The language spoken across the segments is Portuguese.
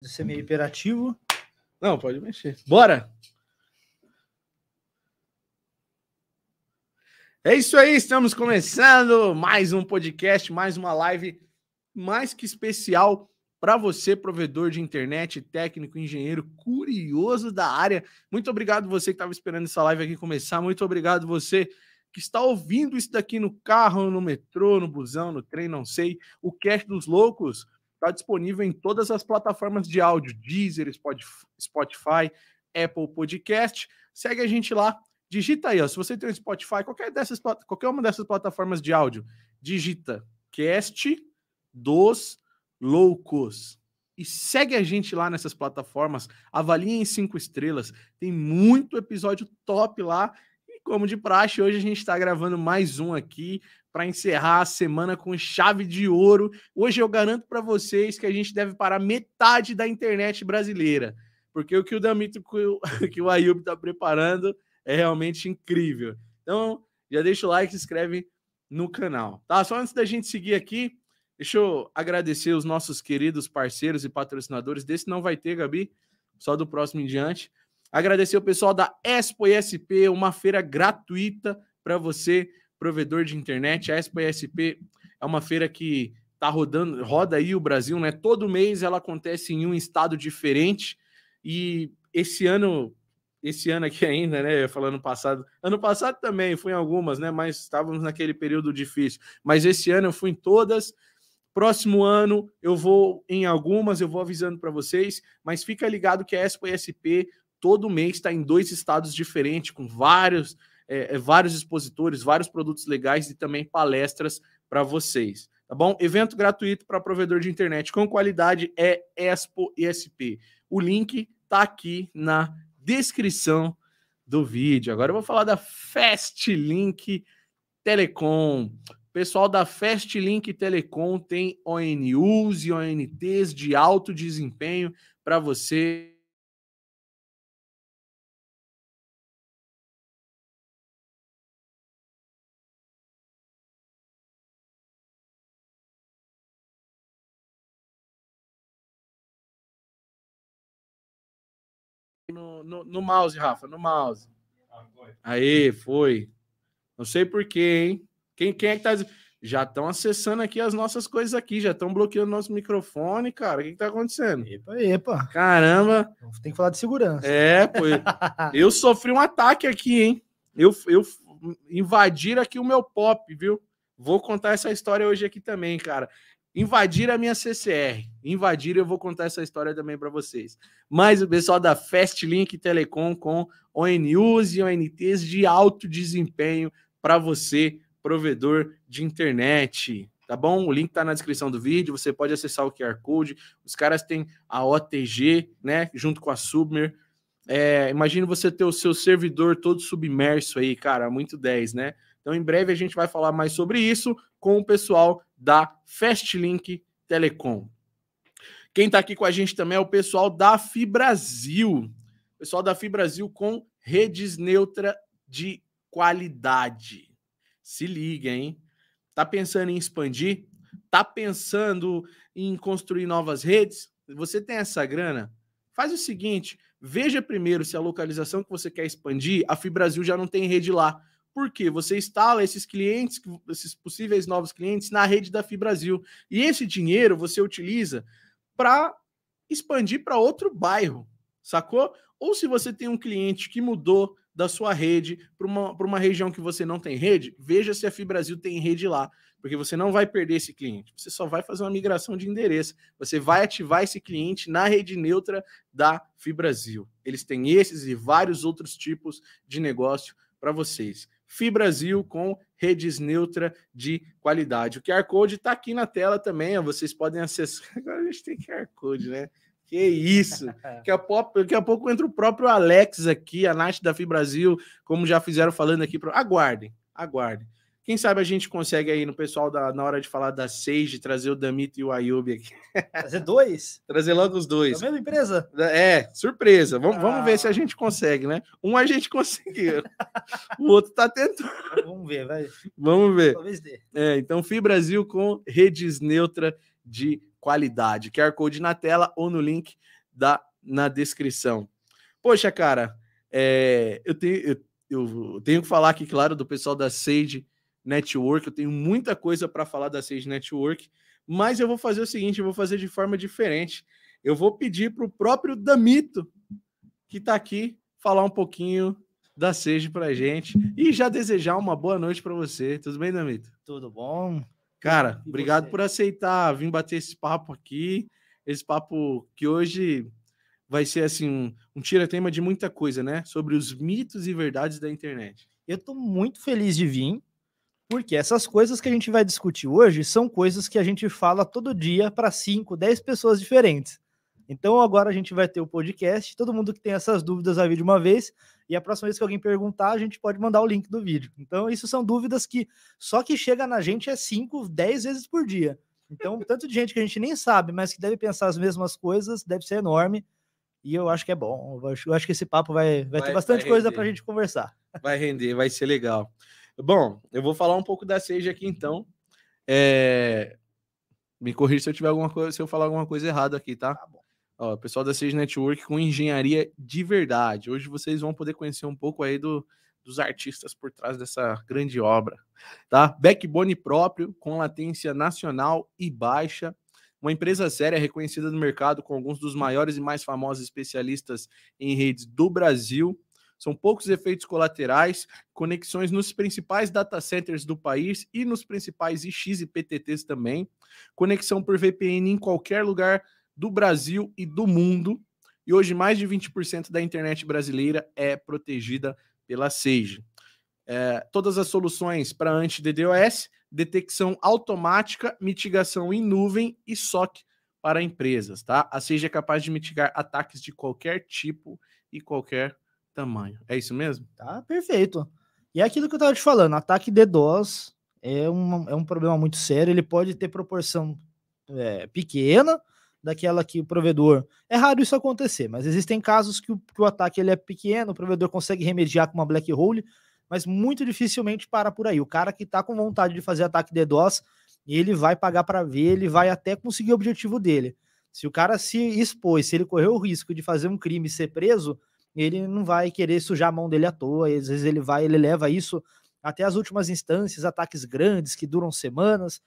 de ser meio hiperativo. Não, pode mexer. Bora! É isso aí, estamos começando mais um podcast, mais uma live mais que especial para você, provedor de internet, técnico, engenheiro, curioso da área. Muito obrigado você que estava esperando essa live aqui começar. Muito obrigado você que está ouvindo isso daqui no carro, no metrô, no busão, no trem, não sei. O Cast dos Loucos Está disponível em todas as plataformas de áudio: Deezer, Spotify, Apple Podcast. Segue a gente lá. Digita aí, ó, se você tem um Spotify, qualquer, dessas, qualquer uma dessas plataformas de áudio, digita Cast dos Loucos. E segue a gente lá nessas plataformas, avalie em cinco estrelas. Tem muito episódio top lá. E como de praxe, hoje a gente está gravando mais um aqui para encerrar a semana com chave de ouro. Hoje eu garanto para vocês que a gente deve parar metade da internet brasileira, porque o que o Damito que o Ayub está preparando é realmente incrível. Então, já deixa o like, se inscreve no canal. Tá? Só antes da gente seguir aqui, deixa eu agradecer os nossos queridos parceiros e patrocinadores. Desse não vai ter, Gabi, só do próximo em diante. Agradecer o pessoal da Expo SP, uma feira gratuita para você provedor de internet. A ESP é uma feira que tá rodando, roda aí o Brasil, né? Todo mês ela acontece em um estado diferente. E esse ano, esse ano aqui ainda, né? Falando passado, ano passado também fui em algumas, né? Mas estávamos naquele período difícil. Mas esse ano eu fui em todas. Próximo ano eu vou em algumas, eu vou avisando para vocês, mas fica ligado que a ESP todo mês está em dois estados diferentes, com vários é, é, vários expositores, vários produtos legais e também palestras para vocês. Tá bom? Evento gratuito para provedor de internet com qualidade é Expo ESP. O link tá aqui na descrição do vídeo. Agora eu vou falar da Fastlink Telecom. O pessoal da Fastlink Telecom tem ONUs e ONTs de alto desempenho para você no, no, no mouse, Rafa, no mouse. Aí, foi. Não sei porquê, hein? Quem, quem é que tá. Já estão acessando aqui as nossas coisas aqui, já estão bloqueando nosso microfone, cara. O que, que tá acontecendo? Epa, epa. Caramba. Tem que falar de segurança. É, pô. eu sofri um ataque aqui, hein? Eu, eu invadir aqui o meu pop, viu? Vou contar essa história hoje aqui também, cara invadir a minha CCR. Invadir, eu vou contar essa história também para vocês. Mas o pessoal da Fastlink Telecom com ONUs e ONTs de alto desempenho para você, provedor de internet. Tá bom? O link tá na descrição do vídeo. Você pode acessar o QR Code. Os caras têm a OTG, né? Junto com a Submer. É, imagina você ter o seu servidor todo submerso aí, cara. Muito 10, né? Então, em breve a gente vai falar mais sobre isso com o pessoal da Fastlink Telecom. Quem está aqui com a gente também é o pessoal da Fibrasil. Pessoal da Fibrasil com redes neutra de qualidade. Se liga, hein? Tá pensando em expandir? Tá pensando em construir novas redes? Você tem essa grana? Faz o seguinte, veja primeiro se a localização que você quer expandir, a Fibrasil já não tem rede lá. Porque você instala esses clientes, esses possíveis novos clientes na rede da Fibrasil. E esse dinheiro você utiliza para expandir para outro bairro, sacou? Ou se você tem um cliente que mudou da sua rede para uma, uma região que você não tem rede, veja se a Fibrasil tem rede lá, porque você não vai perder esse cliente. Você só vai fazer uma migração de endereço. Você vai ativar esse cliente na rede neutra da Fibrasil. Eles têm esses e vários outros tipos de negócio para vocês. Fibrasil com redes neutra de qualidade. O QR Code está aqui na tela também, ó, vocês podem acessar. Agora a gente tem QR Code, né? Que isso! Daqui a, pouco, daqui a pouco entra o próprio Alex aqui, a Nath da Fibrasil, como já fizeram falando aqui. Aguardem, aguardem. Quem sabe a gente consegue aí no pessoal da, na hora de falar da Sage trazer o Damito e o Ayub aqui. Trazer dois? trazer logo os dois. Da mesma empresa? É, surpresa. Vamos, ah. vamos ver se a gente consegue, né? Um a gente conseguiu. o outro tá tentando. Vamos ver, vai. Vamos ver. Talvez dê. É, então, Fibrasil com redes neutra de qualidade. QR Code na tela ou no link da, na descrição. Poxa, cara, é, eu, tenho, eu, eu, tenho que falar aqui, claro, do pessoal da Sage Network. Eu tenho muita coisa para falar da Sage Network, mas eu vou fazer o seguinte: eu vou fazer de forma diferente. Eu vou pedir para o próprio Damito, que está aqui, falar um pouquinho da Sage para gente e já desejar uma boa noite para você. Tudo bem, Damito? Tudo bom? Cara, e obrigado você? por aceitar vir bater esse papo aqui. Esse papo que hoje vai ser assim um, um tira-tema de muita coisa, né? Sobre os mitos e verdades da internet. Eu estou muito feliz de vir, porque essas coisas que a gente vai discutir hoje são coisas que a gente fala todo dia para 5, 10 pessoas diferentes. Então agora a gente vai ter o podcast, todo mundo que tem essas dúvidas vai vir de uma vez, e a próxima vez que alguém perguntar, a gente pode mandar o link do vídeo. Então isso são dúvidas que só que chega na gente é 5, 10 vezes por dia. Então, tanto de gente que a gente nem sabe, mas que deve pensar as mesmas coisas, deve ser enorme. E eu acho que é bom. Eu acho, que esse papo vai, vai, vai ter bastante vai coisa para a gente conversar. Vai render, vai ser legal. Bom, eu vou falar um pouco da Sage aqui então. É... Me corrija se eu tiver alguma coisa, se eu falar alguma coisa errada aqui, tá? Tá bom. Ó, pessoal da Sage Network com engenharia de verdade. Hoje vocês vão poder conhecer um pouco aí do, dos artistas por trás dessa grande obra, tá? Backbone próprio, com latência nacional e baixa. Uma empresa séria reconhecida no mercado com alguns dos maiores e mais famosos especialistas em redes do Brasil. São poucos efeitos colaterais, conexões nos principais data centers do país e nos principais IX e PTTs também. Conexão por VPN em qualquer lugar do Brasil e do mundo. E hoje, mais de 20% da internet brasileira é protegida pela Sage. É, todas as soluções para anti-DDoS, detecção automática, mitigação em nuvem e SOC para empresas, tá? A Sage é capaz de mitigar ataques de qualquer tipo e qualquer tamanho. É isso mesmo? Tá, perfeito. E é aquilo que eu estava te falando, ataque DDoS é um, é um problema muito sério, ele pode ter proporção é, pequena, daquela que o provedor. É raro isso acontecer, mas existem casos que o, que o ataque ele é pequeno, o provedor consegue remediar com uma black hole, mas muito dificilmente para por aí. O cara que está com vontade de fazer ataque DDoS, ele vai pagar para ver, ele vai até conseguir o objetivo dele. Se o cara se expôs, se ele correu o risco de fazer um crime e ser preso, ele não vai querer sujar a mão dele à toa. Às vezes ele vai, ele leva isso até as últimas instâncias, ataques grandes que duram semanas.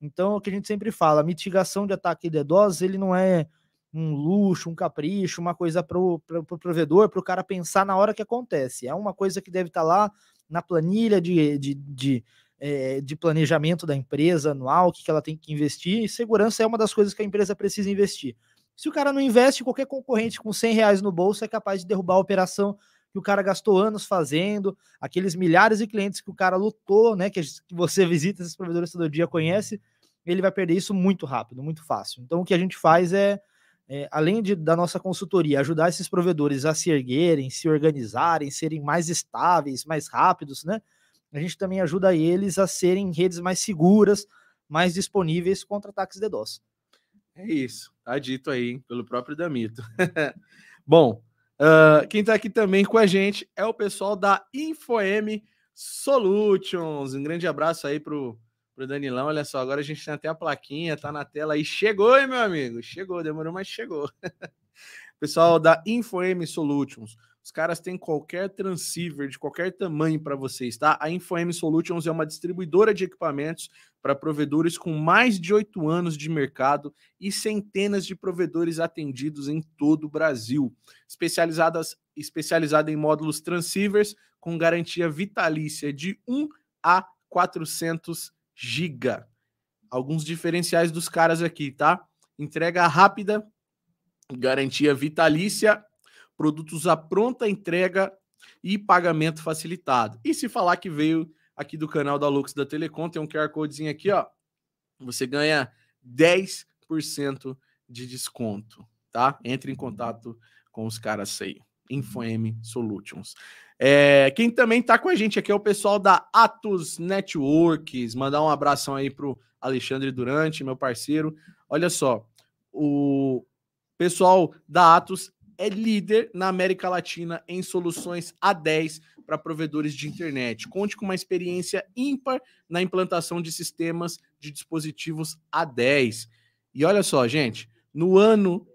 Então, o que a gente sempre fala, mitigação de ataque de DDoS, ele não é um luxo, um capricho, uma coisa para o pro, pro provedor, para o cara pensar na hora que acontece. É uma coisa que deve estar tá lá na planilha de, de, de, é, de planejamento da empresa anual, o que ela tem que investir, e segurança é uma das coisas que a empresa precisa investir. Se o cara não investe, qualquer concorrente com 100 reais no bolso é capaz de derrubar a operação que o cara gastou anos fazendo, aqueles milhares de clientes que o cara lutou, né? Que, você visita esses provedores todo dia, conhece, ele vai perder isso muito rápido, muito fácil. Então, o que a gente faz é, é além de, da nossa consultoria, ajudar esses provedores a se erguerem, se organizarem, serem mais estáveis, mais rápidos, né? A gente também ajuda eles a serem redes mais seguras, mais disponíveis contra ataques de DOS. É isso, tá dito aí pelo próprio Damito. Bom, Uh, quem está aqui também com a gente é o pessoal da InfoM Solutions. Um grande abraço aí pro, pro Danilão. Olha só, agora a gente tem até a plaquinha, tá na tela aí. Chegou, hein, meu amigo? Chegou, demorou, mas chegou. pessoal da InfoM Solutions. Os caras têm qualquer transceiver de qualquer tamanho para vocês, tá? A InfoM Solutions é uma distribuidora de equipamentos para provedores com mais de oito anos de mercado e centenas de provedores atendidos em todo o Brasil. Especializadas, especializada em módulos transceivers com garantia vitalícia de 1 a 400 GB. Alguns diferenciais dos caras aqui, tá? Entrega rápida, garantia vitalícia produtos à pronta entrega e pagamento facilitado. E se falar que veio aqui do canal da Lux da Telecom, tem um QR Codezinho aqui, ó. Você ganha 10% de desconto, tá? Entre em contato com os caras aí. InfoM Solutions. É, quem também tá com a gente aqui é o pessoal da Atos Networks. Mandar um abração aí pro Alexandre Durante, meu parceiro. Olha só, o pessoal da Atos é líder na América Latina em soluções A10 para provedores de internet. Conte com uma experiência ímpar na implantação de sistemas de dispositivos A10. E olha só, gente, no ano,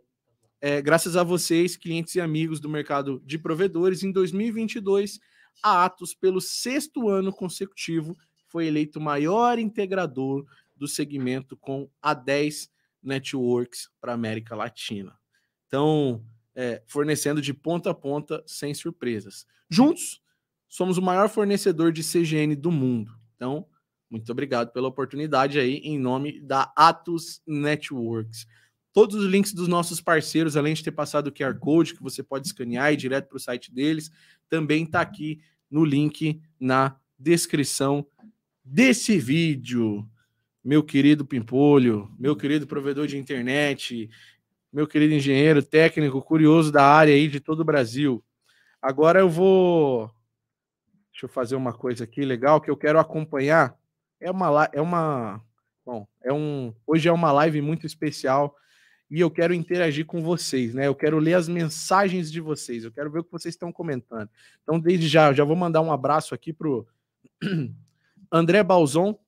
é, graças a vocês, clientes e amigos do mercado de provedores, em 2022, a Atos, pelo sexto ano consecutivo, foi eleito maior integrador do segmento com a 10 networks para América Latina. Então, é, fornecendo de ponta a ponta, sem surpresas. Juntos, somos o maior fornecedor de CGN do mundo. Então, muito obrigado pela oportunidade aí, em nome da Atos Networks. Todos os links dos nossos parceiros, além de ter passado o QR Code, que você pode escanear e ir direto para o site deles, também está aqui no link na descrição desse vídeo. Meu querido Pimpolho, meu querido provedor de internet, meu querido engenheiro técnico, curioso da área aí de todo o Brasil. Agora eu vou. Deixa eu fazer uma coisa aqui legal que eu quero acompanhar. É uma. É uma bom, é um. Hoje é uma live muito especial e eu quero interagir com vocês, né? Eu quero ler as mensagens de vocês, eu quero ver o que vocês estão comentando. Então, desde já, já vou mandar um abraço aqui pro André Balzon,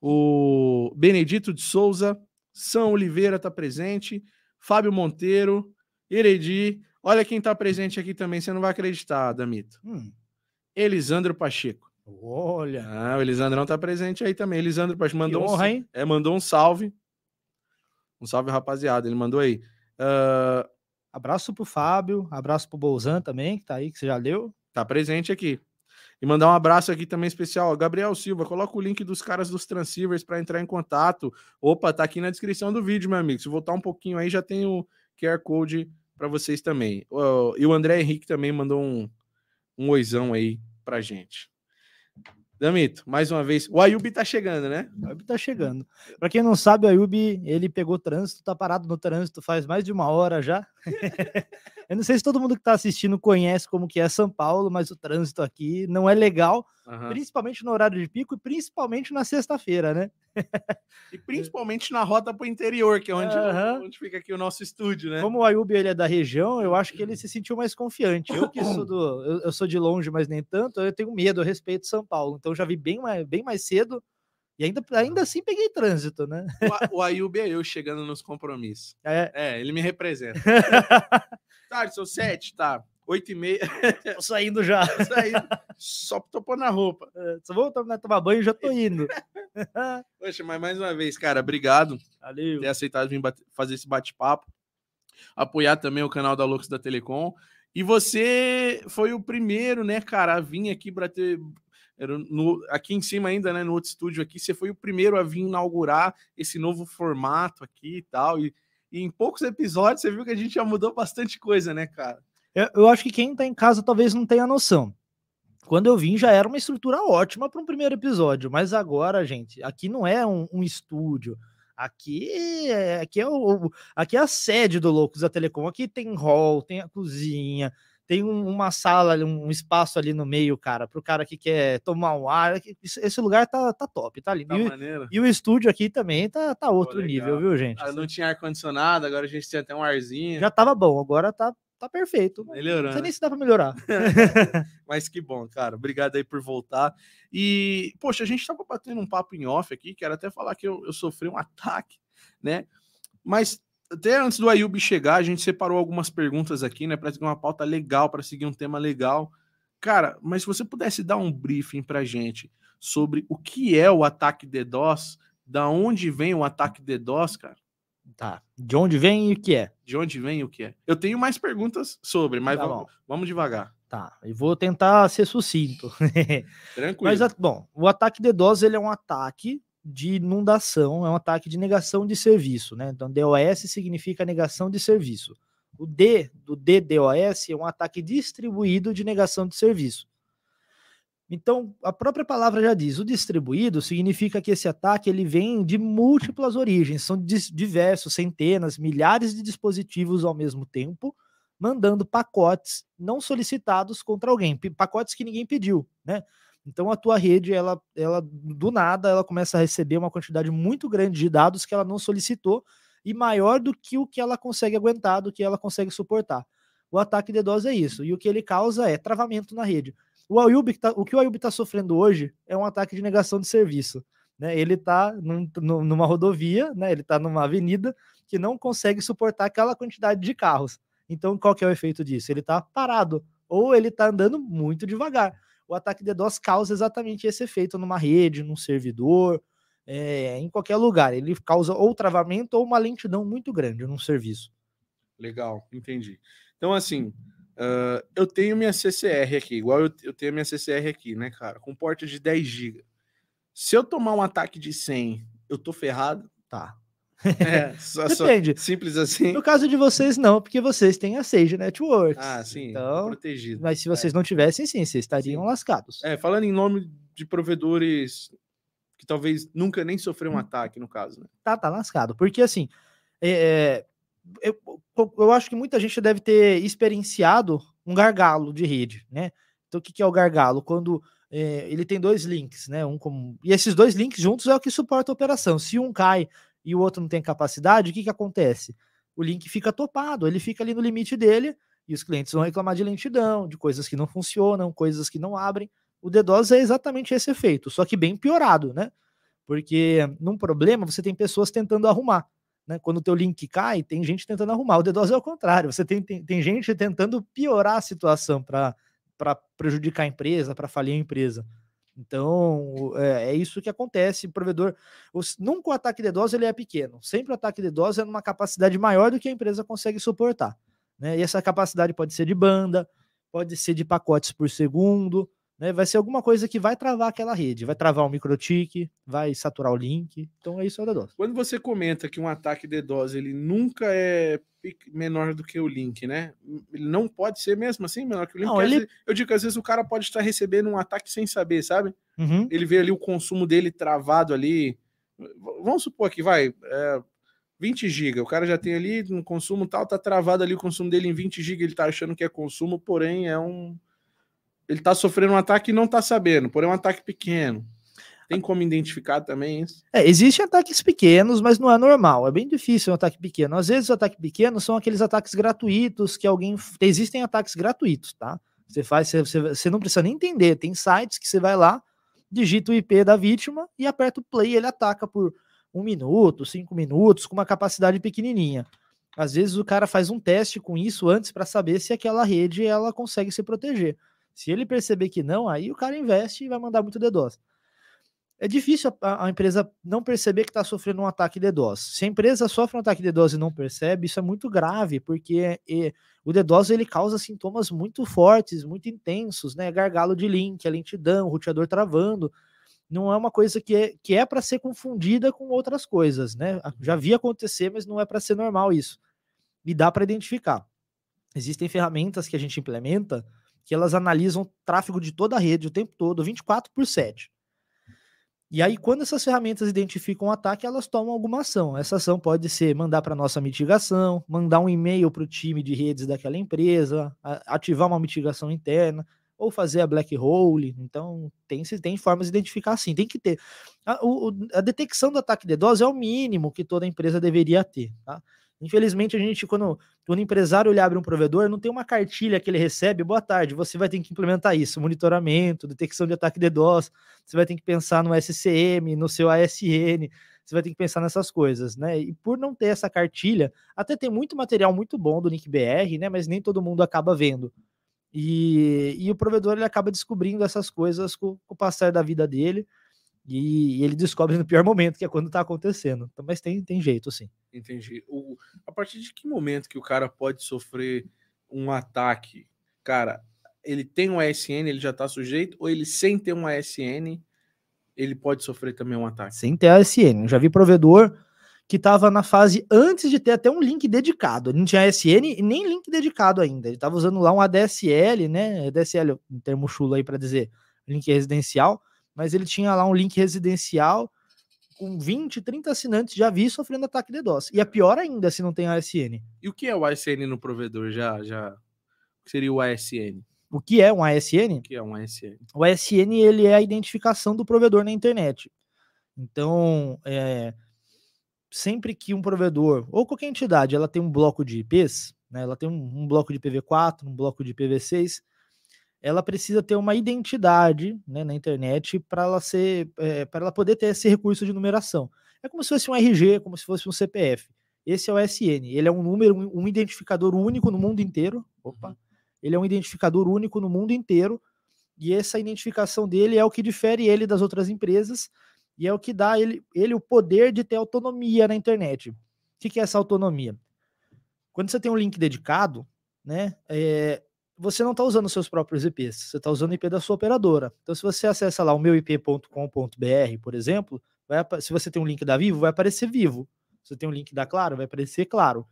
o Benedito de Souza, São Oliveira está presente, Fábio Monteiro, Heredi. Olha quem está presente aqui também, você não vai acreditar, Damito. Hum. Elisandro Pacheco. Olha. Ah, o Elisandrão está presente aí também. Elisandro Pacheco mandou, honra, um, é, mandou um salve. Um salve, rapaziada. Ele mandou aí. Uh... Abraço pro Fábio, abraço pro Bolzan também, que tá aí, que você já leu. Tá presente aqui. E mandar um abraço aqui também especial. Gabriel Silva, coloca o link dos caras dos Transceivers para entrar em contato. Opa, tá aqui na descrição do vídeo, meu amigo. Se voltar um pouquinho aí, já tem o QR Code para vocês também. E o André Henrique também mandou um, um oizão aí pra gente. Damito, mais uma vez. O Ayub tá chegando, né? O Ayub tá chegando. Para quem não sabe, o Ayub, ele pegou trânsito, tá parado no trânsito faz mais de uma hora já. Eu não sei se todo mundo que está assistindo conhece como que é São Paulo, mas o trânsito aqui não é legal, uhum. principalmente no horário de pico e principalmente na sexta-feira, né? e principalmente na rota para o interior, que é onde, uhum. onde fica aqui o nosso estúdio, né? Como o Ayub ele é da região, eu acho que ele se sentiu mais confiante. Eu que sou do, eu, eu sou de longe, mas nem tanto, eu tenho medo a respeito de São Paulo. Então já vi bem mais, bem mais cedo e ainda, ainda assim peguei trânsito, né? O, o Ayub é eu chegando nos compromissos. É, é ele me representa. Tarde, são sete, tá. Oito e meia. Tô saindo já. Tô saindo. Só tô pôr na roupa. É, só vou tomar, tomar banho e já tô indo. Poxa, mas mais uma vez, cara, obrigado Valeu. por ter aceitado vir fazer esse bate-papo. Apoiar também o canal da Lux da Telecom. E você foi o primeiro, né, cara, a vir aqui para ter. No, aqui em cima ainda, né, no outro estúdio aqui, você foi o primeiro a vir inaugurar esse novo formato aqui e tal. E e em poucos episódios você viu que a gente já mudou bastante coisa, né, cara? Eu, eu acho que quem tá em casa talvez não tenha noção. Quando eu vim já era uma estrutura ótima para um primeiro episódio, mas agora, gente, aqui não é um, um estúdio. Aqui é, aqui, é o, aqui é a sede do Loucos da Telecom. Aqui tem hall, tem a cozinha, tem um, uma sala, um espaço ali no meio, cara, para o cara que quer tomar um ar. Esse lugar tá, tá top, tá lindo. Tá e, e, o estúdio aqui também tá, tá outro Pô, nível, viu, gente? Ah, não tinha ar-condicionado, agora a gente tem até um arzinho. Já tava bom, agora tá, tá perfeito. Melhorando. Não sei nem se dá para melhorar. Mas que bom, cara. Obrigado aí por voltar. E, poxa, a gente tava batendo um papo em off aqui, quero até falar que eu, eu sofri um ataque, né? Mas até antes do Ayub chegar, a gente separou algumas perguntas aqui, né, para seguir uma pauta legal, para seguir um tema legal. Cara, mas se você pudesse dar um briefing para gente sobre o que é o ataque DDoS, da onde vem o ataque DDoS, cara? Tá. De onde vem e o que é? De onde vem e o que é? Eu tenho mais perguntas sobre, mas tá vamos, vamos devagar. Tá, e vou tentar ser sucinto. Tranquilo. Mas, bom, o ataque DDoS ele é um ataque de inundação, é um ataque de negação de serviço, né? Então, DOS significa negação de serviço. O D do DDoS é um ataque distribuído de negação de serviço. Então, a própria palavra já diz, o distribuído significa que esse ataque ele vem de múltiplas origens, são diversos, centenas, milhares de dispositivos ao mesmo tempo, mandando pacotes não solicitados contra alguém, pacotes que ninguém pediu, né? Então a tua rede, ela, ela do nada, ela começa a receber uma quantidade muito grande de dados que ela não solicitou e maior do que o que ela consegue aguentar, do que ela consegue suportar. O ataque de DDoS é isso, e o que ele causa é travamento na rede. O, Ayub, tá, o que o Ayub está sofrendo hoje é um ataque de negação de serviço. Né? Ele está num, numa rodovia, né? ele está numa avenida que não consegue suportar aquela quantidade de carros. Então, qual que é o efeito disso? Ele está parado ou ele está andando muito devagar. O ataque DDoS causa exatamente esse efeito numa rede, num servidor, é, em qualquer lugar. Ele causa ou travamento ou uma lentidão muito grande num serviço. Legal, entendi. Então, assim, uh, eu tenho minha CCR aqui, igual eu, eu tenho minha CCR aqui, né, cara, com porta de 10 GB. Se eu tomar um ataque de 100, eu tô ferrado? Tá. É, só, Depende. Só simples assim. No caso de vocês, não, porque vocês têm a Sage Networks. Ah, sim. Então, protegido. Mas se vocês é. não tivessem, sim, vocês estariam sim. lascados. É, falando em nome de provedores que talvez nunca nem sofreu um hum. ataque, no caso, né? Tá, tá lascado. Porque assim, é, é eu, eu acho que muita gente deve ter experienciado um gargalo de rede, né? Então, o que, que é o gargalo? Quando é, ele tem dois links, né? Um com... E esses dois links juntos é o que suporta a operação. Se um cai e o outro não tem capacidade, o que, que acontece? O link fica topado, ele fica ali no limite dele e os clientes vão reclamar de lentidão, de coisas que não funcionam, coisas que não abrem. O DDoS é exatamente esse efeito, só que bem piorado, né? Porque num problema você tem pessoas tentando arrumar. Né? Quando o teu link cai, tem gente tentando arrumar. O DDoS é o contrário, você tem, tem, tem gente tentando piorar a situação para prejudicar a empresa, para falir a empresa. Então, é, é, isso que acontece. O provedor, os, nunca o ataque de DDoS ele é pequeno. Sempre o ataque de DDoS é numa capacidade maior do que a empresa consegue suportar. Né? E essa capacidade pode ser de banda, pode ser de pacotes por segundo, né? Vai ser alguma coisa que vai travar aquela rede, vai travar o microtik, vai saturar o link. Então é isso é o DDoS. Quando você comenta que um ataque DDoS ele nunca é menor do que o link, né? Ele não pode ser mesmo assim menor que o link. Não, ele... vezes, eu digo que às vezes o cara pode estar recebendo um ataque sem saber, sabe? Uhum. Ele vê ali o consumo dele travado ali. Vamos supor que vai é, 20 GB. O cara já tem ali um consumo tal, tá travado ali o consumo dele em 20 GB. Ele tá achando que é consumo, porém é um ele está sofrendo um ataque e não está sabendo, porém é um ataque pequeno. Tem como identificar também isso? É, existem ataques pequenos, mas não é normal. É bem difícil um ataque pequeno. Às vezes, os ataques pequenos são aqueles ataques gratuitos que alguém. Existem ataques gratuitos, tá? Você faz, você, você não precisa nem entender. Tem sites que você vai lá, digita o IP da vítima e aperta o play, ele ataca por um minuto, cinco minutos, com uma capacidade pequenininha. Às vezes o cara faz um teste com isso antes para saber se aquela rede ela consegue se proteger. Se ele perceber que não, aí o cara investe e vai mandar muito DDoS. É difícil a, a empresa não perceber que está sofrendo um ataque DDoS. Se a empresa sofre um ataque DDoS e não percebe, isso é muito grave, porque e, o DDoS ele causa sintomas muito fortes, muito intensos, né? Gargalo de link, a lentidão, o roteador travando. Não é uma coisa que é, que é para ser confundida com outras coisas, né? Já vi acontecer, mas não é para ser normal isso. E dá para identificar. Existem ferramentas que a gente implementa que elas analisam tráfego de toda a rede o tempo todo, 24 por 7. E aí, quando essas ferramentas identificam um ataque, elas tomam alguma ação. Essa ação pode ser mandar para nossa mitigação, mandar um e-mail para o time de redes daquela empresa, ativar uma mitigação interna, ou fazer a black hole. Então, tem, tem formas de identificar sim. Tem que ter. A, o, a detecção do ataque de dose é o mínimo que toda empresa deveria ter. Tá? Infelizmente, a gente, quando, quando o empresário ele abre um provedor, não tem uma cartilha que ele recebe, boa tarde, você vai ter que implementar isso, monitoramento, detecção de ataque de DDoS, você vai ter que pensar no SCM, no seu ASN, você vai ter que pensar nessas coisas, né? E por não ter essa cartilha, até tem muito material muito bom do NickBR, né? Mas nem todo mundo acaba vendo. E, e o provedor ele acaba descobrindo essas coisas com, com o passar da vida dele. E, ele descobre no pior momento, que é quando tá acontecendo. Então, mas tem, tem jeito, sim. Entendi. O, a partir de que momento que o cara pode sofrer um ataque? Cara, ele tem um ASN, ele já tá sujeito, ou ele sem ter um ASN, ele pode sofrer também um ataque? Sem ter ASN. Eu já vi provedor que estava na fase antes de ter até um link dedicado. Ele não tinha ASN e nem link dedicado ainda. Ele estava usando lá um ADSL, né? ADSL, um termo chulo aí para dizer link residencial mas ele tinha lá um link residencial com 20, 30 assinantes já vi sofrendo ataque de DOS. E é pior ainda se não tem ASN. E o que é o ASN no provedor? Já, já o que seria o ASN? O que é um ASN? O que é um ASN? O ASN ele é a identificação do provedor na internet. Então, é, sempre que um provedor ou qualquer entidade ela tem um bloco de IPs, né, ela tem um, um bloco de IPv4, um bloco de IPv6, ela precisa ter uma identidade né, na internet para ela ser, é, para ela poder ter esse recurso de numeração. É como se fosse um RG, como se fosse um CPF. Esse é o SN. Ele é um número, um identificador único no mundo inteiro. Opa. Uhum. Ele é um identificador único no mundo inteiro. E essa identificação dele é o que difere ele das outras empresas e é o que dá ele, ele o poder de ter autonomia na internet. O que, que é essa autonomia? Quando você tem um link dedicado, né, é, você não está usando seus próprios IPs, você está usando o IP da sua operadora. Então, se você acessa lá o meuip.com.br, por exemplo, vai, se você tem um link da Vivo, vai aparecer Vivo. Se você tem um link da Claro, vai aparecer Claro.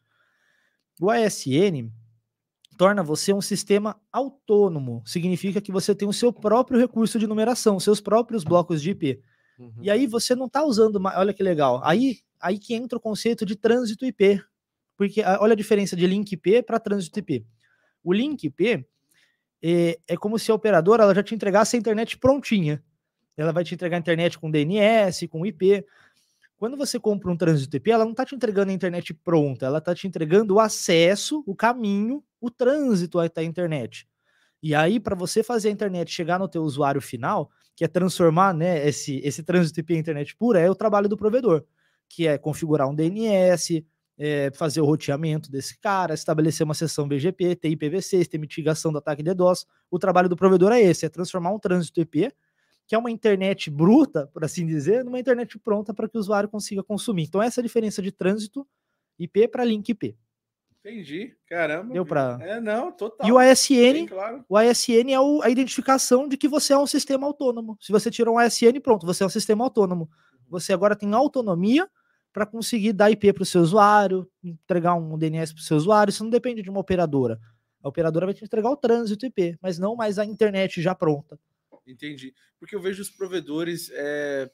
O ASN torna você um sistema autônomo. Significa que você tem o seu próprio recurso de numeração, seus próprios blocos de IP. Uhum. E aí você não está usando, olha que legal. Aí, aí que entra o conceito de trânsito IP. Porque olha a diferença de link IP para trânsito IP. O link IP é, é como se a operadora ela já te entregasse a internet prontinha. Ela vai te entregar a internet com DNS, com IP. Quando você compra um trânsito IP, ela não está te entregando a internet pronta, ela está te entregando o acesso, o caminho, o trânsito até a internet. E aí, para você fazer a internet chegar no teu usuário final, que é transformar né, esse, esse trânsito IP em internet pura, é o trabalho do provedor, que é configurar um DNS, é, fazer o roteamento desse cara, estabelecer uma sessão BGP, ter IPv6, ter mitigação do ataque DDoS. O trabalho do provedor é esse, é transformar um trânsito IP, que é uma internet bruta, por assim dizer, numa internet pronta para que o usuário consiga consumir. Então essa é a diferença de trânsito IP para link IP. Entendi, caramba. Deu para. É, não, total. E o ASN, claro. o ASN é o, a identificação de que você é um sistema autônomo. Se você tirou um ASN, pronto, você é um sistema autônomo. Uhum. Você agora tem autonomia para conseguir dar IP para o seu usuário, entregar um DNS para o seu usuário. Isso não depende de uma operadora. A operadora vai te entregar o trânsito IP, mas não mais a internet já pronta. Entendi. Porque eu vejo os provedores. É...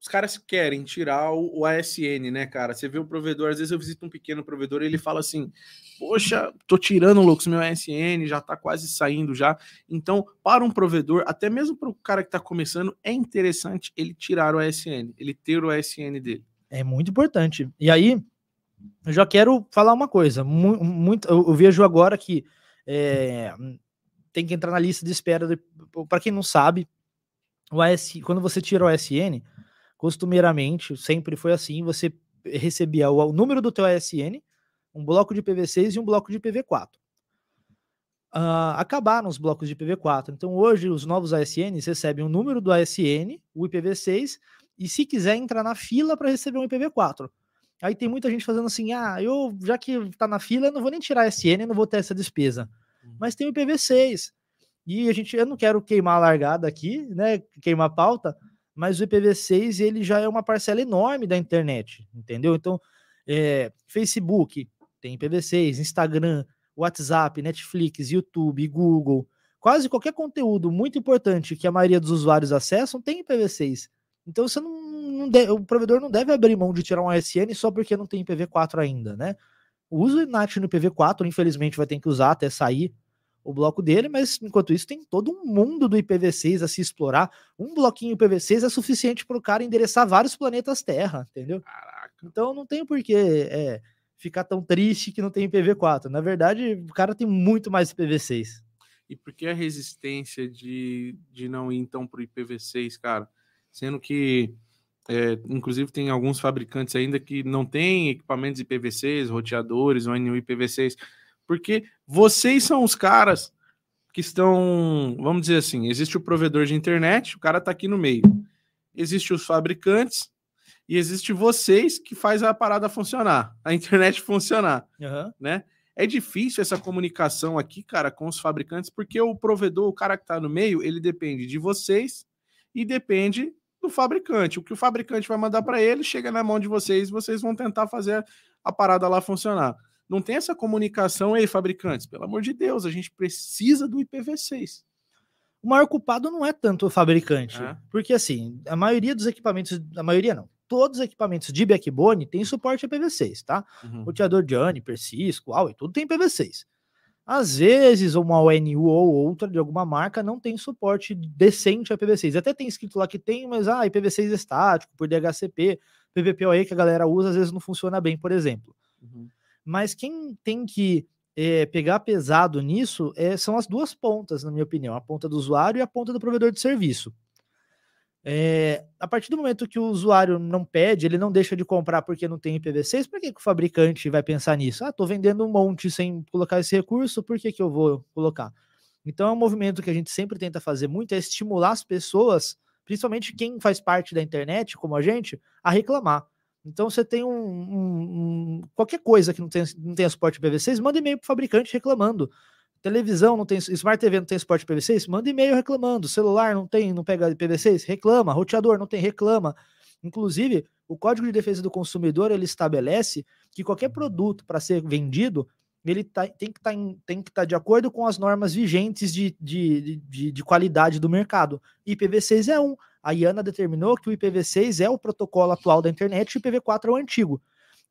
Os caras querem tirar o, o, ASN, né, cara? Você vê um provedor, às vezes eu visito um pequeno provedor e ele fala assim: Poxa, tô tirando, loucos, meu ASN, já tá quase saindo já. Então, para um provedor, até mesmo para o cara que tá começando, é interessante ele tirar o ASN, ele ter o ASN dele. É muito importante. E aí, eu já quero falar uma coisa. Muito, eu, vejo agora que é, tem que entrar na lista de espera. Para quem não sabe, o AS, quando você tira o ASN, costumeiramente, sempre foi assim, você recebia o, o número do teu ASN, um bloco de IPv6 e um bloco de IPv4. Uh, ah, acabaram os blocos de IPv4. Então, hoje, os novos ASNs recebem o número do ASN, o IPv6 e se quiser entrar na fila para receber um IPv4. Aí tem muita gente fazendo assim: ah, eu já que tá na fila, não vou nem tirar SN, não vou ter essa despesa. Uhum. Mas tem o IPv6. E a gente, eu não quero queimar a largada aqui, né? Queimar a pauta, mas o IPv6 ele já é uma parcela enorme da internet, entendeu? Então, é, Facebook tem IPv6, Instagram, WhatsApp, Netflix, YouTube, Google, quase qualquer conteúdo muito importante que a maioria dos usuários acessam tem IPv6. Então você não, não deve, o provedor não deve abrir mão de tirar um ASN só porque não tem IPv4 ainda, né? Usa o NAT no IPv4, infelizmente vai ter que usar até sair o bloco dele, mas enquanto isso tem todo um mundo do IPv6 a se explorar. Um bloquinho IPv6 é suficiente para o cara endereçar vários planetas Terra, entendeu? Caraca. Então não tem por que é, ficar tão triste que não tem IPv4. Na verdade, o cara tem muito mais IPv6. E por que a resistência de, de não ir então para o IPv6, cara? Sendo que, é, inclusive, tem alguns fabricantes ainda que não têm equipamentos IPv6, roteadores ou NU IPv6, porque vocês são os caras que estão, vamos dizer assim, existe o provedor de internet, o cara está aqui no meio. Existe os fabricantes e existe vocês que faz a parada funcionar, a internet funcionar, uhum. né? É difícil essa comunicação aqui, cara, com os fabricantes, porque o provedor, o cara que está no meio, ele depende de vocês e depende do fabricante. O que o fabricante vai mandar para ele chega na mão de vocês, vocês vão tentar fazer a parada lá funcionar. Não tem essa comunicação, ei, fabricantes, pelo amor de Deus, a gente precisa do IPv6. O maior culpado não é tanto o fabricante, é. porque assim, a maioria dos equipamentos, a maioria não, todos os equipamentos de backbone têm suporte a IPv6, tá? Uhum. Roteador de Juniper, Cisco, Huawei, tudo tem IPv6. Às vezes, uma ONU ou outra de alguma marca não tem suporte decente a IPv6. Até tem escrito lá que tem, mas ah, IPv6 é estático, por DHCP, PVPoE que a galera usa, às vezes não funciona bem, por exemplo. Uhum. Mas quem tem que é, pegar pesado nisso é, são as duas pontas, na minha opinião, a ponta do usuário e a ponta do provedor de serviço. É, a partir do momento que o usuário não pede, ele não deixa de comprar porque não tem IPv6, por que, que o fabricante vai pensar nisso? Ah, estou vendendo um monte sem colocar esse recurso, por que, que eu vou colocar? Então é um movimento que a gente sempre tenta fazer muito, é estimular as pessoas, principalmente quem faz parte da internet, como a gente, a reclamar. Então você tem um, um, um qualquer coisa que não tem, não tem suporte IPv6, manda e-mail para o fabricante reclamando. Televisão não tem, Smart TV não tem suporte IPv6, manda e-mail reclamando. Celular não tem, não pega IPv6, reclama. Roteador não tem, reclama. Inclusive, o Código de Defesa do Consumidor ele estabelece que qualquer produto para ser vendido ele tá, tem que tá estar tá de acordo com as normas vigentes de, de, de, de qualidade do mercado. IPv6 é um. A IANA determinou que o IPv6 é o protocolo atual da internet e o IPv4 é o antigo.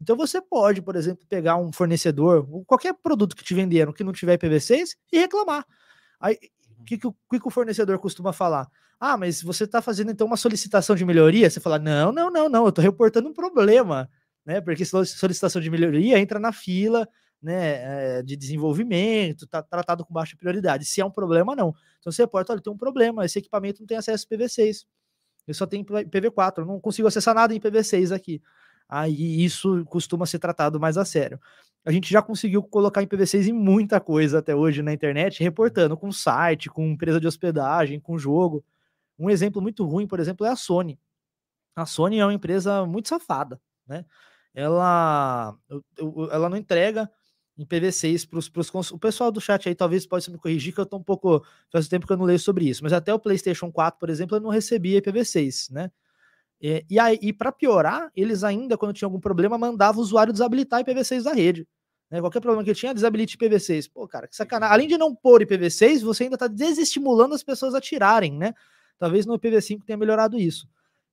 Então você pode, por exemplo, pegar um fornecedor, qualquer produto que te venderam que não tiver IPv6 e reclamar. Aí, o que, que, que, o fornecedor costuma falar? Ah, mas você está fazendo então uma solicitação de melhoria? Você fala, não, não, não, não, eu estou reportando um problema, né? Porque solicitação de melhoria entra na fila né, de desenvolvimento, está tratado com baixa prioridade. Se é um problema, não. Então você reporta, olha, tem um problema, esse equipamento não tem acesso a PV6. Eu só tenho IPv4, eu não consigo acessar nada em IPv6 aqui aí isso costuma ser tratado mais a sério. A gente já conseguiu colocar IPv6 em muita coisa até hoje na internet, reportando com site, com empresa de hospedagem, com jogo. Um exemplo muito ruim, por exemplo, é a Sony. A Sony é uma empresa muito safada, né? Ela, ela não entrega IPv6 para os o pessoal do chat aí talvez possa me corrigir que eu estou um pouco faz tempo que eu não leio sobre isso, mas até o PlayStation 4, por exemplo, eu não recebia IPv6, né? É, e aí, e para piorar, eles ainda, quando tinha algum problema, mandavam o usuário desabilitar IPv6 da rede. Né? Qualquer problema que tinha, desabilite IPv6. Pô, cara, que sacanagem. Além de não pôr IPv6, você ainda está desestimulando as pessoas a tirarem, né? Talvez no IPv5 tenha melhorado isso.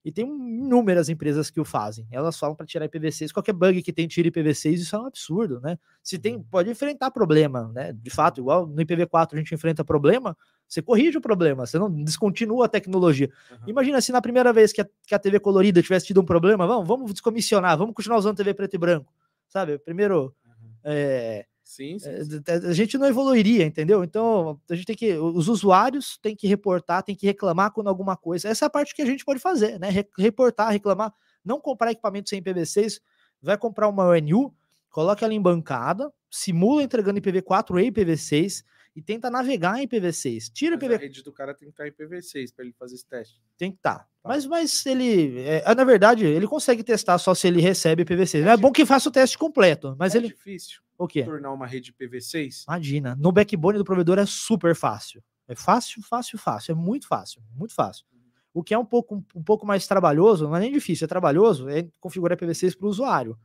E tem inúmeras empresas que o fazem. Elas falam para tirar IPv6. Qualquer bug que tem tira IPv6, isso é um absurdo, né? Se tem, uhum. pode enfrentar problema, né? De fato, igual no IPv4 a gente enfrenta problema, você corrige o problema, você não descontinua a tecnologia. Uhum. Imagina se na primeira vez que a, que a TV colorida tivesse tido um problema, vamos, vamos descomissionar, vamos continuar usando TV preto e branco, sabe? Primeiro, uhum. é, sim, sim, sim. a gente não evoluiria, entendeu? Então, a gente tem que, os usuários têm que reportar, têm que reclamar quando alguma coisa. Essa é a parte que a gente pode fazer, né? Reportar, reclamar, não comprar equipamento sem IPv6, vai comprar uma ONU, coloca ela em bancada, simula entregando IPv4 e IPv6 e tenta navegar em IPv6. Tira mas IPv... A rede do cara tem que estar em IPv6 para ele fazer esse teste. Tem que estar. Tá. Tá. Mas, mas ele, é, na verdade, ele consegue testar só se ele recebe IPv6. É, é bom que faça o teste completo, mas é ele. difícil. O quê? Tornar uma rede IPv6. Imagina. No backbone do provedor é super fácil. É fácil, fácil, fácil. É muito fácil, muito fácil. O que é um pouco, um pouco mais trabalhoso, não é nem difícil, é trabalhoso, é configurar IPv6 para o usuário.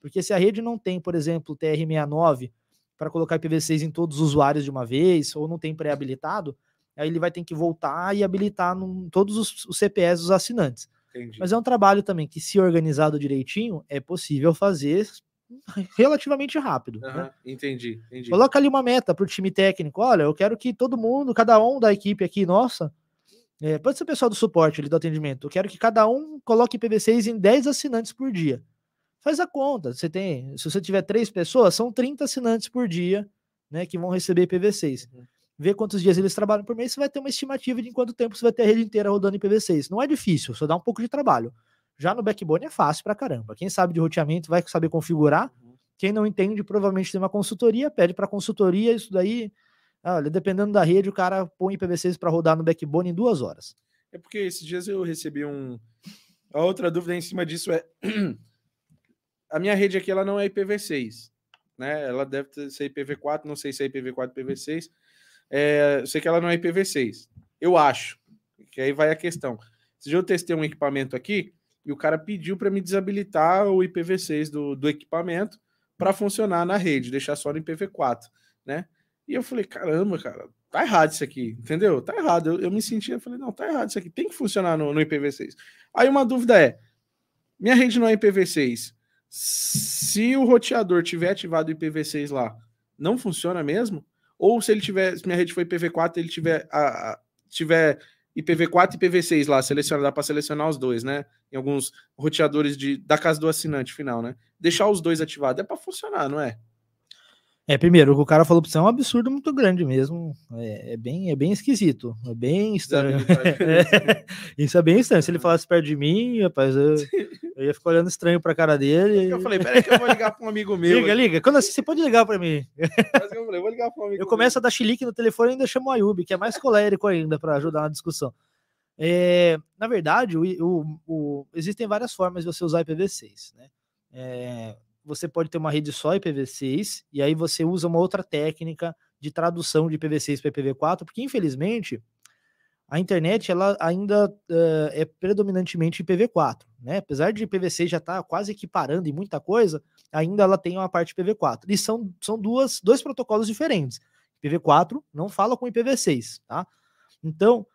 Porque se a rede não tem, por exemplo, TR69 para colocar IPv6 em todos os usuários de uma vez, ou não tem pré-habilitado, aí ele vai ter que voltar e habilitar num, todos os, os CPS dos assinantes. Entendi. Mas é um trabalho também que, se organizado direitinho, é possível fazer relativamente rápido. Uhum, né? Entendi, entendi. Coloca ali uma meta para o time técnico. Olha, eu quero que todo mundo, cada um da equipe aqui, nossa, é, pode ser o pessoal do suporte ali do atendimento. Eu quero que cada um coloque IPv6 em 10 assinantes por dia. Faz a conta. Você tem, se você tiver três pessoas, são 30 assinantes por dia, né, que vão receber IPv6. Uhum. Vê quantos dias eles trabalham por mês, você vai ter uma estimativa de em quanto tempo você vai ter a rede inteira rodando IPv6. Não é difícil, só dá um pouco de trabalho. Já no backbone é fácil pra caramba. Quem sabe de roteamento vai saber configurar. Uhum. Quem não entende, provavelmente tem uma consultoria, pede para consultoria, isso daí, olha, dependendo da rede, o cara põe IPv6 para rodar no backbone em duas horas. É porque esses dias eu recebi um. A outra dúvida em cima disso é a minha rede aqui ela não é IPv6, né? Ela deve ser IPv4, não sei se é IPv4 IPv6. É, eu sei que ela não é IPv6. Eu acho. Que aí vai a questão. Se eu testei um equipamento aqui e o cara pediu para me desabilitar o IPv6 do, do equipamento para funcionar na rede, deixar só no IPv4, né? E eu falei, caramba, cara, tá errado isso aqui, entendeu? Tá errado. Eu, eu me senti, eu falei, não, tá errado isso aqui, tem que funcionar no, no IPv6. Aí uma dúvida é, minha rede não é IPv6, se o roteador tiver ativado o IPv6 lá, não funciona mesmo? Ou se ele tiver, se minha rede foi IPv4, ele tiver, a, a tiver IPv4 e IPv6 lá, seleciona, dá para selecionar os dois, né? Em alguns roteadores de, da casa do assinante final, né? Deixar os dois ativados é para funcionar, não é? É, primeiro, o que o cara falou pra você é um absurdo muito grande mesmo. É, é bem, é bem esquisito. É bem estranho. É, isso é bem estranho. Se ele falasse perto de mim, rapaz, eu, eu ia ficar olhando estranho pra cara dele. Eu falei, peraí que eu vou ligar pra um amigo meu. Liga, liga. Quando assim, você pode ligar pra mim. Eu falei, vou ligar pra um amigo Eu começo a dar chilique no telefone e ainda chamo o Ayub, que é mais colérico ainda, pra ajudar na discussão. É, na verdade, o, o, o, existem várias formas de você usar IPv6, né? É, você pode ter uma rede só IPv6 e aí você usa uma outra técnica de tradução de IPv6 para IPv4, porque infelizmente a internet ela ainda uh, é predominantemente IPv4, né? Apesar de IPv6 já estar tá quase equiparando em muita coisa, ainda ela tem uma parte IPv4. E são, são duas, dois protocolos diferentes. IPv4 não fala com IPv6, tá? Então,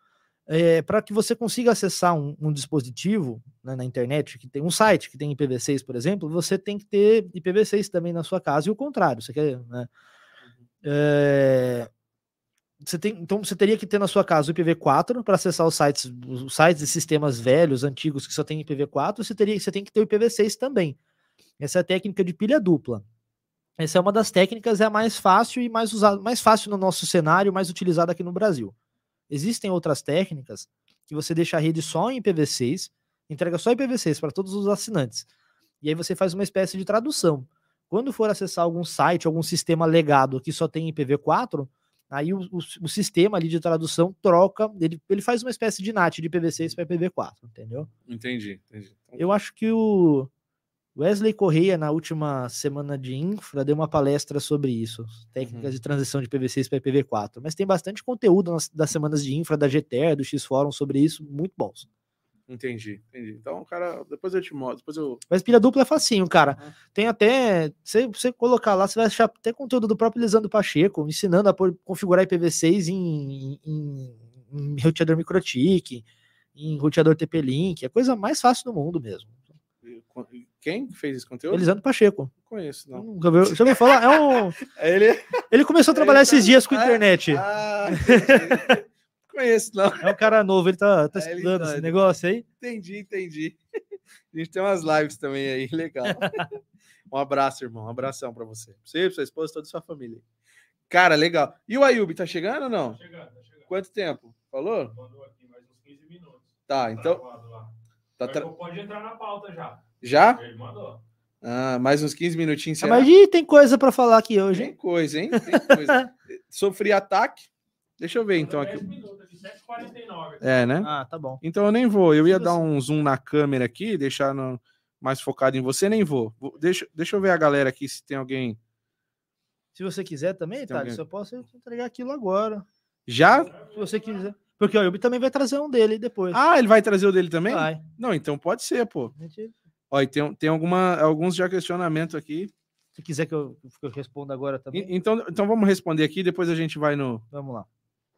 é, para que você consiga acessar um, um dispositivo né, na internet, que tem um site que tem IPv6, por exemplo, você tem que ter IPv6 também na sua casa e o contrário. Você quer, né? É, você tem, então você teria que ter na sua casa o IPv4 para acessar os sites, os sites e sistemas velhos, antigos que só tem IPv4, você teria, você tem que ter o IPv6 também. Essa é a técnica de pilha dupla. Essa é uma das técnicas, é a mais fácil e mais usada, mais fácil no nosso cenário, mais utilizada aqui no Brasil. Existem outras técnicas que você deixa a rede só em IPv6, entrega só IPv6 para todos os assinantes. E aí você faz uma espécie de tradução. Quando for acessar algum site, algum sistema legado que só tem IPv4, aí o, o, o sistema ali de tradução troca, ele, ele faz uma espécie de NAT de IPv6 para IPv4, entendeu? Entendi, entendi. Eu acho que o Wesley Correia, na última semana de infra, deu uma palestra sobre isso, técnicas uhum. de transição de PV6 para IPv4. Mas tem bastante conteúdo nas, das semanas de infra, da GTR, do X-Forum sobre isso, muito bons. Entendi, entendi. Então, cara, depois eu te mostro. Depois eu... Mas pilha dupla é facinho, cara. Uhum. Tem até. Se você colocar lá, você vai achar até conteúdo do próprio Lisandro Pacheco, ensinando a configurar IPv6 em, em, em roteador MikroTik, em roteador TP-Link. É a coisa mais fácil do mundo mesmo. Quem fez esse conteúdo? Elisandro Pacheco. Não conheço, não. Nunca viu? Já ouviu falar? É um... ele... ele começou a trabalhar ele esses tá... dias com a internet. Ah, conheço, não. É um cara novo, ele tá, tá é, estudando tá... esse negócio aí. Entendi, entendi. A gente tem umas lives também aí, legal. um abraço, irmão. Um abração pra você. Pra você, pra sua esposa, toda a sua família. Cara, legal. E o Ayub, tá chegando ou não? Tá chegando, tá chegando. Quanto tempo? Falou? Mandou aqui mais uns 15 minutos. Tá, então... Tá tra... Pode entrar na pauta já. Já? Ele mandou. Ah, mais uns 15 minutinhos. Ah, mas e tem coisa para falar aqui hoje. Tem coisa, hein? Tem coisa. Sofri ataque. Deixa eu ver então aqui. É, né? Ah, tá bom. Então eu nem vou. Eu ia dar um zoom na câmera aqui, deixar no... mais focado em você, nem vou. Deixa, deixa eu ver a galera aqui se tem alguém. Se você quiser também, tá? Alguém... eu posso entregar aquilo agora. Já? Se você quiser. Porque o Yubi também vai trazer um dele depois. Ah, ele vai trazer o dele também? Vai. Não, então pode ser, pô. Ó, e tem, tem alguma, alguns já questionamentos aqui. Se quiser que eu, que eu responda agora também. E, então, então vamos responder aqui, depois a gente vai no. Vamos lá.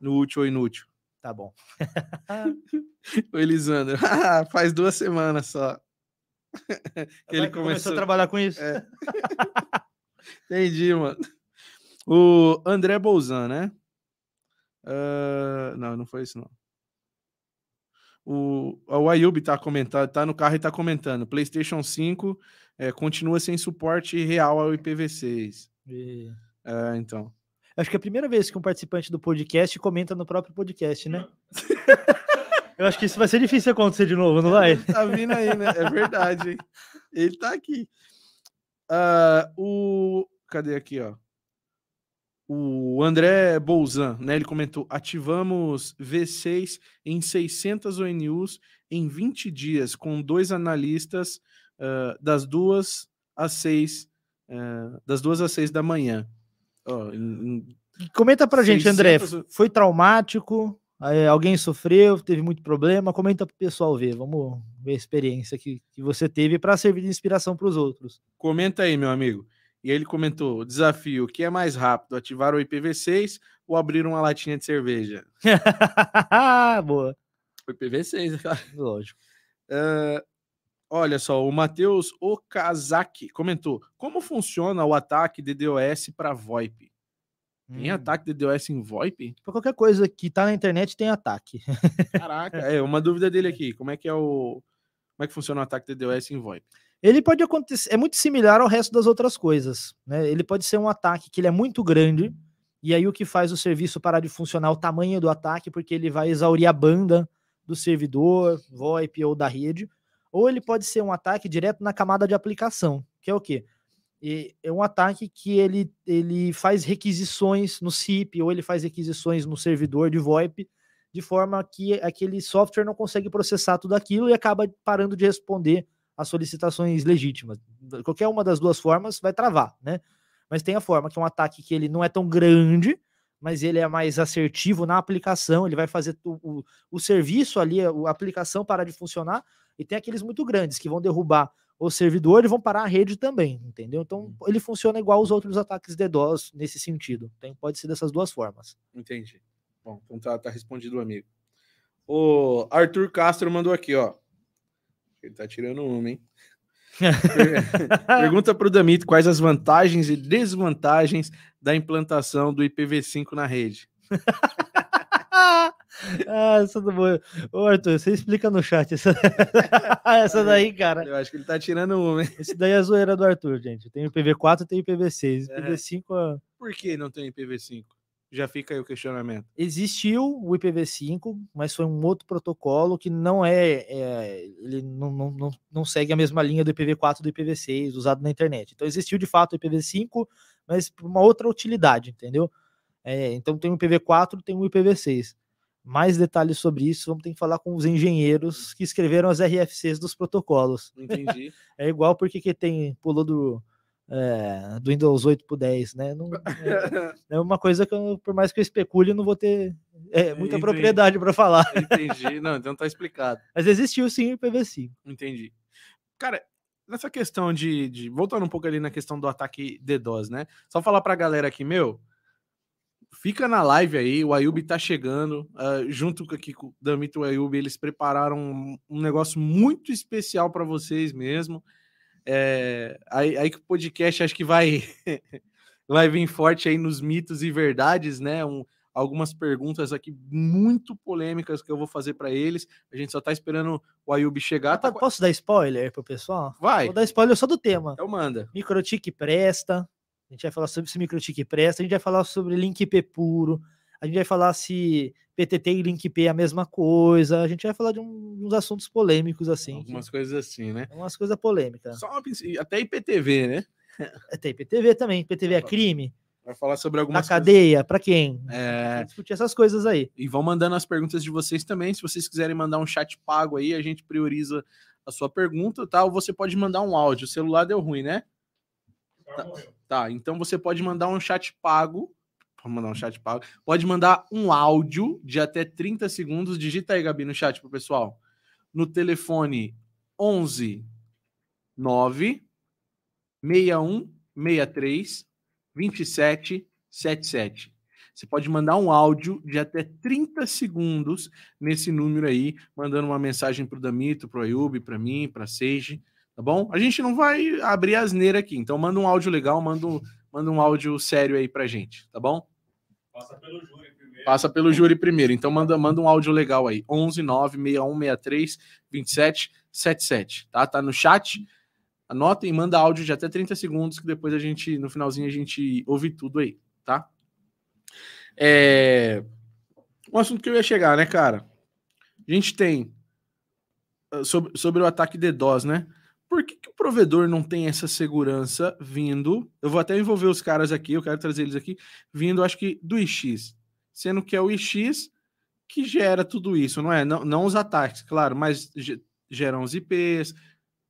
No útil ou inútil. Tá bom. o Elisandro, faz duas semanas só. que ele começou... começou a trabalhar com isso. É. Entendi, mano. O André Bolzan, né? Uh, não, não foi isso, não. O, o Ayub tá comentando, tá no carro e tá comentando. PlayStation 5 é, continua sem suporte real ao IPv6. E... É, então. Acho que é a primeira vez que um participante do podcast comenta no próprio podcast, né? Eu acho que isso vai ser difícil acontecer de novo, não vai? Tá vindo aí, né? É verdade. Ele tá aqui. Uh, o. Cadê aqui, ó? O André Bolzan, né? Ele comentou: ativamos V6 em 600 ONUs em 20 dias, com dois analistas uh, das duas às seis, uh, das duas às seis da manhã. Oh, em, Comenta pra 600... gente, André. Foi traumático? alguém sofreu? Teve muito problema? Comenta pro pessoal ver. Vamos ver a experiência que, que você teve para servir de inspiração para os outros. Comenta aí, meu amigo. E ele comentou: desafio: o que é mais rápido, ativar o IPv6 ou abrir uma latinha de cerveja? Boa. O IPv6, cara. Lógico. Uh, olha só, o Matheus Okazaki comentou: como funciona o ataque DDoS para VoIP? Tem hum. ataque DDoS em VoIP? Para qualquer coisa que tá na internet tem ataque. Caraca, é uma dúvida dele aqui. Como é que é o como é que funciona o ataque DDoS em VoIP? Ele pode acontecer, é muito similar ao resto das outras coisas, né? Ele pode ser um ataque que ele é muito grande, e aí o que faz o serviço parar de funcionar o tamanho do ataque, porque ele vai exaurir a banda do servidor, VoIP ou da rede, ou ele pode ser um ataque direto na camada de aplicação, que é o quê? É um ataque que ele, ele faz requisições no SIP ou ele faz requisições no servidor de VoIP, de forma que aquele software não consegue processar tudo aquilo e acaba parando de responder as solicitações legítimas. Qualquer uma das duas formas vai travar, né? Mas tem a forma que é um ataque que ele não é tão grande, mas ele é mais assertivo na aplicação, ele vai fazer o, o, o serviço ali, a, aplicação parar de funcionar, e tem aqueles muito grandes que vão derrubar o servidor e vão parar a rede também, entendeu? Então hum. ele funciona igual os outros ataques DDoS nesse sentido. Então, pode ser dessas duas formas. Entendi. Bom, então tá, tá respondido o amigo. O Arthur Castro mandou aqui, ó. Ele tá tirando uma, hein? Pergunta para o Damito quais as vantagens e desvantagens da implantação do IPv5 na rede. ah, essa do bom. Ô, Arthur, você explica no chat essa, essa daí, cara. Eu acho que ele tá tirando uma, hein? Esse daí é a zoeira do Arthur, gente. Tem o IPv4 e tem o IPv6. IPv5 é... Por que não tem IPv5? Já fica aí o questionamento. Existiu o IPv5, mas foi um outro protocolo que não é, é ele não, não, não, segue a mesma linha do IPv4 do IPv6 usado na internet. Então existiu de fato o IPv5, mas por uma outra utilidade, entendeu? É, então tem o IPv4, tem o IPv6. Mais detalhes sobre isso, vamos ter que falar com os engenheiros que escreveram as RFCs dos protocolos. Entendi. é igual porque que tem pulou do é, do Windows 8 para 10, né? Não, é, é, uma coisa que, eu, por mais que eu especule, não vou ter é, muita Entendi. propriedade para falar. Entendi, não, então tá explicado. Mas existiu sim o IPv5. Entendi. Cara, nessa questão de, de, Voltando um pouco ali na questão do ataque DDoS, né? Só falar pra galera aqui, meu. Fica na live aí, o Ayub tá chegando. Uh, junto aqui com o Damito e o Ayub, eles prepararam um, um negócio muito especial para vocês mesmo. É, aí, aí que o podcast acho que vai, vai vir forte aí nos mitos e verdades, né? Um, algumas perguntas aqui muito polêmicas que eu vou fazer para eles. A gente só tá esperando o Ayub chegar. Tá... Posso dar spoiler pro pessoal? Vai. Vou dar spoiler só do tema. Então manda. Microtik presta. A gente vai falar sobre se microtik presta. A gente vai falar sobre link IP puro. A gente vai falar se PTT e LinkP é a mesma coisa. A gente vai falar de um, uns assuntos polêmicos assim. Algumas que... coisas assim, né? Umas coisas polêmicas. Só uma... até IPTV, né? Até IPTV também. IPTV é crime. Vai falar sobre algumas Na cadeia, para quem? É... Discutir essas coisas aí. E vão mandando as perguntas de vocês também. Se vocês quiserem mandar um chat pago aí, a gente prioriza a sua pergunta, tá? Ou você pode mandar um áudio. O celular deu ruim, né? Tá, tá, então você pode mandar um chat pago Vamos mandar um chat pago. Pode mandar um áudio de até 30 segundos. Digita aí, Gabi, no chat pro pessoal. No telefone 11 9 61 63 27 77. Você pode mandar um áudio de até 30 segundos nesse número aí, mandando uma mensagem pro Damito, pro Ayub, para mim, para Sage, tá bom? A gente não vai abrir asneira aqui, então manda um áudio legal, manda um, manda um áudio sério aí pra gente, tá bom? Passa pelo júri primeiro. Passa pelo júri primeiro. Então manda, manda um áudio legal aí. 11 9 6163 27 77, tá? Tá no chat. Anotem e manda áudio de até 30 segundos que depois a gente no finalzinho a gente ouve tudo aí, tá? É um assunto que eu ia chegar, né, cara? A gente tem ah, sobre, sobre o ataque DDoS, né? Por que, que, o provedor não tem essa segurança vindo? Eu vou até envolver os caras aqui, eu quero trazer eles aqui, vindo, acho que do IX, sendo que é o IX que gera tudo isso, não é? Não, não os ataques, claro, mas geram os IPs,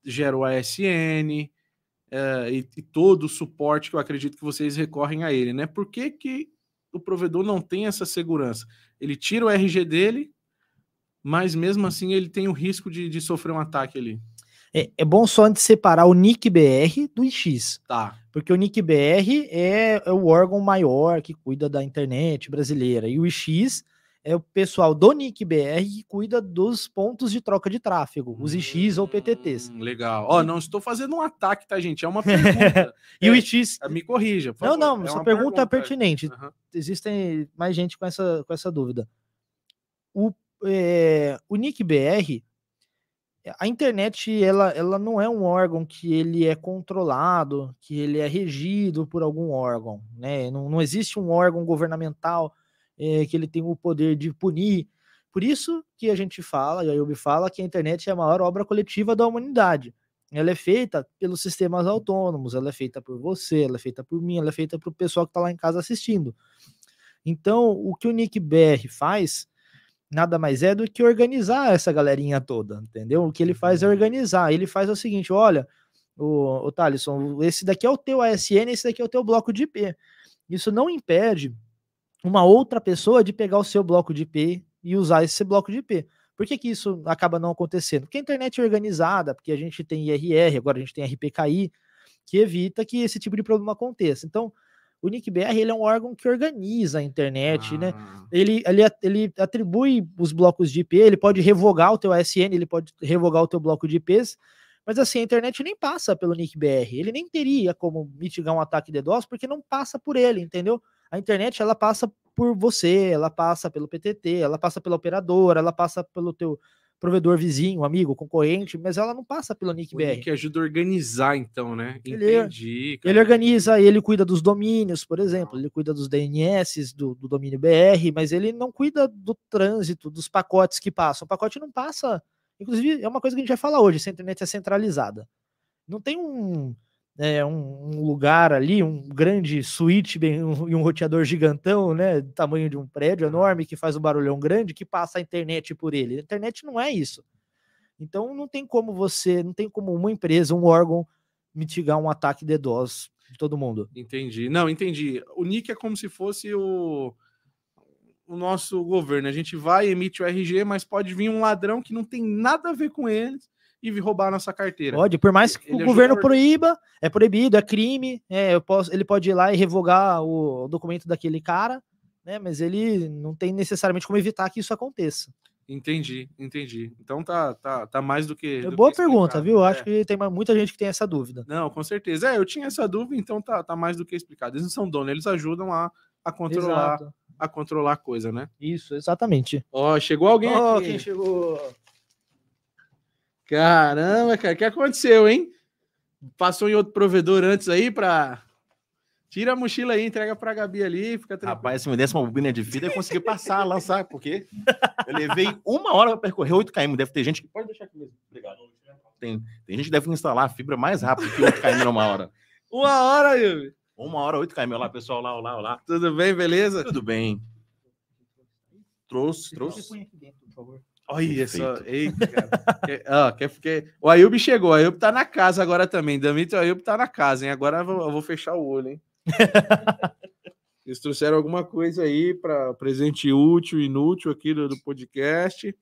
gera o ASN é, e, e, todo o suporte que eu acredito que vocês recorrem a ele, né? Por que, que o provedor não tem essa segurança? Ele tira o RG dele, mas mesmo assim ele tem o risco de, de sofrer um ataque ali. É, é bom só de separar o NIC BR do IX. Tá. Porque o NIC BR é, é, o órgão maior que cuida da internet brasileira. E o IX é o pessoal do NIC BR que cuida dos pontos de troca de tráfego, os IX ou PTTs. Hum, legal. Ó, oh, não estou fazendo um ataque, tá, gente? É uma pergunta. e é, o IX. Me corrija. não, não, é essa pergunta, é pergunta, é pertinente. Uhum. Existem mais gente com essa, com essa dúvida. O, é, o NIC BR a internet ela, ela não é um órgão que ele é controlado, que ele é regido por algum órgão, né? Não, não existe um órgão governamental é, que ele tem o poder de punir. Por isso que a gente fala, e a Yubi fala, que a internet é a maior obra coletiva da humanidade. Ela é feita pelos sistemas autônomos, ela é feita por você, ela é feita por mim, ela é feita para o pessoal que está lá em casa assistindo. Então, o que o Nick BR faz nada mais é do que organizar essa galerinha toda, entendeu? O que ele faz é uhum. organizar. Ele faz o seguinte: olha, o, o Thalisson, esse daqui é o teu ASN, esse daqui é o teu bloco de IP. Isso não impede uma outra pessoa de pegar o seu bloco de IP e usar esse bloco de IP. Por que, que isso acaba não acontecendo? Porque a internet é organizada, porque a gente tem IRR, agora a gente tem RPKI, que evita que esse tipo de problema aconteça. Então, o NICBR ele é um órgão que organiza a internet, né? ah. né? Ele, ele, ele atribui os blocos de IP, ele pode revogar o teu ASN, ele pode revogar o teu bloco de IPs, mas assim, a internet nem passa pelo NICBR, ele nem teria como mitigar um ataque de DDoS, porque não passa por ele, entendeu? A internet, ela passa por você, ela passa pelo PTT, ela passa pela operadora, ela passa pelo teu provedor vizinho, amigo, concorrente, mas ela não passa pela Nick BR. Que ajuda a organizar, então, né? Ele, Entendi. Cara. Ele organiza, ele cuida dos domínios, por exemplo, ele cuida dos DNS do, do domínio BR, mas ele não cuida do trânsito, dos pacotes que passam. O pacote não passa. Inclusive, é uma coisa que a gente vai falar hoje: se a internet é centralizada. Não tem um é, um, um, lugar ali, um grande suíte bem, um, e um roteador gigantão, né, do tamanho de um prédio enorme que faz um barulhão grande que passa a internet por ele. A internet não é isso. Então não tem como você, não tem como uma empresa, um órgão mitigar um ataque de DDoS de todo mundo. Entendi. Não, entendi. O NIC é como se fosse o o nosso governo. A gente vai, emite o RG, mas pode vir um ladrão que não tem nada a ver com eles e roubar a nossa carteira. Pode, por mais que ele o governo proíba, é proibido, é crime, é, eu posso, ele pode ir lá e revogar o, documento daquele cara, né? Mas ele não tem necessariamente como evitar que isso aconteça. Entendi, entendi. Então tá, tá, tá mais do que. É do boa que pergunta, viu? É. Acho que tem muita gente que tem essa dúvida. Não, com certeza. É, eu tinha essa dúvida, então tá, tá mais do que explicado. Eles não são donos, eles ajudam a, a controlar Exato. a controlar a coisa, né? Isso, exatamente. Ó, chegou alguém oh, aqui. quem chegou? Caramba, cara, o que aconteceu, hein? Passou em outro provedor antes aí para Tira a mochila aí, entrega pra Gabi ali, fica tranquilo. Rapaz, se me desse uma bobina de fita, eu consegui passar, lançar, porque eu levei uma hora para percorrer 8 km. Deve ter gente que. Pode deixar aqui mesmo. Obrigado. Tem, tem gente que deve instalar a fibra mais rápido que 8 km numa hora. Uma hora, Yuri. Uma hora, 8 km. Olá, pessoal, lá, olá, olá. Tudo bem, beleza? Tudo bem. Trouxe, trouxe. Põe aqui dentro, por favor. Olha só, eita, cara. quer, quer, o Ayub chegou, o Ayub tá na casa agora também. Damito o Ayub tá na casa, hein? Agora eu vou, eu vou fechar o olho, hein? Eles trouxeram alguma coisa aí para presente útil, inútil aqui do, do podcast.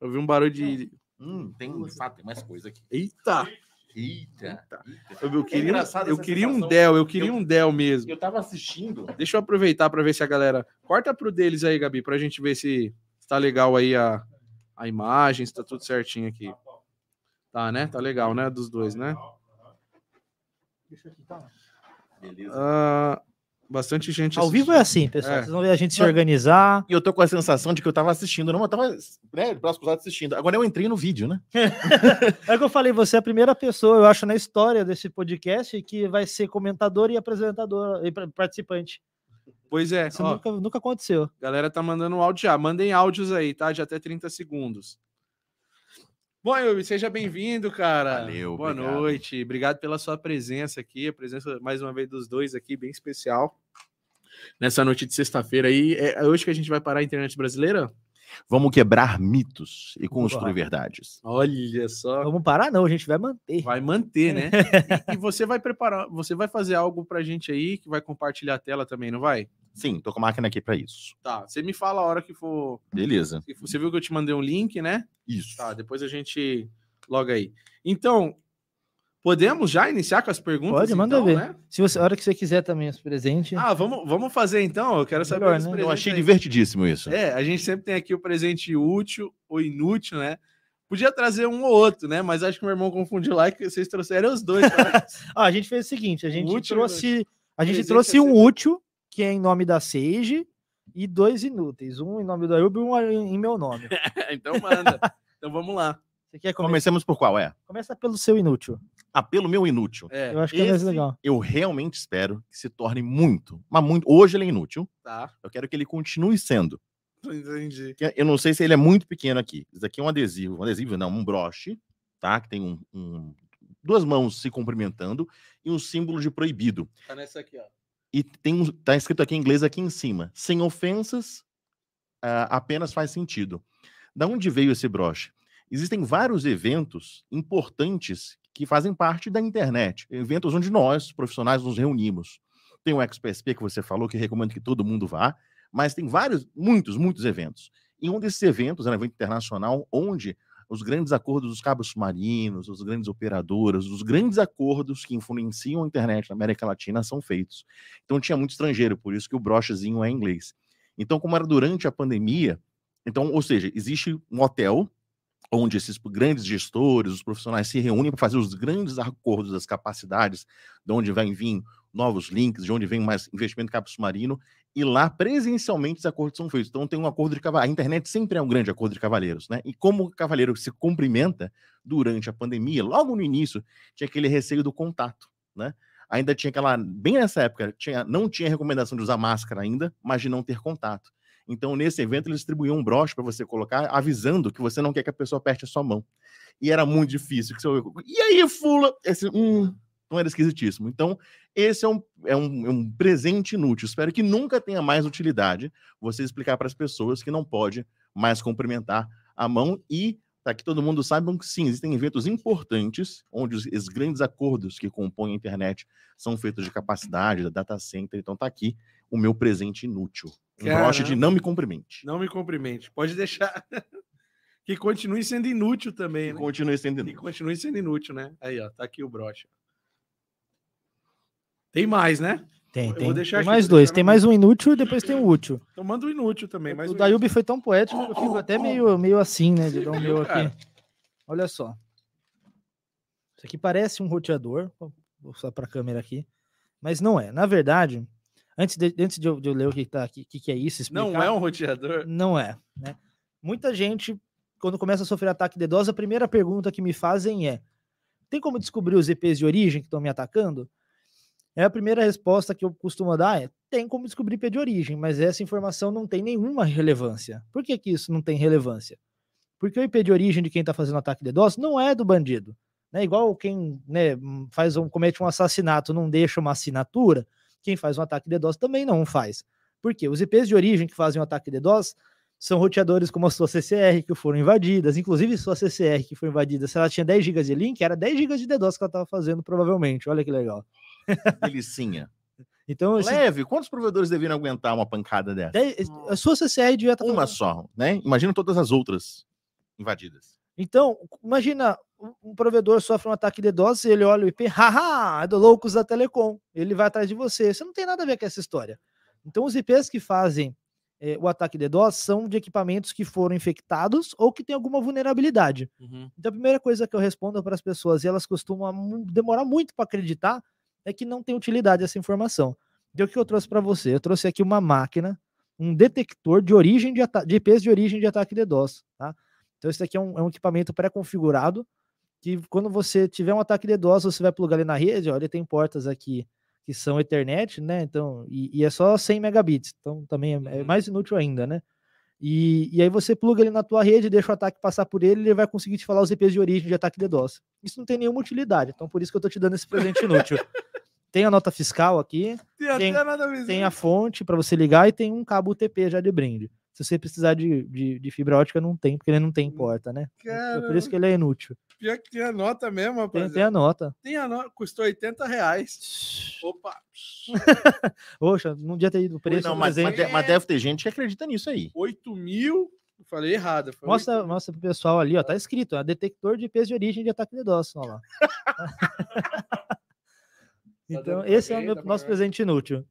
Eu vi um barulho de. Hum, tem, de fato, tem mais coisa aqui. Eita! Eita! Eita. Eu, eu, queria, é eu queria um Dell, eu queria eu, um Dell mesmo. Eu tava assistindo. Deixa eu aproveitar para ver se a galera. Corta pro deles aí, Gabi, pra gente ver se tá legal aí a, a imagem, está tudo certinho aqui. Tá, né? Tá legal, né? Dos dois, né? Beleza. Uh, bastante gente. Ao vivo é assim, pessoal. É. Vocês vão ver a gente se organizar. E eu tô com a sensação de que eu tava assistindo, não, eu tava, né, braço cruzado assistindo. Agora eu entrei no vídeo, né? é que eu falei, você é a primeira pessoa, eu acho, na história desse podcast que vai ser comentador e apresentador e participante. Pois é. Isso ó, nunca, nunca aconteceu. Galera tá mandando áudio já. Mandem áudios aí, tá? De até 30 segundos. Bom, Yubi, seja bem-vindo, cara. Valeu, Boa obrigado. noite. Obrigado pela sua presença aqui. A presença, mais uma vez, dos dois aqui, bem especial. Nessa noite de sexta-feira aí. É hoje que a gente vai parar a internet brasileira? Vamos quebrar mitos e construir verdades. Olha só. Vamos parar, não, a gente vai manter. Vai manter, né? e, e, você vai preparar, você vai fazer algo pra gente aí que vai compartilhar a tela também, não vai? Sim, tô com a máquina aqui para isso. Tá, você me fala a hora que for. Beleza. Você viu que eu te mandei um link, né? Isso. Tá, depois a gente loga aí. Então, podemos já iniciar com as perguntas? Pode, manda então, ver. Né? Se você, a hora que você quiser também os presentes. Ah, vamos, vamos fazer então. Eu quero saber Melhor, né? Eu achei aí. divertidíssimo isso. É, a gente sempre tem aqui o presente útil ou inútil, né? Podia trazer um ou outro, né? Mas acho que meu irmão confundiu lá que vocês trouxeram os dois. ah, a gente fez o seguinte: a gente trouxe, a gente trouxe um útil que é em nome da Sage, e dois inúteis. Um em nome do Ayub e um em meu nome. então manda. então vamos lá. Você quer começar? Comecemos por qual é? Começa pelo seu inútil. Ah, pelo meu inútil. É, Eu acho que é mais legal. Eu realmente espero que se torne muito, mas muito. Hoje ele é inútil. tá. Eu quero que ele continue sendo. Entendi. Eu não sei se ele é muito pequeno aqui. Isso aqui é um adesivo, um adesivo não, um broche, tá? Que tem um, um- duas mãos se cumprimentando e um símbolo de proibido. Tá nessa aqui, ó. E tem um, tá escrito aqui em inglês aqui em cima, sem ofensas, ah, apenas faz sentido. Da onde veio esse broche? Existem vários eventos importantes que fazem parte da internet, eventos onde nós, profissionais, nos reunimos. Tem o XPSP que você falou, que recomendo que todo mundo vá, mas tem vários, muitos, muitos eventos. E um desses eventos é um evento internacional onde os grandes acordos dos cabos submarinos, os grandes operadoras, os grandes acordos que influenciam a internet na América Latina são feitos. Então tinha muito estrangeiro, por isso que o brochezinho é inglês. Então, como era durante a pandemia, então, ou seja, existe um hotel onde esses grandes gestores, os profissionais se reúnem para fazer os grandes acordos das capacidades, de onde vai vir novos links, de onde vem mais investimento cabo submarino, e lá presencialmente os acordos são feitos. Então tem um acordo de cavaleiros. A internet sempre é um grande acordo de cavalheiros, né? E como o cavaleiro se cumprimenta durante a pandemia, logo no início, tinha aquele receio do contato, né? Ainda tinha aquela, bem nessa época, tinha, não tinha recomendação de usar máscara ainda, mas de não ter contato. Então, nesse evento, eles distribuíam um broche para você colocar, avisando que você não quer que a pessoa aperte a sua mão. E era muito difícil. Que você... E aí, fula? Esse, hum, não era esquisitíssimo. Então, esse é um, é, um, é um presente inútil. Espero que nunca tenha mais utilidade você explicar para as pessoas que não pode mais cumprimentar a mão e para que todo mundo saiba que sim, existem eventos importantes onde os, grandes acordos que compõem a internet são feitos de capacidade, da data center. Então tá aqui o meu presente inútil. Um broche de Caramba. não me cumprimente. Não me cumprimente. Pode deixar. que continue sendo inútil também, E né? continue sendo Que inútil. continue sendo inútil, né? Aí, ó, tá aqui o broche. Tem mais, né? Tem, tem. vou deixar tem aqui, mais dois. Tem mais um inútil e depois tem um útil. Então manda o inútil também. O Dayubi foi tão poético que eu fico até meio, meio assim, né? De dar o meu aqui. Olha só. Isso aqui parece um roteador. Vou mostrar para a câmera aqui. Mas não é. Na verdade, antes de, antes de, eu, de eu ler o que, tá que, que é isso, explicar, Não é um roteador? Não é, né? Muita gente, quando começa a sofrer ataque DDoS, a primeira pergunta que me fazem é: tem como descobrir os IPs de origem que estão me atacando? É a primeira resposta que eu costumo dar é: tem como descobrir IP de origem, mas essa informação não tem nenhuma relevância. Por que, que isso não tem relevância? Porque o IP de origem de quem está fazendo ataque DDoS não é do bandido. Né? Igual quem né, faz um, comete um assassinato não deixa uma assinatura, quem faz um ataque DDoS também não faz. Por quê? Os IPs de origem que fazem um ataque DDoS são roteadores como a sua CCR que foram invadidas, inclusive sua CCR que foi invadida, se ela tinha 10 GB de link, era 10 GB de DDoS que ela estava fazendo, provavelmente. Olha que legal. Delicinha. Então, esse Leve. Quantos provedores deveriam aguentar uma pancada dessa? 10 a sua CCR devia estar Uma só, né? Imagina todas as outras invadidas. Então, imagina, um- provedor sofre um ataque de DDoS, ele olha o IP, haha, é do loucos da Telecom. Ele vai atrás de você. Você não tem nada a ver com essa história. Então, os IPs que fazem eh, o ataque de DDoS são de equipamentos que foram infectados ou que têm alguma vulnerabilidade. Uhum. Então, a primeira coisa que eu respondo para as pessoas, e elas costumam demorar muito para acreditar, é que não tem utilidade essa informação. Então, o que eu trouxe para você? Eu trouxe aqui uma máquina, um detector de origem de, de IPs de origem de ataque de DDoS, tá? Então, esse aqui é um, é um equipamento pré-configurado, que quando você tiver um ataque de DDoS, você vai plugar ele na rede, ele tem portas aqui que são Ethernet, né? Então, e, e é só 100 megabits, então também é, é Uhum. mais inútil ainda, né? E, e aí você pluga ele na tua rede, deixa o ataque passar por ele, ele vai conseguir te falar os IPs de origem de ataque de DDoS. Isso não tem nenhuma utilidade, então por isso que eu tô te dando esse presente inútil. tem a nota fiscal aqui, Tem, Tem- tem a fonte para você ligar e tem um cabo UTP já de brinde. Se você precisar de, de, de fibra ótica, não tem, porque ele não tem porta, né? É por isso que ele é inútil. Pior que tem a nota mesmo, Tem, rapaz. tem a nota. Tem a nota, custou 80 reais. Opa! Poxa, não devia ter ido o preço não, mas, mas, deve ter gente que acredita nisso aí. 8 mil. Eu falei errado. foi Mostra, 8 mil. mostra pro pessoal ali, ó. Tá escrito, é detector de IPs de origem de ataque de DDoS. Ó lá. então, dando pra esse é o meu, pra nosso presente inútil.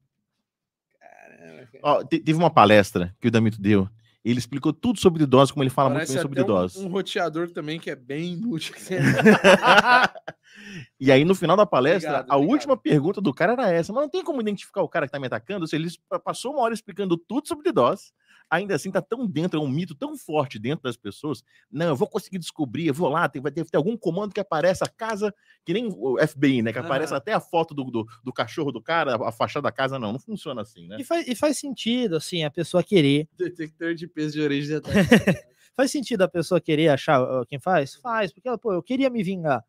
Ó, te- teve uma palestra que o Damito deu. Ele explicou tudo sobre DDoS, como ele fala Parece muito bem sobre até um, um roteador também que é bem inútil. e aí, no final da palestra, Obrigado, a obrigado. última pergunta do cara era essa: mas não tem como identificar o cara que tá me atacando? Ou seja, ele pa- passou uma hora explicando tudo sobre DDoS. Ainda assim tá tão dentro, é um mito tão forte dentro das pessoas. Não, eu vou conseguir descobrir, eu vou lá, tem, vai ter, ter algum comando que aparece a casa, que nem o FBI, né? Que aparece Aham. até a foto do, do, do cachorro do cara, a fachada da casa, não, não funciona assim, né? E faz, e faz sentido, assim, a pessoa querer. Detector de peso de origem de ataque. Faz sentido a pessoa querer achar ó, quem faz? Faz, porque ela, pô, eu queria me vingar.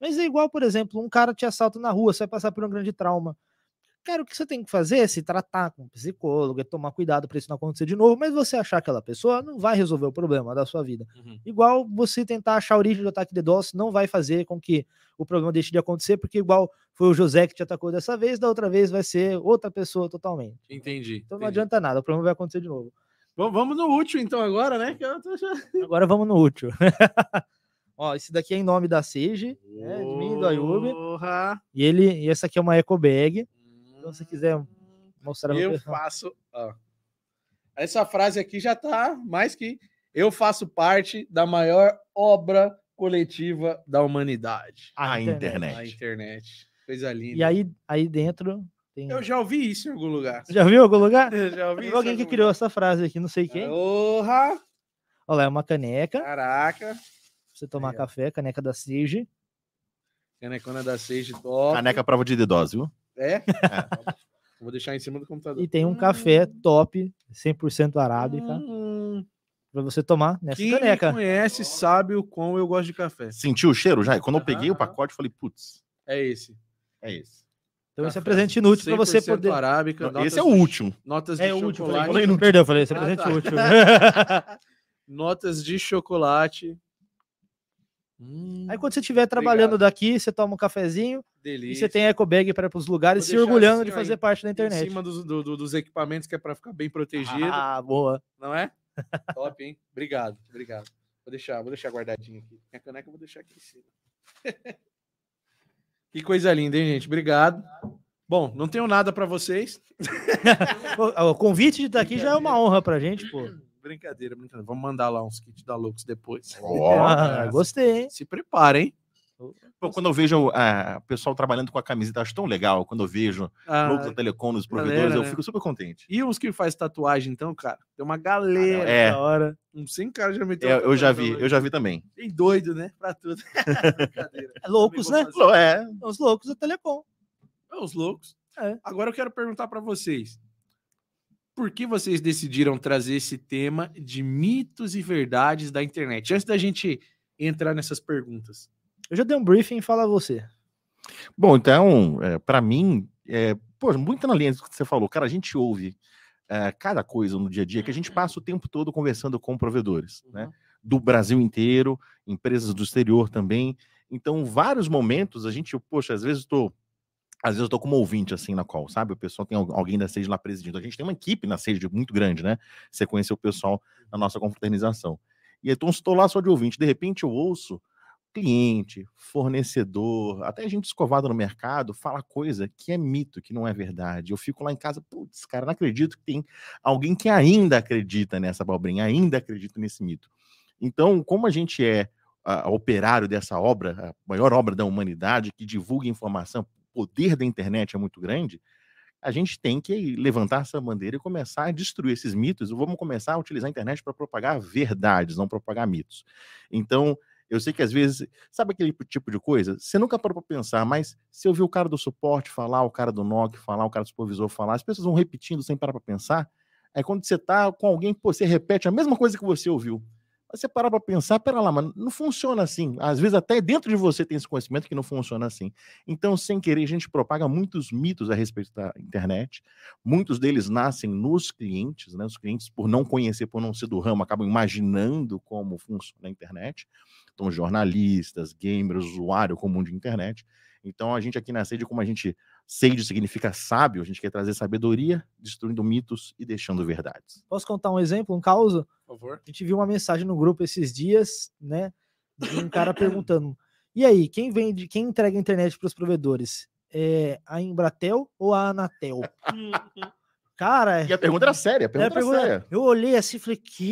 Mas é igual, por exemplo, um cara te assalta na rua, você vai passar por um grande trauma. Cara, o que você tem que fazer é se tratar com um psicólogo, é tomar cuidado para isso não acontecer de novo, mas você achar aquela pessoa não vai resolver o problema da sua vida. Uhum. Igual você tentar achar a origem do ataque de DDoS não vai fazer com que o problema deixe de acontecer, porque igual foi o José que te atacou dessa vez, da outra vez vai ser outra pessoa totalmente. Entendi. Então não entendi. adianta nada, o problema vai acontecer de novo. Vamos- Vamos no útil, então, agora, né? Tô. Agora vamos no útil. Ó, esse daqui é em nome da Sage, né, de mim e do Ayub. E ele, e essa aqui é uma eco bag. Então, se quiser mostrar pra Eu faço. ó. Essa frase aqui já tá mais que. Eu faço parte da maior obra coletiva da humanidade. A A internet. internet. A internet. Coisa linda. E aí, aí dentro tem. Eu já ouvi isso em algum lugar. Já viu em algum lugar? Eu já ouvi alguém que criou lugar. essa frase aqui, não sei quem. Porra! Olha lá, é uma caneca. pra Caraca! Você tomar Aí, café, caneca da Sage. Canecona da Sage top. Caneca prova de dedose, viu? É? Vou deixar em cima do computador. E tem um café top, 100% arábica, Hum, pra você tomar nessa quem me caneca. conhece sabe o quão eu gosto de café. Sentiu o cheiro já? Quando eu peguei o Aham. pacote, eu falei, putz, É esse. é esse. Então esse é presente inútil pra você 100% poder. arábica. Não, esse é o último. Notas de É chocolate. falei, falei, perdão, falei, esse é Ah, presente tá. útil. Notas de chocolate. Hum, Aí quando você estiver trabalhando daqui, você toma um cafezinho e delícia. você tem a eco bag para ir pros lugares Vou se orgulhando assim, de fazer em- parte da Em internet. cima dos, do- do- dos equipamentos que é para ficar bem protegido, Ah, boa. não é? Top, hein? Obrigado, obrigado. Vou deixar, vou deixar guardadinho aqui. Minha caneca eu vou deixar aqui em cima. que coisa linda, hein, gente? Obrigado. Bom, não tenho nada para vocês. O, o convite de estar aqui já é uma honra pra gente, pô. Brincadeira, brincadeira. Vamos mandar lá uns kits da Lux depois. Ó, Ah, gostei, hein? Se preparem. Pô, quando eu vejo ah, o pessoal trabalhando com a camiseta, acho tão legal. Quando eu vejo Ah, logos da Telecom nos galera, provedores, eu né? fico super contente. e os que faz tatuagem, então, cara? Tem uma galera. É. Da hora. Uns 100 caras já meteu. É, eu já vi, eu já vi também. Tem doido, né? Pra tudo. Brincadeira. É loucos, né? fazer. É, Os loucos da Telecom. É, os loucos. É. Agora eu quero perguntar pra vocês. Por que vocês decidiram trazer esse tema de mitos e verdades da internet? Antes da gente entrar nessas perguntas. Eu já dei um briefing, fala você. Bom, então, é, para mim, é, pô, muito na linha do que você falou, cara, a gente ouve é, cada coisa no dia a dia que a gente passa o tempo todo conversando com provedores, né? Do Brasil inteiro, empresas do exterior também. Então, vários momentos a gente, poxa, às vezes estou. Às vezes eu tô como ouvinte, assim, na call, sabe? O pessoal tem al- alguém da Sage lá presidindo. A gente tem uma equipe na Sage muito grande, né? Você conheceu o pessoal na nossa confraternização. E então, estou lá só de ouvinte. De repente, eu ouço cliente, fornecedor, até gente escovada no mercado, fala coisa que é mito, que não é verdade. Eu fico lá em casa, putz, cara, não acredito que tem alguém que ainda acredita nessa abobrinha, ainda acredita nesse mito. Então, como a gente é a, operário dessa obra, a maior obra da humanidade, que divulga informação, poder da internet é muito grande, a gente tem que levantar essa bandeira e começar a destruir esses mitos. Vamos começar a utilizar a internet para propagar verdades, não propagar mitos. Então, eu sei que às vezes, sabe aquele tipo de coisa? Você nunca parou para pensar, mas se eu o cara do suporte falar, o cara do NOC falar, o cara do supervisor falar, as pessoas vão repetindo sem parar para pensar. Aí quando você tá com alguém, pô, você repete a mesma coisa que você ouviu. Você parar para pensar, pera lá, mas não funciona assim. Às vezes até dentro de você tem esse conhecimento que não funciona assim. Então, sem querer, a gente propaga muitos mitos a respeito da internet. Muitos deles nascem nos clientes, né? Os clientes, por não conhecer, por não ser do ramo, acabam imaginando como funciona a internet. Então, jornalistas, gamers, usuário comum de internet. Então, a gente aqui na Sede, como a gente, Sage significa sábio, a gente quer trazer sabedoria, destruindo mitos e deixando verdades. Posso contar um exemplo, um caos? A Por favor. gente viu uma mensagem no grupo esses dias, né? De um cara perguntando: e aí, quem vende, quem entrega a internet para os provedores? É a Embratel ou a Anatel? Cara, E a pergunta era séria, a É, pergunta era pergunta- séria. Eu olhei assim e falei, que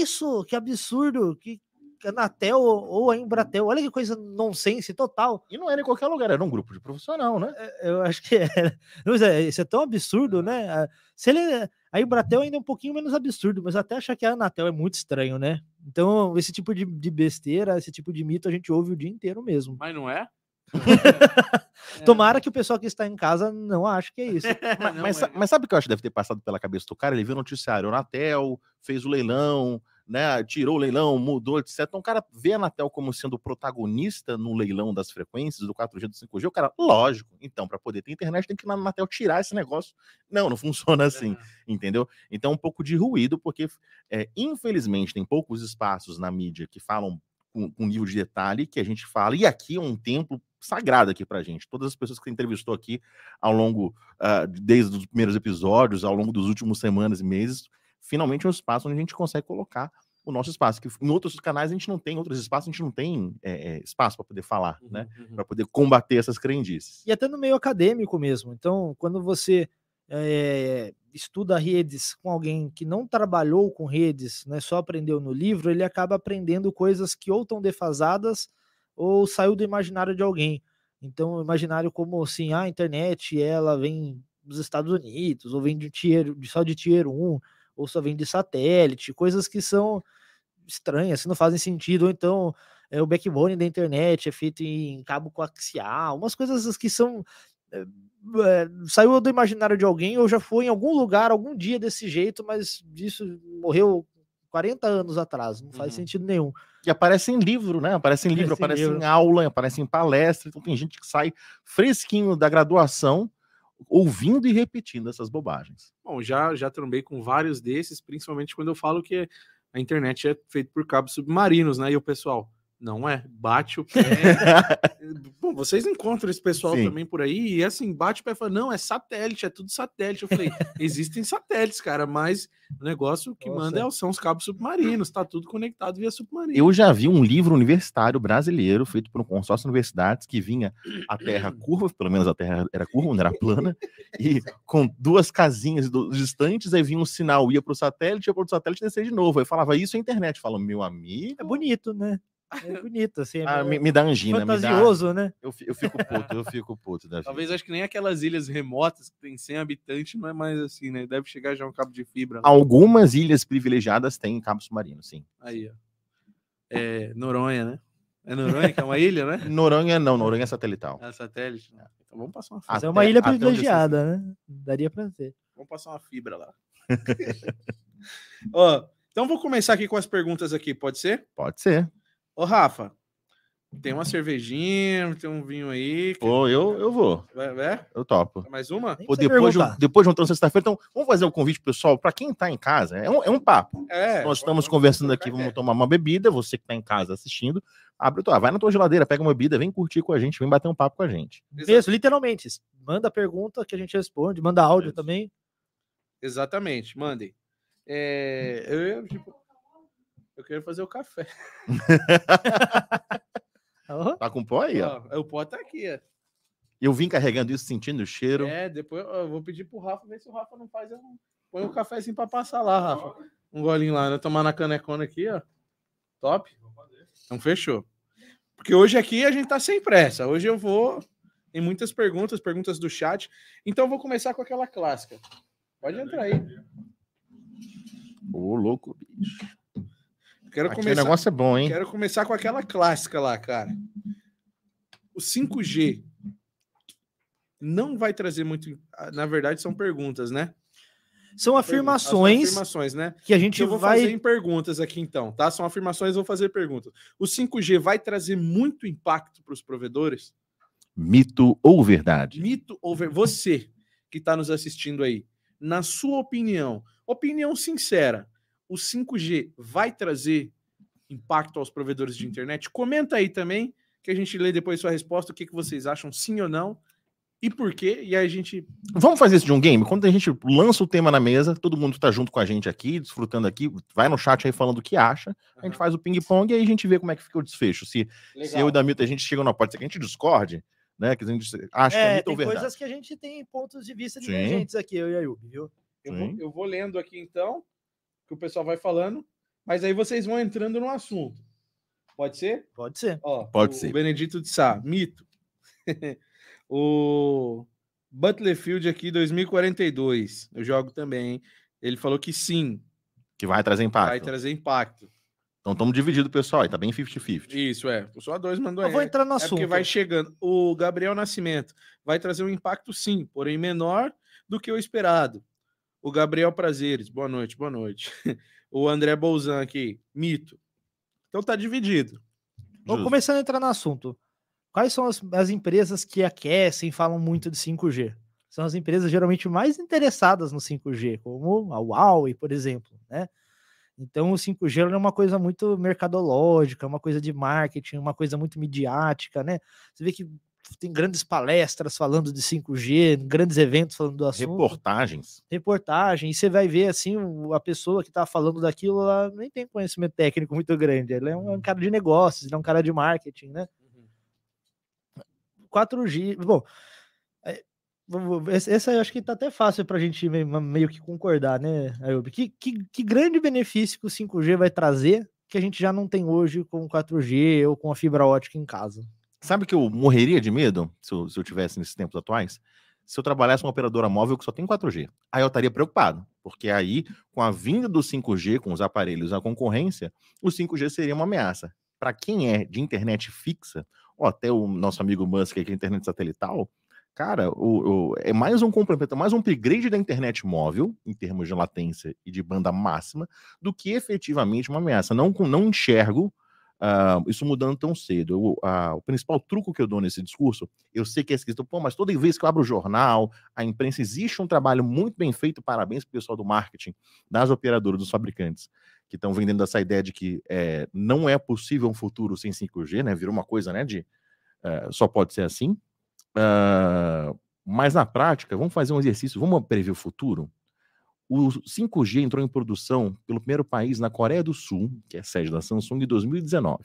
isso? Que absurdo! Que Anatel ou a Embratel, olha que coisa nonsense total. E não era em qualquer lugar, era um grupo de profissional, né? É, Eu acho que era. Mas é, Isso é tão absurdo, né? Se ele, A Embratel ainda é um pouquinho menos absurdo, mas até achar que a Anatel é muito estranho, né? Então, esse tipo de, de besteira, esse tipo de mito a gente ouve o dia inteiro mesmo. Mas não é? Tomara que o pessoal que está em casa não ache que é isso. Mas, Não mas, é. mas sabe o que eu acho que deve ter passado pela cabeça do cara? Ele viu o noticiário, Anatel fez o leilão, né? Tirou o leilão, mudou, etc. Então o cara vê a Anatel como sendo protagonista no leilão das frequências do 4G do 5G. O cara, lógico, então, para poder ter internet, tem que ir na Anatel tirar esse negócio. Não, não funciona assim, entendeu? Então, um pouco de ruído, porque, é, infelizmente, tem poucos espaços na mídia que falam com, com nível de detalhe que a gente fala, e aqui é um templo sagrado aqui pra gente. Todas as pessoas que você entrevistou aqui ao longo, ah, desde os primeiros episódios, ao longo dos últimos semanas e meses, finalmente é um espaço onde a gente consegue colocar o nosso espaço. Que em outros canais a gente não tem, em outros espaços a gente não tem é, é, espaço para poder falar, né? Uhum. Para poder combater essas crendices. E até no meio acadêmico mesmo. Então, quando você eh, estuda redes com alguém que não trabalhou com redes, né, só aprendeu no livro, ele acaba aprendendo coisas que ou estão defasadas ou saiu do imaginário de alguém. Então, imaginário como assim, ah, a internet ela vem dos Estados Unidos, ou vem de tier, só de tier 1, ou só vem de satélite, coisas que são estranhas, que não fazem sentido, ou então é, o backbone da internet é feito em cabo coaxial, umas coisas que são é, é, saiu do imaginário de alguém ou já foi em algum lugar algum dia desse jeito, mas disso morreu 40 anos atrás, não faz Uhum. sentido nenhum. E aparece em livro, né? Aparece em livro, Aparece em aparece em livro. aula, aparece em palestra. Então tem gente que sai fresquinho da graduação, ouvindo e repetindo essas bobagens. Bom, já, já trombei com vários desses, principalmente quando eu falo que a internet é feita por cabos submarinos, né? E o pessoal, não é, bate o pé. Bom, vocês encontram esse pessoal Sim. também por aí, e assim, bate o pé e fala, não, é satélite, é tudo satélite. Eu falei, existem satélites, cara, mas o negócio que Nossa. manda é, são os cabos submarinos, tá tudo conectado via submarino. Eu já vi um livro universitário brasileiro feito por um consórcio de universidades que vinha a Terra curva, pelo menos a Terra era curva, não era plana, e com duas casinhas distantes, aí vinha um sinal, ia para o satélite, ia para o satélite e descer de novo. Aí falava isso é internet. Fala, meu amigo. É bonito, né? É bonito, assim, é Ah, me, me dá angina, me dá. fantasioso, né? Eu, eu fico puto, eu fico puto. Davi. Talvez acho que nem aquelas ilhas remotas que tem 100 habitantes, não é mais assim, né? Deve chegar já um cabo de fibra. lá. Algumas ilhas privilegiadas têm cabo submarino, sim. Aí, ó. É Noronha, né? É Noronha que é uma ilha, né? Noronha não, Noronha é satelital. É satélite. né? Então vamos passar uma fibra. Mas é Até- uma ilha até privilegiada, né? Daria pra ter. Vamos passar uma fibra lá. Ó, então vou começar aqui com as perguntas aqui, pode ser? Pode ser. Ô, Rafa, tem uma cervejinha, tem um vinho aí. Pô, eu, eu vou, Vai, vai? eu topo. Mais uma? Pô, depois, de um, depois de um sexta-feira, então vamos fazer um convite pessoal, para quem tá em casa, é um, é um papo. É. Nós estamos vamos- conversando vamos aqui, vamos tomar uma bebida, você que tá em casa assistindo, abre o tua, vai na tua geladeira, pega uma bebida, vem curtir com a gente, vem bater um papo com a gente. Exa- Mesmo, literalmente. Manda pergunta que a gente responde, manda áudio Isso. também. Exatamente, mandem. É, eu, tipo, eu quero fazer o café. Tá com pó aí, ó. Ó, o pó tá aqui, ó. Eu vim carregando isso, sentindo o cheiro. É, depois eu vou pedir pro Rafa ver se o Rafa não faz. Eu põe um cafezinho pra passar lá, Rafa. Um golinho lá, né? Tomar na canecona aqui, ó. Top. Então fechou. Porque hoje aqui a gente tá sem pressa. Hoje eu vou. Tem muitas perguntas, perguntas do chat. Então eu vou começar com aquela clássica. Pode entrar aí. Ô, louco, bicho. Quero Aqui o começar. negócio é bom, hein? Quero começar com aquela clássica lá, cara. O 5G não vai trazer muito. Na verdade, são perguntas, né? São afirmações afirmações, né? que a gente Que eu vou vai. fazer em perguntas aqui, então, tá? São afirmações, eu vou fazer perguntas. O 5G vai trazer muito impacto para os provedores? Mito ou verdade? Mito ou ver... Você que está nos assistindo aí, na sua opinião, opinião sincera, o 5G vai trazer impacto aos provedores de internet? Comenta aí também, que a gente lê depois sua resposta, o que, que vocês acham, sim ou não, e por quê, e aí a gente... Vamos fazer isso de um game? Quando a gente lança o tema na mesa, todo mundo tá junto com a gente aqui, desfrutando aqui, vai no chat aí falando o que acha, a gente faz o ping-pong e aí a gente vê como é que fica o desfecho. Se, se eu e o Damito a gente chega numa pode ser que a gente discorde, né? Que a gente acha que é É, mito ou tem coisas que a gente tem pontos de vista Sim. divergentes aqui, eu e a Yubi, viu? Eu vou, eu vou lendo aqui então, que o pessoal vai falando, mas aí vocês vão entrando no assunto. Pode ser? Pode ser. Ó, Pode o ser. Benedito de Sá, mito. o Butlerfield aqui 2042. Eu jogo também. hein? Ele falou que sim, Que vai trazer impacto. vai trazer impacto. Então estamos divididos, pessoal. aí Tá bem 50-50. Isso, é. O só dois mandou Eu aí. vou entrar no É assunto. porque vai chegando. O Gabriel Nascimento vai trazer um impacto, sim, porém menor do que o esperado. O Gabriel Prazeres, boa noite, boa noite. O André Bolzan aqui, mito. Então tá dividido. Vou começando a entrar no assunto. Quais são as, as empresas que aquecem e falam muito de 5G? São as empresas geralmente mais interessadas no 5G, como a Huawei, por exemplo, né? Então o 5G ele é uma coisa muito mercadológica, uma coisa de marketing, uma coisa muito midiática, né? Você vê que tem grandes palestras falando de 5G, grandes eventos falando do assunto Reportagens. reportagem, e você vai ver assim, a pessoa que tá falando daquilo, ela nem tem conhecimento técnico muito grande. Ele é um, é um cara de negócios, ele é um cara de marketing, né? 4G, bom, é, aí eu acho que tá até fácil pra gente meio, meio que concordar, né, Ayub? Que, que, que grande benefício que o 5G vai trazer que a gente já não tem hoje com o 4G ou com a fibra ótica em casa. Sabe que eu morreria de medo se eu, se eu tivesse nesses tempos atuais? Se eu trabalhasse uma operadora móvel que só tem 4G. Aí eu estaria preocupado, porque aí, com a vinda do 5G, com os aparelhos a concorrência, o 5G seria uma ameaça. Para quem é de internet fixa, ou até o nosso amigo Musk, que é internet satelital, cara, o, o- é mais um complemento, mais um upgrade da internet móvel, em termos de latência e de banda máxima, do que efetivamente uma ameaça. Não, não enxergo ah, isso mudando tão cedo. Eu- ah, o principal truco que eu dou nesse discurso, eu sei que é escrito, pô, mas toda vez que eu abro o jornal, a imprensa, existe um trabalho muito bem feito, parabéns pro pessoal do marketing, das operadoras, dos fabricantes, que estão vendendo essa ideia de que é, não é possível um futuro sem 5G, né? Virou uma coisa, né, de eh, só pode ser assim. Ah, mas na prática, vamos fazer um exercício, vamos prever o futuro? O 5G entrou em produção pelo primeiro país na Coreia do Sul, que é sede da Samsung, em 2019.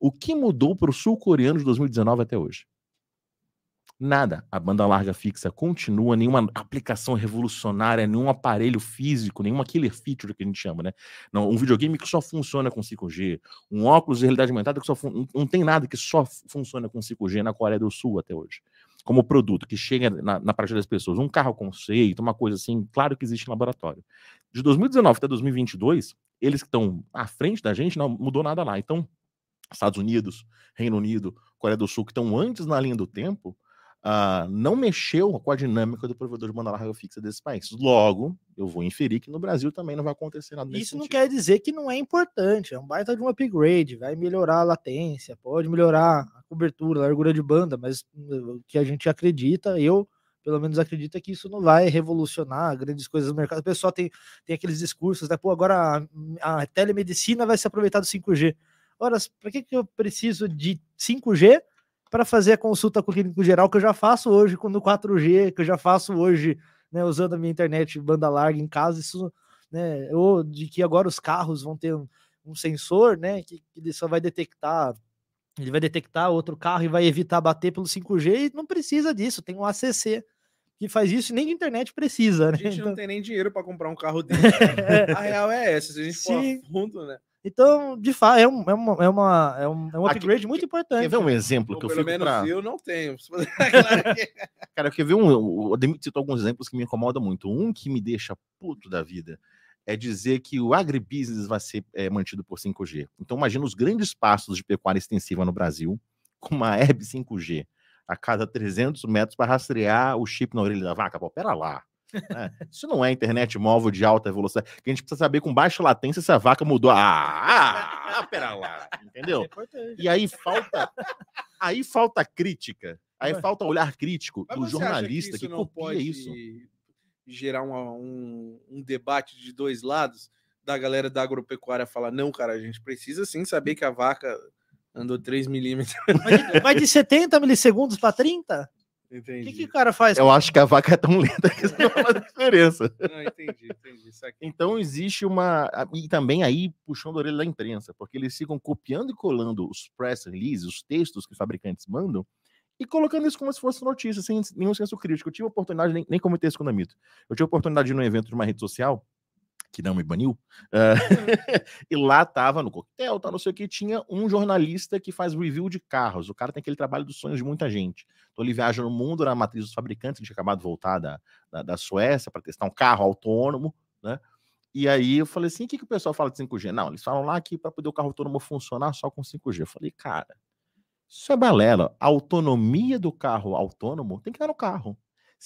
O que mudou para o sul-coreano de 2019 até hoje? Nada. A banda larga fixa continua, nenhuma aplicação revolucionária, nenhum aparelho físico, nenhuma killer feature que a gente chama, né? Não, um videogame que só funciona com 5G, um óculos de realidade aumentada que só não- tem nada que só funciona com 5G na Coreia do Sul até hoje. Como produto que chega na, na das pessoas, um carro conceito, uma coisa assim, claro que existe em laboratório. De 2019 até 2022, eles que estão à frente da gente, não mudou nada lá. Então, Estados Unidos, Reino Unido, Coreia do Sul, que estão antes na linha do tempo, ah, não mexeu com a dinâmica do provedor de banda larga fixa desses países. Logo, eu vou inferir que no Brasil também não vai acontecer nada Isso não sentido. quer dizer que não é importante, é um baita de um upgrade, vai melhorar a latência, pode melhorar a cobertura, a largura de banda, mas uh, o que a gente acredita, eu pelo menos acredito que isso não vai revolucionar grandes coisas no mercado. O pessoal tem, tem aqueles discursos, né? Pô, agora a, a telemedicina vai se aproveitar do 5G. Ora, para que, que eu preciso de 5G para fazer a consulta com o clínico geral que eu já faço hoje com no 4G, que eu já faço hoje, né, usando a minha internet banda larga em casa, isso né? Ou de que agora os carros vão ter um, um sensor, né? Que, que ele só vai detectar, ele vai detectar outro carro e vai evitar bater pelo 5G e não precisa disso, tem um ACC que faz isso e nem de internet precisa, A né? gente Então, não tem nem dinheiro para comprar um carro desse. A real é essa, se a gente for Sim. a fundo, né? Então, de fato, é um, é uma, é uma, é um, é um Aqui- upgrade muito importante. Quer ver um exemplo Ou que eu pelo fico menos pra... eu não tenho. Claro aqui. Cara, quer ver um. O Ademir citou alguns exemplos que me incomodam muito. Um que me deixa puto da vida é dizer que o agribusiness vai ser é, mantido por 5G. Então, imagina os grandes passos de pecuária extensiva no Brasil, com uma herb 5G a cada 300 metros para rastrear o chip na orelha da vaca. Pô, pera lá. Né? Isso não é internet móvel de alta velocidade. Que a gente precisa saber com baixa latência se a vaca mudou. Ah, ah pera lá. Entendeu? É. E aí falta, aí falta crítica, aí falta olhar crítico Mas do jornalista que, isso não copia pode isso. gerar uma- um, um debate de dois lados da galera da agropecuária falar, não, cara, a gente precisa sim saber que a vaca andou 3 milímetros. De, vai de 70 milissegundos para 30? O Entendi. que, que o cara faz? Eu acho que a vaca é tão lenta que isso não faz diferença. Não, entendi, entendi. Isso aqui. Então existe uma. E também aí puxando a orelha da imprensa, porque eles ficam copiando e colando os press releases, os textos que os fabricantes mandam, e colocando isso como se fosse notícia, sem nenhum senso crítico. Eu tive a oportunidade, nem, nem comentei isso com o Namito. Eu tive a oportunidade de ir num evento de uma rede social, que não me baniu, ah, e lá tava no coquetel, tá, não sei o que, tinha um jornalista que faz review de carros. O cara tem aquele trabalho dos sonhos de muita gente. Então ele viaja no mundo, na matriz dos fabricantes, ele tinha acabado de voltar da, da, da Suécia para testar um carro autônomo, né? E aí eu falei assim: o que, que o pessoal fala de 5G? Não, eles falam lá que para poder o carro autônomo funcionar só com 5G. Eu falei, cara, isso é balela. A autonomia do carro autônomo tem que estar no carro.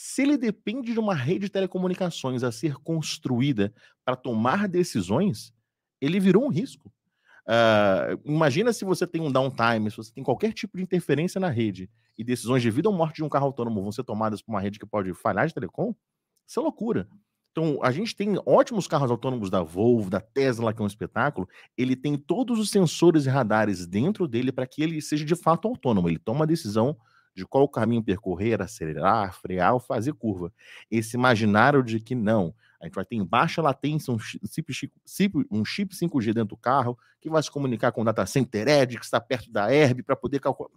Se ele depende de uma rede de telecomunicações a ser construída para tomar decisões, ele virou um risco. Uh, imagina se você tem um downtime, se você tem qualquer tipo de interferência na rede e decisões de vida ou morte de um carro autônomo vão ser tomadas por uma rede que pode falhar de telecom, isso é loucura. Então, a gente tem ótimos carros autônomos da Volvo, da Tesla, que é um espetáculo. Ele tem todos os sensores e radares dentro dele para que ele seja de fato autônomo. Ele toma a decisão de qual caminho percorrer, acelerar, frear ou fazer curva. Esse imaginário de que não, a gente vai ter em baixa latência um chip, um chip 5G dentro do carro que vai se comunicar com o data center Edge, que está perto da Herb, para poder calcular.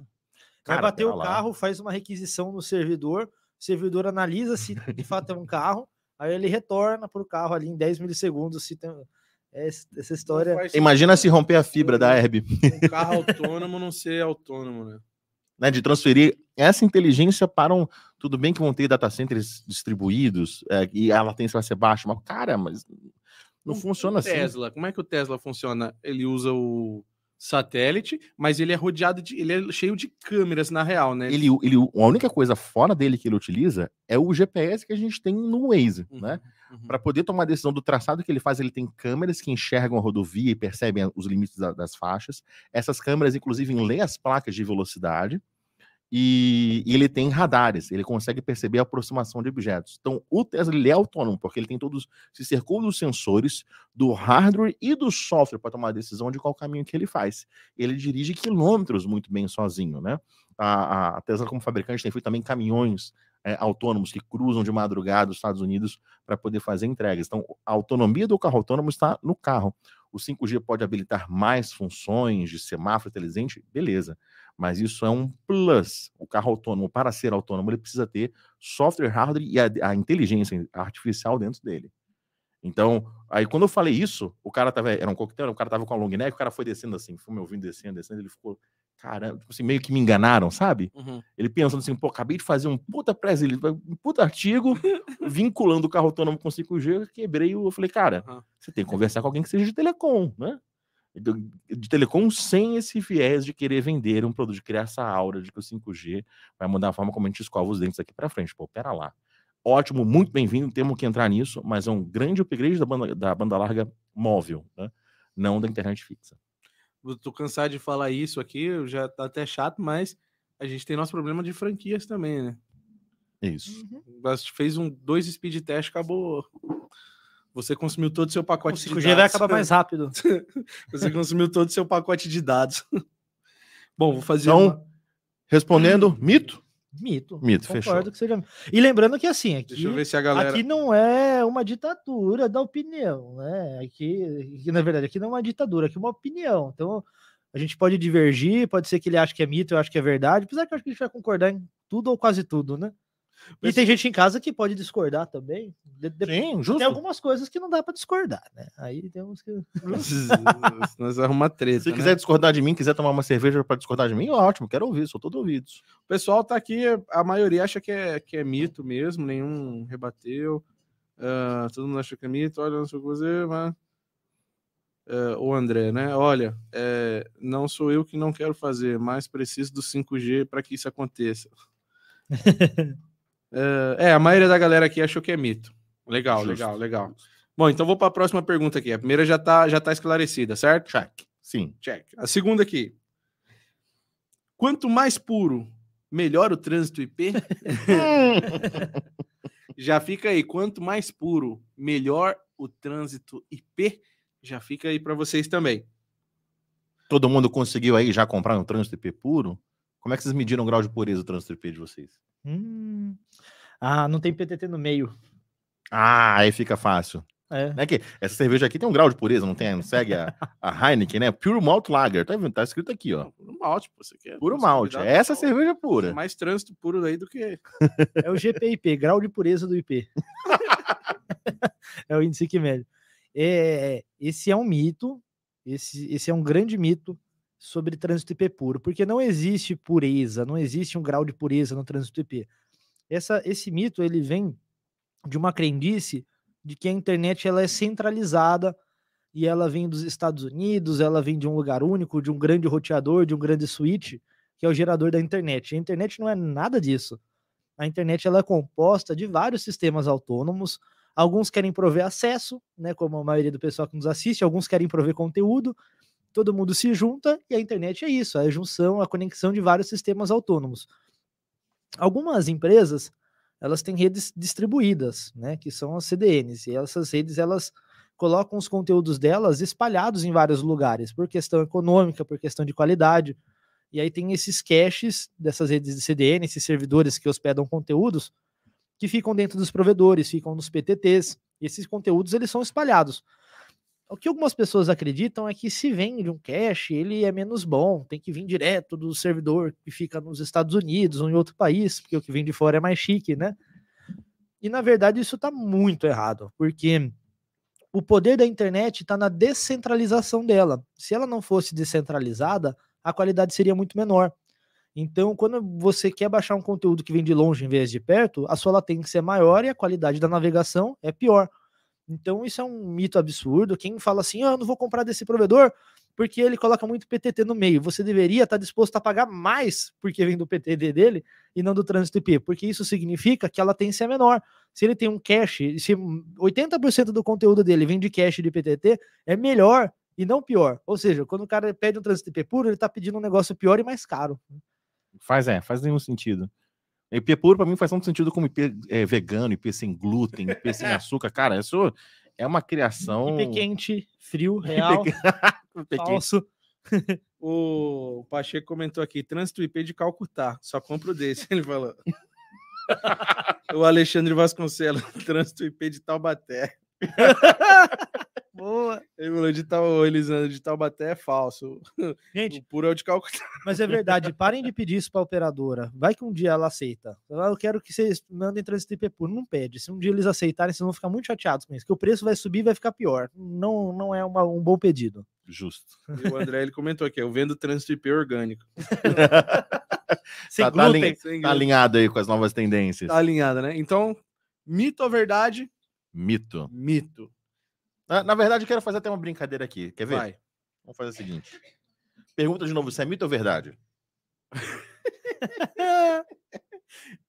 Cara, vai bater o lá. carro, faz uma requisição no servidor, o servidor analisa se de fato é um carro, aí ele retorna para o carro ali em 10 milissegundos se tem essa história. Imagina se romper a fibra da Herb. Um carro autônomo não ser autônomo, né? Né? De transferir essa inteligência para um. Tudo bem que vão ter data centers distribuídos é, e a latência vai ser baixa, mas, cara, mas não funciona assim. Tesla, como é que o Tesla funciona? Ele usa o satélite, mas ele é rodeado de. ele é cheio de câmeras na real, né? Ele, ele, a única coisa fora dele que ele utiliza é o GPS que a gente tem no Waze, uhum, né? Uhum. Para poder tomar a decisão do traçado que ele faz, ele tem câmeras que enxergam a rodovia e percebem os limites da, das faixas. Essas câmeras, inclusive, lê as placas de velocidade e, ele tem radares, ele consegue perceber a aproximação de objetos. Então, o Tesla ele é autônomo, porque ele tem todos, se cercou dos sensores, do hardware e do software para tomar a decisão de qual caminho que ele faz. Ele dirige quilômetros muito bem sozinho, né? A, a Tesla, como fabricante, tem feito também caminhões é, autônomos que cruzam de madrugada os Estados Unidos para poder fazer entregas. Então, a autonomia do carro autônomo está no carro. O 5G pode habilitar mais funções de semáforo inteligente, beleza mas isso é um plus. O carro autônomo, para ser autônomo, ele precisa ter software, hardware e a, a inteligência artificial dentro dele. Então, aí quando eu falei isso, o cara tava, era um coquetel, o cara tava com a long neck, o cara foi descendo assim, foi me ouvindo descendo, descendo, ele ficou, caramba, tipo assim, meio que me enganaram, sabe? Uhum. Ele pensando assim, pô, acabei de fazer um puta press um puta artigo, vinculando o carro autônomo com 5G, quebrei, eu falei, cara, uhum. você tem que conversar com alguém que seja de telecom, né? De telecom sem esse viés de querer vender um produto, de criar essa aura de que o 5G vai mudar a forma como a gente escova os dentes aqui para frente. Pô, pera lá. Ótimo, muito bem-vindo, temos que entrar nisso, mas é um grande upgrade da banda, da banda larga móvel, né? não da internet fixa. tô cansado de falar isso aqui, já tá até chato, mas a gente tem nosso problema de franquias também, né? Isso. Uhum. Fez um dois speed test, acabou você consumiu todo o seu pacote o 5G de dados. vai acabar mais rápido. Você consumiu todo o seu pacote de dados. Bom, vou fazer. Então, uma... respondendo, mito? Mito. Mito, fechou. Que seja... E lembrando que assim, aqui, Deixa eu ver se a galera... aqui não é uma ditadura da opinião, né? Aqui, aqui, na verdade, aqui não é uma ditadura, aqui é uma opinião. Então, a gente pode divergir, pode ser que ele ache que é mito, eu acho que é verdade, apesar que eu acho que a gente vai concordar em tudo ou quase tudo, né? E tem gente em casa que pode discordar também. De, de, Sim, justo. Tem algumas coisas que não dá para discordar, né? Aí temos que. Nós arrumamos treta. Se né? quiser discordar de mim, quiser tomar uma cerveja para discordar de mim, ótimo, quero ouvir, sou todo ouvidos. O pessoal tá aqui, a maioria acha que é, que é mito mesmo, nenhum rebateu. Uh, todo mundo acha que é mito, olha, não sei o que fazer, mas. Uh, o André, né? Olha, é, não sou eu que não quero fazer, mas preciso do 5G para que isso aconteça. Uh, é, a maioria da galera aqui achou que é mito. Legal, Justo. legal, legal. Bom, então vou para a próxima pergunta aqui. A primeira já está já tá esclarecida, certo? Check. Sim. Check. A segunda aqui. Quanto mais puro, melhor o trânsito IP? já fica aí. Quanto mais puro, melhor o trânsito IP? Já fica aí para vocês também. Todo mundo conseguiu aí já comprar um trânsito IP puro? Como é que vocês mediram o grau de pureza do trânsito IP de vocês? Hum. Ah, não tem PTT no meio. Ah, aí fica fácil. É. é que essa cerveja aqui tem um grau de pureza, não tem? Não segue a, a Heineken, né? Pure Malt Lager. Tá, tá escrito aqui, ó. Puro malte, pô, você quer. Puro malte. É essa cerveja pura. Mais trânsito puro aí do que. É o GPIP, grau de pureza do IP. é o índice que mede. É, esse é um mito. Esse, esse é um grande mito sobre trânsito IP puro, porque não existe pureza, não existe um grau de pureza no trânsito IP. Essa, esse mito ele vem de uma crendice de que a internet ela é centralizada e ela vem dos Estados Unidos, ela vem de um lugar único, de um grande roteador, de um grande switch, que é o gerador da internet. A internet não é nada disso. A internet ela é composta de vários sistemas autônomos. Alguns querem prover acesso, né, como a maioria do pessoal que nos assiste, alguns querem prover conteúdo. Todo mundo se junta e a internet é isso, é a junção, a conexão de vários sistemas autônomos. Algumas empresas, elas têm redes distribuídas, né, que são as CDNs, e essas redes elas colocam os conteúdos delas espalhados em vários lugares, por questão econômica, por questão de qualidade. E aí tem esses caches dessas redes de CDN, esses servidores que hospedam conteúdos, que ficam dentro dos provedores, ficam nos PTTs. Esses conteúdos eles são espalhados. O que algumas pessoas acreditam é que se vem de um cache, ele é menos bom, tem que vir direto do servidor que fica nos Estados Unidos ou em outro país, porque o que vem de fora é mais chique, né? E na verdade isso está muito errado, porque o poder da internet está na descentralização dela. Se ela não fosse descentralizada, a qualidade seria muito menor. Então, quando você quer baixar um conteúdo que vem de longe em vez de perto, a sua latência é maior e a qualidade da navegação é pior. Então, isso é um mito absurdo. Quem fala assim, ah, eu não vou comprar desse provedor porque ele coloca muito PTT no meio. Você deveria estar disposto a pagar mais porque vem do PTT dele e não do trânsito IP, porque isso significa que a latência é menor. Se ele tem um cache, se 80% do conteúdo dele vem de cache de PTT, é melhor e não pior. Ou seja, quando o cara pede um trânsito IP puro, ele está pedindo um negócio pior e mais caro. Faz, é, faz nenhum sentido. IP puro para mim faz tanto sentido como IP é, vegano, IP sem glúten, IP sem açúcar. Cara, isso é uma criação. IP quente, frio, real, falso. o Pacheco comentou aqui: trânsito IP de Calcutá, só compro desse, ele falou. o Alexandre Vasconcelos, trânsito IP de Taubaté. Boa. Ele falou de tal, Elisandro, de Taubaté é falso. Gente, o puro é o de Calcutá. Mas é verdade, parem de pedir isso para a operadora. Vai que um dia ela aceita. Eu quero que vocês mandem trânsito IP puro. Não pede. Se um dia eles aceitarem, vocês vão ficar muito chateados com isso, que o preço vai subir e vai ficar pior. Não, não é uma, um bom pedido. Justo. E o André ele comentou aqui: eu vendo trânsito IP orgânico. Sem tá, tá, glúten. alin- Sem tá alinhado aí com as novas tendências. Tá alinhada, né? Então, mito ou verdade? Mito. Mito. Na, na verdade, eu quero fazer até uma brincadeira aqui. Quer ver? Vai. Vamos fazer o seguinte. Pergunta de novo se é mito ou verdade?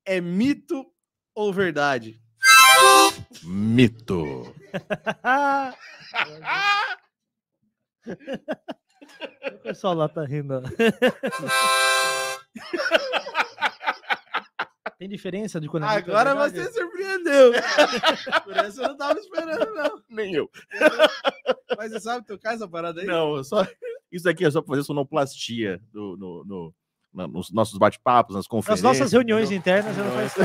É mito ou verdade? Mito. o pessoal lá tá rindo. Tem diferença de quando ou Agora você surpreendeu. Por essa eu não tava esperando, não. Nem eu. Mas você sabe tocar essa parada aí? Não, eu só. Isso aqui é só pra fazer sonoplastia do, no, no- nos nossos bate-papos, nas Nas conferências. nossas reuniões entendeu? internas eu não faço.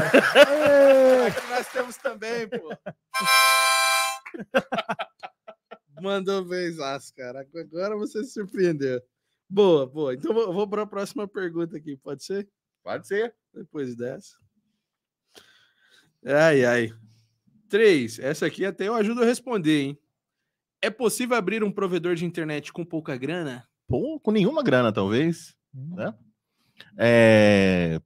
Aqui nós temos também, pô. Mandou Zaz, cara. Agora você se surpreendeu. Boa, boa. Então vou, vou para a próxima pergunta aqui, pode ser? Pode ser. Depois dessa. Ai, ai. Três. Essa aqui até eu ajudo a responder, hein? É possível abrir um provedor de internet com pouca grana? Com nenhuma grana, talvez. Né? É,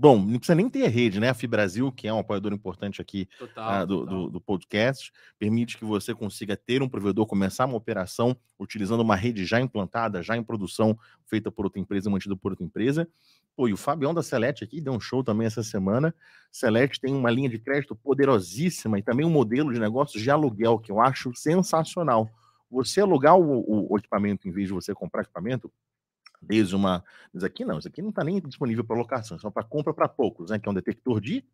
Bom, não precisa nem ter rede, né? A Fibrasil, que é um apoiador importante aqui Total. ah, do, do, do podcast, permite que você consiga ter um provedor, começar uma operação utilizando uma rede já implantada, já em produção, feita por outra empresa, mantida por outra empresa. Pô, e o Fabião da Celete aqui deu um show também essa semana. Celete tem uma linha de crédito poderosíssima e também um modelo de negócio de aluguel que eu acho sensacional. Você alugar o- o equipamento em vez de você comprar equipamento, desde uma. Isso aqui não, isso aqui não está nem disponível para locação, é só para compra para poucos, né? Que é um detector de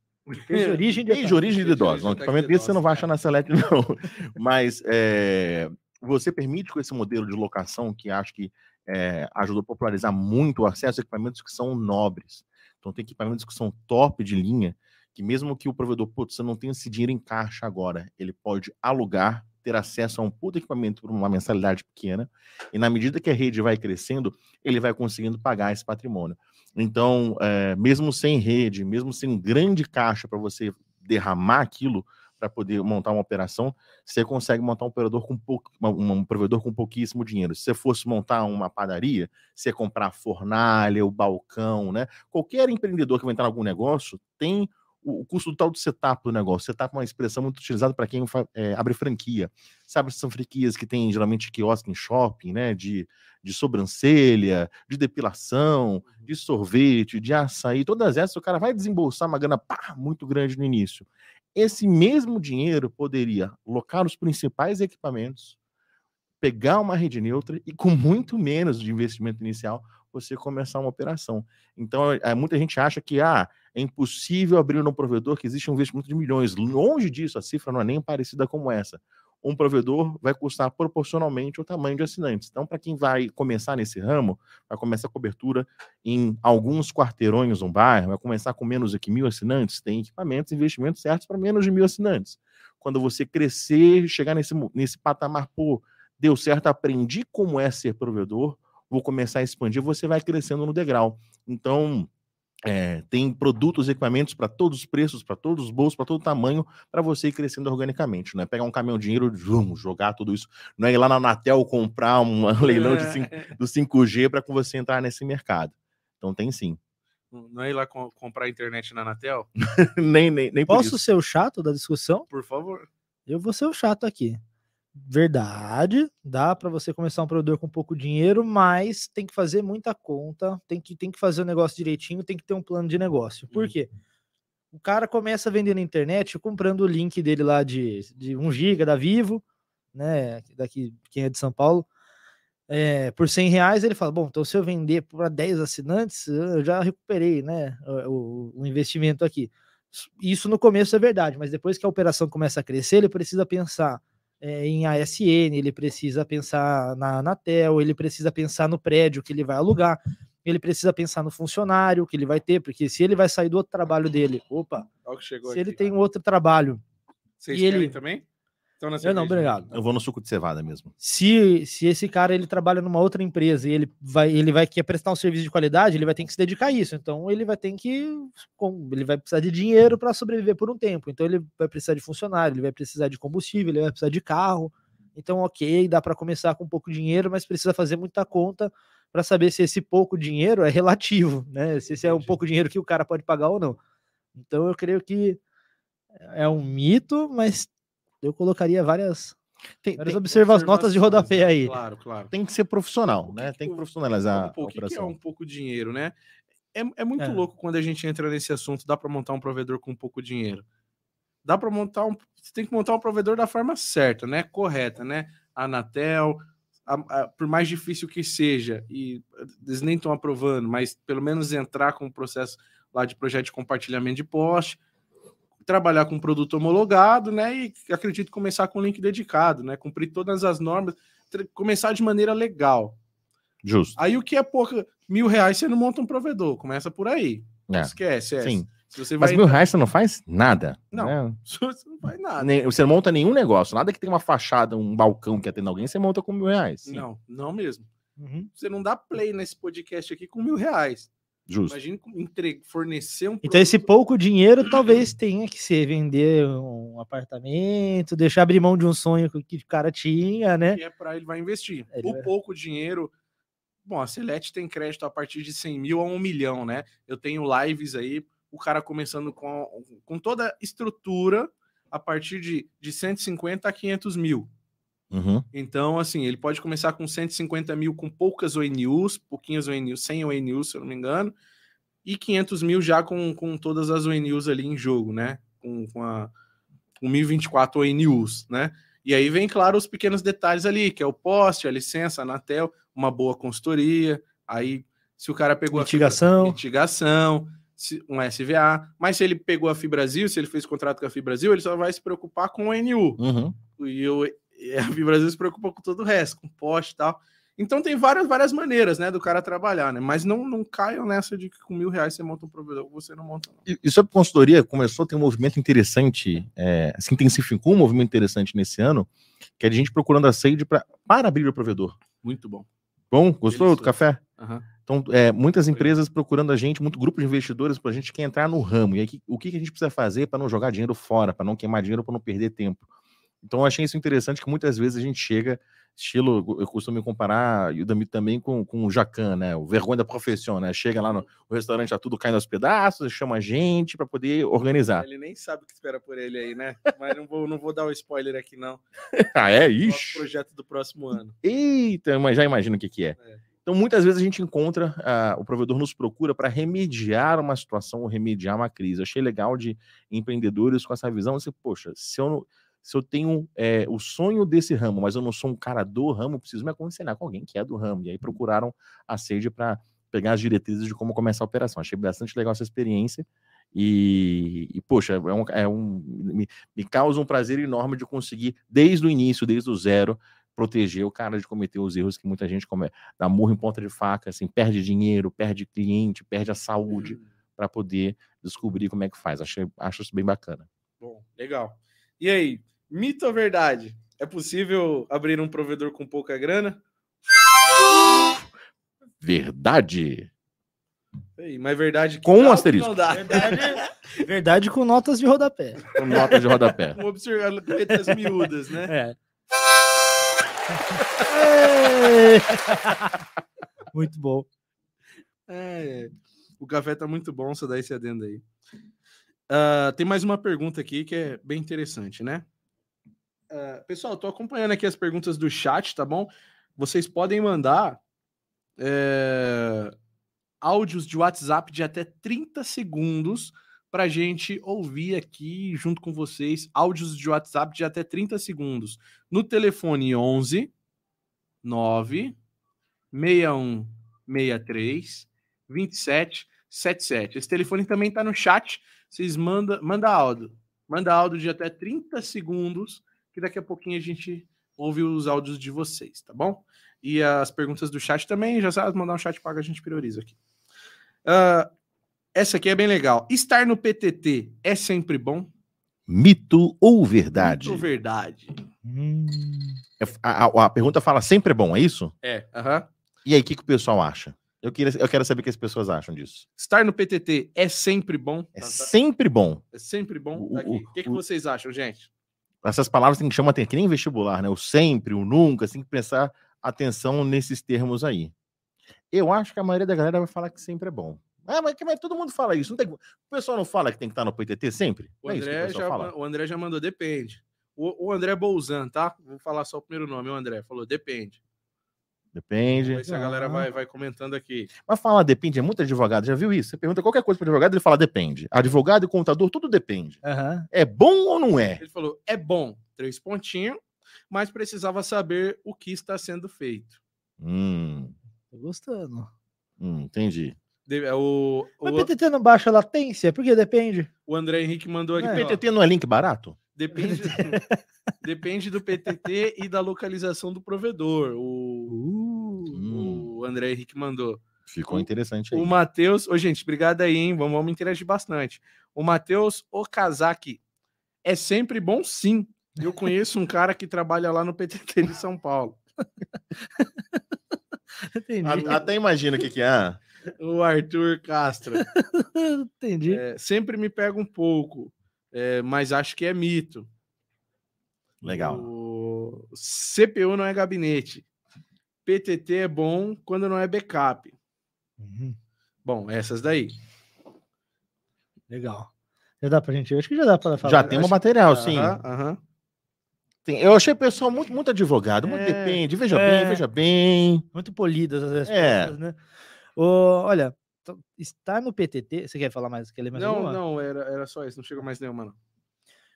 Desde origem de Desde origem de idosos. Um origem de equipamento desse você não vai idosos, achar na Select, não. Mas é, você permite com esse modelo de locação, que acho que é, ajudou a popularizar muito o acesso a equipamentos que são nobres. Então, tem equipamentos que são top de linha, que mesmo que o provedor, putz, você não tenha esse dinheiro em caixa agora, ele pode alugar, ter acesso a um puto equipamento por uma mensalidade pequena, e na medida que a rede vai crescendo, ele vai conseguindo pagar esse patrimônio. Então, é, mesmo sem rede, mesmo sem um grande caixa para você derramar aquilo para poder montar uma operação, você consegue montar um operador com pouco, um provedor com pouquíssimo dinheiro. Se você fosse montar uma padaria, você comprar a fornalha, o balcão, né? Qualquer empreendedor que vai entrar em algum negócio tem o, custo do tal do setup do negócio. Setup é uma expressão muito utilizada para quem é, abre franquia. Sabe, são franquias que tem geralmente quiosque em shopping, né? De, de sobrancelha, de depilação, de sorvete, de açaí, todas essas, o cara vai desembolsar uma grana pá, muito grande no início. Esse mesmo dinheiro poderia locar os principais equipamentos, pegar uma rede neutra e com muito menos de investimento inicial você começar uma operação. Então, é, muita gente acha que ah, é impossível abrir um provedor que existe um investimento de milhões. Longe disso, a cifra não é nem parecida como essa. Um provedor vai custar proporcionalmente ao tamanho de assinantes. Então, para quem vai começar nesse ramo, vai começar a cobertura em alguns quarteirões no bairro, vai começar com menos do que mil assinantes, tem equipamentos e investimentos certos para menos de mil assinantes. Quando você crescer, chegar nesse, nesse patamar, pô, deu certo, aprendi como é ser provedor, vou começar a expandir, você vai crescendo no degrau. Então, é, tem produtos, equipamentos para todos os preços, para todos os bolsos, para todo tamanho, para você ir crescendo organicamente. Não é pegar um caminhão de dinheiro, vamos jogar tudo isso. Não é ir lá na Anatel comprar um leilão de cinco- do 5G para você entrar nesse mercado. Então tem sim. Não é ir lá com- comprar internet na Anatel? nem, nem, nem por Posso isso. ser o chato da discussão? Por favor. Eu vou ser o chato aqui. Verdade, dá para você começar um provedor com pouco dinheiro, mas tem que fazer muita conta, tem que, tem que fazer o negócio direitinho, tem que ter um plano de negócio. Por Uhum. quê? O cara começa vendendo na internet, comprando o link dele lá de, de 1 GB da Vivo, né? Daqui, quem é de São Paulo, é, por 100 reais, ele fala: Bom, então se eu vender para 10 assinantes, eu já recuperei né, o, o investimento aqui. Isso no começo é verdade, mas depois que a operação começa a crescer, ele precisa pensar é, em ASN, ele precisa pensar na Anatel, ele precisa pensar no prédio que ele vai alugar, ele precisa pensar no funcionário que ele vai ter, porque se ele vai sair do outro trabalho dele, opa, se ele aqui. tem um outro trabalho, Vocês e querem ele- também? Então, na eu não, obrigado. Eu vou no suco de cevada mesmo. Se, se esse cara ele trabalha numa outra empresa e ele vai ele vai querer prestar um serviço de qualidade, ele vai ter que se dedicar a isso. Então ele vai ter que com- ele vai precisar de dinheiro para sobreviver por um tempo. Então ele vai precisar de funcionário, ele vai precisar de combustível, ele vai precisar de carro. Então, ok, dá para começar com pouco dinheiro, mas precisa fazer muita conta para saber se esse pouco dinheiro é relativo, né? Se esse é um pouco dinheiro que o cara pode pagar ou não. Então eu creio que é um mito, mas eu colocaria várias Tem, Várias tem- observações, notas de rodapé né? aí. Claro, claro. tem que ser profissional, O que né? que Tem que profissionalizar Pô, a o que, é operação. um pouco dinheiro, né? É, é muito É. louco quando a gente entra nesse assunto. Dá para montar um provedor com pouco dinheiro. Dá para montar um. Você tem que montar um provedor da forma certa, né? Correta, né? Anatel, a- a- por mais difícil que seja, e eles nem estão aprovando, mas pelo menos entrar com o processo lá de projeto de compartilhamento de poste, trabalhar com produto homologado, né? E acredito começar com link dedicado, né? Cumprir todas as normas, começar de maneira legal. Justo. Aí o que é pouco, mil reais você não monta um provedor, começa por aí. É, Esquece, é. sim. Se você Mas vai. mil reais você não faz nada. Não. né? Você não faz nada. Nem- Você não monta nenhum negócio. Nada que tem uma fachada, um balcão que atenda alguém, você monta com mil reais. Sim, Não, não mesmo. Uhum. Você não dá play nesse podcast aqui com mil reais. Justo. Imagina entre- fornecer um. Então, esse pouco dinheiro talvez tenha que ser vender um apartamento, deixar abrir mão de um sonho que que o cara tinha, né? que é para ele vai investir. Ele o vai- pouco dinheiro. Bom, a Celeste tem crédito a partir de 100 mil a 1 milhão, né? Eu tenho lives aí, o cara começando com, com toda a estrutura a partir de, de 150 a 500 mil. Uhum. Então, assim, ele pode começar com 150 mil com poucas ONUs, pouquinhas ONUs, 100 ONUs, se eu não me engano, e 500 mil já com, com todas as ONUs ali em jogo, né? Com, com, a, com 1024 ONUs, né? E aí vem, claro, os pequenos detalhes ali, que é o poste, a licença, a Anatel, uma boa consultoria, aí se o cara pegou a fibra- Mitigação. mitigação, se- um SVA, mas se ele pegou a Fibrasil, se ele fez contrato com a Fibrasil, ele só vai se preocupar com o ONU, Uhum. e eu, e a Fibrasil se preocupa com todo o resto, com poste e tal. Então tem várias, várias maneiras, né, do cara trabalhar, né? Mas não, não caiam nessa de que com mil reais você monta um provedor, você não monta, não. E, e sobre consultoria, começou a ter um movimento interessante, é, se intensificou um movimento interessante nesse ano, que é de gente procurando a sede pra, para abrir o provedor. Muito bom. Bom, gostou do café? Aham. Então, é, muitas empresas procurando a gente, muito grupo de investidores para a gente que quer entrar no ramo. E aí, o que que a gente precisa fazer para não jogar dinheiro fora, para não queimar dinheiro, para não perder tempo? Então, eu achei isso interessante que muitas vezes a gente chega Estilo, eu costumo me comparar, e o Dami também, com, com o Jacan, né? O vergonha da profissão, né? Chega lá no o restaurante, tá tudo caindo aos pedaços, chama a gente para poder organizar. Ele nem sabe o que espera por ele aí, né? Mas não vou, não vou dar o spoiler aqui, não. ah, é? Ixi. projeto do próximo ano. Eita, mas já imagino o que, que é. É. Então, muitas vezes a gente encontra, ah, o provedor nos procura para remediar uma situação ou remediar uma crise. Eu achei legal de empreendedores com essa visão, assim, poxa, se eu, não- se eu tenho eh, o sonho desse ramo, mas eu não sou um cara do ramo, preciso me aconselhar com alguém que é do ramo. E aí procuraram a Sage para pegar as diretrizes de como começar a operação. Achei bastante legal essa experiência. E, e, poxa, é um, é um- me, me causa um prazer enorme de conseguir, desde o início, desde o zero, proteger o cara de cometer os erros que muita gente comete. Dá murro em ponta de faca, assim, perde dinheiro, perde cliente, perde a saúde para poder descobrir como é que faz. Achei, acho isso bem bacana. Bom, legal. E aí, mito ou verdade? É possível abrir um provedor com pouca grana? Verdade. Ei, mas verdade que Com um asterisco. Verdade, verdade com notas de rodapé. Com nota de rodapé. Com observar letras miúdas, né? É. Muito bom. É, o café tá muito bom, só dá esse adendo aí. Ah, tem mais uma pergunta aqui que é bem interessante, né? Ah, pessoal, tô acompanhando aqui as perguntas do chat, tá bom? Vocês podem mandar é, áudios de WhatsApp de até 30 segundos para gente ouvir aqui junto com vocês. Áudios de WhatsApp de até 30 segundos. No telefone 11 9 61 63 27 77. Esse telefone também está no chat. Vocês mandam manda áudio. Manda áudio de até 30 segundos, que daqui a pouquinho a gente ouve os áudios de vocês, tá bom? E as perguntas do chat também, já sabe, mandar um chat pago, a gente prioriza aqui. Ah, essa aqui é bem legal. Estar no PTT é sempre bom? Mito ou verdade? Ou verdade? Hum, É, A, a- a pergunta fala sempre é bom, é isso? É, aham. E aí, o que, que o pessoal acha? Eu, queria, eu quero saber o que as pessoas acham disso. Estar no PTT é sempre bom? É Tá- tá- sempre bom. é sempre bom? O- Tá aqui. o- O que, que o- vocês acham, gente? Essas palavras têm que chamar atenção, que nem vestibular, né? O sempre, o nunca, tem que prestar atenção nesses termos aí. Eu acho que a maioria da galera vai falar que sempre é bom. Ah, mas, mas todo mundo fala isso. Tem- o pessoal não fala que tem que estar no PTT sempre? O é o André, pessoal já, o André já mandou, depende. O, o André Bolzan, tá? Vou falar só o primeiro nome, o André. Falou, depende. Vamos Depende. ver se a galera vai, vai comentando aqui. Mas falar depende é muito advogado. Já viu isso? Você pergunta qualquer coisa para advogado, ele fala depende. Advogado e contador, tudo depende. aham. É bom ou não é? Ele falou, é bom, três pontinhos, mas precisava saber o que está sendo feito. Hum, Tô gostando. hum, entendi. De- é o, Mas o, PTT não baixa latência? Porque depende. o André Henrique mandou aqui. É. ó, PTT não é link barato? Depende, depende do PTT e da localização do provedor. O, Uh, o André Henrique mandou. ficou interessante aí. O Matheus, ô gente, obrigado aí, hein? Vamos, vamos interagir bastante. O Matheus Okazaki é sempre bom, sim. Eu conheço um cara que trabalha lá no PTT de São Paulo. A- Até imagina o que, que é. O Arthur Castro. entendi. É, sempre me pega um pouco, é, mas acho que é mito. Legal. O CPU não é gabinete. PTT é bom quando não é backup. Uhum, Bom, essas daí. legal. Já dá pra gente. eu Acho que já dá pra falar. Já tem um material, sim. Aham. Tem- Eu achei o pessoal muito, muito advogado, muito É, depende. Veja é. bem, veja bem. Muito polidas as respostas, É. né? Ô, olha, t- estar no PTT. Você quer falar mais? Quer ler mais Não, alguma? não, era, era só isso, não chegou mais nenhuma, não.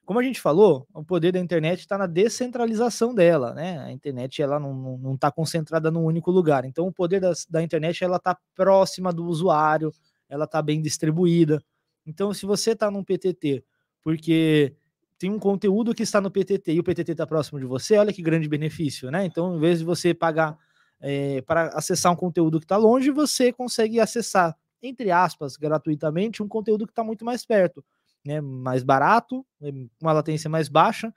Como a gente falou, o poder da internet está na descentralização dela, né? A internet ela não está concentrada num único lugar. Então, o poder das- da internet ela está próxima do usuário, ela está bem distribuída. Então, se você está num PTT, porque tem um conteúdo que está no PTT e o PTT está próximo de você, olha que grande benefício, né? Então, em vez de você pagar eh, para acessar um conteúdo que está longe, você consegue acessar, entre aspas, gratuitamente, um conteúdo que está muito mais perto né, mais barato, né, com uma latência mais baixa.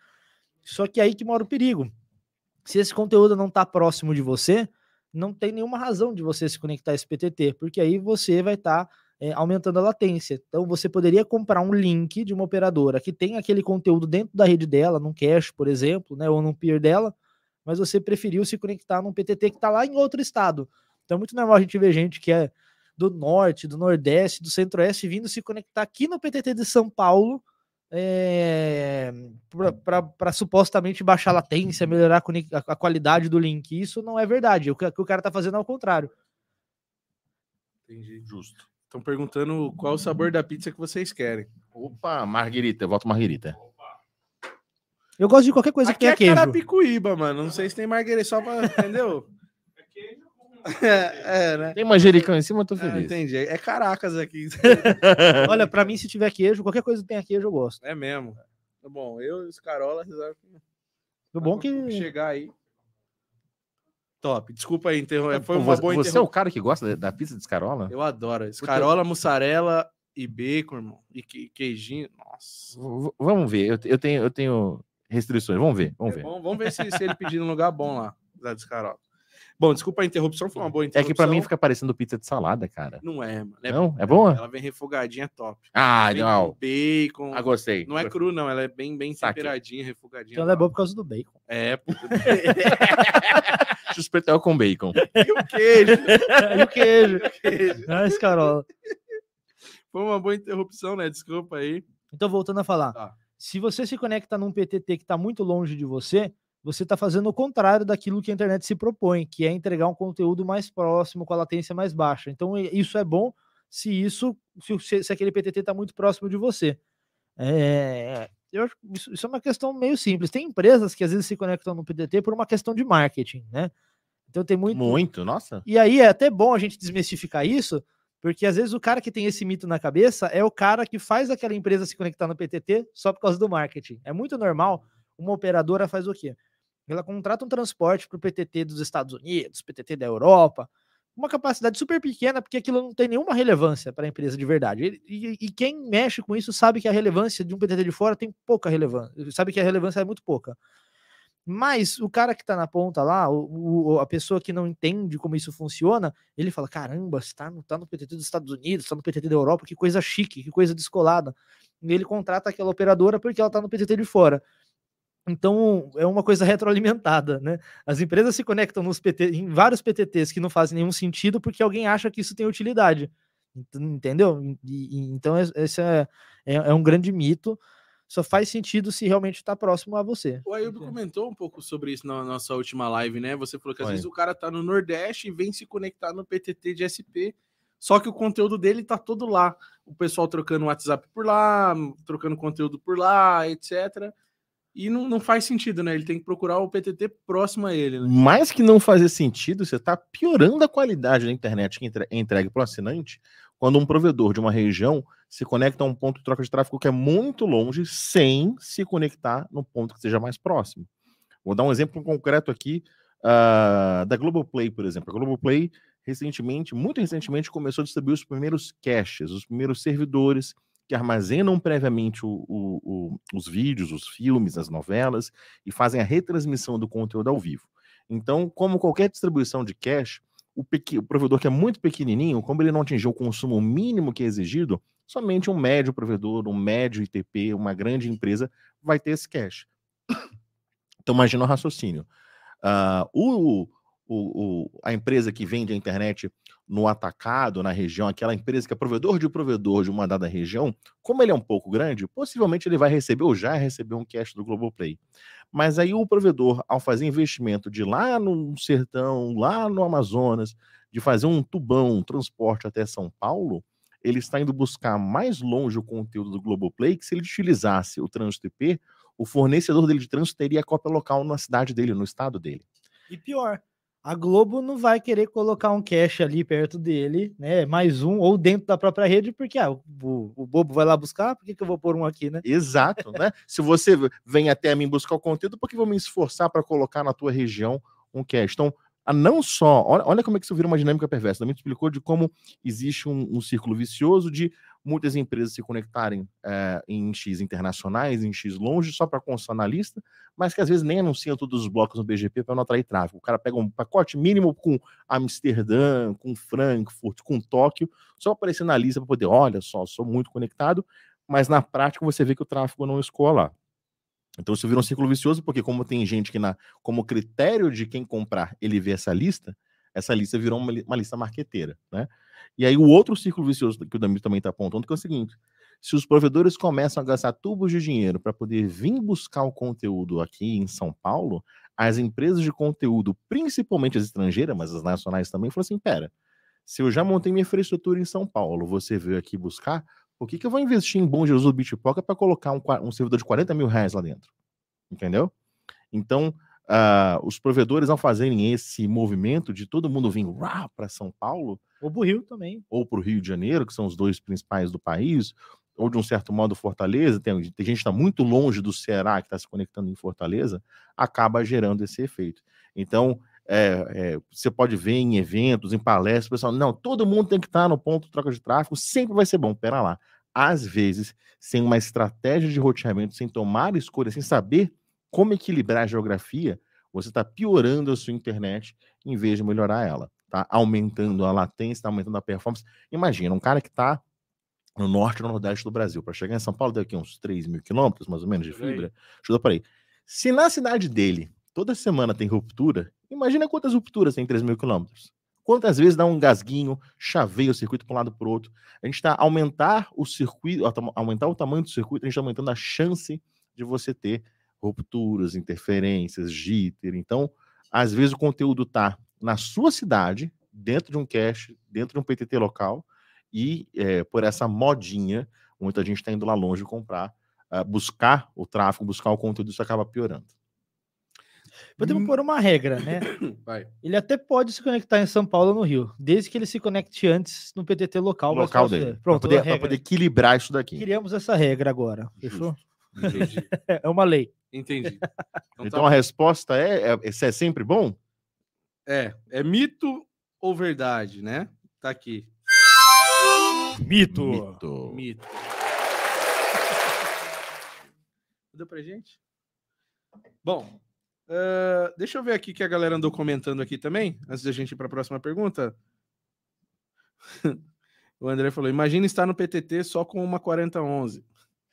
Só que aí que mora o perigo. Se esse conteúdo não está próximo de você, não tem nenhuma razão de você se conectar a esse PTT, porque aí você vai estar aumentando a latência. Então você poderia comprar um link de uma operadora que tem aquele conteúdo dentro da rede dela, num cache, por exemplo, né, ou num peer dela, mas você preferiu se conectar num PTT que está lá em outro estado. Então é muito normal a gente ver gente que é do norte, do nordeste, do centro-oeste vindo se conectar aqui no PTT de São Paulo é, para supostamente baixar a latência, melhorar a, a, qualidade do link. Isso não é verdade. O que, o, que o cara está fazendo é o contrário. Entendi. Justo. Estão perguntando qual o sabor da pizza que vocês querem. Opa, marguerita, eu voto marguerita. Eu gosto de qualquer coisa Aqui que tenha é queijo. Carapicuíba, mano. Não sei se tem marguerita só pra. Entendeu? É, é, né? Tem manjericão em cima, eu tô Ah, feliz. entendi. É Caracas aqui. Olha, para mim, se tiver queijo, qualquer coisa que tenha queijo, eu gosto. É mesmo. Tá bom, eu e os Carola resolvem O bom que. chegar aí. Top. Desculpa aí, interromper. Foi uma você, boa você é o cara que gosta da- pizza de escarola? Eu adoro. Escarola, mussarela e bacon, irmão. E que- queijinho. Nossa. V- Vamos ver, eu, eu tenho, eu tenho restrições, vamos ver, vamos É ver. bom, vamos ver se, se ele pedir num lugar bom lá, da Escarola. Bom, desculpa a interrupção, foi uma boa É interrupção. que pra mim fica parecendo pizza de salada, cara. Não é, mano. É Não? É boa? Ela vem refogadinha top. Ah, Vem não. com bacon. Ah, gostei. Não é cru, não. Ela é bem, bem Saquei. temperadinha, refogadinha. Então ela é boa por causa do bacon. É, pô. Suspetel com bacon. e o queijo. e o queijo. queijo. Ah, Escarola. Foi uma boa interrupção, né? Desculpa aí. Então, voltando a falar. Tá. Se você se conecta num PTT que está muito longe de você, você está fazendo o contrário daquilo que a internet se propõe, que é entregar um conteúdo mais próximo, com a latência mais baixa. Então, isso é bom se isso, se, se- aquele PTT está muito próximo de você. É, eu acho que isso, isso é uma questão meio simples. Tem empresas que às vezes se conectam no PTT por uma questão de marketing, né? Então tem muito, Muito, nossa. e aí é até bom a gente desmistificar isso, porque às vezes o cara que tem esse mito na cabeça é o cara que faz aquela empresa se conectar no PTT só por causa do marketing. É muito normal uma operadora faz o quê? Ela contrata um transporte para o PTT dos Estados Unidos, PTT da Europa, uma capacidade super pequena, porque aquilo não tem nenhuma relevância para a empresa de verdade. E, e- e quem mexe com isso sabe que a relevância de um PTT de fora tem pouca relevância, sabe que a relevância é muito pouca. Mas o cara que tá na ponta lá, o, o- a pessoa que não entende como isso funciona, ele fala: caramba, você tá no, tá no PTT dos Estados Unidos, tá no PTT da Europa, que coisa chique, que coisa descolada. E ele contrata aquela operadora porque ela tá no PTT de fora. Então é uma coisa retroalimentada, né? As empresas se conectam nos PT, em vários PTTs que não fazem nenhum sentido porque alguém acha que isso tem utilidade. Ent- Entendeu? E- e- então es- esse é, é, é um grande mito. Só faz sentido se realmente está próximo a você. O Ailton comentou um pouco sobre isso na nossa última live, né? Você falou que às Foi. vezes o cara tá no Nordeste e vem se conectar no PTT de SP, só que o conteúdo dele tá todo lá. O pessoal trocando WhatsApp por lá, trocando conteúdo por lá, etc. E não, não faz sentido, né? Ele tem que procurar o PTT próximo a ele, né? Mais que não fazer sentido, você está piorando a qualidade da internet que entre- é entregue para o assinante quando um provedor de uma região se conecta a um ponto de troca de tráfego que é muito longe sem se conectar no ponto que seja mais próximo. Vou dar um exemplo concreto aqui ah, da Globoplay, por exemplo. A Globoplay, recentemente, muito recentemente, começou a distribuir os primeiros caches, os primeiros servidores que armazenam previamente o- o- o- os vídeos, os filmes, as novelas e fazem a retransmissão do conteúdo ao vivo. Então, como qualquer distribuição de cache, o, pequ- o provedor que é muito pequenininho, como ele não atingiu o consumo mínimo que é exigido, somente um médio provedor, um médio ITP, uma grande empresa vai ter esse cache. Então, imagina o raciocínio. Ah, o, o- o- a empresa que vende a internet no atacado, na região, aquela empresa que é provedor de provedor de uma dada região, como ele é um pouco grande, possivelmente ele vai receber ou já recebeu um cache do Globoplay. Mas aí o provedor, ao fazer investimento de lá no sertão, lá no Amazonas, de fazer um tubão, um transporte até São Paulo, ele está indo buscar mais longe o conteúdo do Globoplay, que se ele utilizasse o trânsito IP, o fornecedor dele de trânsito teria a cópia local na cidade dele, no estado dele. E pior, a Globo não vai querer colocar um cache ali perto dele, né? Mais um, ou dentro da própria rede, porque ah, o, o bobo vai lá buscar, por que, que eu vou pôr um aqui, né? Exato, né? Se você vem até mim buscar o conteúdo, por que vou me esforçar para colocar na tua região um cache? Então, a não só, olha, olha como é que isso vira uma dinâmica perversa. Também explicou de como existe um, um círculo vicioso de muitas empresas se conectarem eh, em X internacionais, em X longe, só para constar na lista, mas que às vezes nem anunciam todos os blocos no BGP para não atrair tráfego. O cara pega um pacote mínimo com Amsterdã, com Frankfurt, com Tóquio, só para aparecer na lista para poder, olha só, sou muito conectado, mas na prática você vê que o tráfego não escoa lá. Então isso vira um ciclo vicioso, porque como tem gente que, na, como critério de quem comprar, ele vê essa lista, essa lista virou uma, uma lista marqueteira, né? E aí o outro círculo vicioso que o Damir também está apontando, que é o seguinte, se os provedores começam a gastar tubos de dinheiro para poder vir buscar o conteúdo aqui em São Paulo, as empresas de conteúdo, principalmente as estrangeiras, mas as nacionais também, falam assim, pera, se eu já montei minha infraestrutura em São Paulo, você veio aqui buscar, por que, que eu vou investir em Bom Jesus do Bitpoca para colocar um, um servidor de 40 mil reais lá dentro? Entendeu? Então, ah, os provedores, ao fazerem esse movimento de todo mundo vir para São Paulo, Ou pro Rio também. ou para o Rio de Janeiro, que são os dois principais do país, ou de um certo modo Fortaleza, tem, tem gente que está muito longe do Ceará que está se conectando em Fortaleza, acaba gerando esse efeito. Então, é, é, você pode ver em eventos, em palestras, pessoal, não, todo mundo tem que estar no ponto de troca de tráfego, sempre vai ser bom. Pera lá. Às vezes, sem uma estratégia de roteamento, sem tomar escolha, sem saber como equilibrar a geografia, você está piorando a sua internet em vez de melhorar ela. Tá aumentando a latência, está aumentando a performance. Imagina, um cara que está no norte e no nordeste do Brasil, para chegar em São Paulo, daqui uns 3 mil quilômetros, mais ou menos, de fibra. Ajuda para aí. Se na cidade dele, toda semana tem ruptura, imagina quantas rupturas tem em 3 mil quilômetros. Quantas vezes dá um gasguinho, chaveia o circuito para um lado para o outro. A gente está aumentar o circuito, aumentar o tamanho do circuito, a gente está aumentando a chance de você ter rupturas, interferências, jitter. Então, às vezes o conteúdo está na sua cidade, dentro de um cache, dentro de um PTT local, e é, por essa modinha, muita gente está indo lá longe comprar, uh, buscar o tráfego, buscar o conteúdo, isso acaba piorando. Podemos Hum. pôr uma regra, né? Vai. Ele até pode se conectar em São Paulo ou no Rio, desde que ele se conecte antes no PTT local. local dele. é. Para Pronto, poder, poder equilibrar isso daqui. Criamos essa regra agora, fechou? Entendi. É uma lei. Entendi. Então, Então tá a resposta é, é: isso é sempre bom? É, é mito ou verdade, né? Tá aqui. Mito. Mito. Mito. Deu pra gente? Bom, eh, deixa eu ver aqui que a galera andou comentando aqui também, antes da gente ir para a próxima pergunta. o André falou: imagina estar no PTT só com uma 4011.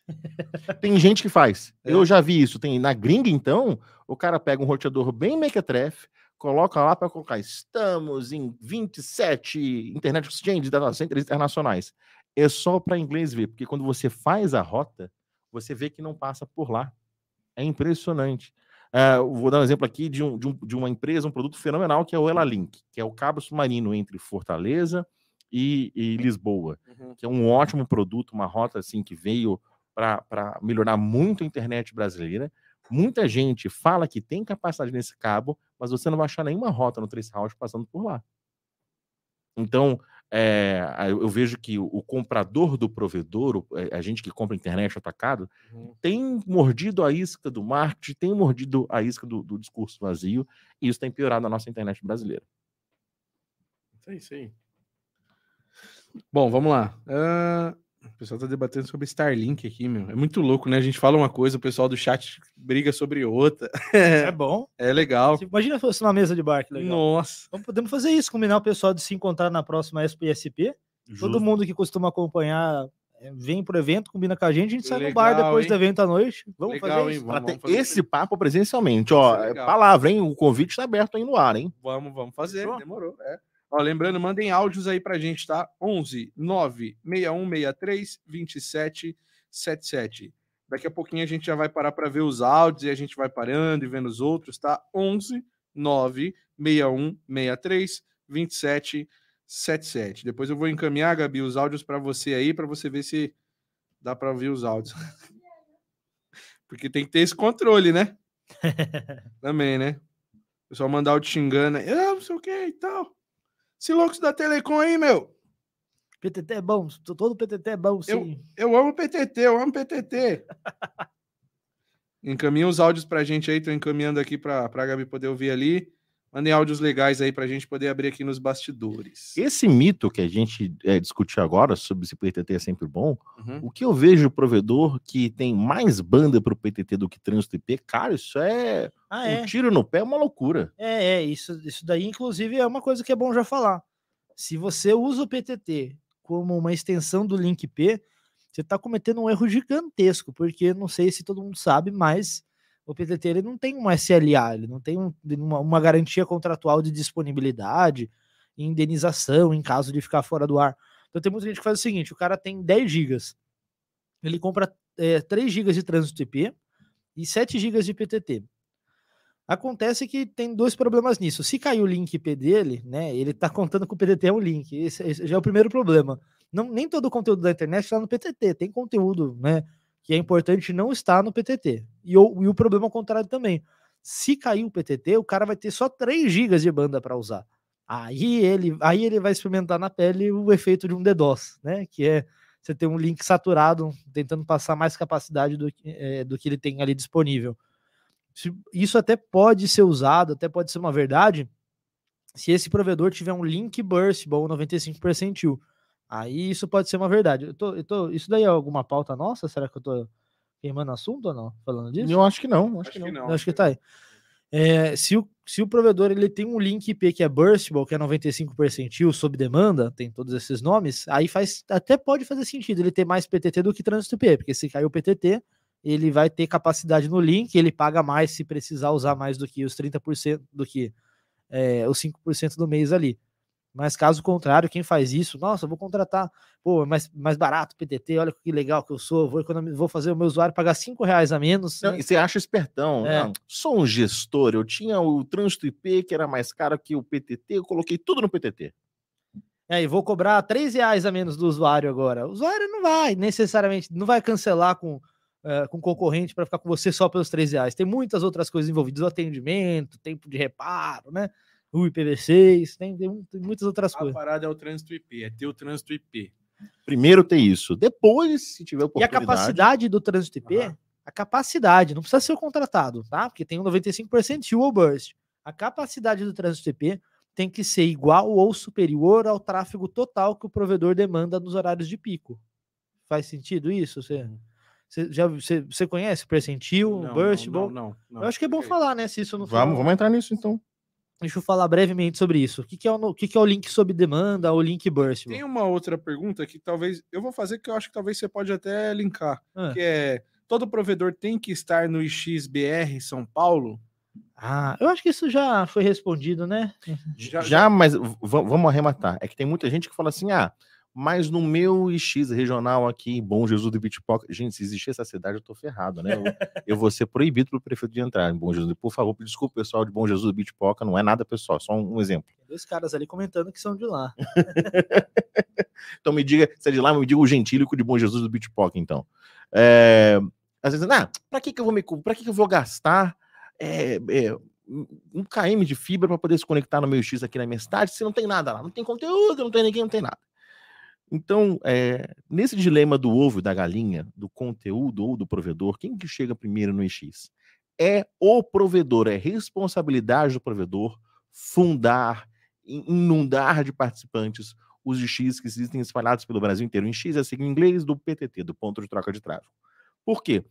Tem gente que faz. É. Eu já vi isso. Tem na gringa, então, o cara pega um roteador bem mequetrefe, coloca lá para colocar. Estamos em 27 Internet Exchange data centers internacionais. É só para inglês ver, porque quando você faz a rota, você vê que não passa por lá. É impressionante. Eu vou dar um exemplo aqui de, um- de um- de uma empresa, um produto fenomenal, que é o Elalink, que é o cabo submarino entre Fortaleza e, e Lisboa que é um ótimo produto, uma rota assim que veio para melhorar muito a internet brasileira. Muita gente fala que tem capacidade nesse cabo, mas você não vai achar nenhuma rota no Tracehouse passando por lá. Então, é, eu vejo que o, comprador do provedor, é, a gente que compra internet atacado, Uhum. tem mordido a isca do marketing, tem mordido a isca do, do discurso vazio, e isso tem piorado a nossa internet brasileira. Isso aí, isso aí. Bom, vamos lá. Ah, o pessoal tá debatendo sobre Starlink aqui, meu. É muito louco, né? A gente fala uma coisa, o pessoal do chat briga sobre outra. É bom. É legal. Imagina se fosse uma mesa de bar, que legal. Nossa. Então podemos fazer isso, combinar o pessoal de se encontrar na próxima SPSP. Todo mundo que costuma acompanhar é, vem pro evento, combina com a gente, a gente sai no bar Legal, depois hein? do evento à noite. Vamos Legal, fazer hein? isso. Vamos, Pra ter vamos fazer esse isso. papo presencialmente, ó, Isso é legal. palavra, hein? O convite está aberto aí no ar, hein? Vamos, vamos fazer. Demorou. É. Ó, lembrando, mandem áudios aí pra gente, tá? 11 9 6163 2777. Daqui a pouquinho a gente já vai parar para ver os áudios e a gente vai parando e vendo os outros, tá? 11 9 6163 2777. Depois eu vou encaminhar, Gabi, os áudios para você aí, para você ver se dá para ouvir os áudios. Porque tem que ter esse controle, né? Também, né? O pessoal mandar áudio xingando, aí, ah, não sei o que e tal. Esse louco da Telecom aí, meu. PTT é bom, todo PTT é bom, sim. Eu amo PTT, eu amo PTT. Encaminha os áudios pra gente aí, tô encaminhando aqui pra, pra Gabi poder ouvir ali. Mandem áudios legais aí pra gente poder abrir aqui nos bastidores. Esse mito que a gente é, discutiu agora sobre se o PTT é sempre bom, Uhum. o que eu vejo o provedor que tem mais banda para o PTT do que trânsito IP, cara, isso é Ah, um é. tiro no pé, é uma loucura. É, é, isso, isso daí, inclusive, é uma coisa que é bom já falar. Se você usa o PTT como uma extensão do link P, você está cometendo um erro gigantesco, porque não sei se todo mundo sabe, mas o PTT ele não tem um SLA, ele não tem um, uma, uma, garantia contratual de disponibilidade, indenização em caso de ficar fora do ar. Então tem muita gente que faz o seguinte: o cara tem 10 gigas, ele compra é, 3 gigas de trânsito IP e 7 gigas de PTT. Acontece que tem dois problemas nisso. Se cair o link IP dele, né, ele está contando que o PTT é um link. Esse, esse, já é o primeiro problema. Não, nem todo o conteúdo da internet está no PTT. Tem conteúdo, né, que é importante não estar no PTT. E o, e o problema ao contrário também. Se cair o PTT, o cara vai ter só 3 GB de banda para usar. Aí ele, aí ele vai experimentar na pele o efeito de um DDoS, né? Que é você ter um link saturado tentando passar mais capacidade do, é, do que ele tem ali disponível. Isso até pode ser usado, até pode ser uma verdade, se esse provedor tiver um link burstable 95%. Aí isso pode ser uma verdade. Eu tô, eu tô, isso daí é alguma pauta nossa? Será que eu tô queimando assunto ou não? Falando disso? Eu acho que não. Acho, acho que, não. não. acho que tá aí. É, se, o, se o provedor ele tem um link IP que é burstable, que é 95% sob demanda, tem todos esses nomes, aí faz até pode fazer sentido ele ter mais PTT do que trânsito IP, porque se cair o PTT, ele vai ter capacidade no link, ele paga mais se precisar usar mais do que os 30% do que é, os 5% do mês ali. Mas caso contrário, quem faz isso, nossa, vou contratar, pô, é mais, mais barato PTT, olha que legal que eu sou, vou, vou fazer o meu usuário pagar 5 reais a menos. Não, né? E você acha espertão, é. não, sou um gestor, eu tinha o trânsito IP que era mais caro que o PTT, eu coloquei tudo no PTT. É, e vou cobrar 3 reais a menos do usuário agora. O usuário não vai necessariamente, não vai cancelar com uh, com concorrente para ficar com você só pelos 3 reais. Tem muitas outras coisas envolvidas, o atendimento, tempo de reparo, né? O IPv6, tem, tem, tem muitas outras a coisas. A parada é o trânsito IP, é ter o trânsito IP. Primeiro tem isso, depois, se tiver oportunidade... E a capacidade do trânsito IP, uhum. a capacidade, não precisa ser contratado, tá? Porque tem um 95% dual burst. A capacidade do trânsito IP tem que ser igual ou superior ao tráfego total que o provedor demanda nos horários de pico. Faz sentido isso? Você... Você já você, você conhece Percentil, não, Burstable? Não, não, não, Eu acho que é bom falar, né? Se isso não vamos, vamos entrar nisso então. Deixa eu falar brevemente sobre isso. O que, que é, o, o que, que é o link sob demanda, o link Burstable? Tem uma outra pergunta que talvez eu vou fazer que eu acho que talvez você pode até linkar, ah. que é todo provedor tem que estar no XBR São Paulo? Ah, eu acho que isso já foi respondido, né? Já, já mas vamos arrematar. É que tem muita gente que fala assim: ah, mas no meu X regional aqui, Bom Jesus do Bitpoca, gente, se existir essa cidade, eu tô ferrado, né? Eu, eu vou ser proibido pelo prefeito de entrar em Bom Jesus. Por favor, desculpa pessoal de Bom Jesus do Bitpoca, não é nada pessoal, só um, um exemplo. Tem dois caras ali comentando que são de lá. então me diga, se é de lá, me diga o gentílico de Bom Jesus do Bitpoca, então. É, às vezes, ah, para que que eu vou me, para que que eu vou gastar é, é, um km de fibra para poder se conectar no meu X aqui na minha cidade, se não tem nada lá, não tem conteúdo, não tem ninguém, não tem nada. Então, é, nesse dilema do ovo e da galinha, do conteúdo ou do provedor, quem que chega primeiro no EX? É o provedor, é responsabilidade do provedor fundar, inundar de participantes os X que existem espalhados pelo Brasil inteiro. Em X é assim em inglês do PTT, do ponto de troca de tráfego. Por quê?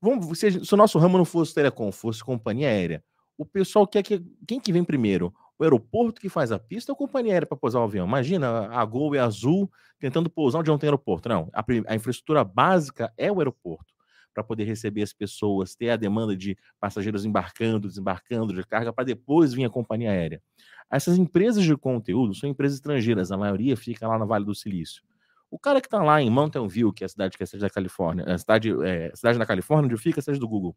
Vamos, se, se o nosso ramo não fosse telecom, fosse companhia aérea, o pessoal quer que. Quem que vem primeiro? O aeroporto que faz a pista ou a companhia aérea para pousar o avião? Imagina a Gol e a Azul tentando pousar onde não tem aeroporto. Não, a, a infraestrutura básica é o aeroporto para poder receber as pessoas, ter a demanda de passageiros embarcando, desembarcando de carga, para depois vir a companhia aérea. Essas empresas de conteúdo são empresas estrangeiras, a maioria fica lá no Vale do Silício. O cara que está lá em Mountain View, que é a cidade que é a cidade da Califórnia, a cidade, é, a cidade da Califórnia, onde fica a cidade do Google,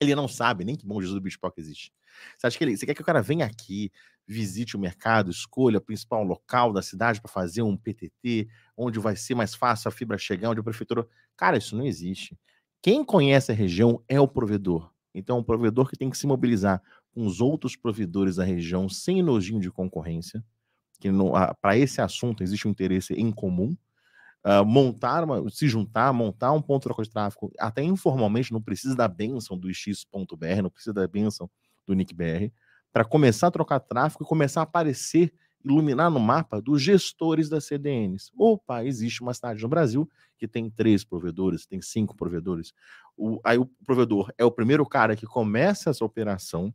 ele não sabe nem que Bom Jesus do Bitpock existe. Você acha que ele, você quer que o cara venha aqui, visite o mercado, escolha o principal local da cidade para fazer um PTT, onde vai ser mais fácil a fibra chegar, onde a prefeitura. Cara, isso não existe. Quem conhece a região é o provedor. Então, é um provedor que tem que se mobilizar com os outros provedores da região sem nojinho de concorrência, que para esse assunto existe um interesse em comum uh, montar, uma, se juntar, montar um ponto de troca de tráfego, até informalmente, não precisa da benção do x.br, não precisa da benção do nickbr, para começar a trocar tráfego e começar a aparecer, iluminar no mapa dos gestores das CDNs. Opa, existe uma cidade no Brasil que tem três provedores, tem cinco provedores. O, aí o provedor é o primeiro cara que começa essa operação,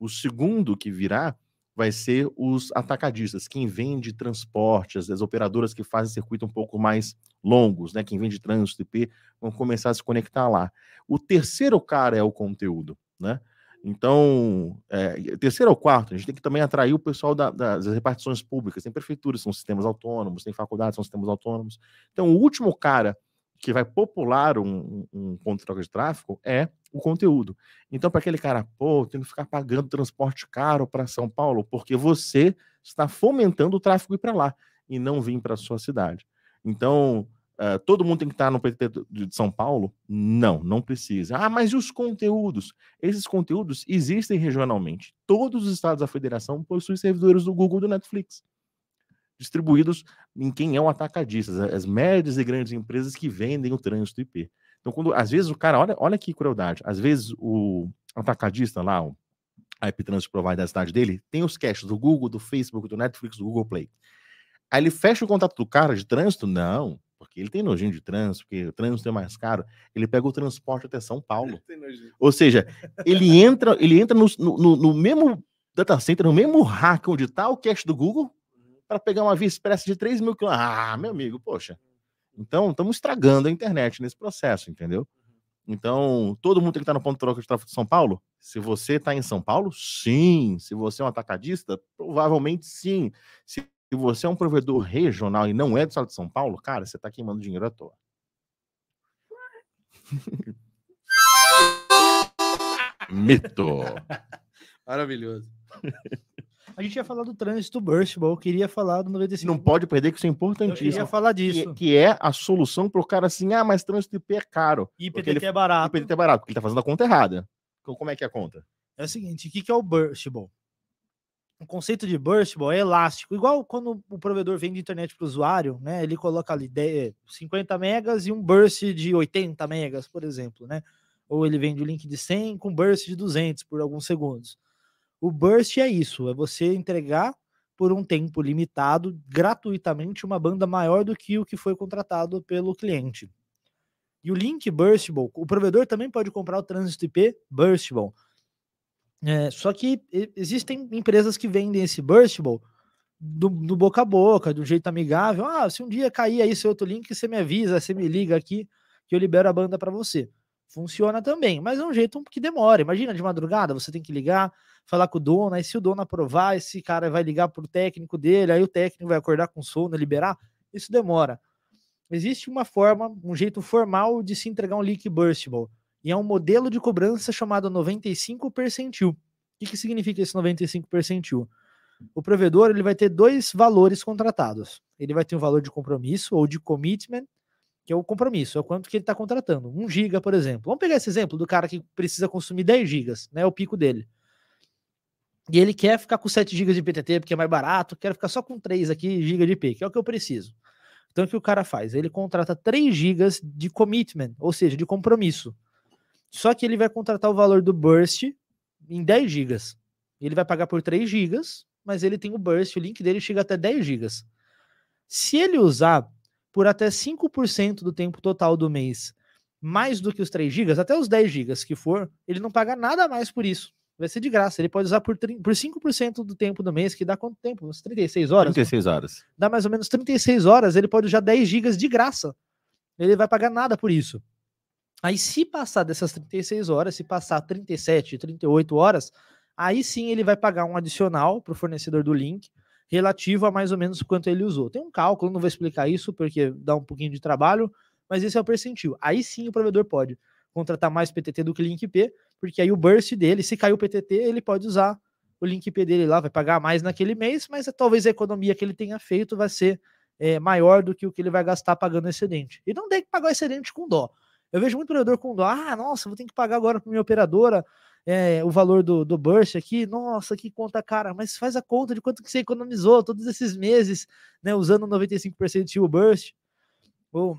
o segundo que virá vai ser os atacadistas, quem vende transporte, as, as operadoras que fazem circuito um pouco mais longos, né? Quem vende trânsito IP, vão começar a se conectar lá. O terceiro cara é o conteúdo, né? Então, é, terceiro ou quarto, a gente tem que também atrair o pessoal da, das repartições públicas. Tem prefeituras, são sistemas autônomos, tem faculdades, são sistemas autônomos. Então, o último cara que vai popular um, um, um de troca de tráfego é o conteúdo. Então, para aquele cara, pô, tem que ficar pagando transporte caro para São Paulo, porque você está fomentando o tráfego ir para lá e não vir para a sua cidade. Então, uh, todo mundo tem que estar no PT de São Paulo? Não, não precisa. Ah, mas e os conteúdos? Esses conteúdos existem regionalmente. Todos os estados da federação possuem servidores do Google e do Netflix distribuídos em quem é o atacadista, as médias e grandes empresas que vendem o trânsito IP. Então, quando às vezes o cara, olha, olha que crueldade, às vezes o atacadista lá, o IP Transit Provider da cidade dele, tem os caches do Google, do Facebook, do Netflix, do Google Play. Aí ele fecha o contato do cara de trânsito? Não, porque ele tem nojinho de trânsito, porque o trânsito é mais caro. Ele pega o transporte até São Paulo. Ou seja, ele entra, ele entra no, no, no mesmo data center, no mesmo hack onde está o cache do Google, para pegar uma via expressa de 3 mil quilômetros. Ah, meu amigo, poxa. Então, estamos estragando a internet nesse processo, entendeu? Então, todo mundo tem que estar no ponto de troca de tráfego de São Paulo? Se você está em São Paulo, sim. Se você é um atacadista, provavelmente sim. Se você é um provedor regional e não é do estado de São Paulo, cara, você está queimando dinheiro à toa. Mito. Maravilhoso. A gente ia falar do trânsito Burstable, eu queria falar do 95. Não pode perder que isso é importantíssimo. Eu queria falar disso. Que, que é a solução para o cara assim, ah, mas trânsito IP é caro. IPTT ele, é barato. IPTT é barato, porque ele está fazendo a conta errada. Então, como é que é a conta? É o seguinte, o que, que é o Burstable? O conceito de Burstable é elástico, igual quando o provedor vende internet para o usuário, né? Ele coloca ali 50 megas e um burst de 80 megas, por exemplo, né? Ou ele vende o link de 100 com burst de 200 por alguns segundos. O burst é isso, é você entregar por um tempo limitado, gratuitamente, uma banda maior do que o que foi contratado pelo cliente. E o link burstable, o provedor também pode comprar o trânsito IP burstable. É, só que existem empresas que vendem esse burstable do, do, boca a boca, de um jeito amigável. Ah, se um dia cair aí esse outro link, você me avisa, você me liga aqui que eu libero a banda para você. Funciona também, mas é um jeito que demora. Imagina de madrugada, você tem que ligar, falar com o dono, aí se o dono aprovar, esse cara vai ligar para o técnico dele, aí o técnico vai acordar com sono, liberar, isso demora. Existe uma forma, um jeito formal de se entregar um leak burstable, e é um modelo de cobrança chamado 95 percentil. O que, significa esse 95 percentil? O provedor ele vai ter dois valores contratados. Ele vai ter um valor de compromisso ou de commitment, que é o compromisso, é o quanto que ele está contratando. 1 giga, por exemplo. Vamos pegar esse exemplo do cara que precisa consumir 10 gigas, né? O pico dele. E ele quer ficar com 7 GB de PTT porque é mais barato, quero ficar só com 3 aqui GB de IP, que é o que eu preciso. Então o que o cara faz? Ele contrata 3 GB de commitment, ou seja, de compromisso. Só que ele vai contratar o valor do burst em 10 GB. Ele vai pagar por 3 GB, mas ele tem o burst, o link dele chega até 10 GB. Se ele usar por até 5% do tempo total do mês, mais do que os 3 GB, até os 10 GB que for, ele não paga nada mais por isso vai ser de graça. Ele pode usar por, por 5% do tempo do mês, que dá quanto tempo? Uns 36 horas? 36 horas. Dá mais ou menos 36 horas, ele pode usar 10 gigas de graça. Ele vai pagar nada por isso. Aí, se passar dessas 36 horas, se passar 37, 38 horas, aí sim ele vai pagar um adicional para o fornecedor do link, relativo a mais ou menos quanto ele usou. Tem um cálculo, não vou explicar isso porque dá um pouquinho de trabalho, mas esse é o percentil. Aí sim o provedor pode contratar mais PTT do que link IP, porque aí o burst dele, se caiu o PTT, ele pode usar o link IP dele lá, vai pagar mais naquele mês, mas talvez a economia que ele tenha feito vai ser é, maior do que o que ele vai gastar pagando excedente. E não tem que pagar o excedente com dó. Eu vejo muito operador com dó, ah, nossa, vou ter que pagar agora para minha operadora é, o valor do, do burst aqui, nossa, que conta cara, mas faz a conta de quanto que você economizou todos esses meses, né, usando 95% de burst. Ou,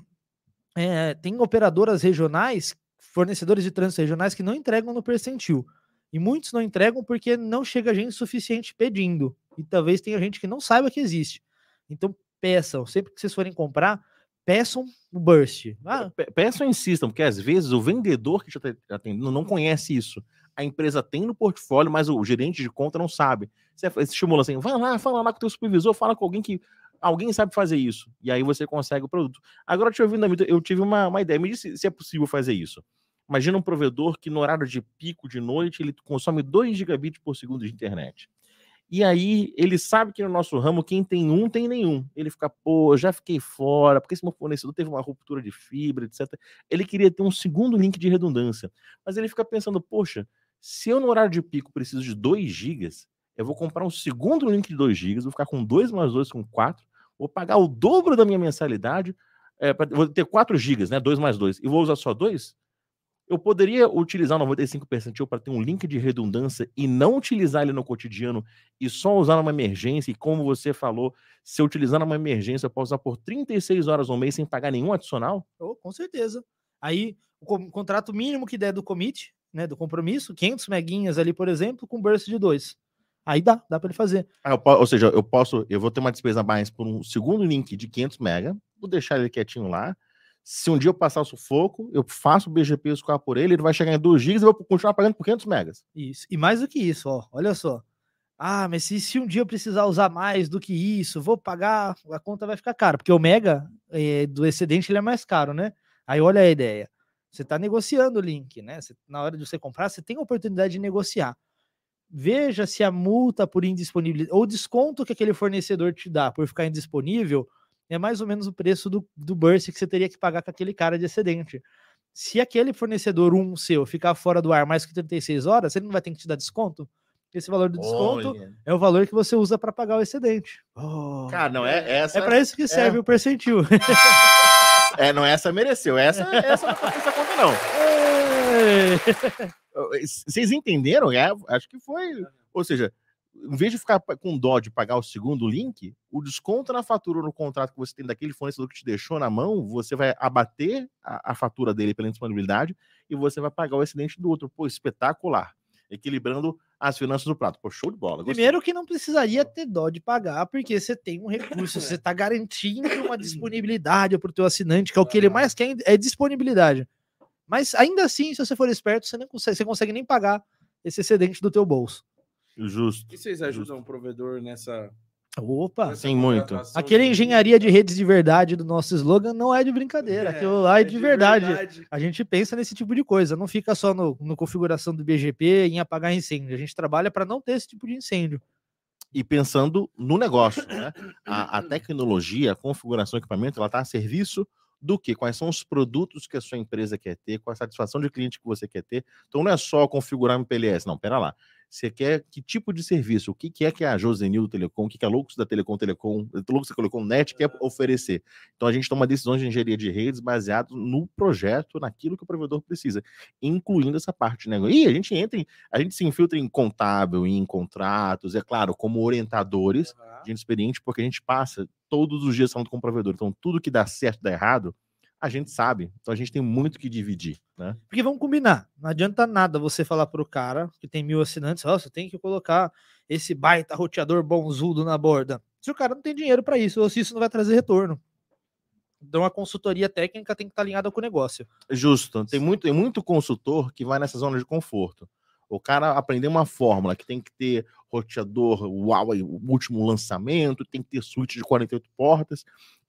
é, tem operadoras regionais fornecedores de trânsito regionais que não entregam no percentil. E muitos não entregam porque não chega gente suficiente pedindo. E talvez tenha gente que não saiba que existe. Então, peçam. Sempre que vocês forem comprar, peçam o burst. Ah, peçam e insistam, porque às vezes o vendedor que está atendendo não conhece isso. A empresa tem no portfólio, mas o gerente de conta não sabe. Você estimula assim, vai lá, fala lá com o teu supervisor, fala com alguém que alguém sabe fazer isso. E aí você consegue o produto. Agora, te ouvindo, eu tive uma, uma ideia. Me disse se é possível fazer isso. Imagina um provedor que no horário de pico de noite ele consome 2 gigabits por segundo de internet. E aí ele sabe que no nosso ramo quem tem um tem nenhum. Ele fica, pô, já fiquei fora, porque esse meu fornecedor teve uma ruptura de fibra, etc. Ele queria ter um segundo link de redundância. Mas ele fica pensando, poxa, se eu no horário de pico preciso de 2 gigas, eu vou comprar um segundo link de 2 gigas, vou ficar com 2 mais 2 com 4, vou pagar o dobro da minha mensalidade, é, pra, vou ter 4 gigas, né? 2 mais 2, e vou usar só 2? Eu poderia utilizar o 95% para ter um link de redundância e não utilizar ele no cotidiano e só usar numa emergência. E como você falou, se eu utilizar numa emergência, eu posso usar por 36 horas ao mês sem pagar nenhum adicional? Oh, com certeza. Aí, o contrato mínimo que der do commit, né, do compromisso, 500 meguinhas ali, por exemplo, com burst de 2. Aí dá, dá para ele fazer. Ah, ou seja, eu posso, eu vou ter uma despesa mais por um segundo link de 500 mega, vou deixar ele quietinho lá, se um dia eu passar o sufoco, eu faço o BGP escoar por ele, ele vai chegar em 2 GB e eu vou continuar pagando por 500 megas. Isso. E mais do que isso, ó, olha só. Ah, mas se, se um dia eu precisar usar mais do que isso, vou pagar, a conta vai ficar cara, porque o mega é, do excedente ele é mais caro, né? Aí olha a ideia. Você está negociando o link, né? Você, na hora de você comprar, você tem a oportunidade de negociar. Veja se a multa por indisponibilidade ou desconto que aquele fornecedor te dá por ficar indisponível é mais ou menos o preço do, do burst que você teria que pagar com aquele cara de excedente. Se aquele fornecedor um seu ficar fora do ar mais que 36 horas, ele não vai ter que te dar desconto? Esse valor do desconto Olha. é o valor que você usa para pagar o excedente. Oh, cara, não é essa. É para isso que serve é. o percentil. É, não essa mereceu. Essa, essa essa conta, não. Vocês entenderam? É, acho que foi. Ou seja, em vez de ficar com dó de pagar o segundo link, o desconto na fatura no contrato que você tem daquele fornecedor que te deixou na mão, você vai abater a, a fatura dele pela disponibilidade e você vai pagar o excedente do outro. Pô, espetacular. Equilibrando as finanças do prato. Pô, show de bola. Gostei. Primeiro que não precisaria ter dó de pagar, porque você tem um recurso, você está garantindo uma disponibilidade para o teu assinante, que é o que ele mais quer, é disponibilidade. Mas ainda assim, se você for esperto, você não consegue, você consegue nem pagar esse excedente do teu bolso. Justo. E vocês ajudam o provedor nessa. Opa! Sim, muito. Aquele engenharia de redes de verdade do nosso slogan não é de brincadeira. É, aquilo lá é, é de, de verdade. verdade. A gente pensa nesse tipo de coisa. Não fica só no, no configuração do BGP em apagar incêndio. A gente trabalha para não ter esse tipo de incêndio. E pensando no negócio, né? A, a tecnologia, a configuração do equipamento, ela está a serviço do que? Quais são os produtos que a sua empresa quer ter, qual a satisfação de cliente que você quer ter. Então não é só configurar um PLS, não, pera lá. Você quer que tipo de serviço? O que, que é que a Josenil do Telecom, o que, que a Loucos da Telecom Telecom, Loucos da Telecom Net quer oferecer? Então a gente toma decisões de engenharia de redes baseado no projeto, naquilo que o provedor precisa, incluindo essa parte de negócio. E a gente entra em, a gente se infiltra em contábil, em contratos, é claro, como orientadores, uhum. gente experiente, porque a gente passa todos os dias falando com o provedor. Então tudo que dá certo, dá errado, a gente sabe. Então a gente tem muito que dividir, né? Porque vamos combinar, não adianta nada você falar para o cara que tem mil assinantes, ó, oh, você tem que colocar esse baita roteador bonzudo na borda. Se o cara não tem dinheiro para isso, ou se isso não vai trazer retorno. Então a consultoria técnica tem que estar alinhada com o negócio. Justo. Tem muito, tem muito consultor que vai nessa zona de conforto. O cara aprender uma fórmula que tem que ter roteador Huawei, o último lançamento, tem que ter suíte de 48 portas,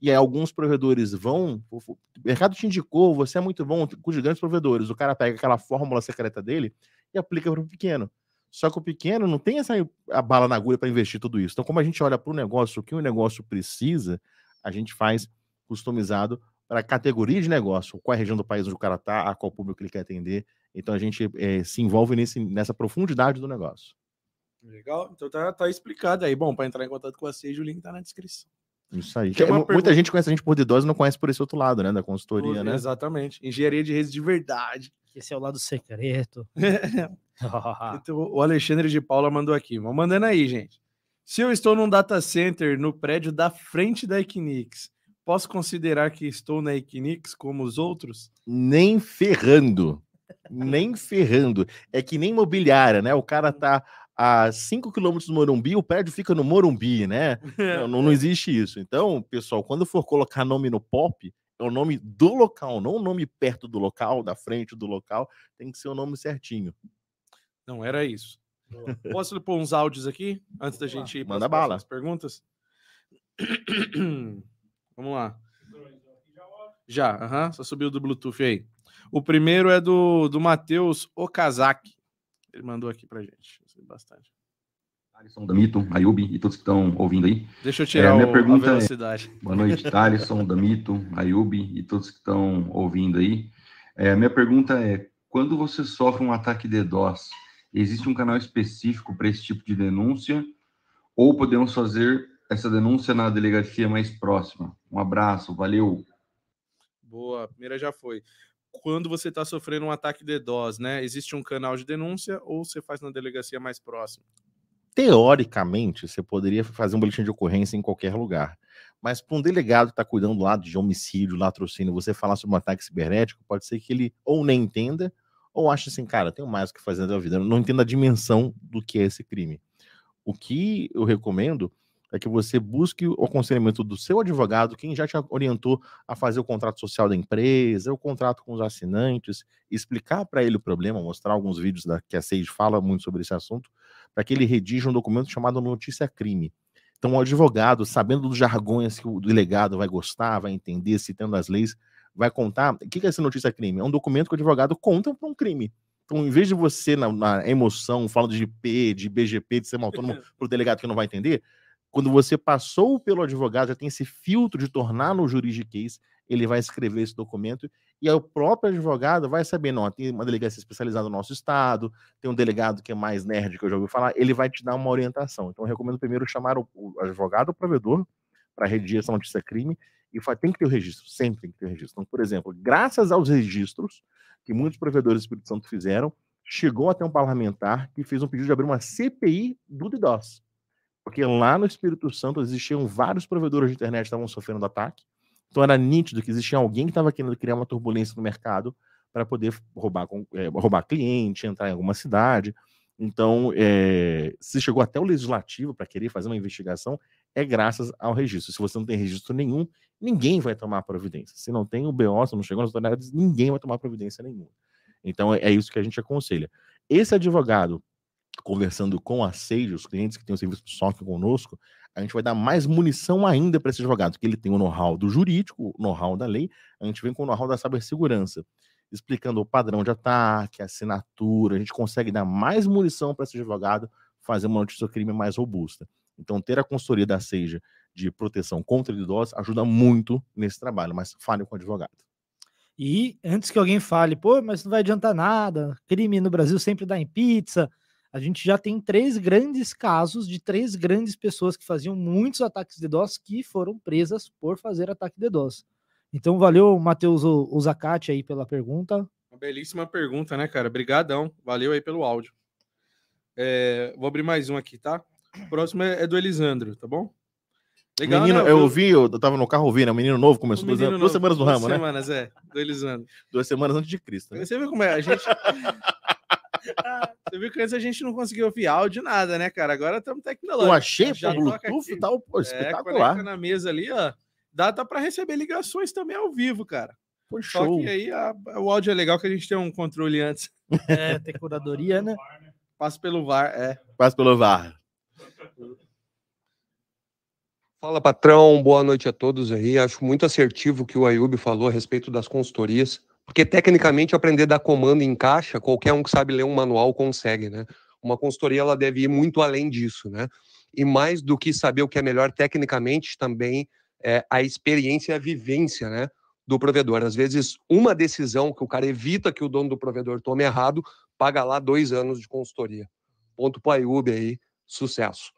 e aí alguns provedores vão, o mercado te indicou, você é muito bom com os grandes provedores, o cara pega aquela fórmula secreta dele e aplica para o pequeno. Só que o pequeno não tem essa a bala na agulha para investir tudo isso. Então, como a gente olha para o negócio, o que o negócio precisa, a gente faz customizado para a categoria de negócio, qual é a região do país onde o cara está, a qual público ele quer atender. Então a gente é, se envolve nesse, nessa profundidade do negócio. Legal, então tá, tá explicado aí. Bom, para entrar em contato com a Sage, o link tá na descrição. Isso aí. É, muita pergunta... gente conhece a gente por idosos e não conhece por esse outro lado, né? Da consultoria, né? Exatamente. Engenharia de redes de verdade. Esse é o lado secreto. então, o Alexandre de Paula mandou aqui. Vamos mandando aí, gente. Se eu estou num data center no prédio da frente da Equinix, posso considerar que estou na Equinix como os outros? Nem ferrando. nem ferrando. É que nem imobiliária, né? O cara tá a 5 quilômetros do Morumbi, o prédio fica no Morumbi, né? Não, não, existe isso. Então, pessoal, quando for colocar nome no POP, é o nome do local, não o nome perto do local, da frente do local, tem que ser o nome certinho. Não era isso. Posso pôr uns áudios aqui antes da gente ir Manda pras bala. perguntas? Vamos lá. Já, aham, só subiu do Bluetooth aí. O primeiro é do, do Matheus Okazaki. Ele mandou aqui pra gente. Gostei Bastante. Alisson, Damito, Ayubi e todos que estão ouvindo aí. Deixa eu tirar É, minha o- pergunta a é- velocidade. Boa noite, Thalisson, Damito, Ayubi e todos que estão ouvindo aí. É, minha pergunta é: quando você sofre um ataque de DDoS, existe um canal específico para esse tipo de denúncia? Ou podemos fazer essa denúncia na delegacia mais próxima? Um abraço, valeu. Boa, a primeira já foi. Quando você está sofrendo um ataque de DDoS, né? Existe um canal de denúncia ou você faz na delegacia mais próxima? Teoricamente, você poderia fazer um boletim de ocorrência em qualquer lugar. Mas para um delegado que está cuidando lá de homicídio, latrocínio, você falar sobre um ataque cibernético, pode ser que ele ou nem entenda, ou ache assim, cara, tenho mais o que fazer da vida, não entenda a dimensão do que é esse crime. O que eu recomendo é que você busque o aconselhamento do seu advogado, quem já te orientou a fazer o contrato social da empresa, o contrato com os assinantes, explicar para ele o problema, mostrar alguns vídeos da, que a Sage fala muito sobre esse assunto, para que ele redija um documento chamado notícia crime. Então, o advogado, sabendo dos jargões que o delegado vai gostar, vai entender, citando as leis, vai contar. O que é essa notícia crime? É um documento que o advogado conta para um crime. Então, em vez de você, na, na emoção, falando de IP, de BGP, de sistema autônomo, para o delegado que não vai entender, quando você passou pelo advogado, já tem esse filtro de tornar no juridiquês, ele vai escrever esse documento e aí o próprio advogado vai saber, não, tem uma delegacia especializada no nosso estado, tem um delegado que é mais nerd, que eu já ouvi falar, ele vai te dar uma orientação. Então, eu recomendo primeiro chamar o, advogado o provedor para redigir essa notícia crime e fa- tem que ter o registro, sempre tem que ter o registro. Então, por exemplo, graças aos registros que muitos provedores do Espírito Santo fizeram, chegou até um parlamentar que fez um pedido de abrir uma CPI do DDoS. Porque lá no Espírito Santo existiam vários provedores de internet que estavam sofrendo ataque. Então era nítido que existia alguém que estava querendo criar uma turbulência no mercado para poder roubar, eh, roubar cliente, entrar em alguma cidade. Então, eh, se chegou até o legislativo para querer fazer uma investigação, é graças ao registro. Se você não tem registro nenhum, ninguém vai tomar providência. Se não tem o BO, se não chegou nas autoridades, ninguém vai tomar providência nenhuma. Então, é, é isso que a gente aconselha. Esse advogado, conversando com a Sage, os clientes que têm o serviço do SOC conosco, a gente vai dar mais munição ainda para esse advogado, porque ele tem o know-how do jurídico, o know-how da lei, a gente vem com o know-how da cibersegurança, explicando o padrão de ataque, a assinatura, a gente consegue dar mais munição para esse advogado fazer uma notícia crime mais robusta. Então, ter a consultoria da Seja de proteção contra idosos ajuda muito nesse trabalho, mas fale com o advogado. E antes que alguém fale, pô, mas não vai adiantar nada, crime no Brasil sempre dá em pizza. A gente já tem três grandes casos de três grandes pessoas que faziam muitos ataques de DOS que foram presas por fazer ataque de DOS. Então, valeu, Matheus Uzacati aí pela pergunta. Uma belíssima pergunta, né, cara? Brigadão. Valeu aí pelo áudio. É, vou abrir mais um aqui, tá? O próximo é, é do Elisandro, tá bom? menino, né? eu ouvi, eu tava no carro ouvindo, é um menino novo, começou duas, menino duas novo, semanas no duas ramo, né? semanas, é, do Elisandro. Duas semanas antes de Cristo. né? Você viu como é? A gente. Você viu que antes a gente não conseguia ouvir áudio, nada, né, cara? Agora estamos tecnológicos. Eu achei Já pô, toca Bluetooth e tal, pô, É, espetacular. conecta na mesa ali, ó. Dá tá para receber ligações também ao vivo, cara. Foi Só show. que aí a- o áudio é legal que a gente tem um controle antes. É, ter curadoria, né? Passa pelo VAR, é. Passa pelo VAR. Fala, patrão. Boa noite a todos aí. Acho muito assertivo o que o Ayub falou a respeito das consultorias, porque tecnicamente aprender a dar comando em caixa, qualquer um que sabe ler um manual consegue, né? Uma consultoria ela deve ir muito além disso, né? E mais do que saber o que é melhor tecnicamente, também é a experiência e a vivência, né? Do provedor. Às vezes, uma decisão que o cara evita que o dono do provedor tome errado, paga lá dois anos de consultoria. Ponto pro Ayub aí. Sucesso.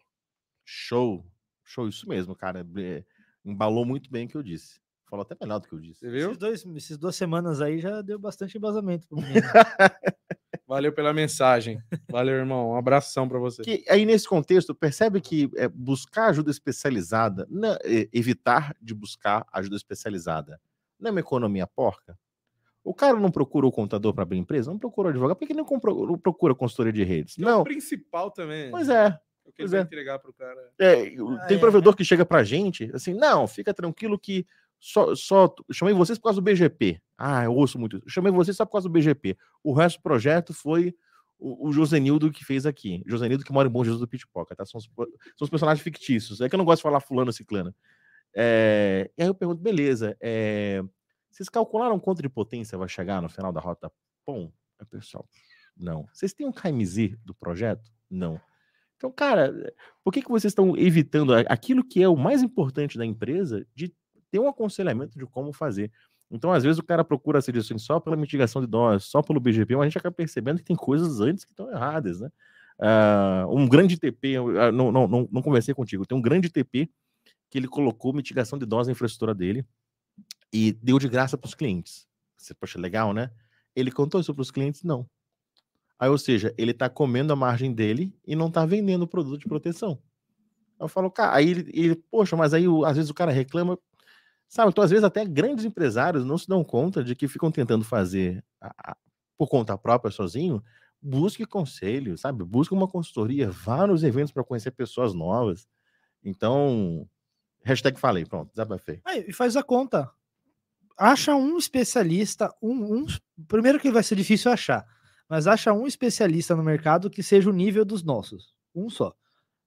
Show. Show, isso mesmo, cara. É, Embalou muito bem o que eu disse. Falou até melhor do que eu disse. Você viu? Esses dois, essas duas semanas aí já deu bastante embasamento pro menino. Valeu pela mensagem. Valeu, irmão. Um abração para você. Que aí, nesse contexto, percebe que é, buscar ajuda especializada, não- é, evitar de buscar ajuda especializada, não é uma economia porca? O cara não procura o contador para abrir empresa, não procura o advogado, por que ele não, compro- não procura consultoria de redes? Que é o Não, principal também. pois é. O que ele pois vai é. entregar pro cara. É, Ah, tem é, provedor que chega pra gente, assim, não, fica tranquilo que só, só chamei vocês por causa do BGP. Ah, eu ouço muito isso. Chamei vocês só por causa do BGP. O resto do projeto foi o, o Josenildo que fez aqui. Josenildo que mora em Bom Jesus do Pitpoca, tá? São os, são os personagens fictícios. É que eu não gosto de falar fulano ciclana. É, e aí eu pergunto, beleza, é, vocês calcularam quanto de potência vai chegar no final da rota POM? Pessoal, não. Vocês têm um KMZ do projeto? Não. Então, cara, por que, que vocês estão evitando aquilo que é o mais importante da empresa de ter um aconselhamento de como fazer? Então, às vezes, o cara procura ser assim só pela mitigação de dólares, só pelo BGP, mas a gente acaba percebendo que tem coisas antes que estão erradas, né? Uh, um grande TP, uh, não, não, não, não conversei contigo, tem um grande TP que ele colocou mitigação de dose na infraestrutura dele e deu de graça para os clientes. Você, poxa, legal, né? Ele contou isso para os clientes? Não. Aí, ou seja, ele está comendo a margem dele e não está vendendo o produto de proteção. Eu falo, cara, aí ele, ele poxa, mas aí às vezes o cara reclama, sabe? Então, às vezes, até grandes empresários não se dão conta de que ficam tentando fazer a, a, por conta própria, sozinho. Busque conselho, sabe? Busque uma consultoria, vá nos eventos para conhecer pessoas novas. Então, hashtag falei, pronto, desabafei. Aí, e faz a conta. Acha um especialista, um, um, primeiro que vai ser difícil achar mas acha um especialista no mercado que seja o nível dos nossos. Um só.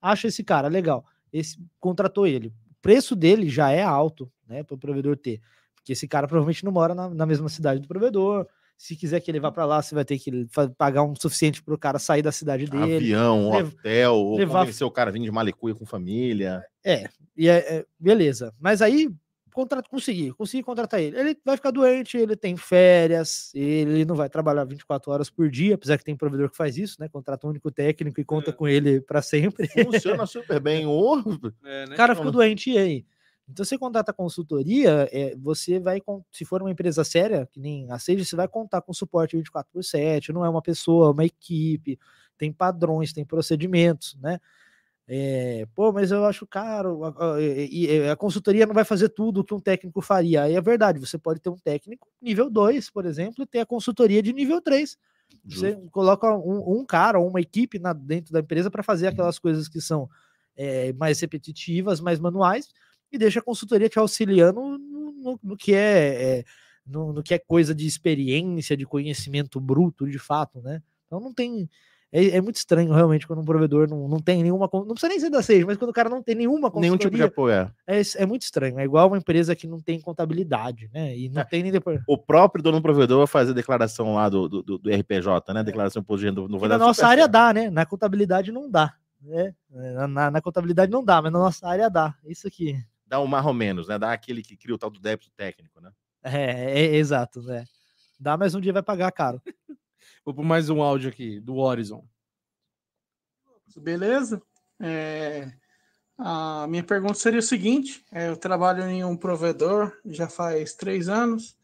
Acha esse cara, legal. Esse contratou ele. Preço dele já é alto, né, para o provedor ter. Porque esse cara provavelmente não mora na, na mesma cidade do provedor. Se quiser que ele vá para lá, você vai ter que pagar um suficiente para o cara sair da cidade dele. Avião, lev hotel, ou levar... convencer o cara vir de Malicuia com família. É, e é, é, beleza. Mas aí contrato, conseguir, conseguir contratar ele. Ele vai ficar doente, ele tem férias, ele não vai trabalhar 24 horas por dia, apesar que tem provedor que faz isso, né? Contrata um único técnico e conta é. com ele para sempre. Funciona super bem. O é, né? cara fica doente e aí? Então, você contrata consultoria, é, você vai, se for uma empresa séria, que nem a Sage, você vai contar com suporte 24 por 7, não é uma pessoa, é uma equipe, tem padrões, tem procedimentos, né? É, pô, mas eu acho caro, e a, a, a, consultoria não vai fazer tudo o que um técnico faria. Aí é verdade, você pode ter um técnico nível 2, por exemplo, e ter a consultoria de nível 3. Você Justo. coloca um, um, cara ou uma equipe na, dentro da empresa para fazer aquelas coisas que são é, mais repetitivas, mais manuais, e deixa a consultoria te auxiliando no, no, no que é, é no, no, que é coisa de experiência, de conhecimento bruto, de fato, né? Então não tem é, é, muito estranho, realmente, quando um provedor não, não tem nenhuma. Não precisa nem ser da Sage, mas quando o cara não tem nenhuma Nenhum tipo de apoio. É. é, é muito estranho. É igual uma empresa que não tem contabilidade, né? E não é. tem nem depois. O próprio dono do provedor vai fazer a declaração lá do, do, do RPJ, né? Declaração imposto de renda. Na nossa área certo. dá, né? Na contabilidade não dá. Né? Na, na, na, contabilidade não dá, mas na nossa área dá. Isso aqui. Dá um mais ou menos, né? Dá aquele que cria o tal do débito técnico, né? É, é exato, né? Dá, mas um dia vai pagar caro. Vou por mais um áudio aqui do Horizon. Beleza? É, a minha pergunta seria o seguinte: é, eu trabalho em um provedor já faz três anos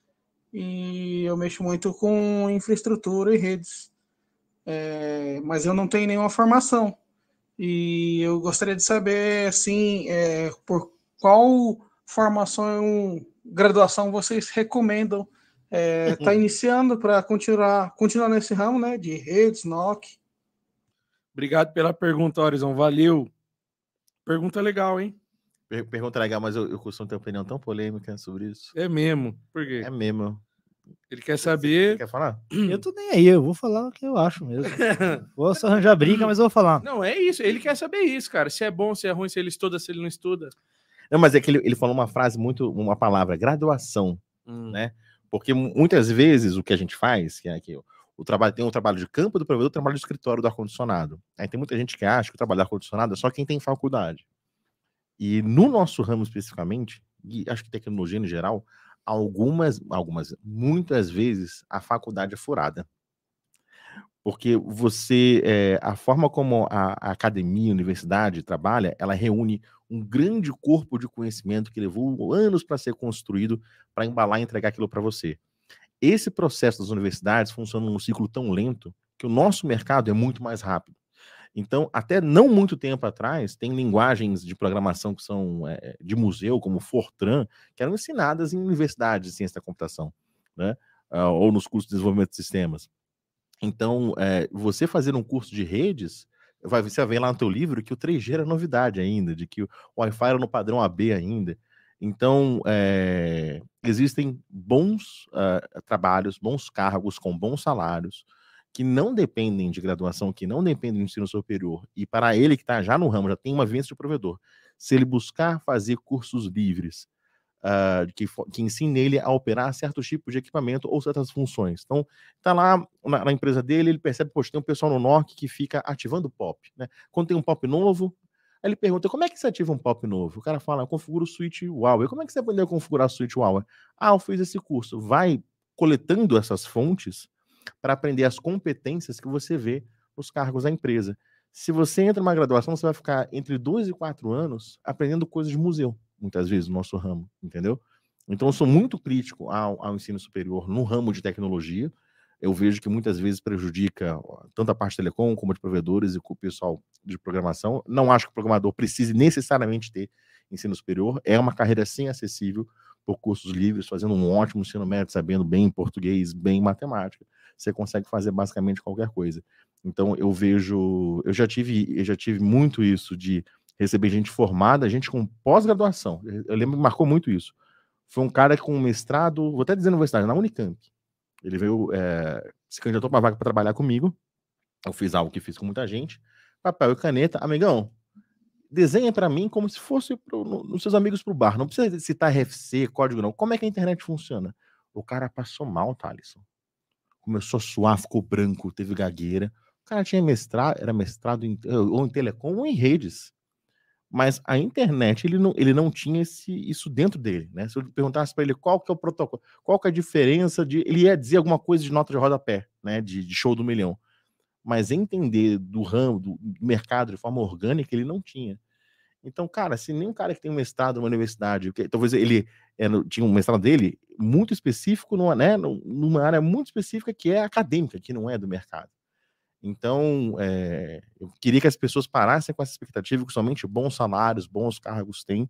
e eu mexo muito com infraestrutura e redes, é, mas eu não tenho nenhuma formação e eu gostaria de saber assim é, por qual formação graduação vocês recomendam está é, tá iniciando para continuar continuar nesse ramo né de redes NOC Obrigado pela pergunta, Horizon. Valeu. Pergunta legal, hein? Pergunta legal, mas eu, eu costumo ter uma opinião tão polêmica sobre isso. É mesmo. Por quê? É mesmo. Ele quer saber. Você quer falar? Eu tô nem aí, eu vou falar o que eu acho mesmo. vou só arranjar briga, mas eu vou falar. Não, é isso. Ele quer saber isso, cara. Se é bom, se é ruim, se ele estuda, se ele não estuda. Não, mas é que ele, ele falou uma frase muito, uma palavra, graduação, hum. né? Porque muitas vezes o que a gente faz, que é aqui, o trabalho tem o trabalho de campo do provedor, o trabalho de escritório do ar-condicionado. Aí tem muita gente que acha que o trabalho do ar-condicionado é só quem tem faculdade. E no nosso ramo especificamente, e acho que tecnologia em geral, algumas, algumas, muitas vezes a faculdade é furada. Porque você, é, a forma como a, a academia, a universidade trabalha, ela reúne um grande corpo de conhecimento que levou anos para ser construído para embalar e entregar aquilo para você. Esse processo das universidades funciona num ciclo tão lento que o nosso mercado é muito mais rápido. Então, até não muito tempo atrás, tem linguagens de programação que são é, de museu, como Fortran, que eram ensinadas em universidades de ciência da computação, né? Uh, ou nos cursos de desenvolvimento de sistemas. Então, é, você fazer um curso de redes, vai, você vai lá no teu livro que o 3G era novidade ainda, de que o Wi-Fi era no padrão AB ainda. Então, é, existem bons uh, trabalhos, bons cargos com bons salários, que não dependem de graduação, que não dependem do ensino superior, e para ele que está já no ramo, já tem uma vivência de provedor, se ele buscar fazer cursos livres uh, que, que ensine ele a operar certos tipos de equipamento ou certas funções. Então, está lá na, na, empresa dele, ele percebe, poxa, tem um pessoal no NOC que fica ativando POP. Né? Quando tem um POP novo, Aí ele pergunta: como é que você ativa um POP novo? O cara fala: eu configuro o switch Huawei. Como é que você aprendeu a configurar o switch Huawei? Ah, eu fiz esse curso. Vai coletando essas fontes para aprender as competências que você vê nos cargos da empresa. Se você entra numa graduação, você vai ficar entre dois e quatro anos aprendendo coisas de museu, muitas vezes, no nosso ramo, entendeu? Então, eu sou muito crítico ao, ao ensino superior no ramo de tecnologia eu vejo que muitas vezes prejudica tanto a parte de telecom como de provedores e com o pessoal de programação. Não acho que o programador precise necessariamente ter ensino superior. É uma carreira sim acessível por cursos livres, fazendo um ótimo ensino médio, sabendo bem português, bem matemática. Você consegue fazer basicamente qualquer coisa. Então eu vejo, eu já tive, eu já tive muito isso de receber gente formada, gente com pós-graduação. Eu lembro que marcou muito isso. Foi um cara com mestrado, vou até dizer na universidade, na Unicamp ele veio, é, se candidatou para uma vaga para trabalhar comigo. Eu fiz algo que fiz com muita gente. Papel e caneta. Amigão, desenha para mim como se fosse pro, no, nos seus amigos pro bar. Não precisa citar RFC, código não. Como é que a internet funciona? O cara passou mal, Thalisson. Começou a suar, ficou branco, teve gagueira. O cara tinha mestrado, era mestrado em, ou em telecom ou em redes mas a internet ele não, ele não tinha esse, isso dentro dele, né? Se eu perguntasse para ele qual que é o protocolo, qual que é a diferença de, ele ia dizer alguma coisa de nota de rodapé, né? De, de show do milhão, mas entender do ramo, do mercado de forma orgânica ele não tinha. Então, cara, se nem um cara que tem um mestrado numa universidade, que, talvez ele é, tinha um mestrado dele muito específico, numa, né, numa área muito específica que é acadêmica, que não é do mercado. Então, é, eu queria que as pessoas parassem com essa expectativa que somente bons salários, bons cargos têm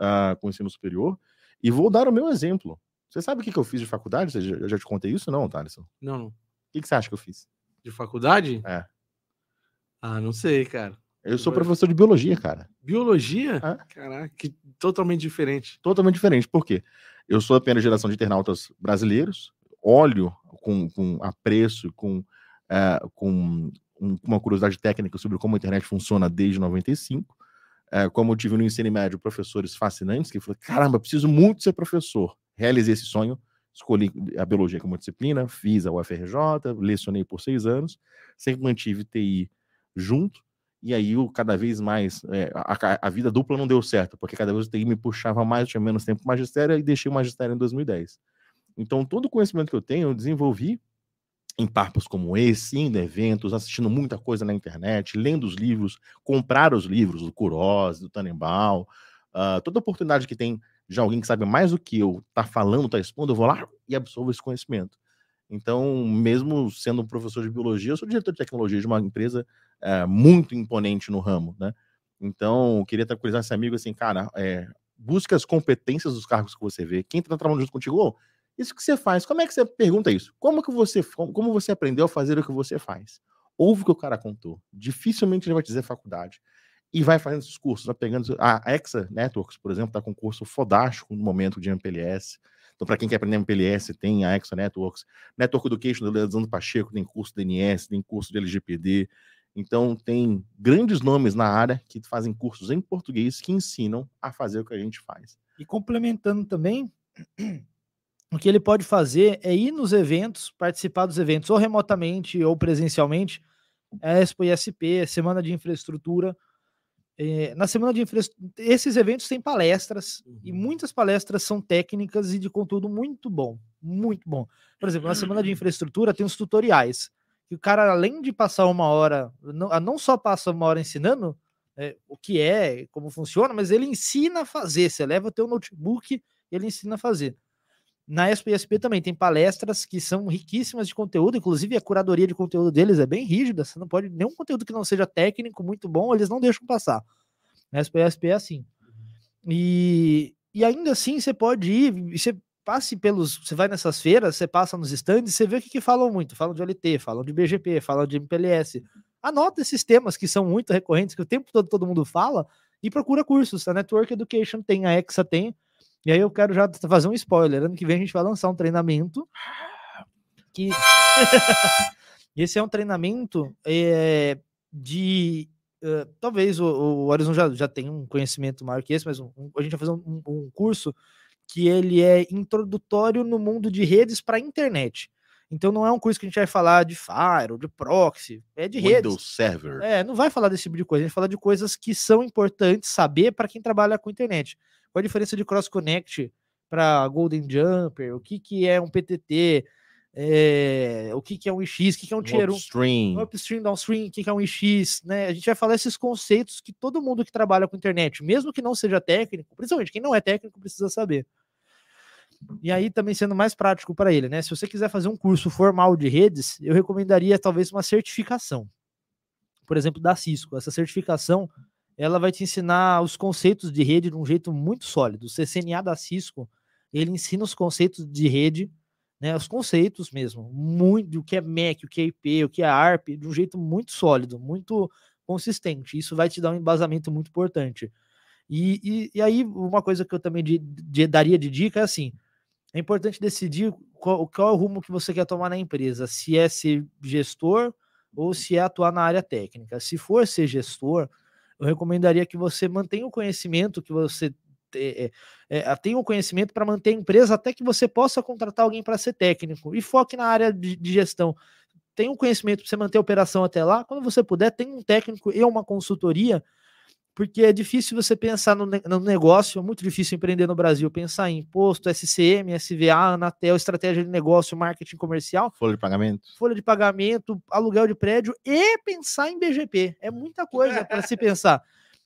uh, com o ensino superior. E vou dar o meu exemplo. Você sabe o que, que eu fiz de faculdade? Eu já te contei isso, não, Thaleson? Não, não. O que, que você acha que eu fiz? De faculdade? É. Ah, não sei, cara. Eu sou professor de biologia, cara. Biologia? É. Caraca, que totalmente diferente. Totalmente diferente. Por quê? Eu sou a primeira geração de internautas brasileiros, olho com, com apreço, com é, com um, uma curiosidade técnica sobre como a internet funciona desde 95. É, como eu tive no ensino médio professores fascinantes que falaram: caramba, preciso muito ser professor. Realizei esse sonho, escolhi a biologia como disciplina, fiz a UFRJ, lecionei por seis anos, sempre mantive TI junto. E aí, eu, cada vez mais, é, a, a, vida dupla não deu certo, porque cada vez o TI me puxava mais, tinha menos tempo para magistério e deixei o magistério em 2010. Então, todo o conhecimento que eu tenho, eu desenvolvi em papos como esse, indo eventos, assistindo muita coisa na internet, lendo os livros, comprar os livros do Kuroz, do Tannenbaum, uh, toda oportunidade que tem de alguém que sabe mais do que eu, tá falando, tá expondo, eu vou lá e absorvo esse conhecimento. Então, mesmo sendo um professor de biologia, eu sou diretor de tecnologia de uma empresa uh, muito imponente no ramo, né? Então, queria tranquilizar esse amigo assim, cara, é, busque as competências dos cargos que você vê. Quem está trabalhando junto contigo, oh, isso que você faz, como é que você pergunta isso? Como que você, como você aprendeu a fazer o que você faz? Ouve o que o cara contou. Dificilmente ele vai dizer faculdade. E vai fazendo esses cursos, vai pegando. A Exa Networks, por exemplo, está com um curso fodástico no momento de MPLS. Então, para quem quer aprender MPLS, tem a Exa Networks. Network Education do Leandro Pacheco tem curso de tem curso de LGPD. Então, tem grandes nomes na área que fazem cursos em português que ensinam a fazer o que a gente faz. E complementando também, o que ele pode fazer é ir nos eventos, participar dos eventos ou remotamente ou presencialmente, Expo ISP, Semana de Infraestrutura. É, na Semana de Infraestrutura, esses eventos têm palestras uhum. e muitas palestras são técnicas e de conteúdo muito bom, muito bom. Por exemplo, na Semana de Infraestrutura tem os tutoriais, que o cara, além de passar uma hora, não, não só passa uma hora ensinando é, o que é, como funciona, mas ele ensina a fazer. Você leva o teu notebook e ele ensina a fazer. Na ESP também tem palestras que são riquíssimas de conteúdo, inclusive a curadoria de conteúdo deles é bem rígida, você não pode, nenhum conteúdo que não seja técnico, muito bom, eles não deixam passar. Na ESP é assim. E, e ainda assim você pode ir, você passe pelos, você vai nessas feiras, você passa nos stands, você vê o que, que falam muito, falam de OLT, falam de BGP, falam de MPLS. Anota esses temas que são muito recorrentes, que o tempo todo todo mundo fala, e procura cursos. A Network Education tem, a EXA tem, e aí eu quero já fazer um spoiler. Ano que vem a gente vai lançar um treinamento que, Esse é um treinamento é, de. eh, talvez o, o Horizon já, já tenha um conhecimento maior que esse, mas um- um- a gente vai fazer um, um curso que ele é introdutório no mundo de redes para a internet. Então não é um curso que a gente vai falar de Firewall, de proxy, é de redes. Windows Server. É, não vai falar desse tipo de coisa, a gente fala de coisas que são importantes saber para quem trabalha com internet. Qual a diferença de Cross Connect para Golden Jumper? O que, que é um PTT? é, o que, que é um IX? O que, que é um Tier 1? Upstream. Upstream, downstream, o que que é um IX, né? A gente vai falar esses conceitos que todo mundo que trabalha com internet, mesmo que não seja técnico, principalmente quem não é técnico, precisa saber. E aí também sendo mais prático para ele, né? Se você quiser fazer um curso formal de redes, eu recomendaria talvez uma certificação. Por exemplo, da Cisco. Essa certificação, ela vai te ensinar os conceitos de rede de um jeito muito sólido. O CCNA da Cisco, ele ensina os conceitos de rede né, os conceitos mesmo, muito o que é MAC, o que é IP, o que é ARP, de um jeito muito sólido, muito consistente. Isso vai te dar um embasamento muito importante. E, e, e aí, uma coisa que eu também de- de- daria de dica é assim: é importante decidir qual, qual é o rumo que você quer tomar na empresa, se é ser gestor ou se é atuar na área técnica. Se for ser gestor, eu recomendaria que você mantenha o conhecimento que você te- é, é, tenha o conhecimento para manter a empresa até que você possa contratar alguém para ser técnico e foque na área de, de gestão. Tenha um conhecimento para você manter a operação até lá. Quando você puder, tenha um técnico e uma consultoria, porque é difícil você pensar no, no negócio, é muito difícil empreender no Brasil, pensar em imposto, SCM, SVA, Anatel, estratégia de negócio, marketing comercial, Folha de pagamento. folha de pagamento, aluguel de prédio e pensar em BGP. É muita coisa para se pensar.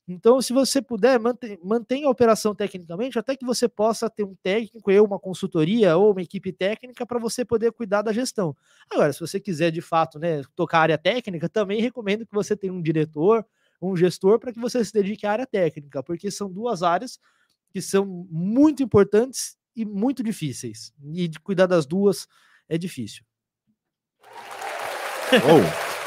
Então, se você puder, mantém, mantenha a operação tecnicamente, até que você possa ter um técnico, eu, uma consultoria ou uma equipe técnica para você poder cuidar da gestão. Agora, se você quiser de fato né, tocar a área técnica, também recomendo que você tenha um diretor, um gestor, para que você se dedique à área técnica, porque são duas áreas que são muito importantes e muito difíceis. E de cuidar das duas é difícil. Ou,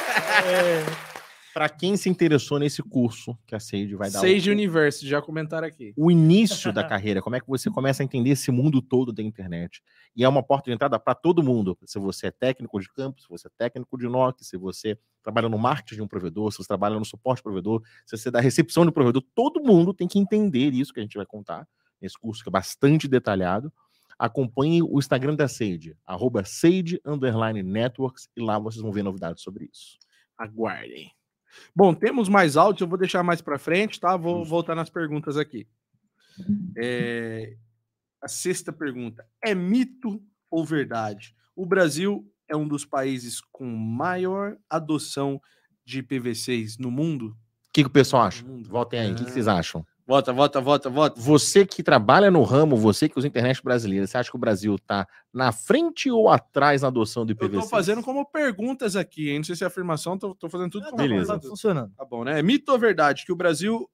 É, para quem se interessou nesse curso que a Sage vai dar. Sage o- Universe, já comentaram aqui. o início da carreira, como é que você começa a entender esse mundo todo da internet. E é uma porta de entrada para todo mundo. Se você é técnico de campo, se você é técnico de NOC, se você trabalha no marketing de um provedor, se você trabalha no suporte do provedor, se você dá recepção do provedor, todo mundo tem que entender isso que a gente vai contar nesse curso, que é bastante detalhado. Acompanhe o Instagram da Sage, arroba Sage Underline Networks, e lá vocês vão ver novidades sobre isso. Aguardem. Bom, temos mais áudios, eu vou deixar mais para frente, tá? Vou voltar nas perguntas aqui. É, A sexta pergunta: é mito ou verdade? O Brasil é um dos países com maior adoção de PV6 no mundo? O que, que o pessoal acha? Votem aí, o que, que vocês Ah. acham? Vota, vota, vota, vota. Você que trabalha no ramo, você que usa internet brasileira, você acha que o Brasil está na frente ou atrás na adoção do Eu IPv6? tô fazendo como perguntas aqui, hein? Não sei se é afirmação, tô, tô fazendo tudo como beleza. Tá funcionando. Tá bom, né? É mito ou verdade que o Brasil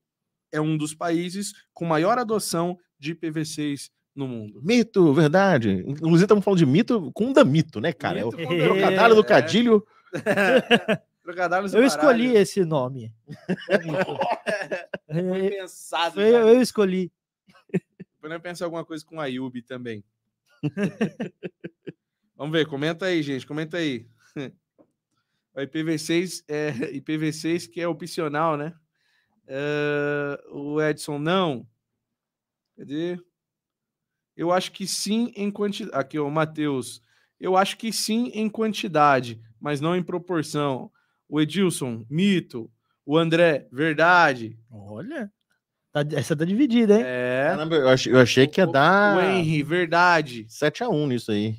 é um dos países com maior adoção de PV6 no mundo? Mito, verdade. Inclusive, estamos falando de mito com da mito, né, cara? Mito é o trocadilho do é. cadilho. Trocadilhos Eu escolhi baralho. esse nome. Foi É, pensado. foi- eu escolhi. Depois eu pensar alguma coisa com a Yubi também. Vamos ver, comenta aí, gente, comenta aí. O IPv6 é IPv6 que é opcional, né? Eh, o Edson, não. Cadê? Eu acho que sim em quantidade. Aqui, o Matheus. Eu acho que sim em quantidade, mas não em proporção. O Edilson, mito. O André, verdade. Olha. Tá- essa tá dividida, hein? É. Caramba, eu achei, eu achei que ia O- dar O Henry, verdade. 7x1 nisso aí.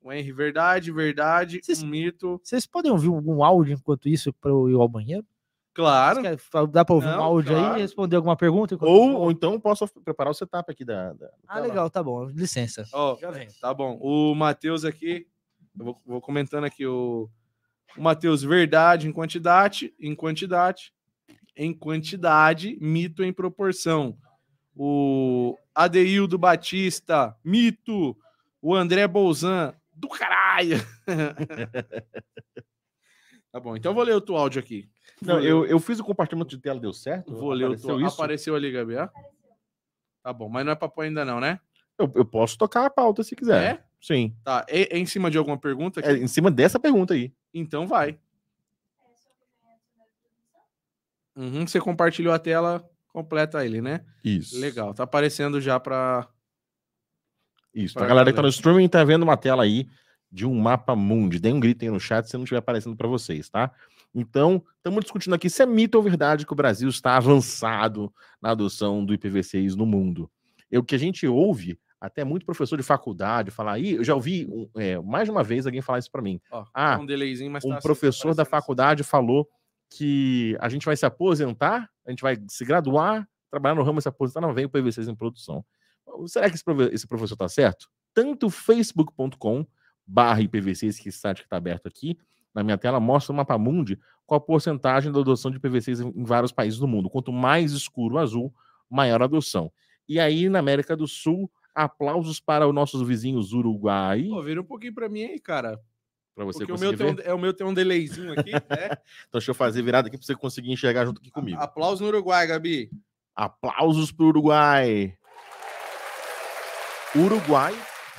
O Henry, verdade, verdade. Vocês- Um mito. Vocês podem ouvir algum áudio enquanto isso para eu ir ao banheiro? Claro. Dá para ouvir um Não, áudio claro. aí e responder alguma pergunta? enquanto- Ou, ou então posso preparar o setup aqui da. da- Ah, legal, tá bom. Licença. Ó, Já vem. tá bom. O Matheus aqui. Eu vou, vou comentando aqui o. O Matheus, verdade em quantidade. Em quantidade. Em quantidade. Mito em proporção. O Adeildo Batista. Mito. O André Bolzan. Do caralho. tá bom. Então eu vou ler outro áudio aqui. Não, eu, eu fiz o compartilhamento de tela, deu certo? Vou ler o Apareceu teu. isso? Apareceu ali, Gabriel? Tá bom, mas não é pra pôr ainda não, né? Eu, eu posso tocar a pauta se quiser. É? Sim. Tá. É, é em cima de alguma pergunta aqui? É em cima dessa pergunta aí. Então vai. Uhum, você compartilhou a tela, completa ele, né? Isso. Legal, tá aparecendo já para Isso. Pra A galera que tá no streaming tá vendo uma tela aí de um mapa mundi. Dê um grito aí no chat se não estiver aparecendo para vocês, tá? Então, estamos discutindo aqui se é mito ou verdade que o Brasil está avançado na adoção do IPv6 no mundo. É o que a gente ouve, até muito professor de faculdade falar aí, eu já ouvi um, é, mais de uma vez alguém falar isso para mim. Ó, Ah, um delayzinho, mas um tá professor da aparecendo. faculdade falou que a gente vai se aposentar, a gente vai se graduar, trabalhar no ramo e se aposentar, não vem o PV6 em produção. Será que esse, professor está certo? Tanto facebook.com barra IPv6, que é esse site que está aberto aqui, na minha tela, mostra o mapa mundi com a porcentagem da adoção de IPv6 em, em vários países do mundo. Quanto mais escuro o azul, maior a adoção. E aí, na América do Sul, aplausos para os nossos vizinhos Uruguai. Pô, vira um pouquinho para mim aí, cara. Para você Porque o conseguir meu, tem ver. um, é, o meu tem um delayzinho aqui, né? Então, deixa eu fazer virada aqui para você conseguir enxergar junto aqui comigo. Aplauso no Uruguai, Gabi. Aplausos para o Uruguai. O Uruguai,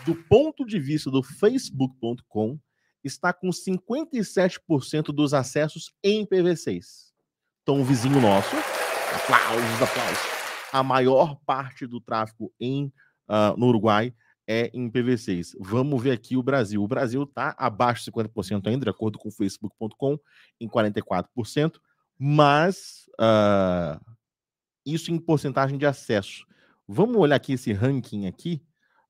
do ponto de vista do Facebook.com, está com 57% dos acessos em PV6. Então, um vizinho nosso, aplausos, aplausos. A maior parte do tráfego em, ah, no Uruguai é em PV6. Vamos ver aqui o Brasil. O Brasil está abaixo de 50% ainda, de acordo com o Facebook.com, em 44%, mas ah, isso em porcentagem de acesso. Vamos olhar aqui esse ranking aqui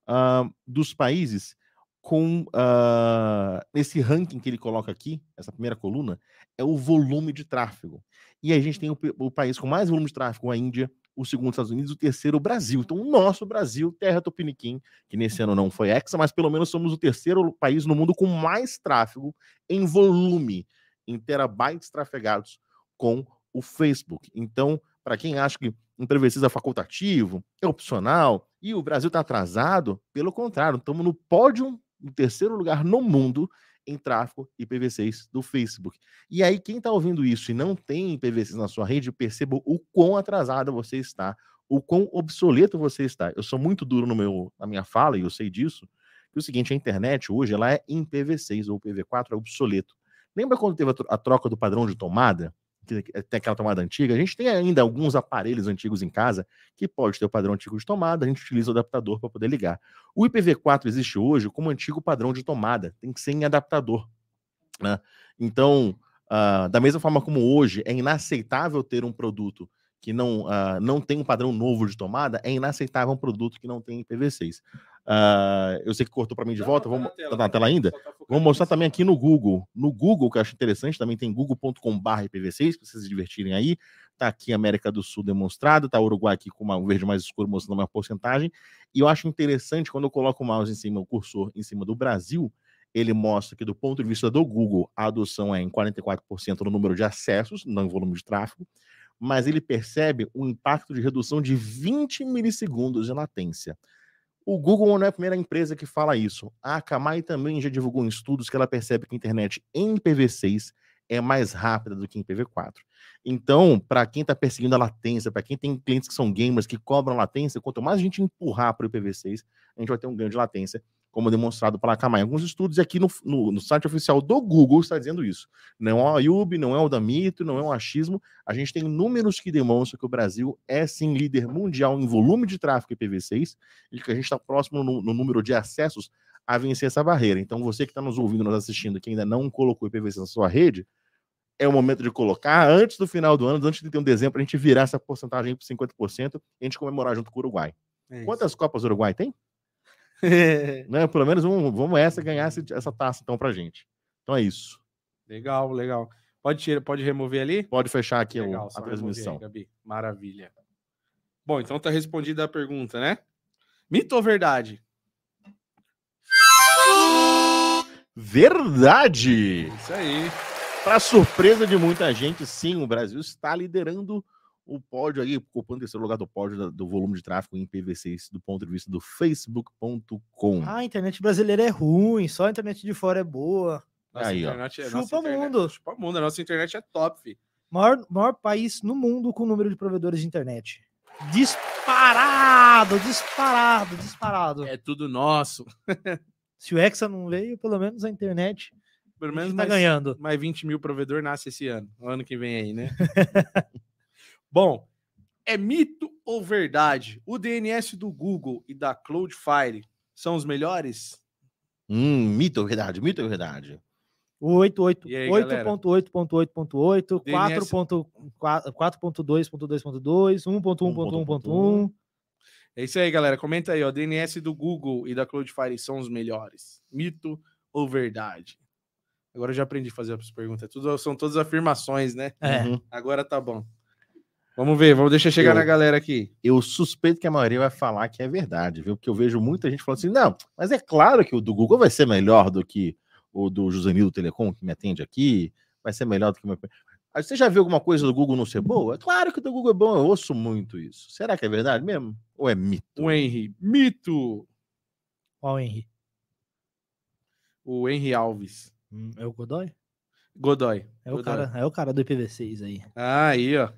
ah, dos países com ah, esse ranking que ele coloca aqui, essa primeira coluna, é o volume de tráfego. E a gente tem o, o país com mais volume de tráfego, a Índia, o segundo, os Estados Unidos, o terceiro, o Brasil. Então, o nosso Brasil, terra tupiniquim, que nesse ano não foi hexa, mas pelo menos somos o terceiro país no mundo com mais tráfego em volume, em terabytes trafegados com o Facebook. Então, para quem acha que um PVC é facultativo, é opcional, e o Brasil está atrasado, pelo contrário, estamos no pódio, no terceiro lugar no mundo em tráfego IPv6 do Facebook. E aí, quem está ouvindo isso e não tem IPv6 na sua rede, perceba o quão atrasado você está, o quão obsoleto você está. Eu sou muito duro no meu, na minha fala, e eu sei disso, que o seguinte, a internet hoje ela é em PV6 ou PV4, é obsoleto. Lembra quando teve a troca do padrão de tomada? Que tem aquela tomada antiga, a gente tem ainda alguns aparelhos antigos em casa que pode ter o padrão antigo de tomada, a gente utiliza o adaptador para poder ligar. O IPv4 existe hoje como antigo padrão de tomada, tem que ser em adaptador. né? Então, ah, da mesma forma como hoje é inaceitável ter um produto que não, ah, não tem um padrão novo de tomada, é inaceitável um produto que não tem IPv6. Ah, eu sei que cortou para mim de Não, volta, não, vamos, tá na tá na tela ainda? Tá Vou mostrar também aqui no Google. No Google, que eu acho interessante, também tem google.com.br IPv6, para vocês se divertirem aí. Tá aqui América do Sul demonstrado, tá Uruguai aqui com uma, um verde mais escuro mostrando uma porcentagem. E eu acho interessante quando eu coloco o mouse em cima, o cursor em cima do Brasil, ele mostra que do ponto de vista do Google, a adoção é em 44% no número de acessos, não em volume de tráfego, mas ele percebe um impacto de redução de 20 milissegundos de latência. O Google não é a primeira empresa que fala isso. A Akamai também já divulgou em estudos que ela percebe que a internet em IPv6 é mais rápida do que em IPv4. Então, para quem está perseguindo a latência, para quem tem clientes que são gamers que cobram latência, quanto mais a gente empurrar para o IPv6, a gente vai ter um ganho de latência, como demonstrado pela Akamai. Alguns estudos aqui no, no, no site oficial do Google está dizendo isso. Não é o IUB, não é o Damito, não é o achismo. A gente tem números que demonstram que o Brasil é sim líder mundial em volume de tráfego IPv6 e que a gente está próximo no, no número de acessos a vencer essa barreira. Então, você que está nos ouvindo, nos assistindo, que ainda não colocou IPv6 na sua rede, é o momento de colocar antes do final do ano, antes de ter um dezembro, para a gente virar essa porcentagem para 50% e a gente comemorar junto com o Uruguai. É. Quantas Copas o Uruguai tem? Né? Pelo menos vamos, vamos essa ganhar essa taça então pra gente. Então é isso. legal, legal. Pode, tirar, pode remover ali? Pode fechar aqui o- Legal, a remover aí, transmissão. Gabi. Maravilha. Bom, então tá respondida a pergunta, né? Mito ou verdade? Verdade! Isso aí. Para surpresa de muita gente, sim, o Brasil está liderando o pódio aí, ocupando o terceiro lugar do pódio da- do volume de tráfego em PV6 do ponto de vista do facebook.com. Ah, a internet brasileira é ruim, só a internet de fora é boa. Nossa Aí, ó. internet é Chupa nossa internet- mundo. Chupa mundo. A nossa internet é top, fi. Maior, maior país no mundo com número de provedores de internet. Disparado, disparado, disparado. É tudo nosso. Se o Hexa não veio, pelo menos a internet. Pelo menos Tá mais, ganhando. mais 20 mil provedor nasce esse ano. O ano que vem aí, né? Bom, é mito ou verdade? O DNS do Google e da Cloudflare são os melhores? Hum, mito ou verdade? Mito ou verdade? O 88 E aí, galera? 8.8.8.8, DNS. 4.2.2.2.2, 1.1.1.1. É isso aí, galera. Comenta aí, ó. DNS do Google e da Cloudflare são os melhores. Mito ou verdade? Agora eu já aprendi a fazer as perguntas. Tudo, são todas afirmações, né? É. Uhum. Agora tá bom. Vamos ver, vamos deixar chegar Eu- na galera aqui. Eu suspeito que a maioria vai falar que é verdade, viu? Porque eu vejo muita gente falando assim, não, mas é claro que o do Google vai ser melhor do que o do Josenil Telecom, que me atende aqui, vai ser melhor do que o meu... Você já viu alguma coisa do Google não ser boa? É claro que o do Google é bom, eu ouço muito isso. Será que é verdade mesmo? Ou é mito? O Henry, mito. Qual o Henry? O Henry Alves. Hum, É o Godoy? Godoy. É o, Godoy. cara, é o cara do IPv6 aí. Ah, aí, ó.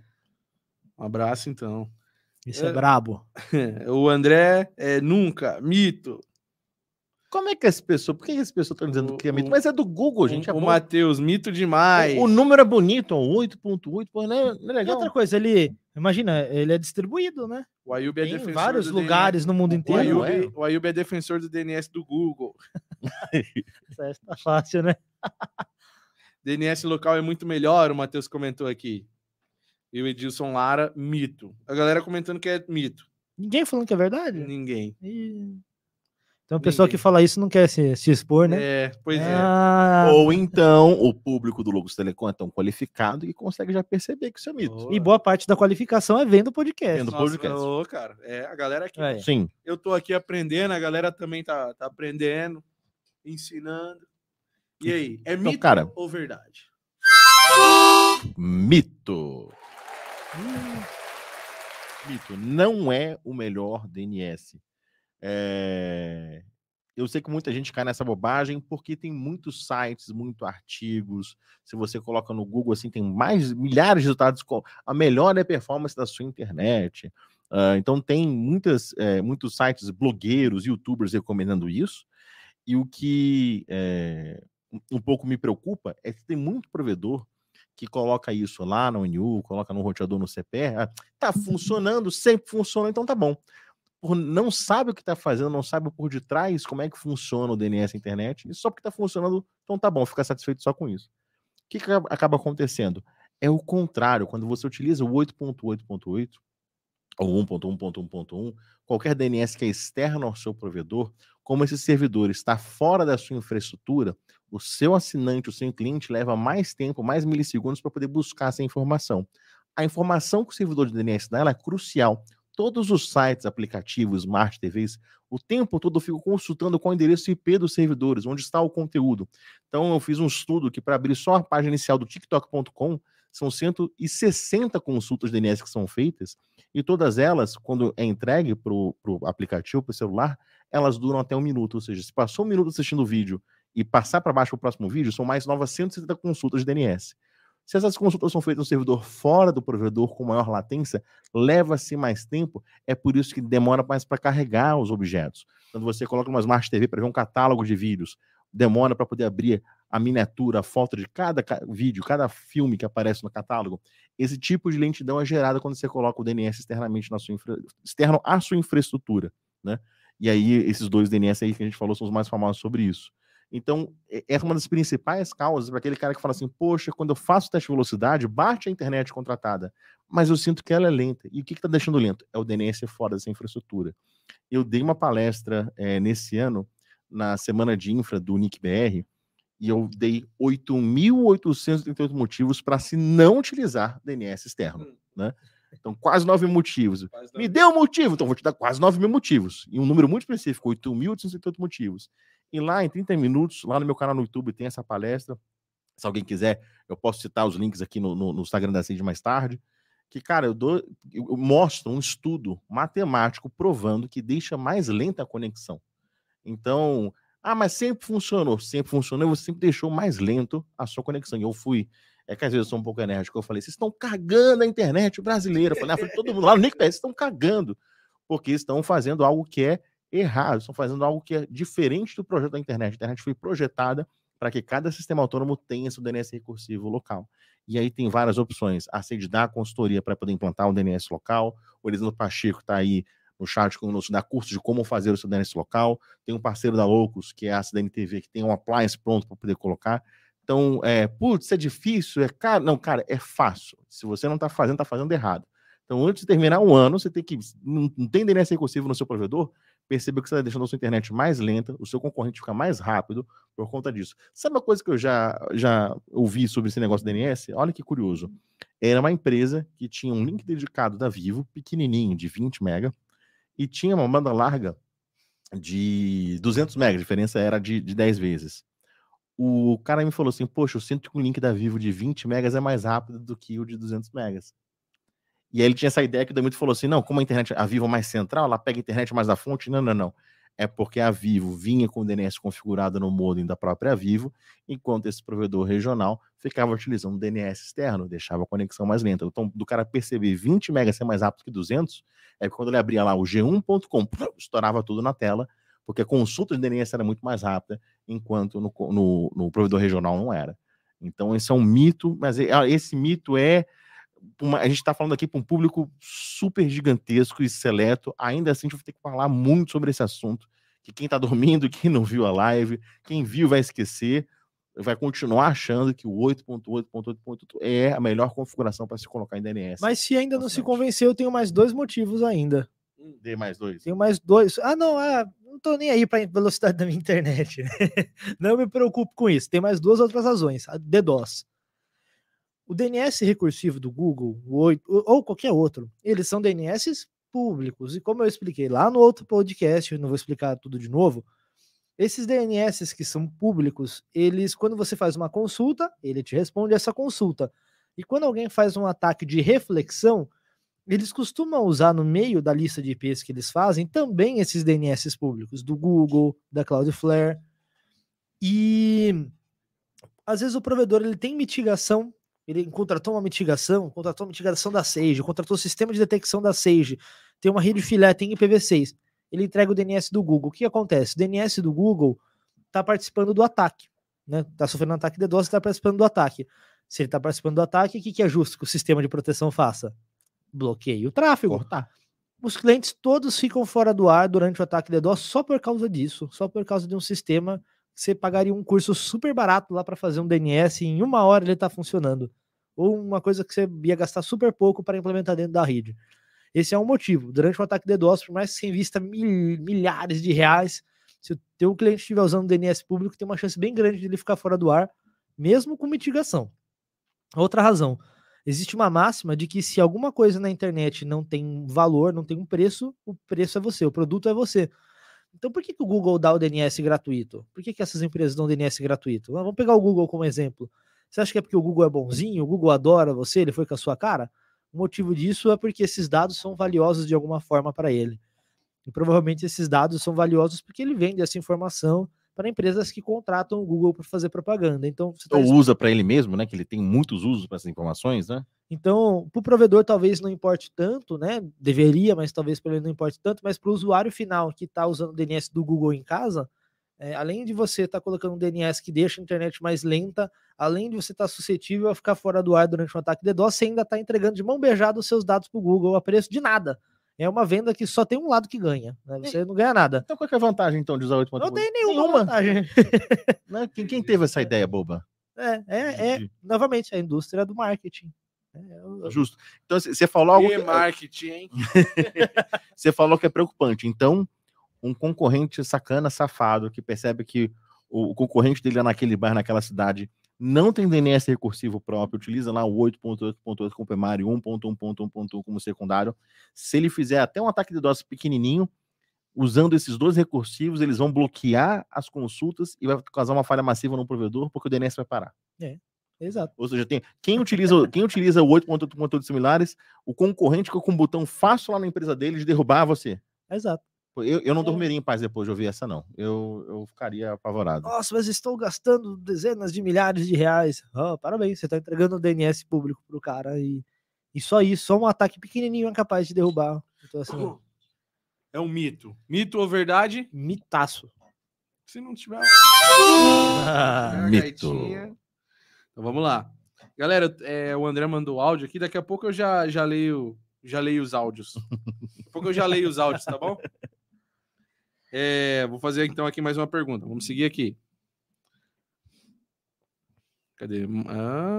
Um abraço, então. Esse é, É. brabo. O André é nunca, mito. Como é que as pessoas... Por que as pessoas estão dizendo O- que é mito? o- Mas é do Google, gente. É o. Matheus, mito demais. O, o número é bonito, ó, 8.8, pô, não é, não é E legal? outra coisa, ele, imagina, ele é distribuído, né? O Ayub é Tem defensor vários lugares no mundo DNS. O inteiro. Ayub- Ayub, o Ayub é defensor do DNS do Google. Essa tá fácil, né? DNS local é muito melhor, o Matheus comentou aqui. E o Edilson Lara, mito. A galera comentando que é mito. Ninguém falando que é verdade? Ninguém. Ih. Então, a pessoa Ninguém. que fala isso não quer se, se expor, né? É, pois é. Ah, Ou então o público do Logos Telecom é tão qualificado que consegue já perceber que isso é mito. E boa parte da qualificação é vendo podcast. Vendo Nossa, podcast. ô, cara, é, a galera aqui. Aí. Sim. Eu tô aqui aprendendo, a galera também tá, tá aprendendo, ensinando. E aí, é Então, mito cara- ou verdade? Mito. Mito. Não é o melhor DNS. É, Eu sei que muita gente cai nessa bobagem porque tem muitos sites, muitos artigos. Se você coloca no Google, assim, tem mais milhares de resultados com a melhor é a performance da sua internet. Ah, então tem muitas, eh, muitos sites, blogueiros, youtubers recomendando isso. E o que eh, um- um pouco me preocupa é que tem muito provedor que coloca isso lá no NU, coloca no roteador no CPR, ah, tá funcionando, sempre funciona, então tá bom. Por- não sabe o que tá fazendo, não sabe por detrás como é que funciona o DNS internet, e só porque tá funcionando, então tá bom, fica satisfeito só com isso. O que, que acaba- acaba acontecendo? É o contrário, quando você utiliza o 8.8.8 ou 1.1.1.1, qualquer DNS que é externo ao seu provedor, como esse servidor está fora da sua infraestrutura, o seu assinante, o seu cliente leva mais tempo, mais milissegundos para poder buscar essa informação. A informação que o servidor de DNS dá é crucial. Todos os sites, aplicativos, smart TVs, o tempo todo eu fico consultando qual é o endereço IP dos servidores, onde está o conteúdo. Então eu fiz um estudo que para abrir só a página inicial do TikTok.com são 160 consultas DNS que são feitas e todas elas, quando é entregue para o aplicativo, para o celular, elas duram até um minuto. Ou seja, se passou um minuto assistindo o vídeo e passar para baixo o próximo vídeo, são mais novas 160 consultas de DNS. Se essas consultas são feitas no servidor fora do provedor com maior latência, leva-se mais tempo, é por isso que demora mais para carregar os objetos. Quando você coloca uma Smart TV para ver um catálogo de vídeos, demora para poder abrir a miniatura, a foto de cada ca- vídeo, cada filme que aparece no catálogo. Esse tipo de lentidão é gerada quando você coloca o DNS externamente na sua infra... externo à sua infraestrutura, né? E aí esses dois DNS aí que a gente falou são os mais famosos sobre isso. Então, é- é uma das principais causas para aquele cara que fala assim: poxa, quando eu faço teste de velocidade, bate a internet contratada, mas eu sinto que ela é lenta. E o que está deixando lento? É o DNS fora dessa infraestrutura. Eu dei uma palestra eh, nesse ano, na semana de infra do NIC-BR, e eu dei 8.838 motivos para se não utilizar DNS externo. Né? Então, quase 9 motivos. Me dê um motivo, então vou te dar quase 9 mil motivos. E um número muito específico, 8.838 motivos. E lá em 30 minutos, lá no meu canal no YouTube, tem essa palestra. Se alguém quiser, eu posso citar os links aqui no, no, no Instagram da CID mais tarde. Que, cara, eu, dou, eu mostro um estudo matemático provando que deixa mais lenta a conexão. Então, ah, mas sempre funcionou, sempre funcionou, você sempre deixou mais lento a sua conexão. E eu fui, é que às vezes eu sou um pouco enérgico, eu falei, vocês estão cagando a internet brasileira. Eu falei, de todo mundo lá no NICPS, vocês estão cagando, porque estão fazendo algo que é errado, estão fazendo algo que é diferente do projeto da internet. A internet foi projetada para para que cada sistema autônomo tenha seu DNS recursivo local. E aí tem várias opções. A sede dá consultoria para poder implantar um DNS local. O Elisandro Pacheco está aí no chat conosco, dá curso de como fazer o seu DNS local. Tem um parceiro da Loucos, que é a CDNTV, que tem um appliance pronto para poder colocar. Então, é, putz, é difícil, é caro. Não, cara, é fácil. Se você não está fazendo, está fazendo errado. Então, antes de terminar o ano, você tem que. Não, tem DNS recursivo no seu provedor? Perceba que você está deixando a sua internet mais lenta, o seu concorrente fica mais rápido por conta disso. Sabe uma coisa que eu já, já ouvi sobre esse negócio de DNS? Olha que curioso. Era uma empresa que tinha um link dedicado da Vivo, pequenininho, de 20 mega, e tinha uma banda larga de 200 mega, a diferença era de, de 10 vezes. O cara me falou assim, poxa, eu sinto que link da Vivo de 20 megas é mais rápido do que o de 200 megas. E aí ele tinha essa ideia que o Demito falou assim: não, como a internet, a Vivo é mais central, ela pega a internet mais da fonte. Não, não, não. É porque a Vivo vinha com o DNS configurado no modem da própria Vivo, enquanto esse provedor regional ficava utilizando o DNS externo, deixava a conexão mais lenta. Então, do cara perceber 20 megas ser mais rápido que 200, é quando ele abria lá o g1.com, estourava tudo na tela, porque a consulta de DNS era muito mais rápida, enquanto no, no, no provedor regional não era. Então, esse é um mito, mas esse mito é uma, a gente está falando aqui para um público super gigantesco e seleto. Ainda assim, a gente vai ter que falar muito sobre esse assunto. Que quem está dormindo, quem não viu a live, quem viu vai esquecer, vai continuar achando que o 8.8.8.8 é a melhor configuração para se colocar em DNS. Mas se ainda não se convenceu, eu tenho mais dois motivos ainda. Dê mais dois. Tenho mais dois. Ah, não, ah, não tô nem aí para a velocidade da minha internet. não me preocupo com isso. Tem mais duas outras razões. A DDoS. O DNS recursivo do Google ou qualquer outro, eles são DNS públicos. E como eu expliquei lá no outro podcast, eu não vou explicar tudo de novo, esses DNS que são públicos, eles, quando você faz uma consulta, ele te responde essa consulta. E quando alguém faz um ataque de reflexão, eles costumam usar no meio da lista de IPs que eles fazem também esses DNS públicos, do Google, da Cloudflare. E às vezes o provedor ele tem mitigação ele contratou uma mitigação, contratou uma mitigação da Sage, contratou o sistema de detecção da Sage, tem uma rede filé, tem IPv6. Ele entrega o DNS do Google. O que acontece? O DNS do Google está participando do ataque, né? Está sofrendo um ataque de DDoS e está participando do ataque. Se ele está participando do ataque, o que, que é justo que o sistema de proteção faça? Bloqueie o tráfego. Cortar. Os clientes todos ficam fora do ar durante o ataque de DDoS só por causa disso, só por causa de um sistema você pagaria um curso super barato lá para fazer um DNS e em uma hora ele está funcionando. Ou uma coisa que você ia gastar super pouco para implementar dentro da rede. Esse é um motivo. Durante o ataque de DDoS, por mais que você invista mil, milhares de reais, se o teu cliente estiver usando DNS público, tem uma chance bem grande de ele ficar fora do ar, mesmo com mitigação. Outra razão. Existe uma máxima de que se alguma coisa na internet não tem valor, não tem um preço, o preço é você, o produto é você. Então, por que, que o Google dá o DNS gratuito? Por que, que essas empresas dão DNS gratuito? Vamos pegar o Google como exemplo. Você acha que é porque o Google é bonzinho? O Google adora você? Ele foi com a sua cara? O motivo disso é porque esses dados são valiosos de alguma forma para ele. E provavelmente esses dados são valiosos porque ele vende essa informação para empresas que contratam o Google para fazer propaganda. Então, você tá Ou usa para ele mesmo, né? Que ele tem muitos usos para essas informações, né? Então, para o provedor talvez não importe tanto, né? Deveria, mas talvez para ele não importe tanto, mas para o usuário final que está usando o DNS do Google em casa, é, além de você estar tá colocando um DNS que deixa a internet mais lenta, além de você estar tá suscetível a ficar fora do ar durante um ataque de DDoS, você ainda está entregando de mão beijada os seus dados para o Google a preço de nada. É uma venda que só tem um lado que ganha, né? Você não ganha nada. Então qual é a vantagem então de usar 8.8? Não tem nenhuma, nenhuma. vantagem. Né? quem, quem teve essa ideia boba? É, é, é, novamente, a indústria do marketing. É, Justo. Então, você falou algo. Que marketing, hein? você falou que é preocupante. Então, um concorrente sacana, safado, que percebe que o, o concorrente dele é naquele bairro, naquela cidade, não tem DNS recursivo próprio, utiliza lá o 8.8.8 com primário, 1.1.1.1 como secundário. Se ele fizer até um ataque de DOS pequenininho, usando esses dois recursivos, eles vão bloquear as consultas e vai causar uma falha massiva no provedor, porque o DNS vai parar. É. Exato. Ou seja, tem quem utiliza, quem utiliza o 8.8 similares, o concorrente fica com um botão fácil lá na empresa dele de derrubar você. Exato. Eu, eu não é. dormiria em paz depois de ouvir essa, não. Eu, eu ficaria apavorado. Nossa, mas estou gastando dezenas de milhares de reais. Oh, parabéns, você está entregando o DNS público pro cara e, e só isso, só um ataque pequenininho é capaz de derrubar. Então, assim, é um mito. Mito ou verdade? Mitaço. Se não tiver. Ah, Mito. gaitinha. Então vamos lá. Galera, é, o André mandou áudio aqui. Daqui a pouco eu já, já leio já leio os áudios. Daqui a pouco eu já leio os áudios, tá bom? É, vou fazer então aqui mais uma pergunta. Vamos seguir aqui. Cadê? Ah...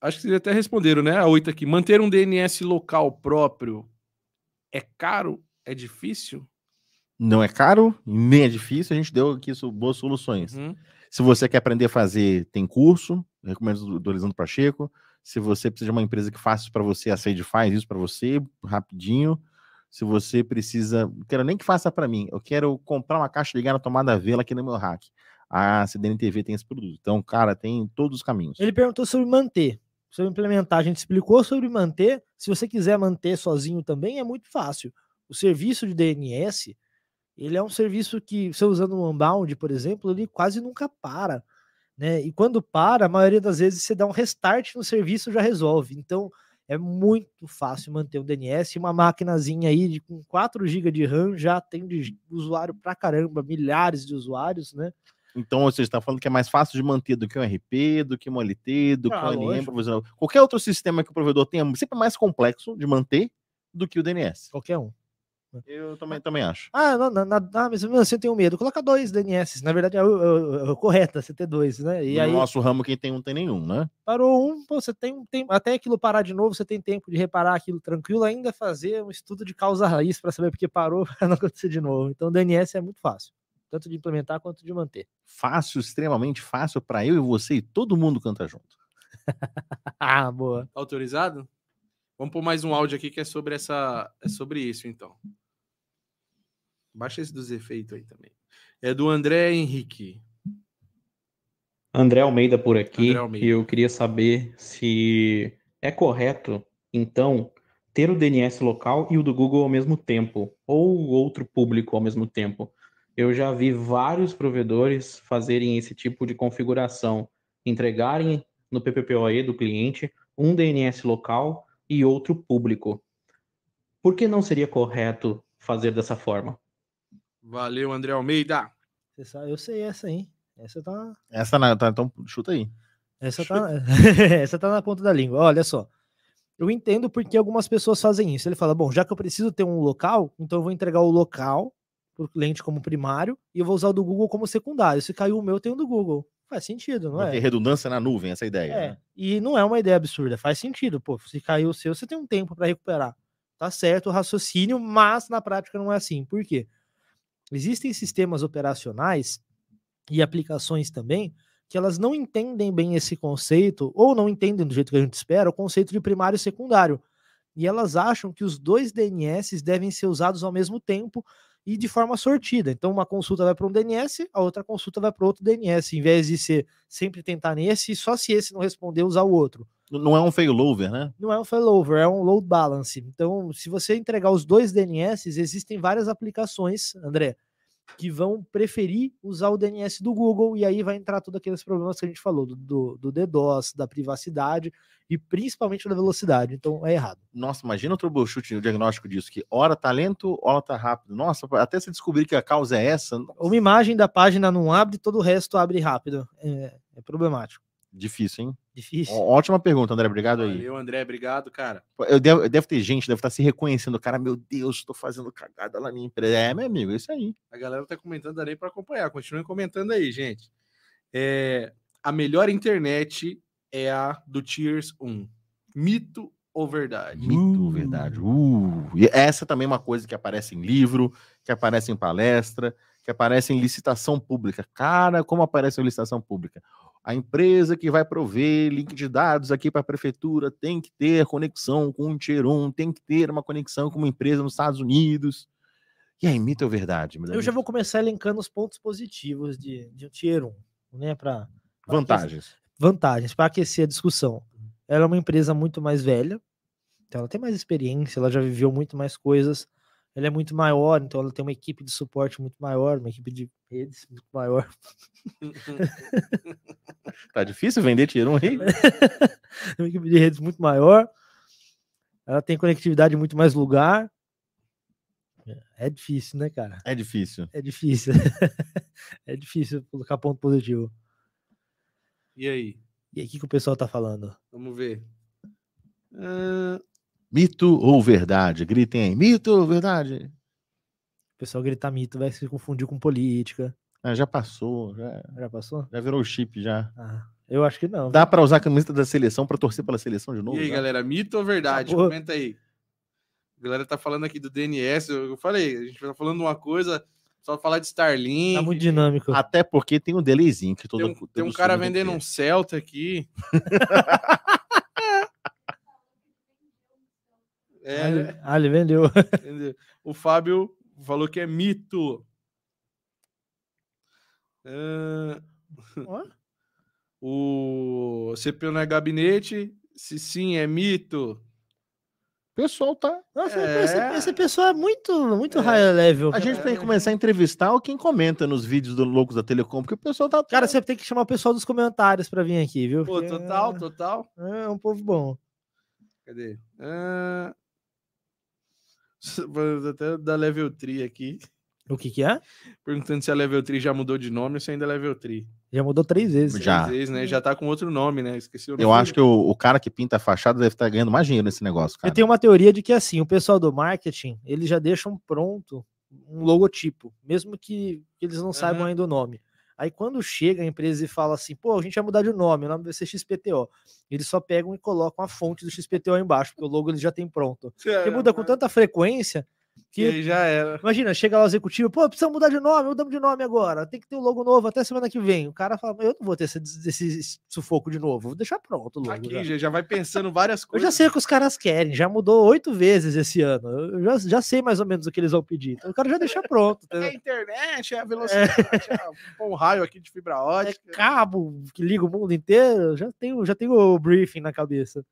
Acho que vocês até responderam, né? A oito aqui. Manter um DNS local próprio é caro? É difícil? Não é caro, nem é difícil, a gente deu aqui boas soluções. Uhum. Se você quer aprender a fazer, tem curso, recomendo do, do Pacheco. Se você precisa de uma empresa que faça isso para você, a Sage faz isso para você, rapidinho. Se você precisa, não quero nem que faça para mim, eu quero comprar uma caixa ligar na tomada vela aqui no meu hack. A CDN TV tem esse produto. Então, cara, tem todos os caminhos. Ele perguntou sobre manter, sobre implementar. A gente explicou sobre manter. Se você quiser manter sozinho também, é muito fácil. O serviço de DNS, ele é um serviço que, você usando o Unbound, por exemplo, ele quase nunca para. Né? E quando para, a maioria das vezes você dá um restart no serviço já resolve. Então, é muito fácil manter o DNS. Uma maquinazinha aí de, com 4 GB de RAM já tem de usuário pra caramba, milhares de usuários, né? Então, você está falando que é mais fácil de manter do que um RP, do que um OLT, do Ah, que um provisional. Qualquer outro sistema que o provedor tenha, sempre é mais complexo de manter do que o DNS. Qualquer um. Eu também, também acho. Ah, não, não, não, ah, mas mesmo assim eu tenho medo. Coloca dois DNS. Na verdade é o, é o- é o correto, você ter dois, né? E no aí nosso ramo, quem tem um tem nenhum, né? parou um, pô, você tem, tem até aquilo parar de novo, você tem tempo de reparar aquilo tranquilo, ainda fazer um estudo de causa raiz para saber porque parou para não acontecer de novo. Então DNS é muito fácil, tanto de implementar quanto de manter. Fácil, extremamente fácil para eu e você e todo mundo canta junto. Ah, boa. Autorizado? Vamos pôr mais um áudio aqui que é sobre essa, é sobre isso, então. Baixa esse dos efeitos aí também. É do André Henrique. André Almeida por aqui, Almeida. e eu queria saber se é correto, então, ter o DNS local e o do Google ao mesmo tempo, ou outro público ao mesmo tempo. Eu já vi vários provedores fazerem esse tipo de configuração, entregarem no PPPoE do cliente um DNS local e outro público. Por que não seria correto fazer dessa forma? Valeu, André Almeida. Você sabe, eu sei essa, hein? Essa tá, Essa na, tá, então chuta aí. essa tá, essa tá na ponta da língua. Olha só. Eu entendo porque algumas pessoas fazem isso. Ele fala: bom, já que eu preciso ter um local, então eu vou entregar o local para o cliente como primário e eu vou usar o do Google como secundário. Se caiu o meu, tem o do Google. Faz sentido, não Vai ter é? redundância na nuvem, essa ideia. É, né? e não é uma ideia absurda, faz sentido. Pô, se caiu o seu, você tem um tempo para recuperar. Tá certo o raciocínio, mas na prática não é assim. Por quê? Existem sistemas operacionais e aplicações também que elas não entendem bem esse conceito, ou não entendem do jeito que a gente espera, o conceito de primário e secundário. E elas acham que os dois DNS devem ser usados ao mesmo tempo e de forma sortida. Então, uma consulta vai para um DNS, a outra consulta vai para outro DNS, em vez de ser sempre tentar nesse, e só se esse não responder, usar o outro. Não é um failover, né? Não é um failover, é um load balance. Então, se você entregar os dois DNS, existem várias aplicações, André, que vão preferir usar o DNS do Google, e aí vai entrar todos aqueles problemas que a gente falou, do, do, do DDoS, da privacidade e principalmente da velocidade. Então, é errado. Nossa, imagina o troubleshoot, o diagnóstico disso, que hora tá lento, hora tá rápido. Nossa, até você descobrir que a causa é essa, Uma imagem da página não abre, todo o resto abre rápido. É, é problemático. Difícil, hein? Difícil. Ó, Ótima pergunta, André, obrigado aí. Valeu, André. Obrigado, cara. Eu devo, deve ter gente, deve estar se reconhecendo, cara, meu Deus, estou fazendo cagada lá na minha empresa. É, meu amigo, é isso aí. A galera tá comentando, nem pra acompanhar. Continuem comentando aí, gente. É, a melhor internet é a do Tiers 1. Mito ou verdade? Mito, verdade. Uh, e essa também é uma coisa que aparece em livro, que aparece em palestra, que aparece em licitação pública. Cara, como aparece em licitação pública? A empresa que vai prover link de dados aqui para a prefeitura tem que ter conexão com um Tier 1, tem que ter uma conexão com uma empresa nos Estados Unidos. E aí, mito ou verdade? Eu já vou começar elencando os pontos positivos de, de um Tier 1, né? Para Vantagens. vantagens para aquecer a discussão. Ela é uma empresa muito mais velha, então ela tem mais experiência, ela já viveu muito mais coisas. Ela é muito maior, então ela tem uma equipe de suporte muito maior, uma equipe de redes muito maior. Tá difícil vender Tier 1 aí? uma equipe de redes muito maior. Ela tem conectividade em muito mais lugar. É difícil, né, cara? É difícil. É difícil. é difícil colocar ponto positivo. E aí? E aí, o que, que o pessoal tá falando? Vamos ver. Ah, Mito ou verdade? Gritem aí. Mito ou verdade? O pessoal grita mito, vai se confundir com política. Ah, já passou, já, Já passou? já virou chip já. Ah, eu acho que não. Dá pra usar a camiseta da seleção pra torcer pela seleção de novo? e aí, Dá? galera, mito ou verdade? Acabou. Comenta aí. A galera tá falando aqui do DNS. Eu falei, a gente tá falando uma coisa, só falar de Starlink. Tá muito dinâmico. Até porque tem um delayzinho que todo Tem um, todo tem um cara vendendo um Celta aqui. é, Ah, né? ele- Ah, ele vendeu. Entendeu? O Fábio falou que é mito. Ó. o CPU não é gabinete? Se sim, é mito. O pessoal tá. Nossa, É. esse, esse pessoal é muito, muito É. high level. A gente cara. tem que começar a entrevistar quem comenta nos vídeos do Loucos da Telecom, porque o pessoal tá. Cara, você tem que chamar o pessoal dos comentários pra vir aqui, viu? Pô, total, total. É, é um povo bom. Cadê? Ah, até da Level 3 aqui. O que que é? Perguntando se a Level 3 já mudou de nome ou se ainda é Level 3. Já mudou três vezes. Já. Às vezes, né? Já tá com outro nome, né? Esqueci o nome. Eu acho que o, o cara que pinta a fachada deve estar ganhando mais dinheiro nesse negócio, cara. Eu tenho uma teoria de que assim, o pessoal do marketing, eles já deixam pronto um logotipo, mesmo que, eles não saibam Aham. ainda o nome. Aí quando chega a empresa e fala assim, pô, a gente vai mudar de nome, o nome vai ser XPTO. Eles só pegam e colocam a fonte do XPTO embaixo, porque o logo eles já tem pronto. Porque muda com tanta frequência Que já era. Imagina, chega lá o executivo, pô, precisa mudar de nome, mudamos de nome agora, tem que ter um logo novo até semana que vem. O cara fala, eu não vou ter esse, esse sufoco de novo, vou deixar pronto o logo. Aqui já. já, vai pensando várias Eu coisas. já sei o que os caras querem, já mudou oito vezes esse ano. Eu já, já sei mais ou menos o que eles vão pedir. Então o cara já deixa pronto. É a internet, é a velocidade, é um raio aqui de fibra É ótica. cabo que liga o mundo inteiro, já tenho, já tenho o briefing na cabeça.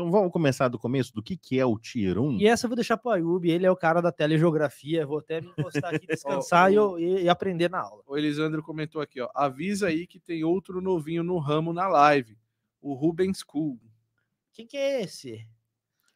Então vamos começar do começo do que, que é o Tier 1. E essa eu vou deixar pro Ayub, ele é o cara da telegeografia, vou até me encostar aqui, descansar e, e- e aprender na aula. O Elisandro comentou aqui, ó. Avisa aí que tem outro novinho no ramo na live. O Rubens Cool. Quem que é esse?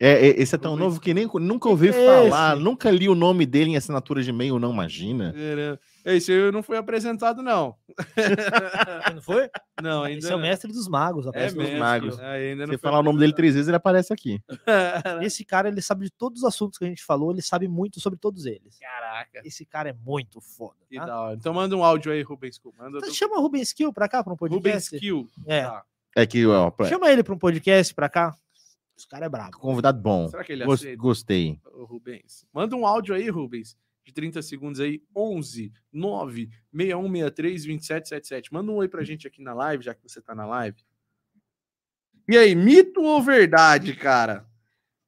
É, é, esse é tão Rubens. novo que nem nunca Que ouvi que é falar, esse? nunca li o nome dele em assinatura de e-mail, não imagina. Caramba. Esse aí não foi apresentado, não. Não foi? não, ainda Esse é o mestre dos magos. É aparece magos. É, ainda não Se foi falar o nome dele três vezes, ele aparece aqui. Esse cara, ele sabe de todos os assuntos que a gente falou, ele sabe muito sobre todos eles. Caraca, Esse cara é muito foda. que tá? da hora. Então manda um áudio aí, Rubens Cool. Manda Então, do... chama o Rubens Kill pra cá, pra um Rubens podcast. Kill. É. Tá. É que, ó, pra- Chama ele pra um podcast pra cá. Esse cara é brabo. convidado bom. Será que ele Gos- aceita? Gostei. Ô, Rubens. Manda um áudio aí, Rubens, de 30 segundos aí, 11 9 6163 2777. Manda um oi pra gente aqui na live, já que você tá na live. E aí, mito ou verdade, cara?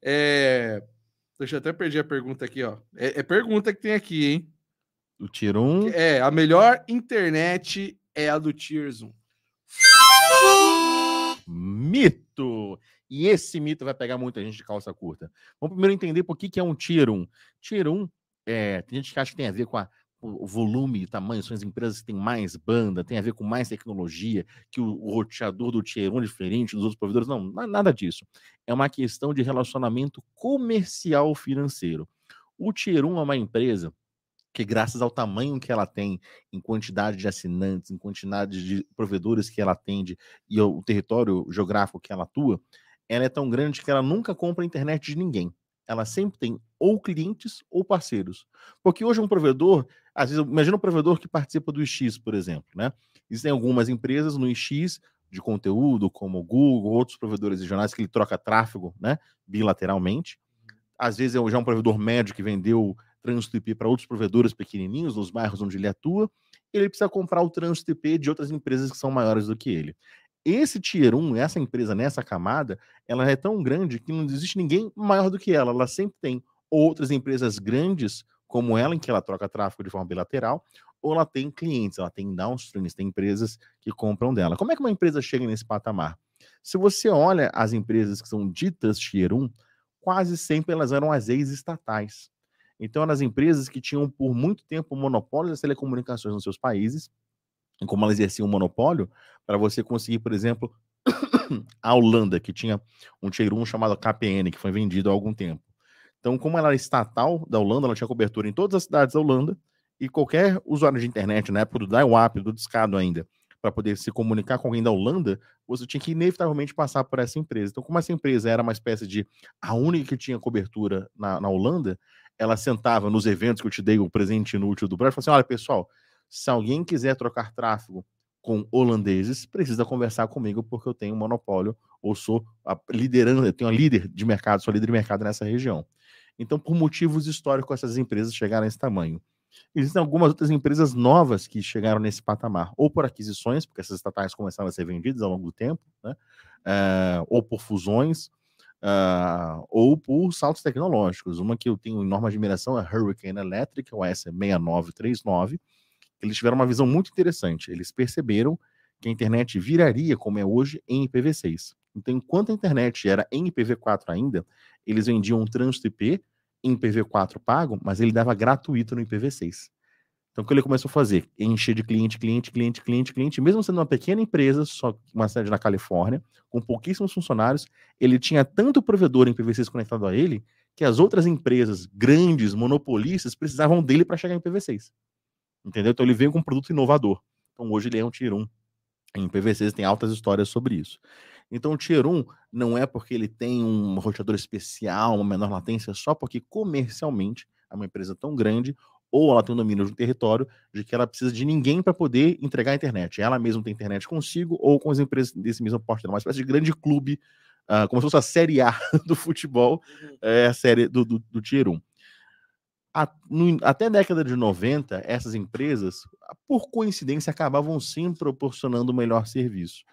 É... Deixa eu até perder a pergunta aqui, ó. É, é pergunta que tem aqui, hein? O Tier 1. É, a melhor internet é a do Tiers 1. Mito! E esse mito vai pegar muita gente de calça curta. Vamos primeiro entender por que, que é um Tier 1. Tier 1, é, tem gente que acha que tem a ver com a- o volume tamanho, são as empresas que têm mais banda, tem a ver com mais tecnologia, que o, o roteador do Tier 1 é diferente dos outros provedores. Não, nada disso. É uma questão de relacionamento comercial financeiro. O Tier 1 é uma empresa que, graças ao tamanho que ela tem, em quantidade de assinantes, em quantidade de provedores que ela atende e o território geográfico que ela atua, ela é tão grande que ela nunca compra a internet de ninguém. Ela sempre tem ou clientes ou parceiros. Porque hoje um provedor, às vezes, imagina um provedor que participa do X, por exemplo, né? Existem algumas empresas no X de conteúdo, como o Google, outros provedores regionais que ele troca tráfego, né, bilateralmente. Às vezes é já um provedor médio que vendeu trânsito IP para outros provedores pequenininhos nos bairros onde ele atua, ele precisa comprar o trânsito IP de outras empresas que são maiores do que ele. Esse Tier 1, essa empresa nessa camada, ela é tão grande que não existe ninguém maior do que ela. Ela sempre tem outras empresas grandes como ela, em que ela troca tráfego de forma bilateral, ou ela tem clientes, ela tem downstreams, tem empresas que compram dela. Como é que uma empresa chega nesse patamar? Se você olha as empresas que são ditas Tier 1, quase sempre elas eram as ex-estatais. Então, eram as empresas que tinham por muito tempo monopólio das telecomunicações nos seus países, como elas exerciam o monopólio, para você conseguir, por exemplo, a Holanda, que tinha um 1 chamado KPN, que foi vendido há algum tempo. Então, como ela era estatal da Holanda, ela tinha cobertura em todas as cidades da Holanda, e qualquer usuário de internet, na época do dial-up, do discado ainda, para poder se comunicar com alguém da Holanda, você tinha que inevitavelmente passar por essa empresa. Então, como essa empresa era uma espécie de a única que tinha cobertura na, na Holanda, ela sentava nos eventos que eu te dei o presente inútil do Brasil e falava assim: olha, pessoal, se alguém quiser trocar tráfego com holandeses, precisa conversar comigo porque eu tenho um monopólio ou sou a liderando, eu tenho a líder de mercado, sou líder de mercado nessa região. Então, por motivos históricos, essas empresas chegaram a esse tamanho. Existem algumas outras empresas novas que chegaram nesse patamar, ou por aquisições, porque essas estatais começaram a ser vendidas ao longo do tempo, né? Uh, ou por fusões, uh, ou por saltos tecnológicos. Uma que eu tenho enorme admiração é a Hurricane Electric, o S6939. Eles tiveram uma visão muito interessante. Eles perceberam que a internet viraria, como é hoje, em IPv6. Então, enquanto a internet era em IPv4 ainda, eles vendiam um trânsito IP em IPv4 pago, mas ele dava gratuito no IPv6. Então, o que ele começou a fazer? Encher de cliente, cliente, cliente, cliente, cliente. Mesmo sendo uma pequena empresa, só uma sede na Califórnia, com pouquíssimos funcionários, ele tinha tanto provedor em IPv6 conectado a ele, que as outras empresas grandes, monopolistas, precisavam dele para chegar em IPv6. Entendeu? Então, ele veio com um produto inovador. Então, hoje ele é um Tier 1. Em IPv6 tem altas histórias sobre isso. Então, o Tier 1 não é porque ele tem um roteador especial, uma menor latência, só porque comercialmente é uma empresa tão grande ou ela tem um domínio de um território de que ela precisa de ninguém para poder entregar a internet. Ela mesma tem internet consigo ou com as empresas desse mesmo porte. É uma espécie de grande clube, uh, como se fosse a Série A do futebol, uhum. é a série do, do, do Tier 1. A, no, até a década de 90, essas empresas, por coincidência, acabavam sim proporcionando o melhor serviço.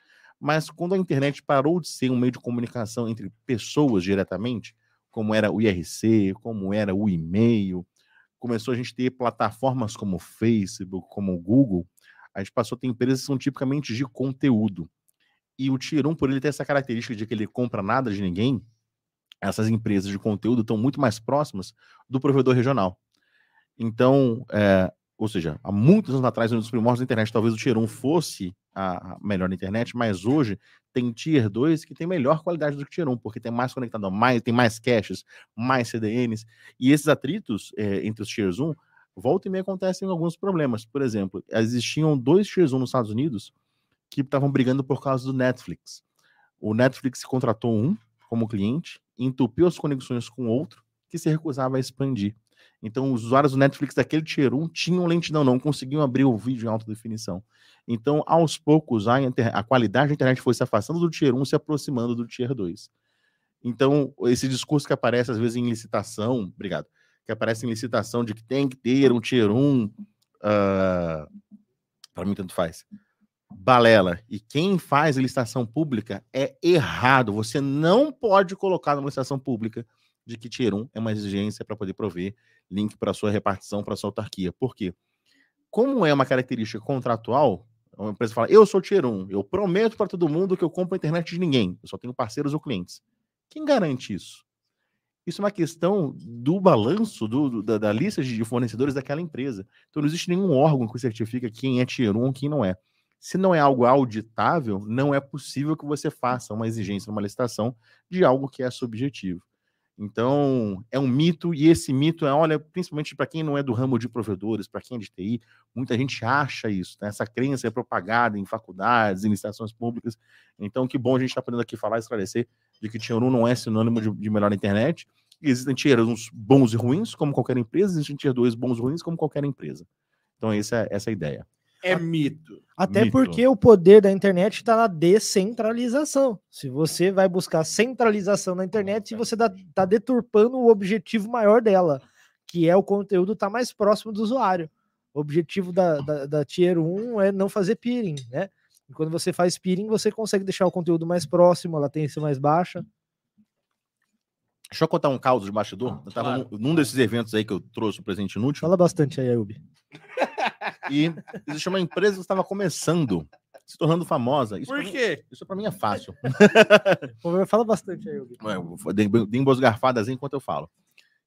Mas quando a internet parou de ser um meio de comunicação entre pessoas diretamente, como era o IRC, como era o e-mail, começou a gente ter plataformas como o Facebook, como o Google, a gente passou a ter empresas que são tipicamente de conteúdo. E o 1, por ele ter essa característica de que ele compra nada de ninguém, essas empresas de conteúdo estão muito mais próximas do provedor regional. Então, é, ou seja, há muitos anos atrás, um dos primórdios da internet, talvez o Tier 1 fosse a melhor internet, mas hoje tem Tier 2 que tem melhor qualidade do que Tier 1, porque tem mais conectado, mais, tem mais caches, mais CDNs, e esses atritos é, entre os Tiers 1, volta e meia acontecem alguns problemas. Por exemplo, existiam dois Tiers 1 nos Estados Unidos que estavam brigando por causa do Netflix. O Netflix contratou um como cliente, entupiu as conexões com outro, que se recusava a expandir. Então, os usuários do Netflix daquele Tier 1 tinham lentidão, não conseguiam abrir o vídeo em alta definição. Então, aos poucos, a, a qualidade da internet foi se afastando do Tier 1, se aproximando do Tier 2. Então, esse discurso que aparece às vezes em licitação, obrigado, que aparece em licitação de que tem que ter um Tier 1, uh, para mim tanto faz, balela. E quem faz licitação pública é errado. Você não pode colocar numa licitação pública de que Tier 1 é uma exigência para poder prover link para sua repartição, para sua autarquia. Por quê? Como é uma característica contratual, uma empresa fala, eu sou Tier 1, eu prometo para todo mundo que eu compro a internet de ninguém, eu só tenho parceiros ou clientes. Quem garante isso? Isso é uma questão do balanço do, do, da, da, lista de fornecedores daquela empresa. Então não existe nenhum órgão que certifica quem é Tier 1 e quem não é. Se não é algo auditável, não é possível que você faça uma exigência numa licitação de algo que é subjetivo. Então, é um mito, e esse mito é, olha, principalmente para quem não é do ramo de provedores, para quem é de TI, muita gente acha isso, né? essa crença é propagada em faculdades, em licitações públicas. Então, que bom a gente estar tá podendo aqui falar e esclarecer de que Tier 1 não é sinônimo de, de melhor internet. Existem Tier 1 bons e ruins, como qualquer empresa, existem Tier 2 bons e ruins, como qualquer empresa. Então, essa, é, essa é a ideia é mito. Até mito. porque o poder da internet está na descentralização. Se você vai buscar centralização na internet, você está deturpando o objetivo maior dela, que é o conteúdo estar tá mais próximo do usuário. O objetivo da, da, da Tier 1 é não fazer peering, né? E quando você faz peering, você consegue deixar o conteúdo mais próximo, a latência mais baixa. Deixa eu contar um caos de bastidor. Eu estava claro. num, num, desses eventos aí que eu trouxe o presente inútil. Fala bastante aí, Ayub. E existe uma empresa que estava começando, se tornando famosa. Isso Por quê? Mim, isso para mim é fácil. Fala bastante aí, Dê boas garfadas enquanto eu falo.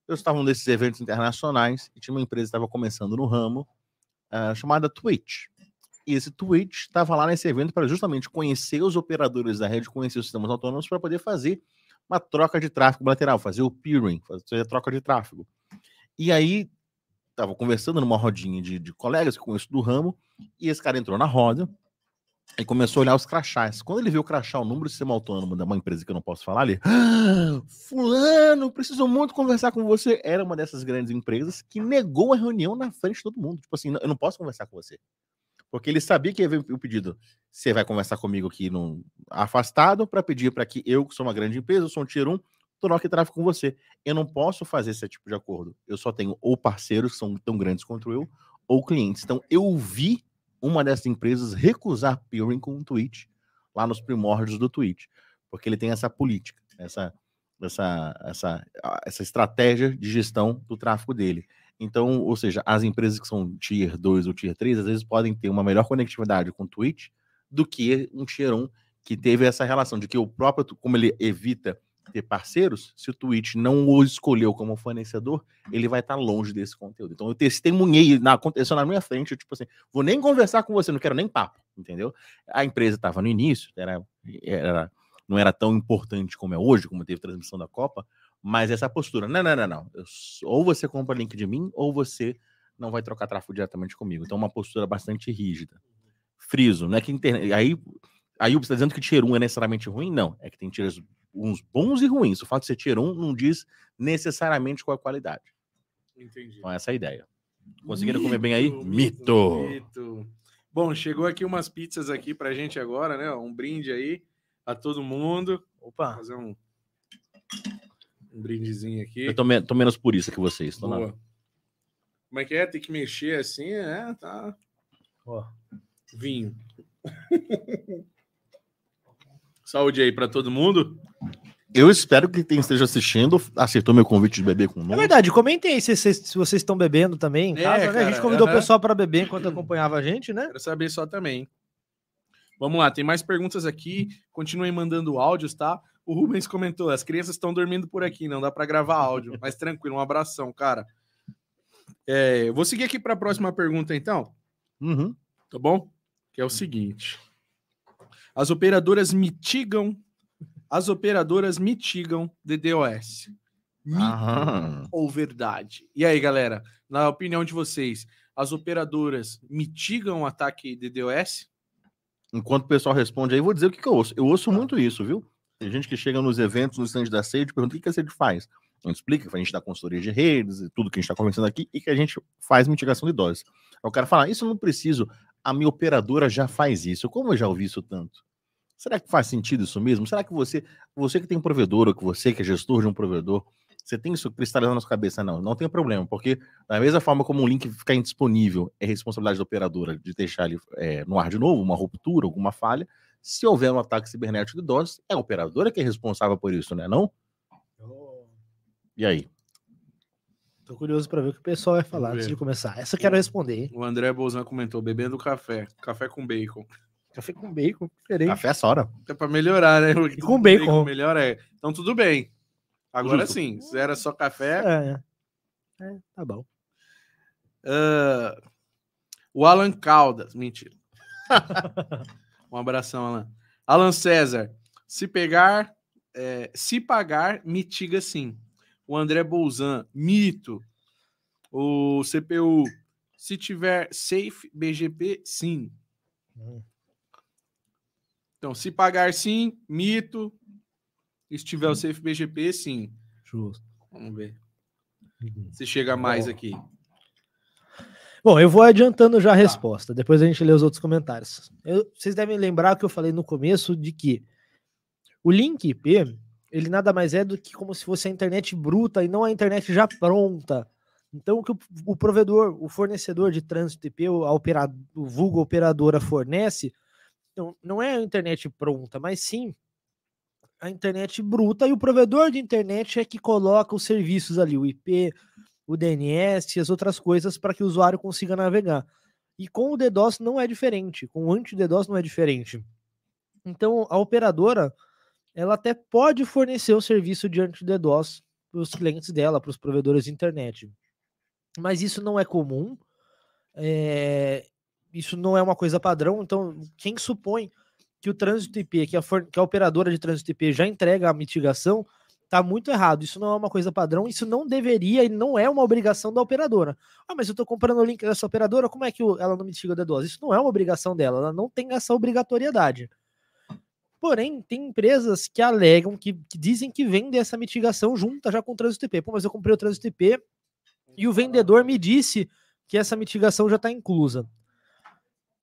Eu estava num desses eventos internacionais e tinha uma empresa que estava começando no ramo uh, chamada Twitch. E esse Twitch estava lá nesse evento para justamente conhecer os operadores da rede, conhecer os sistemas autônomos para poder fazer uma troca de tráfego lateral, fazer o peering, fazer a troca de tráfego. E aí, tava conversando numa rodinha de, de colegas que conheço do ramo, e esse cara entrou na roda e começou a olhar os crachás. Quando ele viu o crachá, o número de sistema autônomo de uma empresa que eu não posso falar, ele. "Ah, fulano, preciso muito conversar com você. Era uma dessas grandes empresas que negou a reunião na frente de todo mundo. Tipo assim, "Não, eu não posso conversar com você. Porque ele sabia que ia ver o pedido. Você vai conversar comigo aqui no afastado para pedir para que eu, que sou uma grande empresa, eu sou um tier 1, troque tráfego com você. Eu não posso fazer esse tipo de acordo. Eu só tenho ou parceiros que são tão grandes quanto eu, ou clientes. Então, eu vi uma dessas empresas recusar peering com um tweet lá nos primórdios do tweet, porque ele tem essa política, essa essa essa essa estratégia de gestão do tráfego dele. Então, ou seja, as empresas que são tier 2 ou tier 3, às vezes podem ter uma melhor conectividade com o Twitch do que um tier 1 que teve essa relação de que o próprio, como ele evita ter parceiros, se o Twitch não o escolheu como fornecedor, ele vai estar longe desse conteúdo. Então eu testemunhei, na, aconteceu na minha frente, eu, tipo assim, vou nem conversar com você, não quero nem papo, entendeu? A empresa estava no início, era, era, não era tão importante como é hoje, como teve transmissão da Copa, mas essa postura, não, não, não, não, eu ou você compra link de mim, ou você não vai trocar tráfego diretamente comigo. Então uma postura bastante rígida. Friso, não é que internet, aí Aí você está dizendo que tier 1 é necessariamente ruim? Não. É que tem tiers uns bons e ruins. O fato de ser tier 1 não diz necessariamente qual é a qualidade. Entendi. Então, essa é a ideia. Conseguiram comer bem aí? Mito! mito. Bom, chegou aqui umas pizzas aqui pra gente agora, né? Um brinde aí a todo mundo. Opa, Fazer um, um brindezinho aqui. Eu tô, me- tô menos por isso que vocês. Tô na- Boa. Como é que é? Tem que mexer assim, é, tá. ó. Vinho. Saúde aí pra todo mundo. Eu espero que quem esteja assistindo aceitou meu convite de beber com É nós. verdade, comentem aí se, vocês- se vocês estão bebendo também em É, casa, né? A gente convidou o aham. pessoal para beber enquanto acompanhava a gente, né? Quero saber só também. Vamos lá, tem mais perguntas aqui. Continuem mandando áudios, tá? O Rubens comentou: as crianças estão dormindo por aqui, não dá para gravar áudio. Mas tranquilo, um abração, cara. É, vou seguir aqui para a próxima pergunta, então, Uhum. tá bom? Que é o seguinte: as operadoras mitigam, as operadoras mitigam DDoS. Mito Aham. ou verdade? E aí, galera, na opinião de vocês, as operadoras mitigam o ataque DDoS? Enquanto o pessoal responde aí, vou dizer o que, que eu ouço. Eu ouço muito isso, viu? Tem gente que chega nos eventos, no stand da sede, pergunta o que, que a sede faz. A gente explica que a gente dá consultoria de redes e tudo que a gente está conversando aqui e que a gente faz mitigação de doses. Aí o cara fala, isso eu não preciso, a minha operadora já faz isso. Como eu já ouvi isso tanto? Será que faz sentido isso mesmo? Será que você, você que tem um provedor, ou que você que é gestor de um provedor, você tem isso cristalizado na sua cabeça? Não, não tem problema, porque da mesma forma como um link ficar indisponível é responsabilidade da operadora de deixar ele é, no ar de novo, uma ruptura, alguma falha, se houver um ataque cibernético de doses, é a operadora que é responsável por isso, né? Não? E aí? Tô curioso para ver o que o pessoal vai falar antes de começar. Essa eu quero responder, hein? O André Bolzan comentou: bebendo café, café com bacon. Café com bacon, diferente. Café essa hora. É pra melhorar, né? E com bacon. melhor é. Então tudo bem. Agora Justo. sim, se era só café. É, é. É, tá bom. ah, o Alan Caldas, mentira. um abração, Alan. Alan César, se pegar, é, se pagar, mitiga sim. O André Bolzan, mito. O CPU, se tiver safe BGP, sim. Hum. Então, se pagar sim, mito. E se tiver o safe BGP, sim. Justo. Vamos ver. Se chega mais aqui. Bom, eu vou adiantando já a resposta, depois a gente lê os outros comentários. Eu- vocês devem lembrar que eu falei no começo de que o link IP, ele nada mais é do que como se fosse a internet bruta e não a internet já pronta. Então, o que o, provedor, o fornecedor de trânsito IP, o, a opera- o vulgo operadora fornece, não, não é a internet pronta, mas sim a internet bruta e o provedor de internet é que coloca os serviços ali, o IP, o DNS e as outras coisas para que o usuário consiga navegar. E com o DDoS não é diferente, com o anti-DDoS não é diferente. Então, a operadora, ela até pode fornecer o serviço de anti-DDoS para os clientes dela, para os provedores de internet. Mas isso não é comum, é, isso não é uma coisa padrão, então quem supõe que o trânsito IP, que a, que a operadora de trânsito IP já entrega a mitigação, tá muito errado. Isso não é uma coisa padrão, isso não deveria e não é uma obrigação da operadora. Ah, mas eu tô comprando o link dessa operadora, como é que ela não mitiga o D2? Isso não é uma obrigação dela, ela não tem essa obrigatoriedade. Porém, tem empresas que alegam, que, que dizem que vendem essa mitigação junta já com o trânsito IP. Pô, mas eu comprei o trânsito IP e o vendedor me disse que essa mitigação já está inclusa.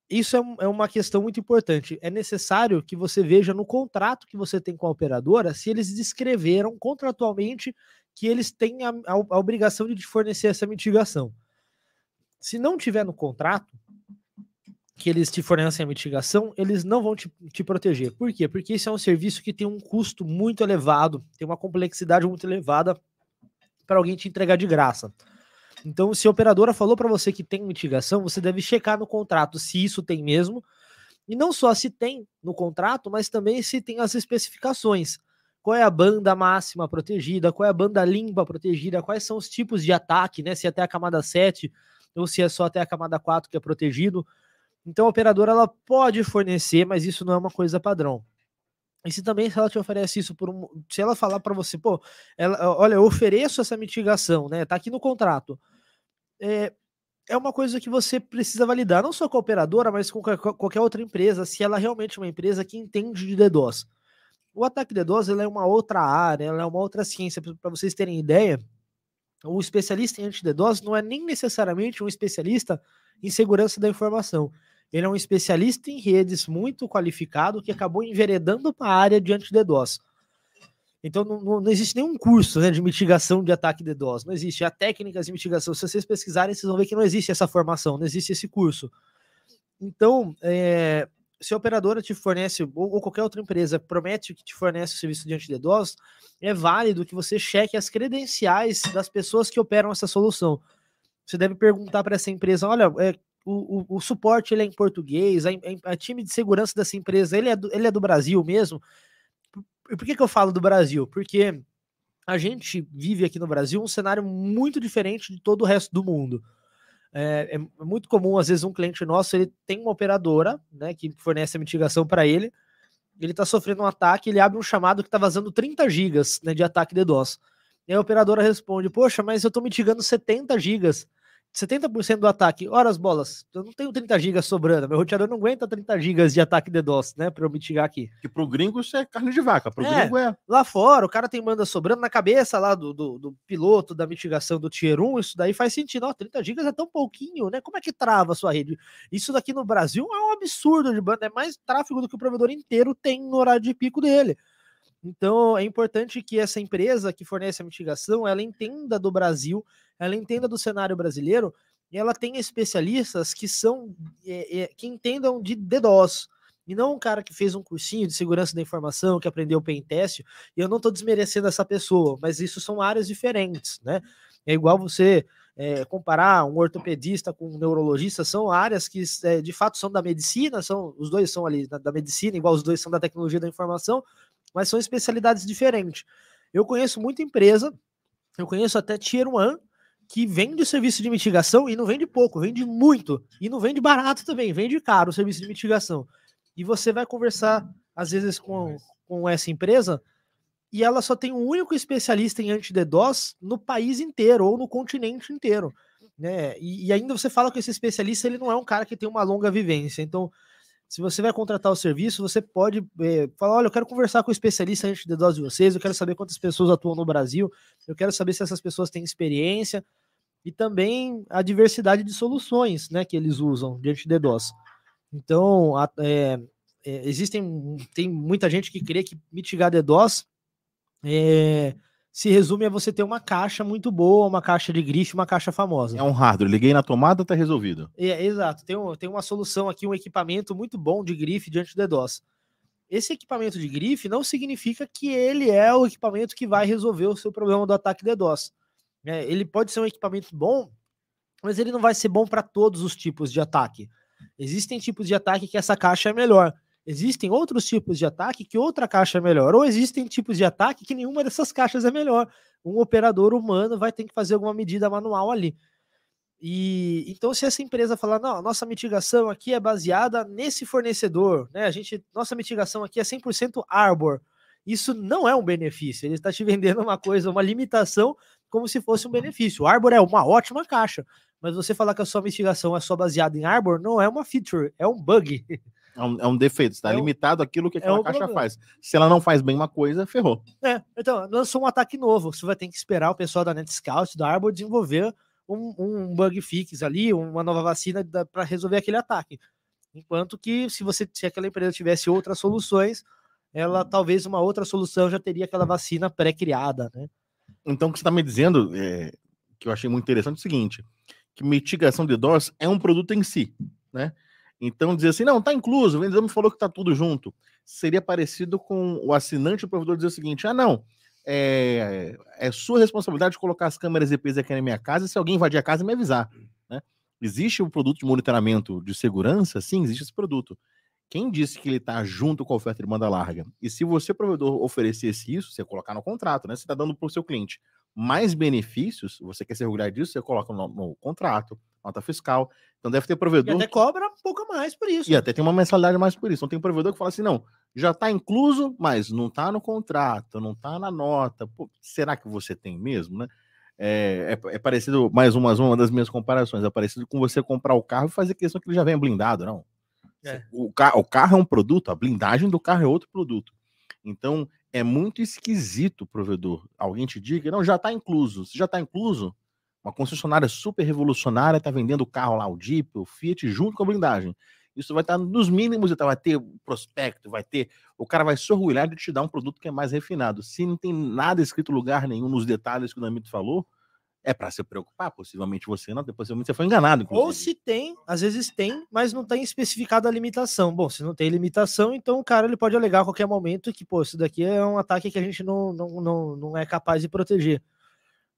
Isso é, é uma questão muito importante. É necessário que você veja no contrato que você tem com a operadora se eles descreveram contratualmente que eles têm a, a- a obrigação de te fornecer essa mitigação. Se não tiver no contrato que eles te fornecem a mitigação, eles não vão te, te proteger. Por quê? Porque isso é um serviço que tem um custo muito elevado, tem uma complexidade muito elevada para alguém te entregar de graça. Então, se a operadora falou para você que tem mitigação, você deve checar no contrato se isso tem mesmo. E não só se tem no contrato, mas também se tem as especificações. Qual é a banda máxima protegida, qual é a banda limpa protegida, quais são os tipos de ataque, né? Se é até a camada 7 ou se é só até a camada 4 que é protegido. Então a operadora ela pode fornecer, mas isso não é uma coisa padrão. E se também se ela te oferece isso por um, se ela falar para você, pô, ela, olha, eu ofereço essa mitigação, né? Tá aqui no contrato. É, é uma coisa que você precisa validar, não só com a operadora, mas com qualquer, outra empresa, se ela realmente é uma empresa que entende de DDoS. O ataque DDoS ele é uma outra área, é uma outra ciência. Para vocês terem ideia, o especialista em anti-DDoS não é nem necessariamente um especialista em segurança da informação. Ele é um especialista em redes muito qualificado que acabou enveredando para a área de anti-DDoS. Então não, não, existe nenhum curso né, de mitigação de ataque DDoS. Não existe. Há técnicas de mitigação. Se vocês pesquisarem, vocês vão ver que não existe essa formação, não existe esse curso. Então, é, se a operadora te fornece, ou, ou, qualquer outra empresa promete que te fornece o serviço de anti-DDoS, é válido que você cheque as credenciais das pessoas que operam essa solução. Você deve perguntar para essa empresa: olha, é, o, o, o, suporte ele é em português, a, a, time de segurança dessa empresa ele é do, ele é do Brasil mesmo. Por, por que, que eu falo do Brasil? Porque a gente vive aqui no Brasil um cenário muito diferente de todo o resto do mundo. É, é, muito comum, às vezes, um cliente nosso ele tem uma operadora né, que fornece a mitigação para ele. Ele está sofrendo um ataque, ele abre um chamado que está vazando 30 gigas né, de ataque DDoS. E a operadora responde: Poxa, mas eu estou mitigando 70 gigas. 70% do ataque. Ora as bolas, eu não tenho 30 gigas sobrando. Meu roteador não aguenta 30 gigas de ataque DDoS, né? Para eu mitigar aqui. Que pro gringo isso é carne de vaca. Pro é, gringo é. Lá fora, o cara tem banda sobrando na cabeça lá do, do, do, piloto da mitigação do Tier 1. Isso daí faz sentido. Ó, 30 gigas é tão pouquinho, né? Como é que trava a sua rede? Isso daqui no Brasil é um absurdo de banda. É mais tráfego do que o provedor inteiro tem no horário de pico dele. Então é importante que essa empresa que fornece a mitigação, ela entenda do Brasil, ela entenda do cenário brasileiro e ela tenha especialistas que são é, é, que entendam de DDoS e não um cara que fez um cursinho de segurança da informação, que aprendeu pentest. E eu não estou desmerecendo essa pessoa, mas isso são áreas diferentes, né? É igual você é, comparar um ortopedista com um neurologista, são áreas que é, de fato são da medicina, são os dois são ali da, da medicina, igual os dois são da tecnologia da informação, mas são especialidades diferentes. Eu conheço muita empresa, eu conheço até Tier 1 que vende serviço de mitigação e não vende pouco, vende muito. E não vende barato também, vende caro o serviço de mitigação. E você vai conversar, às vezes, com, com essa empresa e ela só tem um único especialista em anti-DDoS no país inteiro ou no continente inteiro. Né? E, e ainda você fala que esse especialista ele não é um cara que tem uma longa vivência. Então, se você vai contratar o serviço, você pode é, falar: olha, eu quero conversar com o especialista antes de dose de vocês, eu quero saber quantas pessoas atuam no Brasil, eu quero saber se essas pessoas têm experiência e também a diversidade de soluções né, que eles usam diante de DDoS. Então, a, é, é, existem tem muita gente que crê que mitigar DDoS é, se resume a você ter uma caixa muito boa, uma caixa de grife, uma caixa famosa. É um hardware, liguei na tomada, tá resolvido. É, exato, tem, um, tem uma solução aqui, um equipamento muito bom de grife diante do DDoS. Esse equipamento de grife não significa que ele é o equipamento que vai resolver o seu problema do ataque DDoS. É, ele pode ser um equipamento bom, mas ele não vai ser bom para todos os tipos de ataque. Existem tipos de ataque que essa caixa é melhor. Existem outros tipos de ataque que outra caixa é melhor, ou existem tipos de ataque que nenhuma dessas caixas é melhor. Um operador humano vai ter que fazer alguma medida manual ali. E então, se essa empresa falar, não, nossa mitigação aqui é baseada nesse fornecedor, né? A gente, nossa mitigação aqui é 100% Arbor. Isso não é um benefício. Ele está te vendendo uma coisa, uma limitação, como se fosse um benefício. O Arbor é uma ótima caixa, mas você falar que a sua mitigação é só baseada em Arbor não é uma feature, é um bug. É um, é um defeito, está É um- limitado aquilo que é aquela um caixa problema. faz. Se ela não faz bem uma coisa, ferrou. É, então, lançou um ataque novo. Você vai ter que esperar o pessoal da NetScout, da Arbor, desenvolver um, um bug fix ali, uma nova vacina para resolver aquele ataque. Enquanto que, se você se aquela empresa tivesse outras soluções, ela talvez uma outra solução já teria aquela vacina pré-criada, né? Então, o que você está me dizendo, é, que eu achei muito interessante, é o seguinte: que mitigação de DOS é um produto em si, né? Então, dizer assim, não, tá incluso, o vendedor me falou que tá tudo junto. Seria parecido com o assinante o provedor dizer o seguinte: ah, não, é, é sua responsabilidade colocar as câmeras EPs aqui na minha casa, se alguém invadir a casa, me avisar. Né? Existe um produto de monitoramento de segurança? Sim, existe esse produto. Quem disse que ele está junto com a oferta de banda larga? E se você, provedor, oferecesse isso, você colocar no contrato, né? Você está dando para o seu cliente mais benefícios, você quer se orgulhar disso, você coloca no, no contrato, nota fiscal. Então deve ter E provedor. até cobra um pouco mais por isso. E até tem uma mensalidade mais por isso. Então tem provedor que fala assim: não, já está incluso, mas não está no contrato, não está na nota. Pô, será que você tem mesmo, né? É, é- é parecido, mais uma, uma das minhas comparações, é parecido com você comprar o carro e fazer questão que ele já venha blindado, não. É. O, ca- o carro é um produto, a blindagem do carro é outro produto. Então, é muito esquisito provedor. Alguém te diga, não, já está incluso. Se já está incluso, uma concessionária super revolucionária está vendendo o carro lá, o Jeep, o Fiat, junto com a blindagem. Isso vai estar nos mínimos, então vai ter prospecto, vai ter. O cara vai se orgulhar de te dar um produto que é mais refinado. Se não tem nada escrito lugar nenhum nos detalhes que o Damito falou, é para se preocupar. Possivelmente você não, possivelmente você foi enganado. Ou inclusive. se tem, às vezes tem, mas não tem especificado a limitação. Bom, se não tem limitação, então o cara ele pode alegar a qualquer momento que, pô, isso daqui é um ataque que a gente não, não, não, não é capaz de proteger.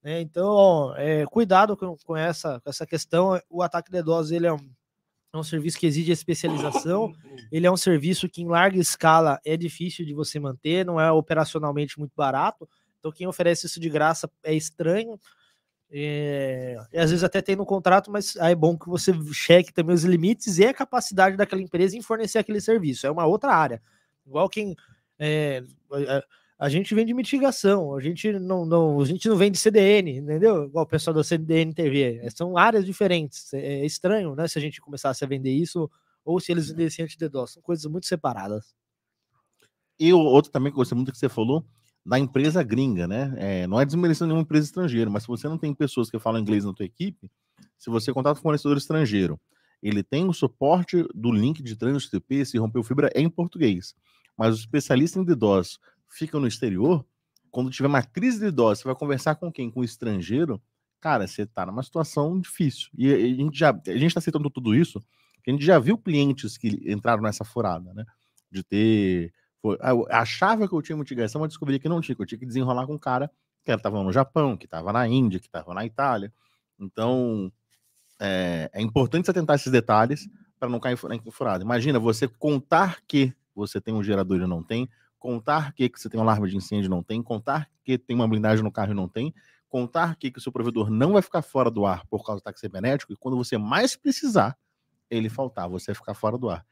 Né? Então, é, cuidado com, com, essa, com essa questão. O ataque de DDoS ele é um, é um serviço que exige especialização. Ele é um serviço que, em larga escala, é difícil de você manter, não é operacionalmente muito barato. Então, quem oferece isso de graça é estranho. É, e às vezes até tem no contrato, mas aí é bom que você cheque também os limites e a capacidade daquela empresa em fornecer aquele serviço. É uma outra área. Igual quem. é, a, gente vende mitigação, a gente não, não, a gente não vende CDN, entendeu? Igual o pessoal da CDN TV. É, São áreas diferentes. É, é estranho, né? Se a gente começasse a vender isso, ou se eles vendessem anti-DDoS. São coisas muito separadas. E o outro também que eu gostei muito que você falou, da empresa gringa, né? É, não é desmerecendo nenhuma empresa estrangeira, mas se você não tem pessoas que falam inglês na tua equipe, se você contrata um fornecedor estrangeiro, ele tem o suporte do link de trânsito TP, se rompeu fibra, é em português. Mas o especialista em DDoS fica no exterior, quando tiver uma crise de DDoS, você vai conversar com quem? Com o estrangeiro, cara, você tá numa situação difícil. E a gente já, a gente tá citando tudo isso, a gente já viu clientes que entraram nessa furada, né? De ter foi- ah, achava que eu tinha mitigação, mas descobri que não tinha, que eu tinha que desenrolar com um cara que estava no Japão, que estava na Índia, que estava na Itália. Então, é, é importante você tentar esses detalhes para não cair em furada. Imagina você contar que você tem um gerador e não tem, contar que, que você tem um alarme de incêndio não tem, contar que tem uma blindagem no carro e não tem, contar que, que o seu provedor não vai ficar fora do ar por causa do táxi cibernético, e quando você mais precisar, ele faltar, você ficar fora do ar.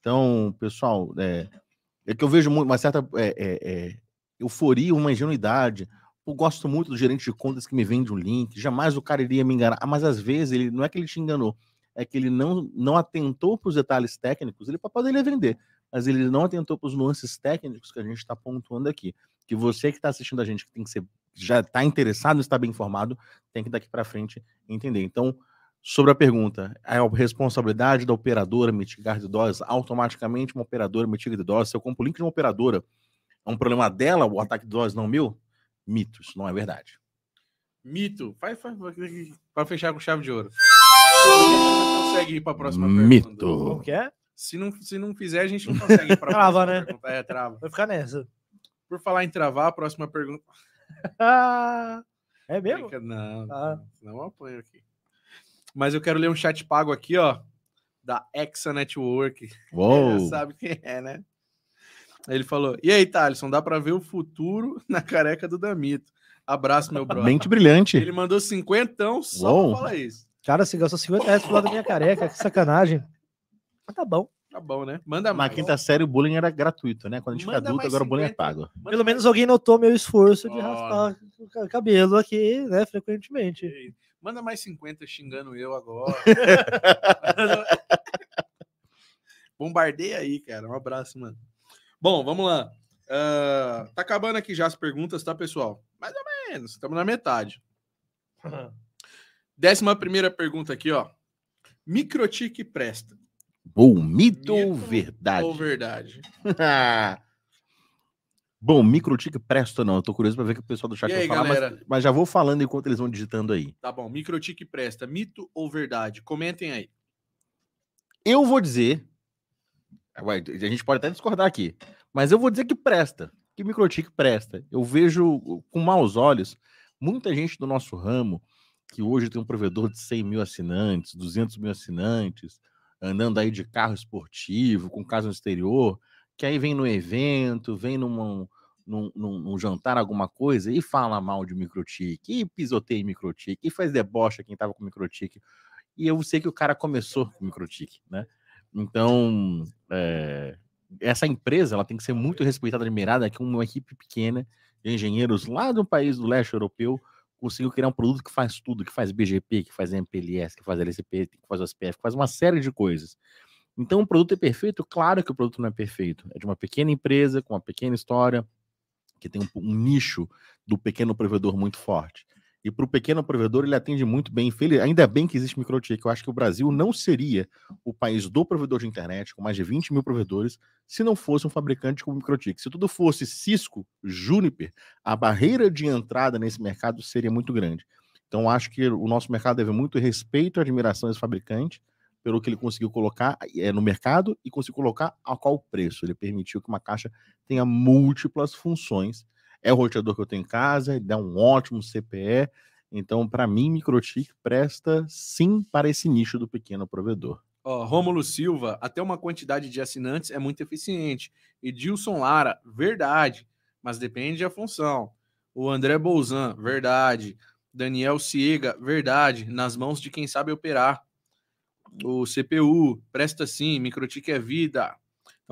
Então, pessoal, é, é que eu vejo uma certa é, é, é, euforia, uma ingenuidade. Eu gosto muito do gerente de contas que me vende um link. Jamais o cara iria me enganar. Ah, Mas às vezes ele não é que ele te enganou, é que ele não, não atentou para os detalhes técnicos. Ele poderia vender, mas ele não atentou para os nuances técnicos que a gente está pontuando aqui. Que você que está assistindo a gente, que tem que ser, já está interessado, está bem informado, tem que daqui para frente entender. Então, sobre a pergunta, é a responsabilidade da operadora mitigar de doses, automaticamente uma operadora mitiga de doses. Se eu compro o link de uma operadora, é um problema dela, o ataque de doses não meu? Mitos, não é verdade. Mito. Vai, vai, vai, fechar com chave de ouro. Consegue ir para a próxima Mito. pergunta. Como que é? Se não, se não fizer, a gente não consegue ir para Trava, né? Pergunta. É, trava. Vai ficar nessa. Por falar em travar, a próxima pergunta. É mesmo? Não, Ah. não, não apanho aqui. Mas eu quero ler um chat pago aqui, ó, da Exa Network. Uou! Já sabe quem é, né? Ele falou: E aí, Thalisson, dá pra ver o futuro na careca do Damito. Abraço, meu brother. Mente brilhante. Ele mandou cinquentão só Uou. pra falar isso. Cara, você gastou 50 reais pro lado da minha careca, que sacanagem. Mas tá bom. Tá bom, né? Manda Na mais. quinta série o bullying era gratuito, né? Quando a gente fica Manda adulto, mais agora o bullying é 50. pago. Manda Pelo mais- menos alguém notou meu esforço de Olha. raspar o ca- cabelo aqui, né, frequentemente. Manda mais 50 xingando eu agora. Bombardeia aí, cara. Um abraço, mano. Bom, vamos lá. Ah, tá acabando aqui já as perguntas, tá, pessoal? Mais ou menos. Estamos na metade. Décima primeira pergunta aqui, ó. Microtique presta Bom, mito ou Mito verdade? ou verdade? Bom, microtique presta ou não? Eu tô curioso pra ver o que o pessoal do chat E vai aí, falar, mas- mas, já vou falando enquanto eles vão digitando aí. Tá bom. Microtique presta. Mito ou verdade? Comentem aí. Eu vou dizer. A gente pode até discordar aqui, mas eu vou dizer que presta. Que microtique presta. Eu vejo com maus olhos muita gente do nosso ramo que hoje tem um provedor de 100 mil assinantes, 200 mil assinantes, andando aí de carro esportivo, com casa no exterior, que aí vem no evento, vem num, num- num jantar, alguma coisa, e fala mal de microtique, e pisoteia microtique, e faz deboche a quem tava com microtique. E eu sei que o cara começou com microtique, né? Então, é, essa empresa ela tem que ser muito respeitada, admirada, que uma equipe pequena de engenheiros lá do país do leste europeu conseguiu criar um produto que faz tudo, que faz BGP, que faz MPLS, que faz LCP, que faz OSPF, que faz uma série de coisas. Então, o produto é perfeito? Claro que o produto não é perfeito. É de uma pequena empresa, com uma pequena história, que tem um, um nicho do pequeno provedor muito forte. E para o pequeno provedor, ele atende muito bem. Ainda bem que existe microtik. Eu acho que o Brasil não seria o país do provedor de internet, com mais de 20 mil provedores, se não fosse um fabricante como microtik. Se tudo fosse Cisco, Juniper, a barreira de entrada nesse mercado seria muito grande. Então, acho que o nosso mercado deve muito respeito e admiração a esse fabricante, pelo que ele conseguiu colocar é, no mercado e conseguiu colocar a qual preço. Ele permitiu que uma caixa tenha múltiplas funções. É o roteador que eu tenho em casa, dá um ótimo CPE. Então, para mim, Microtik presta sim para esse nicho do pequeno provedor. Ó, Rômulo Silva, até uma quantidade de assinantes é muito eficiente. Edilson Lara, verdade, mas depende da função. O André Bolzan, verdade. Daniel Ciega, verdade, nas mãos de quem sabe operar. O CPU, presta sim, Microtik é vida.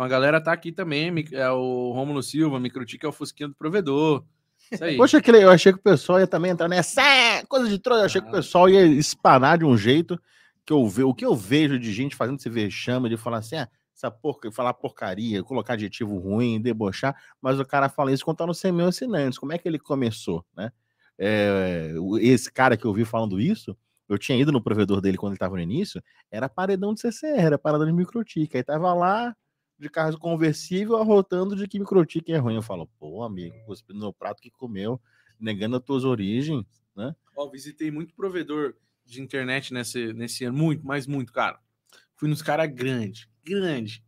Então a galera tá aqui também, é o Rômulo Silva, Microtik é o fosquinha do provedor. Isso aí. Poxa, eu achei que o pessoal ia também entrar nessa "É, coisa de troll. Eu achei que o Ah. pessoal ia espanar de um jeito que eu ve, o que eu vejo de gente fazendo esse vexame de falar assim, ah, essa porca, falar porcaria, colocar adjetivo ruim, debochar, mas o cara fala isso contando 100 mil assinantes. Como é que ele começou, né? É, esse cara que eu vi falando isso, eu tinha ido no provedor dele quando ele estava no início, era paredão de CCR, era paredão de microtique. Aí tava lá de carro conversível, arrotando de que microtique é ruim. Eu falo, pô, amigo, cuspindo no prato que comeu, negando as tuas origens, né? Ó, visitei muito provedor de internet nesse, nesse ano, muito, mas muito, cara. Fui nos caras grande, grande.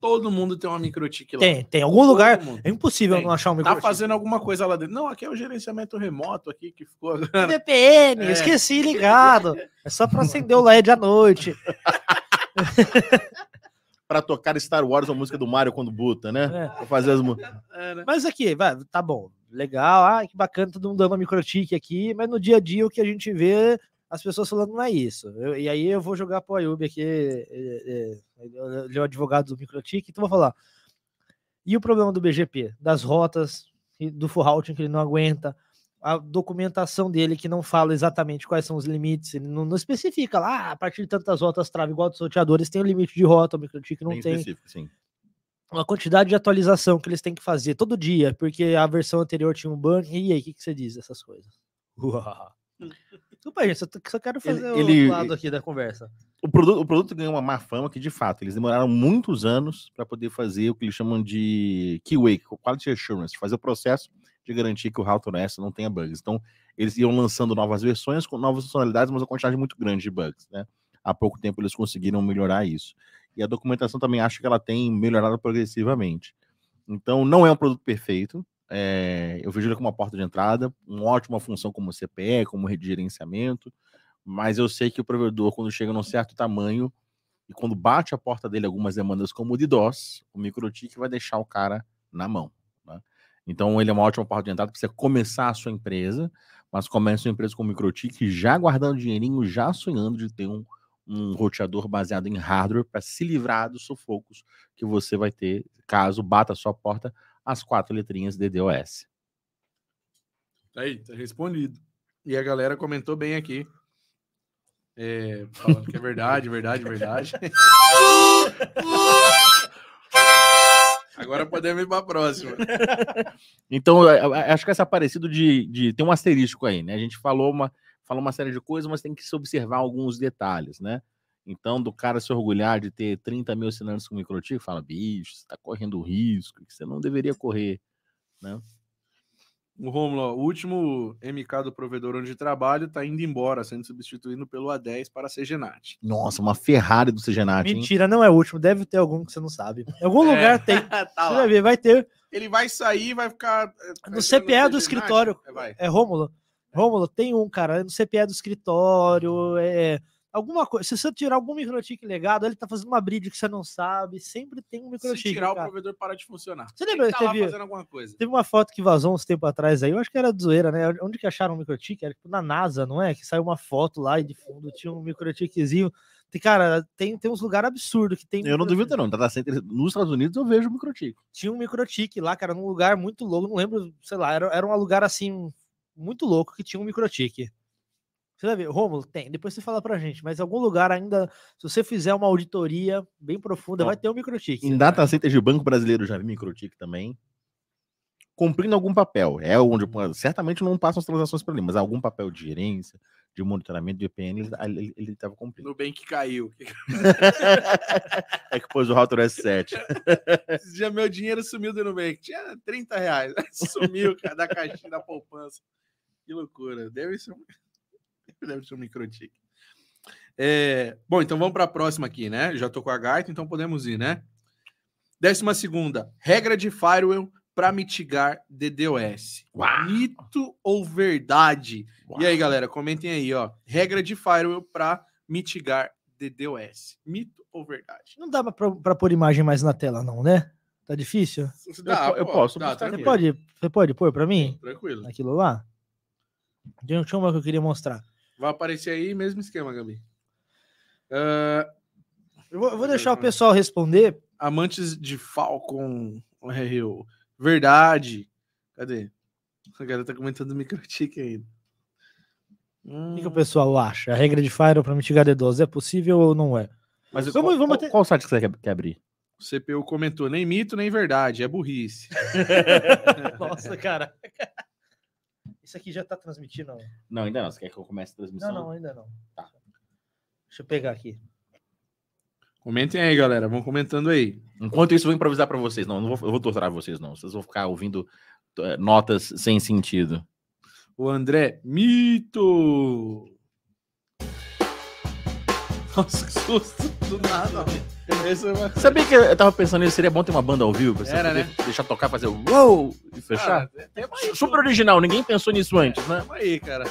Todo mundo tem uma microtique lá. Tem, tem algum Todo lugar. mundo. É impossível Tem. não achar um Tá microchip. fazendo alguma coisa lá dentro. Não, aqui é o gerenciamento remoto aqui que ficou agora. VPN, É. esqueci ligado. É só pra acender o LED à noite. Pra tocar Star Wars, a música do Mario quando buta, né? É. Pra fazer as É, né? Mas aqui, vai, tá bom. Legal, ah, que bacana, todo mundo dando uma microtique aqui, mas no dia a dia o que a gente vê, as pessoas falando não é isso. Eu- e aí eu vou jogar pro Ayub aqui, é, é, ele é o advogado do microtique, então vou falar. E o problema do BGP? Das rotas, do full routing que ele não aguenta, a documentação dele que não fala exatamente quais são os limites, ele não, não especifica lá, ah, a partir de tantas rotas trava, igual dos sorteadores, tem o limite de rota, o microtique não bem tem específico, sim. uma quantidade de atualização que eles têm que fazer todo dia, porque a versão anterior tinha um bug. E aí, o que, que você diz dessas coisas? Uau. Desculpa, gente, só, só quero Ele- fazer o ele- outro lado aqui da conversa. O produto, o produto ganhou uma má fama que, de fato, eles demoraram muitos anos para poder fazer o que eles chamam de QA, Quality Assurance, fazer o processo de garantir que o router S não tenha bugs. Então, eles iam lançando novas versões com novas funcionalidades, mas uma quantidade muito grande de bugs, né? Há pouco tempo eles conseguiram melhorar isso. E a documentação também acho que ela tem melhorado progressivamente. Então, não é um produto perfeito. é, eu vejo ele como uma porta de entrada, uma ótima função como CPE, como rede de gerenciamento, mas eu sei que o provedor, quando chega num certo tamanho e quando bate a porta dele algumas demandas como o de DOS, o microtik vai deixar o cara na mão. Então, ele é uma ótima porta de entrada para você começar a sua empresa, mas comece uma empresa com microtik já guardando dinheirinho, já sonhando de ter um, um roteador baseado em hardware para se livrar dos sufocos que você vai ter caso bata a sua porta as quatro letrinhas DDoS. Tá aí, tá respondido. E a galera comentou bem aqui. É, falando que é verdade, verdade, verdade. Agora podemos ir para a próxima. Então, eu- eu acho que essa é parecido de, de. Tem um asterisco aí, né? A gente falou uma, falou uma série de coisas, mas tem que se observar alguns detalhes, né? Então, do cara se orgulhar de ter 30 mil assinantes com microtik, fala, bicho, você tá correndo risco, que você não deveria correr, né? O Romulo, o último MK do provedor onde trabalho está indo embora, sendo substituído pelo A10 para a CGNAT. Nossa, uma Ferrari do CGNAT, hein? Mentira, não é o último. Deve ter algum que você não sabe. Em algum É. lugar tem. tá Você lá. vai ver, vai ter. Ele vai sair e vai ficar. eh, No CPE do CGNAT? escritório. É, vai. É Rômulo. Rômulo, tem um, cara. No CPE do escritório. É. Alguma coisa. Se você tirar algum microtique legado, ele tá fazendo uma bridge que você não sabe. Sempre tem um Se microtique. tirar, o cara. provedor para de funcionar. Você lembra que que tá lá teve- fazendo alguma coisa. Teve uma foto que vazou uns tempo atrás aí, eu acho que era de zoeira, né? Onde que acharam um microtique? Era tipo na NASA, não é? Que saiu uma foto lá e de fundo tinha um microtiquezinho. Tem, cara, tem, tem uns lugares absurdos que tem. Eu não duvido, não. Data center, nos Estados Unidos eu vejo microtik. Tinha um microtique lá, cara, num lugar muito louco. Não lembro, sei lá, era, era um lugar assim, muito louco que tinha um microtique. Você vai ver, Rômulo, tem. Depois você fala pra gente, mas em algum lugar ainda, se você fizer uma auditoria bem profunda, Ó, vai ter um microtique. Em data center de banco brasileiro já vi microtik também. Cumprindo algum papel. É onde certamente não passam as transações para ali, mas algum papel de gerência, de monitoramento de VPN, ele- estava cumprindo. Nubank caiu. é que pôs o router S7. Esse dia meu dinheiro sumiu do Nubank. Tinha 30 reais. Sumiu, cara, da caixinha da poupança. Que loucura. Deve ser um, deve ser um microtique. É, bom, então vamos para a próxima aqui, né? Já tô com a gaita, então podemos ir, né? Décima segunda, regra de firewall para mitigar DDoS. Mito ou verdade? E aí, galera, comentem aí, ó. Regra de firewall para mitigar DDoS. Mito ou verdade? Não dá pra, pra pôr imagem mais na tela, não, né? Tá difícil? Dá, eu pô, posso dá, Você pode, você pode pôr pra mim? Tranquilo. Aquilo lá? Tinha uma que eu queria mostrar. Vai aparecer aí, mesmo esquema, Gabi. Ah, Eu vou, eu vou deixar o pessoal responder. amantes de Falcon RU. Verdade. Cadê? A galera tá comentando microtique ainda. O que, que o pessoal acha? A regra de Firewall para mitigar D12 é possível ou não é? Mas Vamos- qual, vamos qual- ter- qual site que você quer, quer abrir? O CPU comentou, nem mito, nem verdade, é burrice. Nossa, cara. Isso aqui já tá transmitindo? Não, ainda não. Você quer que eu comece a transmissão? Não, não, ainda não. Tá. Deixa eu pegar aqui. Comentem aí, galera. Vão comentando aí. Enquanto isso, eu vou improvisar para vocês. Não, não vou, eu vou torturar vocês, não. Vocês vão ficar ouvindo eh, notas sem sentido. O André, mito! Nossa, que susto! Do nada, uma... Sabia que eu tava pensando nisso? Seria bom ter uma banda ao vivo? Pra você Era, poder né? deixar tocar, fazer o uou e fechar? Cara, mais Super original, ninguém pensou nisso antes, né? Calma aí, cara.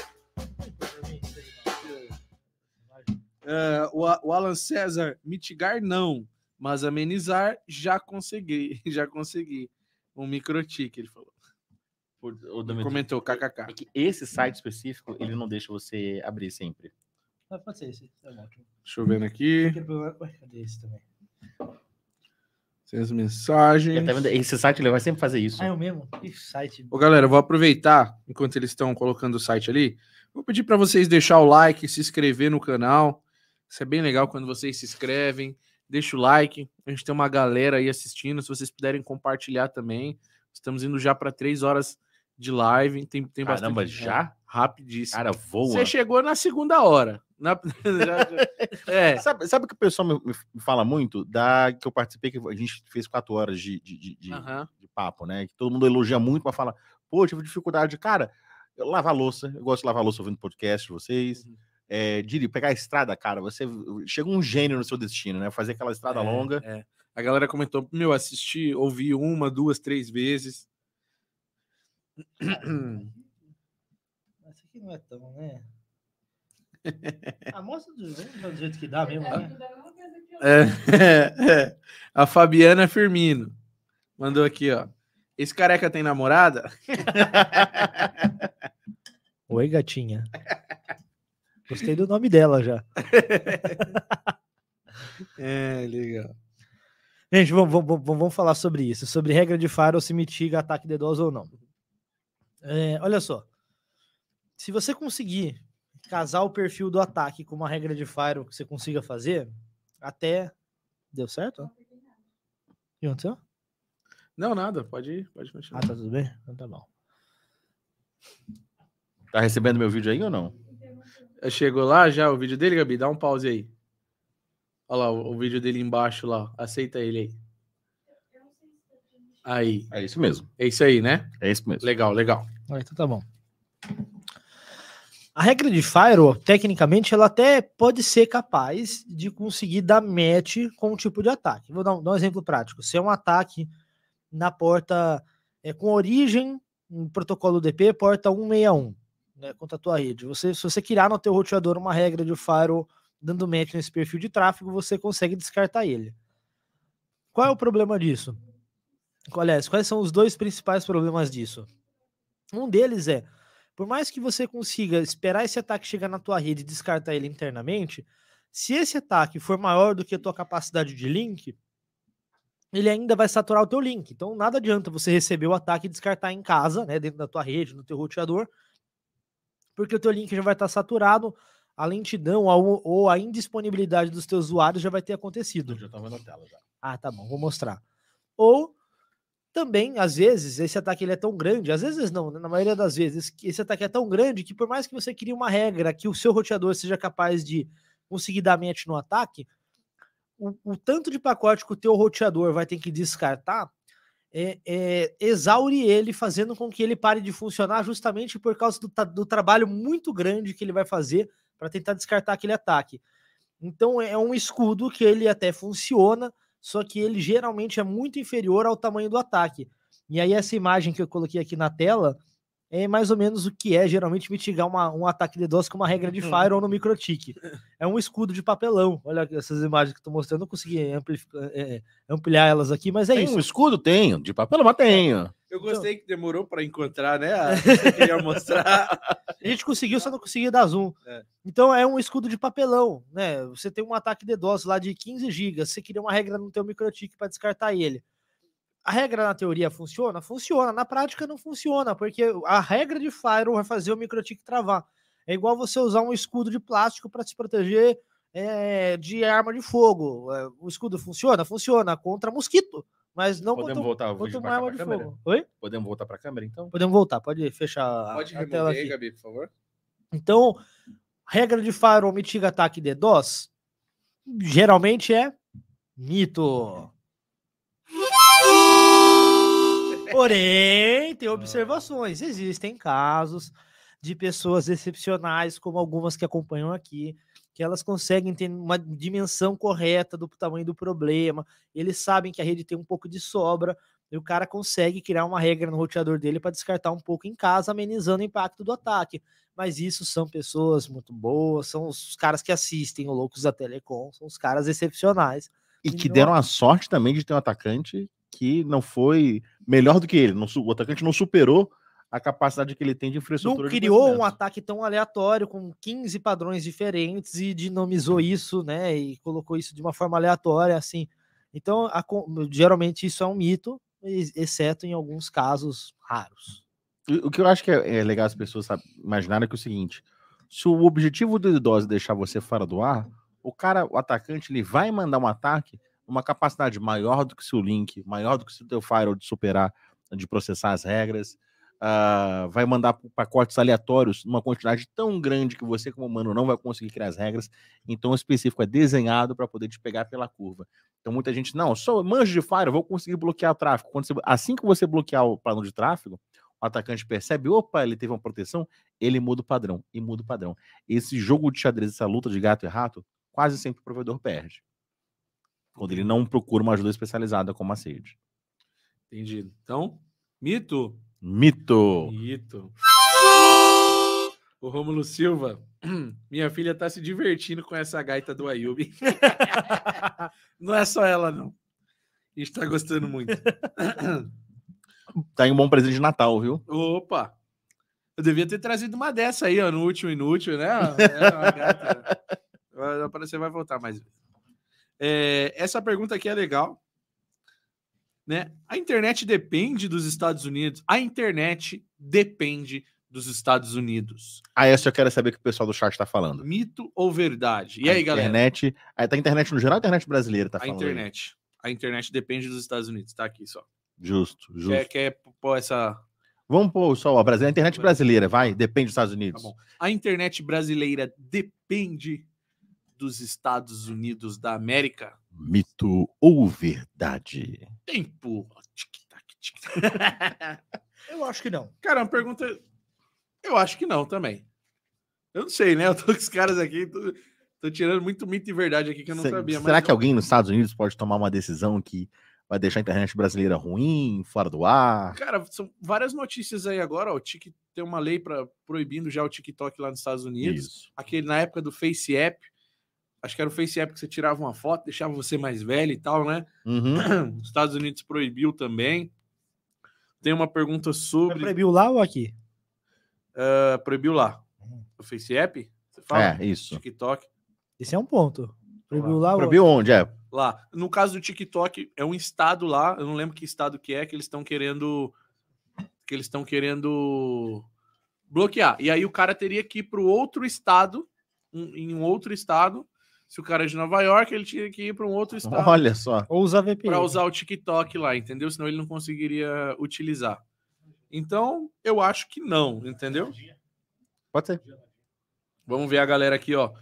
Ah, o, Alan César, mitigar não, mas amenizar já consegui, já consegui. Um microtique, ele falou. O, o Dami- Comentou, kkk. é que esse site específico, ele não deixa você abrir sempre. Ah, pode ser esse. É ótimo. Deixa eu ver aqui. Ué, Cadê esse também? Tem as mensagens. Esse site ele vai sempre fazer isso. Ah, é o mesmo? Que site. Ô, galera, eu vou aproveitar, enquanto eles estão colocando o site ali, vou pedir para vocês deixar o like, se inscrever no canal. Isso é bem legal quando vocês se inscrevem. Deixa o like. A gente tem uma galera aí assistindo. Se vocês puderem compartilhar também. Estamos indo já para três horas de live. Tem, tem Caramba, bastante. já? Rapidíssimo. Cara, voa. Você chegou na segunda hora. Na- já- já- é, Sabe, sabe o que o pessoal me, me fala muito? Da que eu participei, que a gente fez quatro horas de, de, de, de- aham. de papo, né? Que todo mundo elogia muito, mas fala, pô, tive dificuldade. Cara, eu lavar louça, eu gosto de lavar louça ouvindo podcast de vocês. Uhum. É, Diri, pegar a estrada, cara, você chega um gênio no seu destino, né? Fazer aquela estrada É, longa. é. A galera comentou, meu, assisti, ouvi uma, duas, três vezes. Aqui não é tão, né? Ah, mostra do, vamos do jeito que dá mesmo, né? É, é. A Fabiana Firmino mandou aqui, ó. Esse careca tem namorada? Oi, gatinha. Gostei do nome dela já. É, legal. Gente, vamos, vamos, vamos, falar sobre isso. Sobre regra de firewall, se mitiga ataque DDoS ou não. É, olha só. Se você conseguir casar o perfil do ataque com uma regra de firewall que você consiga fazer, até... Deu certo? O que aconteceu? Não, nada, pode ir, pode Ah, continuar. tá tudo bem? Então tá bom. Tá recebendo meu vídeo aí ou não? Chegou lá já o vídeo dele, Gabi? Dá um pause aí. Olha lá, o, o vídeo dele embaixo lá. Aceita ele aí. Aí. É isso mesmo. É isso aí, né? É isso mesmo. Legal, legal. Ah, então tá bom. A regra de firewall, tecnicamente, ela até pode ser capaz de conseguir dar match com um tipo de ataque. Vou dar um, dar um exemplo prático. Se é um ataque na porta é, com origem em protocolo DP, porta 161, né, contra a tua rede. Você, se você criar no teu roteador uma regra de firewall dando match nesse perfil de tráfego, você consegue descartar ele. Qual é o problema disso? Aliás, quais são os dois principais problemas disso? Um deles é, por mais que você consiga esperar esse ataque chegar na tua rede e descartar ele internamente, se esse ataque for maior do que a tua capacidade de link, ele ainda vai saturar o teu link. Então nada adianta você receber o ataque e descartar em casa, né, dentro da tua rede, no teu roteador, porque o teu link já vai estar saturado, a lentidão ou, a indisponibilidade dos teus usuários já vai ter acontecido. já tá vendo a tela já. Ah, tá bom, vou mostrar. Ou também, às vezes, esse ataque ele é tão grande, às vezes não, né, na maioria das vezes, esse ataque é tão grande que por mais que você crie uma regra que o seu roteador seja capaz de conseguir dar match no ataque, o, o tanto de pacote que o teu roteador vai ter que descartar é, é, exaure ele, fazendo com que ele pare de funcionar justamente por causa do, do trabalho muito grande que ele vai fazer para tentar descartar aquele ataque. Então é um escudo que ele até funciona, só que ele geralmente é muito inferior ao tamanho do ataque. E aí essa imagem que eu coloquei aqui na tela é mais ou menos o que é geralmente mitigar uma- um ataque de DOS com uma regra de firewall no microtik. É um escudo de papelão. Olha essas imagens que eu tô mostrando, não consegui amplificar- é, é, ampliar elas aqui, mas é Tem isso. um escudo? Tenho. De papel, mas tenho. Eu gostei que demorou para encontrar, né? a- Você queria mostrar. A gente conseguiu, só não conseguia dar zoom. É. Então é um escudo de papelão, né? Você tem um ataque de DOS lá de 15 GB, você cria uma regra no teu microtik para descartar ele. A regra na teoria funciona? Funciona. Na prática não funciona, porque a regra de firewall vai fazer o microtik travar. É igual você usar um escudo de plástico para se proteger é, de arma de fogo. É, O escudo funciona? Funciona contra mosquito, mas não Podemos contra, voltar contra uma arma de câmera? fogo. Oi? Podemos voltar pra câmera, então? Podemos voltar, pode fechar a- Pode a remover tela aí, aqui. Gabi, por favor. Então, regra de firewall mitiga ataque DDoS geralmente é mito. Porém, tem observações. Existem casos de pessoas excepcionais, como algumas que acompanham aqui, que elas conseguem ter uma dimensão correta do tamanho do problema. Eles sabem que a rede tem um pouco de sobra, e o cara consegue criar uma regra no roteador dele para descartar um pouco em casa, amenizando o impacto do ataque. Mas isso são pessoas muito boas, são os caras que assistem o Loucos da Telecom, são os caras excepcionais. E que não- deram a sorte também de ter um atacante que não foi melhor do que ele. Não o atacante não superou a capacidade que ele tem de Não infraestrutura. de criou um ataque tão aleatório, com 15 padrões diferentes, e dinamizou isso, né? E colocou isso de uma forma aleatória, assim. Então, a geralmente isso é um mito, ex- exceto em alguns casos raros. O que eu acho que é, é legal as pessoas sabe, imaginarem é que é o seguinte: se o objetivo do DDoS é deixar você fora do ar, o cara, o atacante, ele vai mandar um ataque numa capacidade maior do que seu link, maior do que o seu firewall de superar, de processar as regras, ah, vai mandar pacotes aleatórios numa quantidade tão grande que você, como humano, não vai conseguir criar as regras. Então, o específico é desenhado para poder te pegar pela curva. Então, muita gente, não, só manjo de firewall, vou conseguir bloquear o tráfego. Você- assim que você bloquear o plano de tráfego, o atacante percebe, opa, ele teve uma proteção, ele muda o padrão, e muda o padrão. Esse jogo de xadrez, essa luta de gato e rato, quase sempre o provedor perde. Quando ele não procura uma ajuda especializada como a Sage. Entendido. Então, mito. Mito! Mito. O Rômulo Silva. Minha filha tá se divertindo com essa gaita do Ayub. não é só ela, não. A gente tá gostando muito. Tá em um bom presente de Natal, viu? Opa! Eu devia ter trazido uma dessa aí, ó, no último inútil, né? É uma gata. Vai- Você vai voltar mais vezes. É, essa pergunta aqui é legal. Né? A internet depende dos Estados Unidos. A internet depende dos Estados Unidos. Ah, essa eu quero saber o que o pessoal do chat tá falando. Mito ou verdade? E aí, a galera? internet, aí tá a internet no geral, a internet brasileira tá A falando. aí. internet. A internet depende dos Estados Unidos. Tá aqui só. Justo, justo. Quer, quer pôr essa. Vamos pôr só a Brasil, a internet brasileira, vai, depende dos Estados Tá Unidos. bom. A internet brasileira depende dos Estados Unidos da América? Mito ou verdade? Tempo. Tic-tac, tic-tac. Eu acho que não. Cara, uma pergunta. Eu acho que não também. Eu não sei, né? Eu tô com os caras aqui, tô, tô tirando muito mito e verdade aqui que eu não Se- sabia. Será mas que eu- alguém nos Estados Unidos pode tomar uma decisão que vai deixar a internet brasileira ruim, fora do ar? Cara, são várias notícias aí agora. Ó, o Tik tem uma lei para proibindo já o TikTok lá nos Estados Unidos. Isso. Aquele na época do Face App. Acho que era o Face App que você tirava uma foto, deixava você mais velho e tal, né? Uhum. Os Estados Unidos proibiu também. Tem uma pergunta sobre. proibiu lá ou aqui? ah, proibiu lá. O Face App? Você fala? É, isso. TikTok. Esse é um ponto. Proibiu lá ou Proibiu onde? É. lá. No caso do TikTok, é um estado lá, eu não lembro que estado que é, que eles estão querendo que eles estão querendo bloquear. E aí o cara teria que ir para o outro estado, um- em um outro estado. Se o cara é de Nova York, ele tinha que ir para um outro estado Olha só. Ou usar VPN. para usar o TikTok lá, entendeu? Senão ele não conseguiria utilizar. Então, eu acho que não, entendeu? Pode ser. Vamos ver a galera aqui, ó.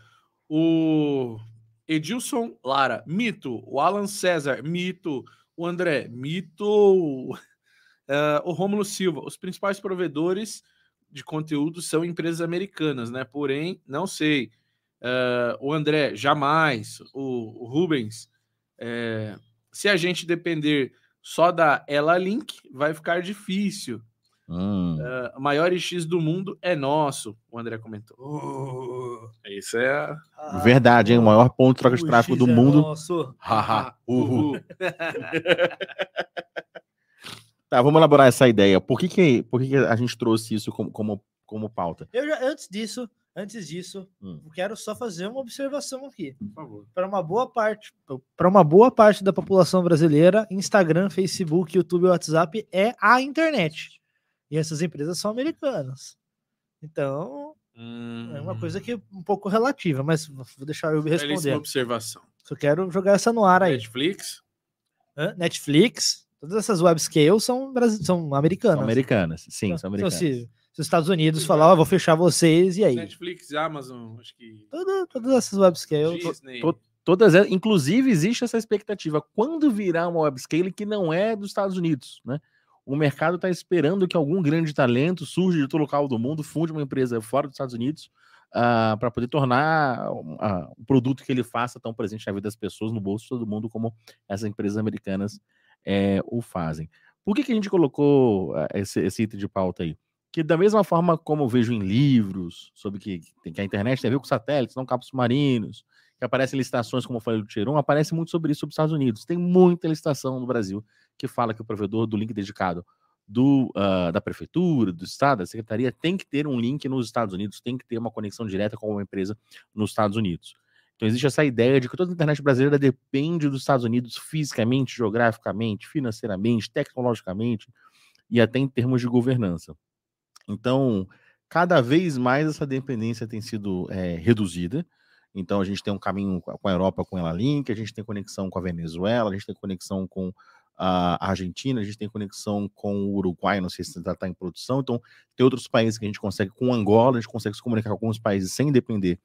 O Edilson Lara, mito. O Alan César, mito. O André, mito. Eh, o Rômulo Silva, os principais provedores de conteúdo são empresas americanas, né? Porém, não sei. Eh, o André, jamais. O, o Rubens, eh, se a gente depender só da Ela Link, vai ficar difícil. Hum. O maior X do mundo é nosso, o André comentou. Isso é. a- Ah, Verdade, hein? O maior ponto de troca de o tráfego X do é mundo. nosso. Haha, uhul. Uhul. Tá, vamos elaborar essa ideia. Por que, que, por que, que a gente trouxe isso como, como, como pauta? Eu já, antes disso, antes disso, Hum. quero só fazer uma observação aqui. Por favor. Para uma boa parte, para uma boa parte da população brasileira, Instagram, Facebook, YouTube, WhatsApp é a internet. E essas empresas são americanas. Então, é uma coisa que é um pouco relativa, mas vou deixar eu Belíssima responder. observação. Só quero jogar essa no ar aí. Netflix. Hã? Netflix, todas essas web scales são, são americanas. São americanas. Sim, Então, são então, americanas. se, se os Estados Unidos falar, ó, vou fechar vocês, e aí? Netflix, Amazon, acho que. Toda- todas essas web scales. Disney. to- Todas elas, inclusive, existe essa expectativa. Quando virar uma webscale que não é dos Estados Unidos, né? O mercado está esperando que algum grande talento surja de outro local do mundo, funde uma empresa fora dos Estados Unidos para poder tornar ah, o produto que ele faça tão presente na vida das pessoas, no bolso de todo mundo, como essas empresas americanas eh, o fazem. Por que, que a gente colocou ah, esse, esse item de pauta aí? Que da mesma forma como vejo em livros sobre que, que a internet tem a ver com satélites, não cabos submarinos, que aparecem licitações, como eu falei do Tiron, aparece muito sobre isso sobre os Estados Unidos. Tem muita licitação no Brasil que fala que o provedor do link dedicado do, ah, da prefeitura, do estado, da secretaria, tem que ter um link nos Estados Unidos, tem que ter uma conexão direta com uma empresa nos Estados Unidos. Então existe essa ideia de que toda a internet brasileira depende dos Estados Unidos fisicamente, geograficamente, financeiramente, tecnologicamente e até em termos de governança. Então, cada vez mais essa dependência tem sido eh, reduzida. Então, a gente tem um caminho com a Europa com ela Link, a gente tem conexão com a Venezuela, a gente tem conexão com a Argentina, a gente tem conexão com o Uruguai, não sei se está em produção. Então, tem outros países que a gente consegue, com Angola, a gente consegue se comunicar com alguns países sem depender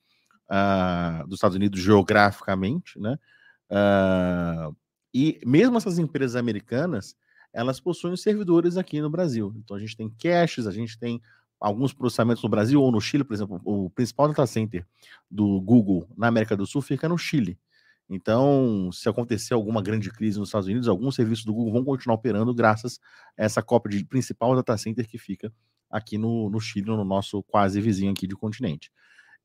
ah, dos Estados Unidos geograficamente, né? Ah, e mesmo essas empresas americanas, elas possuem servidores aqui no Brasil. Então, a gente tem caches, a gente tem alguns processamentos no Brasil ou no Chile, por exemplo, o principal data center do Google na América do Sul fica no Chile. Então, se acontecer alguma grande crise nos Estados Unidos, alguns serviços do Google vão continuar operando graças a essa cópia de principal data center que fica aqui no, no Chile, no nosso quase vizinho aqui de continente.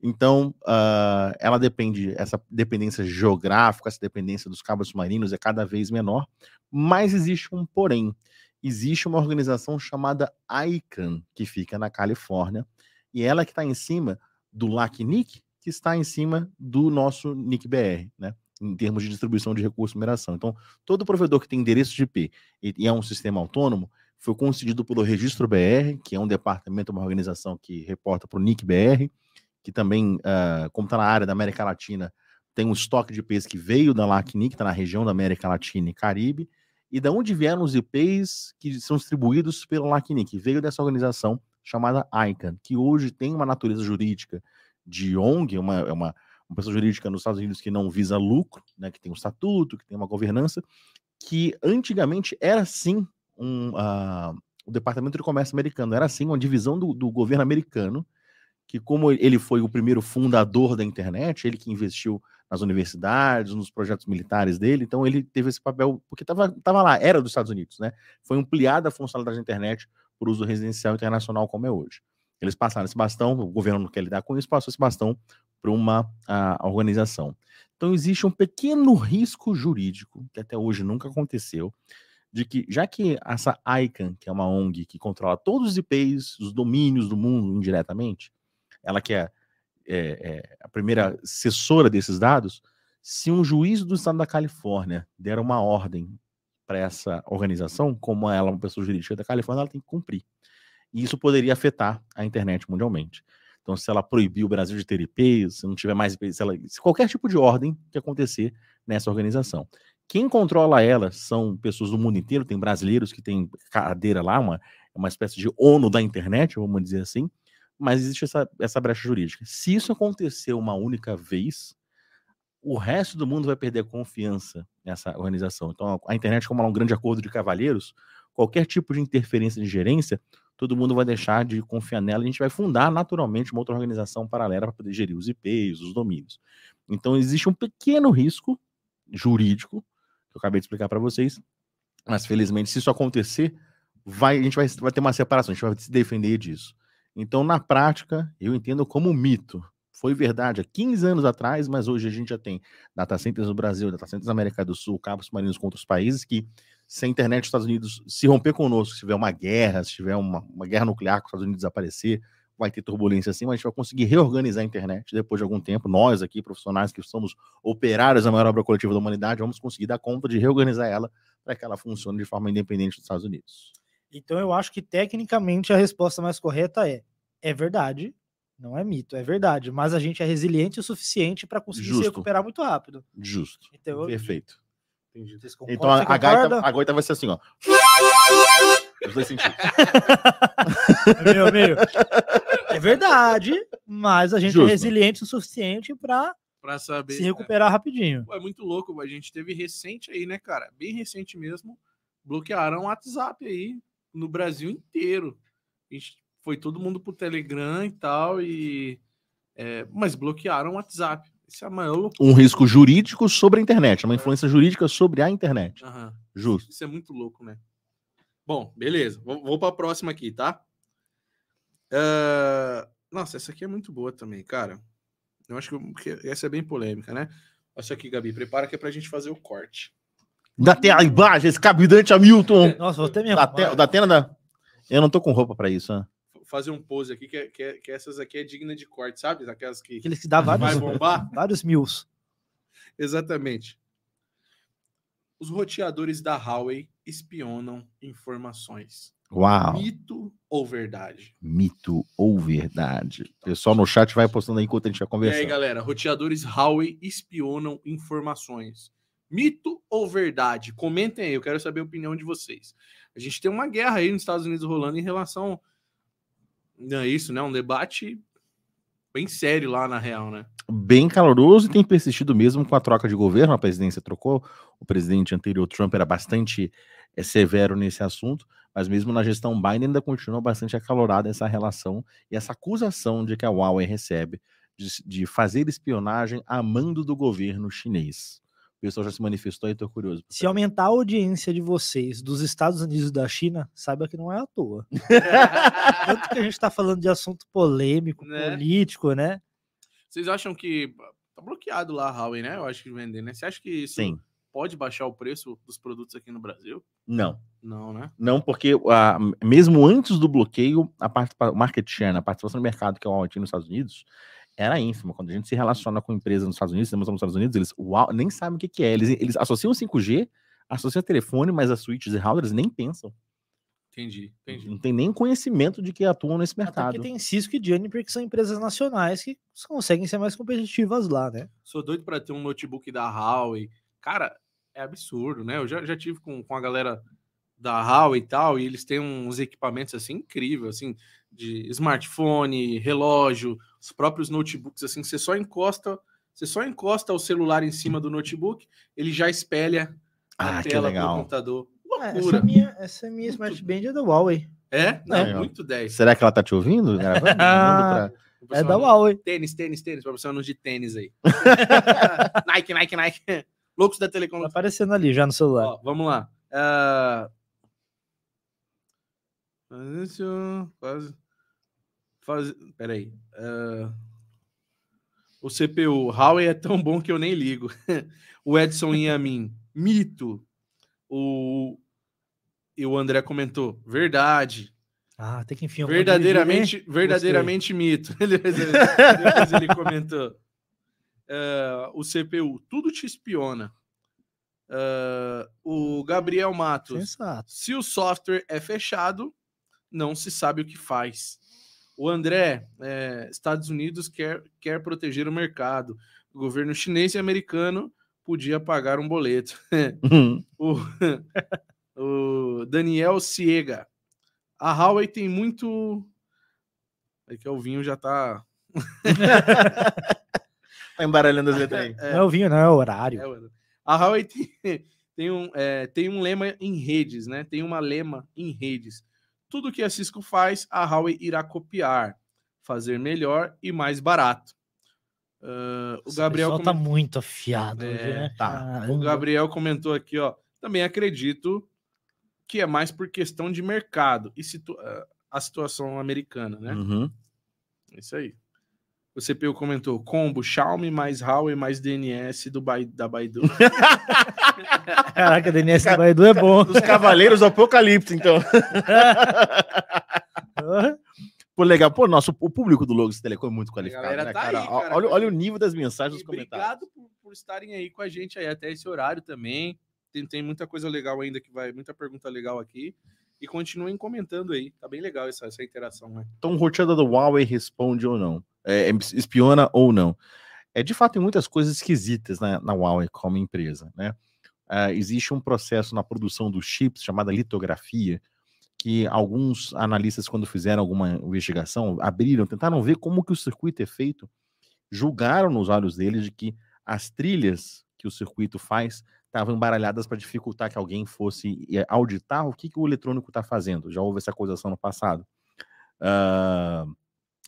Então, ah, ela depende, essa dependência geográfica, essa dependência dos cabos submarinos é cada vez menor, mas existe um porém. existe uma organização chamada ICANN, que fica na Califórnia, e ela que está em cima do LACNIC, que está em cima do nosso NIC-BR, né? Em termos de distribuição de recursos e mineração. Então, todo provedor que tem endereço de IP e, e é um sistema autônomo, foi concedido pelo Registro BR, que é um departamento, uma organização que reporta para o NIC-BR, que também, uh, como está na área da América Latina, tem um estoque de IPs que veio da LACNIC, que está na região da América Latina e Caribe, e da onde vieram os IPs que são distribuídos pela LACNIC, veio dessa organização chamada ICANN, que hoje tem uma natureza jurídica de ONG, uma, é uma, uma pessoa jurídica nos Estados Unidos que não visa lucro, né, que tem um estatuto, que tem uma governança, que antigamente era sim um, uh, o Departamento de Comércio americano, era sim uma divisão do, do governo americano, que como ele foi o primeiro fundador da internet, ele que investiu nas universidades, nos projetos militares dele, então ele teve esse papel, porque estava tava lá, era dos Estados Unidos, né? Foi ampliada a funcionalidade da internet por uso residencial internacional como é hoje. Eles passaram esse bastão, o governo não quer lidar com isso, passou esse bastão para uma a, organização. Então existe um pequeno risco jurídico, que até hoje nunca aconteceu, de que, já que essa ICANN, que é uma ONG que controla todos os IPs, os domínios do mundo indiretamente, ela que é, é, é a primeira assessora desses dados, se um juiz do estado da Califórnia der uma ordem para essa organização, como ela é uma pessoa jurídica da Califórnia, ela tem que cumprir. E isso poderia afetar a internet mundialmente. Então, se ela proibir o Brasil de ter IPs, se não tiver mais IPs, se, ela, se qualquer tipo de ordem que acontecer nessa organização. Quem controla ela são pessoas do mundo inteiro, tem brasileiros que têm cadeira lá, uma, uma espécie de ONU da internet, vamos dizer assim, mas existe essa, essa brecha jurídica. Se isso acontecer uma única vez, o resto do mundo vai perder confiança nessa organização. Então, a internet, como é um grande acordo de cavalheiros, qualquer tipo de interferência de gerência, todo mundo vai deixar de confiar nela. A gente vai fundar naturalmente uma outra organização paralela para poder gerir os IPs, os domínios. Então, existe um pequeno risco jurídico, que eu acabei de explicar para vocês, mas felizmente, se isso acontecer, vai, a gente vai, vai ter uma separação, a gente vai se defender disso. Então, na prática, eu entendo como mito. Foi verdade há 15 anos atrás, mas hoje a gente já tem data centers no Brasil, data centers na América do Sul, cabos submarinos com outros países que, se a internet dos Estados Unidos se romper conosco, se tiver uma guerra, se tiver uma, uma guerra nuclear com os Estados Unidos desaparecer, vai ter turbulência assim, mas a gente vai conseguir reorganizar a internet depois de algum tempo. Nós aqui, profissionais que somos operários da maior obra coletiva da humanidade, vamos conseguir dar conta de reorganizar ela para que ela funcione de forma independente dos Estados Unidos. Então eu acho que tecnicamente a resposta mais correta é: é verdade, não é mito, é verdade, mas a gente é resiliente o suficiente para conseguir Justo. se recuperar muito rápido. Justo. Então, Perfeito. Entendi. Então a, a, gaita, a gaita vai ser assim, ó. Os dois sentidos. meu, meu. É verdade, mas a gente é Justo. é resiliente o suficiente para para saber se recuperar é. rapidinho. É muito louco, a gente teve recente aí, né, cara? Bem recente mesmo, bloquearam o WhatsApp aí no Brasil inteiro. A gente foi todo mundo pro Telegram e tal, e é, mas bloquearam o WhatsApp. Isso é a maior loucura. Um risco jurídico sobre a internet, uma influência jurídica sobre a internet. Justo. Isso é muito louco, né? Bom, beleza. Vou, vou para a próxima aqui, tá? Uh... Nossa, essa aqui é muito boa também, cara. Eu acho que essa é bem polêmica, né? Essa aqui, Gabi, prepara que é pra gente fazer o corte. Da tela embaixo, esse cabidante Hamilton. Nossa, vou ter minha. Da, te, da tela da. Eu não tô com roupa para isso, né? fazer um pose aqui, que, é, que, é, que essas aqui é digna de corte, sabe? Aquelas que. Aqueles que dá vários, vai bombar. vários mil. Exatamente. Os roteadores da Huawei espionam informações. Uau! Mito ou verdade? Mito ou verdade? O pessoal no chat vai postando aí enquanto a gente vai conversando. E aí, galera, roteadores Huawei espionam informações. Mito ou verdade? Comentem aí, eu quero saber a opinião de vocês. A gente tem uma guerra aí nos Estados Unidos rolando em relação não é isso, né? Um debate bem sério lá na real, né? Bem caloroso e tem persistido mesmo com a troca de governo. A presidência trocou, o presidente anterior, Trump, era bastante é, severo nesse assunto, mas mesmo na gestão Biden ainda continua bastante acalorada essa relação e essa acusação de que a Huawei recebe de, de fazer espionagem a mando do governo chinês pessoal já se manifestou e estou curioso. Se aumentar a audiência de vocês dos Estados Unidos e da China, saiba que não é à toa. Tanto que a gente está falando de assunto polêmico, né? político, né? Vocês acham que tá bloqueado lá a Huawei, né? Eu acho que vender, né? Você acha que isso Sim. pode baixar o preço dos produtos aqui no Brasil? Não. Não, né? Não, porque ah, mesmo antes do bloqueio, a participa- o market share, a participação no mercado que é o Huawei tinha nos Estados Unidos, era ínfima. Quando a gente se relaciona com empresas nos Estados Unidos, temos nos Estados Unidos, eles uau, nem sabem o que, que é. Eles, eles associam 5G, associam telefone, mas as switches e routers nem pensam. Entendi, entendi. Não tem nem conhecimento de que atuam nesse Até mercado. porque tem Cisco e Juniper, que são empresas nacionais que conseguem ser mais competitivas lá, né? Sou doido para ter um notebook da Huawei. Cara, é absurdo, né? Eu já, já tive com, com a galera da Huawei e tal, e eles têm uns equipamentos assim incríveis, assim, de smartphone, relógio, os próprios notebooks, assim, você só encosta, você só encosta o celular em cima do notebook, ele já espelha a Ah, que tela do legal. computador. Ah, Loucura. essa minha, essa minha Smart Band é da Huawei. É? Não, É. muito 10. Será que ela tá te ouvindo? pra- É da Huawei. Tênis, tênis, tênis, para você de tênis aí. Nike, Nike, Nike. Loucos da Telecom. Tá aparecendo ali já no celular. Ó, vamos lá. Faz isso. Faz. Peraí. Ah, o CPU. Huawei é tão bom que eu nem ligo. o Edson Yamin. Mito. O. E o André comentou. Verdade. Ah, tem que enfim. Verdadeiramente, dividir, verdadeiramente mito. Ele- Depois ele comentou. Ah, o CPU, tudo te espiona. Ah, o Gabriel? Matos, Sensato. se o software é fechado, não se sabe o que faz. O André, é, Estados Unidos quer, quer proteger o mercado. O governo chinês e americano podia pagar um boleto. O, o Daniel Ciega. A Huawei tem muito. É que o vinho já tá. Tá embaralhando as letras aí. É, Não é o vinho, não, é o horário. é, a Huawei tem, tem um, é, tem um lema em redes, né? Tem uma lema em redes. Tudo que a Cisco faz, a Huawei irá copiar, fazer melhor e mais barato. Ah, o Esse Gabriel pessoal tá comen- muito afiado É, hoje, né? tá. Caramba. O Gabriel comentou aqui, ó. Também acredito que é mais por questão de mercado e situ- ah, a situação americana, né? Uhum. É Isso aí. O CPU comentou: combo Xiaomi mais Huawei mais DNS do Bai- da Baidu. Caraca, DNS do Baidu é bom. Dos Cavaleiros do Apocalipse, então. Pô, legal. Pô, nosso, o público do Logos Telecom é muito qualificado, né, tá cara? aí, cara, olha, olha o nível das mensagens E nos comentários. obrigado por, por estarem aí com a gente aí até esse horário também. Tem, tem muita coisa legal ainda que vai, muita pergunta legal aqui. E continuem comentando aí. Tá bem legal essa, essa interação, né? Então, o roteador do Huawei responde ou não? É, espiona ou não? É, de fato, tem muitas coisas esquisitas na, na Huawei como empresa, né? Ah, existe um processo na produção dos chips chamada litografia, que alguns analistas, quando fizeram alguma investigação, abriram, tentaram ver como que o circuito é feito, julgaram nos olhos deles de que as trilhas que o circuito faz estavam embaralhadas para dificultar que alguém fosse eh, auditar o que, que o eletrônico está fazendo. Já houve essa acusação no passado. Ah,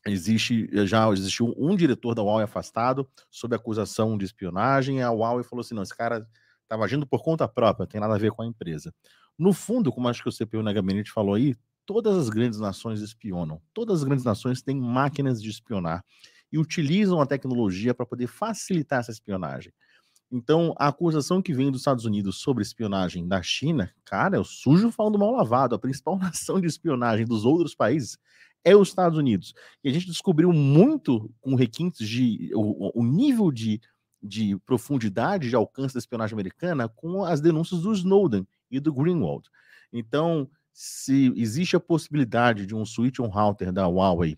existe já existiu um diretor da Huawei afastado sob acusação de espionagem. A Huawei falou assim: não, esse cara estava agindo por conta própria, não tem nada a ver com a empresa. No fundo, como acho que o CPU na gabinete falou aí, todas as grandes nações espionam. Todas as grandes nações têm máquinas de espionar e utilizam a tecnologia para poder facilitar essa espionagem. Então, a acusação que vem dos Estados Unidos sobre espionagem da China, cara, é o sujo falando mal lavado. A principal nação de espionagem dos outros países é os Estados Unidos. E a gente descobriu muito com requintes de o, o nível de, de profundidade de alcance da espionagem americana com as denúncias do Snowden e do Greenwald. Então, se existe a possibilidade de um switch on router da Huawei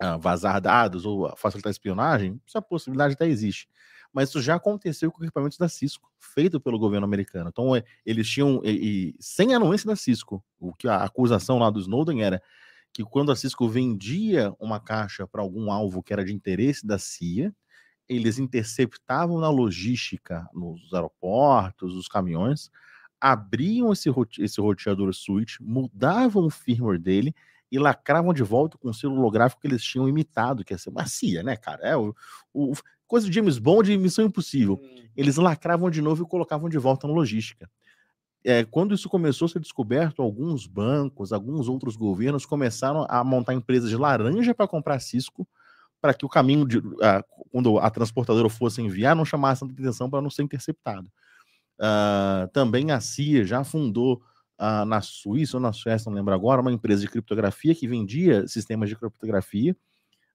ah, vazar dados ou facilitar espionagem, essa possibilidade até existe. Mas isso já aconteceu com equipamentos da Cisco, feito pelo governo americano. Então, é, eles tinham, e, e, sem anuência da Cisco, o que a acusação lá do Snowden era que quando a Cisco vendia uma caixa para algum alvo que era de interesse da CIA, eles interceptavam na logística, nos aeroportos, os caminhões, abriam esse, esse roteador switch, mudavam o firmware dele e lacravam de volta com o selo holográfico que eles tinham imitado, que ia ser uma CIA, né, cara? É o, o coisa de James Bond e Missão Impossível. Eles lacravam de novo e colocavam de volta na logística. É, quando isso começou a ser descoberto, alguns bancos, alguns outros governos começaram a montar empresas de laranja para comprar Cisco, para que o caminho, de, a, quando a transportadora fosse enviar, não chamasse tanta atenção para não ser interceptado. Ah, também a CIA já fundou ah, na Suíça ou na Suécia, não lembro agora, uma empresa de criptografia que vendia sistemas de criptografia,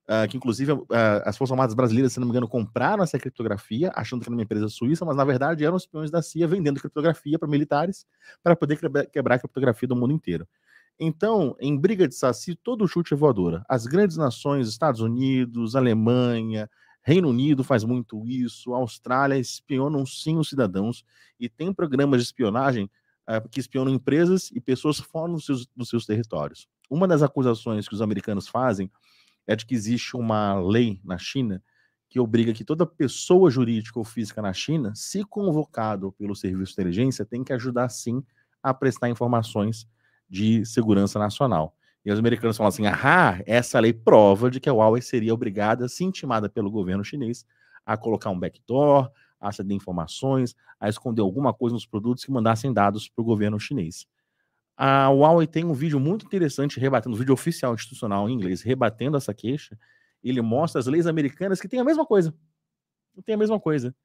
ah, que inclusive ah, as Forças Armadas Brasileiras, se não me engano, compraram essa criptografia, achando que era uma empresa suíça, mas na verdade eram espiões da CIA vendendo criptografia para militares para poder quebra- quebrar a criptografia do mundo inteiro. Então, em briga de saci, todo chute é voadora. As grandes nações, Estados Unidos, Alemanha, Reino Unido faz muito isso, Austrália espionam sim os cidadãos e tem programas de espionagem ah, que espionam empresas e pessoas fora dos seus, dos seus territórios. Uma das acusações que os americanos fazem é de que existe uma lei na China que obriga que toda pessoa jurídica ou física na China, se convocado pelo serviço de inteligência, tem que ajudar sim a prestar informações de segurança nacional. E os americanos falam assim: ah, essa lei prova de que a Huawei seria obrigada, se intimada pelo governo chinês, a colocar um backdoor, a ceder informações, a esconder alguma coisa nos produtos que mandassem dados para o governo chinês. A Huawei tem um vídeo muito interessante rebatendo, um vídeo oficial institucional em inglês, rebatendo essa queixa. Ele mostra as leis americanas que têm a mesma coisa. Tem a mesma coisa.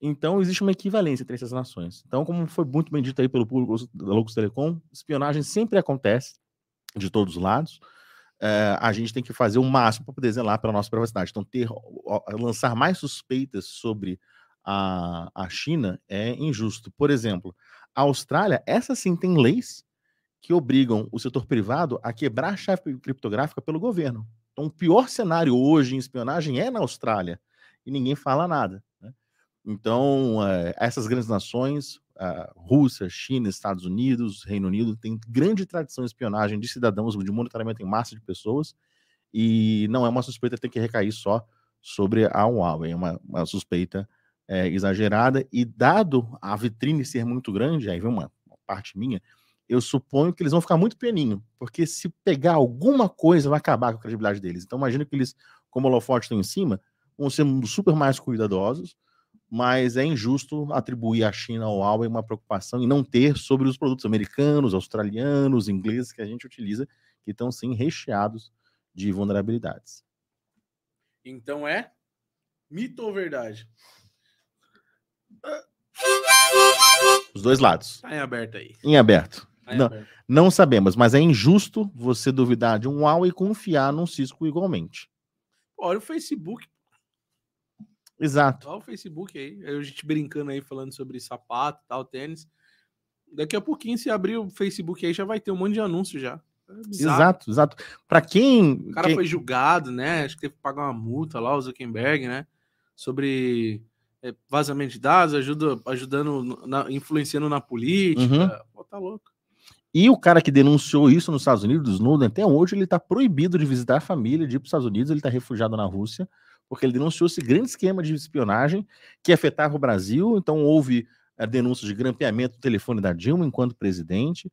Então, existe uma equivalência entre essas nações. Então, como foi muito bem dito aí pelo público da Locus Telecom, espionagem sempre acontece de todos os lados. Eh, a gente tem que fazer o máximo para poder zelar pela nossa privacidade. Então, ter, lançar mais suspeitas sobre a, a China é injusto. Por exemplo, a Austrália, essa sim tem leis que obrigam o setor privado a quebrar a chave criptográfica pelo governo. Então, o pior cenário hoje em espionagem é na Austrália e ninguém fala nada. né? Então, eh, essas grandes nações, Rússia, China, Estados Unidos, Reino Unido, têm grande tradição de espionagem de cidadãos, de monitoramento em massa de pessoas, e não é uma suspeita que tem que recair só sobre a Huawei, é uma, uma suspeita eh, exagerada, e dado a vitrine ser muito grande, aí vem uma parte minha, eu suponho que eles vão ficar muito pianinho, porque se pegar alguma coisa, vai acabar com a credibilidade deles. Então, imagina que eles, como o holofote estão em cima, vão ser super mais cuidadosos, mas é injusto atribuir à China ou ao Huawei uma preocupação e não ter sobre os produtos americanos, australianos, ingleses que a gente utiliza, que estão sim recheados de vulnerabilidades. Então é mito ou verdade? Os dois lados, Tá em aberto aí. em aberto. Em Não. Não sabemos, mas é injusto você duvidar de um Huawei e confiar num Cisco igualmente. Olha o Facebook, Exato. olha o Facebook aí. A gente brincando aí, falando sobre sapato, tal, tênis. Daqui a pouquinho, se abrir o Facebook aí, já vai ter um monte de anúncio já. É. Exato, exato. Para quem, O cara quem- foi julgado, né? Acho que teve que pagar uma multa lá, o Zuckerberg, né? Sobre é, vazamento de dados, ajuda, ajudando, na- influenciando na política. Uhum. Pô, tá louco. E o cara que denunciou isso nos Estados Unidos, Snowden, até hoje ele está proibido de visitar a família, de ir para os Estados Unidos, ele está refugiado na Rússia, porque ele denunciou esse grande esquema de espionagem que afetava o Brasil. Então houve a denúncia de grampeamento do telefone da Dilma enquanto presidente.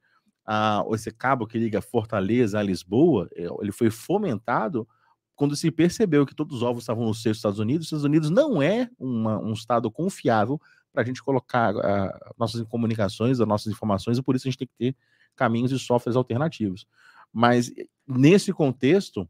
Ah, esse cabo que liga Fortaleza a Lisboa, eh, ele foi fomentado quando se percebeu que todos os ovos estavam no seio dos Estados Unidos. Os Estados Unidos não é uma- um estado confiável para a gente colocar ah, nossas comunicações, as nossas informações, e por isso a gente tem que ter caminhos e softwares alternativos. Mas eh, nesse contexto,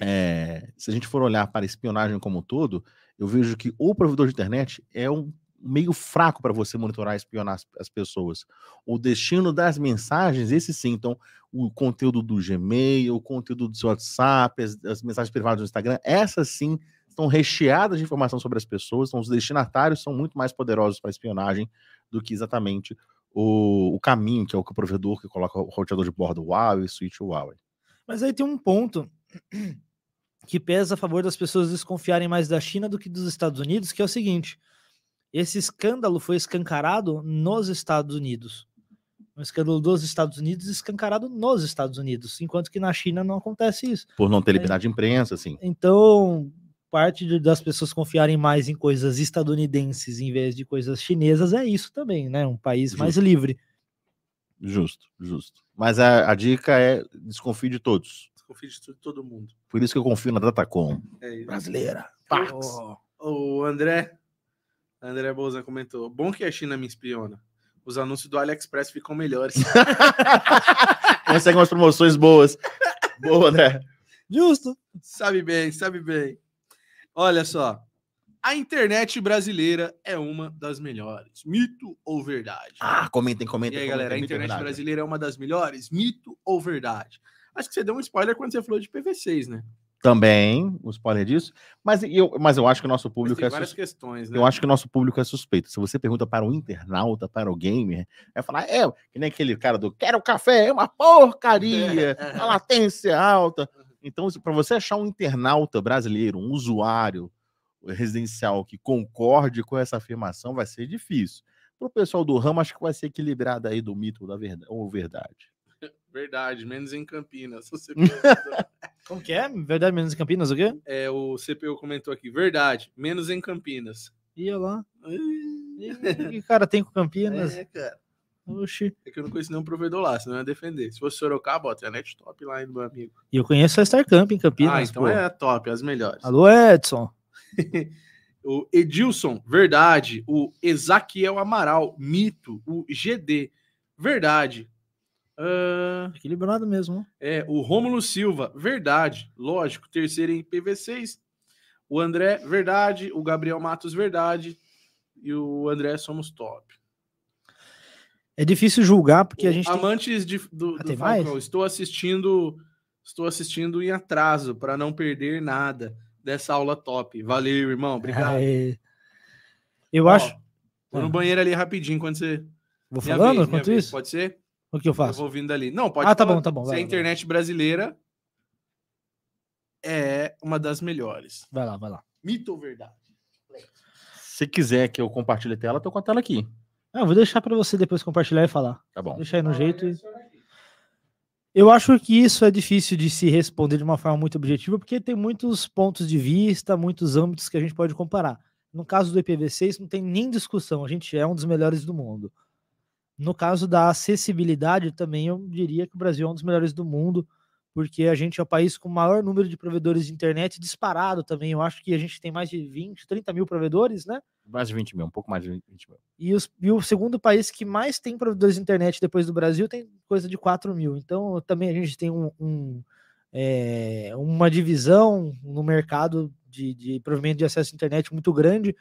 eh, se a gente for olhar para a espionagem como um todo, eu vejo que o provedor de internet é um meio fraco para você monitorar e espionar as, as pessoas. O destino das mensagens, esse sim, então, o conteúdo do Gmail, o conteúdo do seu WhatsApp, as, as mensagens privadas do Instagram, essas sim estão recheadas de informação sobre as pessoas, então os destinatários são muito mais poderosos para espionagem do que exatamente o, o caminho, que é o que o provedor que coloca o roteador de bordo Huawei, switch Huawei. Mas aí tem um ponto que pesa a favor das pessoas desconfiarem mais da China do que dos Estados Unidos, que é o seguinte: esse escândalo foi escancarado nos Estados Unidos. Um escândalo dos Estados Unidos escancarado nos Estados Unidos, enquanto que na China não acontece isso. Por não ter liberdade de imprensa, assim. Então, parte de- das pessoas confiarem mais em coisas estadunidenses em vez de coisas chinesas é isso também, né? Um país mais livre. Justo, justo. Mas a, a dica é desconfie de todos. Desconfio de tudo, todo mundo. Por isso que eu confio na Datacom. É. Brasileira. Ó, O André, André Bolzan comentou: bom que a China me espiona. Os anúncios do AliExpress ficam melhores. Consegue umas promoções boas. Boa, né? Justo. sabe bem, sabe bem. Olha só. A internet brasileira é uma das melhores. Mito ou verdade? Ah, comentem, comentem. e aí, galera, a comentem, internet verdade. brasileira é uma das melhores? Mito ou verdade? Acho que você deu um spoiler quando você falou de PV6, né? Também, o spoiler disso. Mas eu, mas eu acho que o nosso público tem é várias sus- questões, né? Eu acho que o nosso público é suspeito. Se você pergunta para o internauta, para o gamer, vai falar, é, que nem aquele cara do quero café, é uma porcaria, a latência alta. Então, para você achar um internauta brasileiro, um usuário residencial que concorde com essa afirmação, vai ser difícil. Para o pessoal do ramo, acho que vai ser equilibrado aí do mito da verdade, ou verdade. Verdade, menos em Campinas. O CPU, Como que é? Verdade menos em Campinas, o quê? é, o CPU comentou aqui. Verdade, menos em Campinas. Ia lá. O que cara tem com Campinas? É, cara. Oxi. É que eu não conheço nenhum provedor lá, senão eu ia defender. Se fosse Sorocaba, ó, tem a net top lá, hein, meu amigo. E eu conheço a Starcamp em Campinas. ah, então pô. é top, as melhores. Alô, Edson. O Edilson, verdade. O Ezaquiel Amaral, mito. O GD, verdade. Ah, Equilibrado mesmo. é, o Rômulo Silva, verdade. Lógico, terceiro em PV6. O André, verdade. O Gabriel Matos, verdade. E o André, somos top. É difícil julgar porque a gente tem... Amantes de, do, Ah, do tem Falcão, mais? estou assistindo, estou assistindo em atraso para não perder nada dessa aula top. Valeu, irmão. Obrigado. Aê. Eu Ó, acho. Vou no Ah. banheiro ali rapidinho quando você. Vou Minha falando vez, enquanto vez. isso? Pode ser? O que eu Eu faço? vou vindo ali. Não, pode Ah, tá falar. bom, tá bom, Se vai a lá, vai internet brasileira é uma das melhores. Vai lá, vai lá. Mito ou verdade? Se quiser que eu compartilhe a tela, tô com a tela aqui. Ah, eu vou deixar para você depois compartilhar e falar. Tá bom. Deixa aí no jeito. E... Eu acho que isso é difícil de se responder de uma forma muito objetiva, porque tem muitos pontos de vista, muitos âmbitos que a gente pode comparar. No caso do IPv6, não tem nem discussão, a gente é um dos melhores do mundo. No caso da acessibilidade, também eu diria que o Brasil é um dos melhores do mundo, porque a gente é o país com o maior número de provedores de internet disparado também. Eu acho que a gente tem mais de 20, 30 mil provedores, né? Mais de 20 mil, um pouco mais de 20 mil. E, os- e o segundo país que mais tem provedores de internet depois do Brasil tem coisa de 4 mil. Então também a gente tem um, um, é, uma divisão no mercado de, de provimento de acesso à internet muito grande.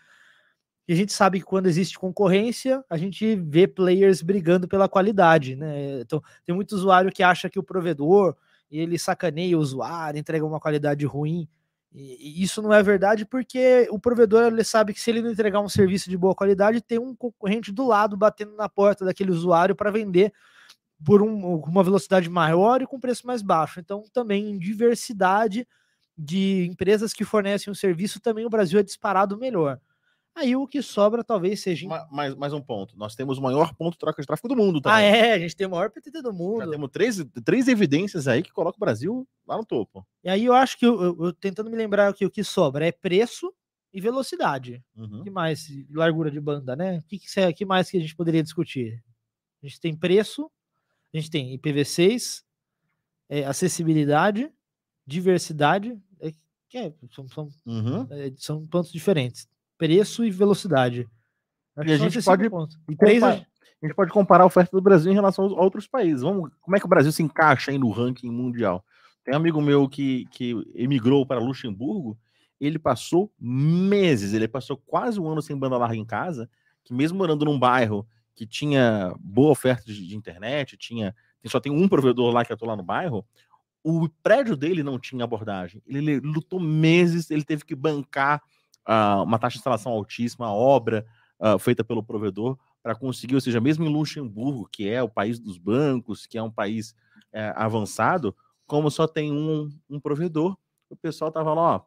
E a gente sabe que quando existe concorrência, a gente vê players brigando pela qualidade. Né? Então tem muito usuário que acha que o provedor ele sacaneia o usuário, entrega uma qualidade ruim. E e isso não é verdade porque o provedor ele sabe que se ele não entregar um serviço de boa qualidade, tem um concorrente do lado batendo na porta daquele usuário para vender por um- uma velocidade maior e com preço mais baixo. Então, também em diversidade de empresas que fornecem um serviço, também o Brasil é disparado melhor. Aí o que sobra talvez seja. Mais, mais um ponto. Nós temos o maior ponto de troca de tráfego do mundo também. Ah, é, a gente tem o maior PTT do Já mundo. temos três, três evidências aí que colocam o Brasil lá no topo. E aí eu acho que, eu, eu- eu tentando me lembrar que o que sobra é preço e velocidade. Uhum. que mais? Largura de banda, né? O que, que, que mais que a gente poderia discutir? A gente tem preço, a gente tem IPv6, é, acessibilidade, diversidade, é, que é, são, são, Uhum. é, são pontos diferentes. Preço e velocidade. Acho E a gente pode. E três, a A gente pode comparar a oferta do Brasil em relação aos outros países. Vamos, como é que o Brasil se encaixa aí no ranking mundial? Tem um amigo meu que, que emigrou para Luxemburgo, ele passou meses, ele passou quase um ano sem banda larga em casa, que mesmo morando num bairro que tinha boa oferta de, de internet, tinha só tem um provedor lá que atua lá no bairro, o prédio dele não tinha abordagem. Ele, ele lutou meses, ele teve que bancar ah, uma taxa de instalação altíssima, a obra ah, feita pelo provedor para conseguir, ou seja, mesmo em Luxemburgo, que é o país dos bancos, que é um país eh, avançado, como só tem um, um provedor, o pessoal tava lá, ó,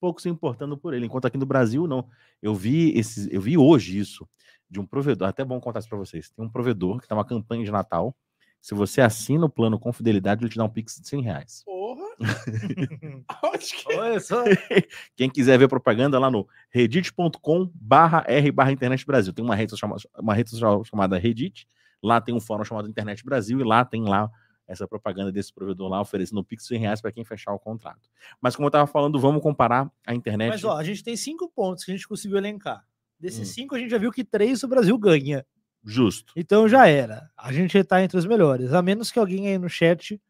pouco se importando por ele, enquanto aqui no Brasil não. Eu vi esses, eu vi hoje isso de um provedor, até bom contar isso para vocês. Tem um provedor que tá uma campanha de Natal. Se você assina o plano com fidelidade, ele te dá um pix de 100 reais. Porra! Olha só. Quem quiser ver propaganda lá no reddit.com barra R barra Internet Brasil. Tem uma rede, social, uma rede social chamada Reddit, lá tem um fórum chamado Internet Brasil e lá tem lá essa propaganda desse provedor lá oferecendo Pix 100 reais para quem fechar o contrato. Mas como eu estava falando, vamos comparar a internet. Mas ó, a gente tem cinco pontos que a gente conseguiu elencar. Desses Hum. cinco, a gente já viu que três o Brasil ganha. Justo. Então já era. A gente está entre os melhores. A menos que alguém aí no chat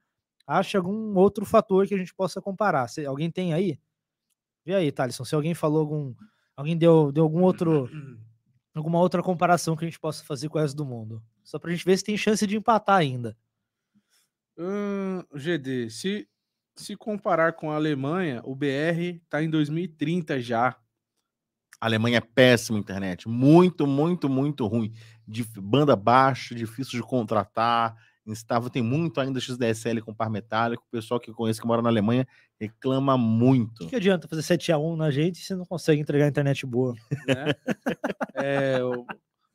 ache algum outro fator que a gente possa comparar. Se alguém tem aí? Vê aí, Thalisson. Se alguém falou algum, Alguém deu, deu algum outro, alguma outra comparação que a gente possa fazer com o resto do mundo? Só pra gente ver se tem chance de empatar ainda. Hum, GD, se, se comparar com a Alemanha, o BR tá em 2030 já. A Alemanha é péssima internet, muito, muito, muito ruim. De banda baixa, difícil de contratar, instável, tem muito ainda XDSL com par metálico. O pessoal que eu conheço que mora na Alemanha reclama O muito. que, que adianta fazer 7x1 na gente se não consegue entregar internet boa? né? é, o,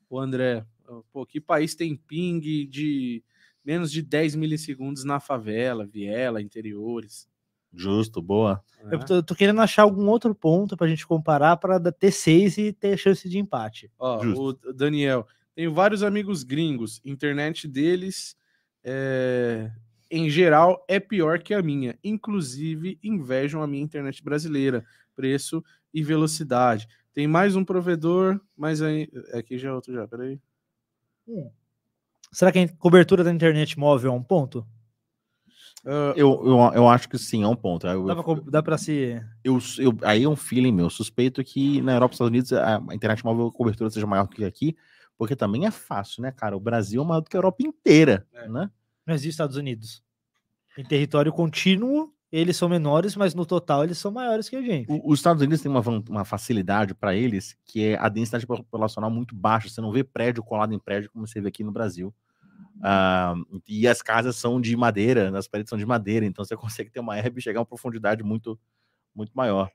o André, pô, que país tem ping de menos de 10 milissegundos na favela, viela, interiores? Justo, boa. né? Eu tô, tô querendo achar algum outro ponto pra gente comparar para ter 6 e ter chance de empate. Ó, Justo. o Daniel, tenho vários amigos gringos, internet deles, é, em geral, é pior que a minha. Inclusive, invejam a minha internet brasileira, preço e velocidade. Tem mais um provedor, mas aí. Aqui já é outro já, peraí. Será que a cobertura da internet móvel é um ponto? Ah, Eu, eu, eu acho que sim, é um ponto. Eu, Dá pra, co- dá pra se. eu, eu- aí é um feeling meu. Suspeito que na Europa e Estados Unidos a, a internet móvel a cobertura seja maior do que aqui, porque também é fácil, né, cara? O Brasil é maior do que a Europa inteira, É. né? Não existe Estados Unidos. Em território contínuo, eles são menores, mas no total eles são maiores que a gente. O- Os Estados Unidos têm uma, uma facilidade para eles, que é a densidade populacional muito baixa. Você não vê prédio colado em prédio como você vê aqui no Brasil. Ah, e as casas são de madeira, as paredes são de madeira, então você consegue ter uma herb e chegar a uma profundidade muito, muito maior.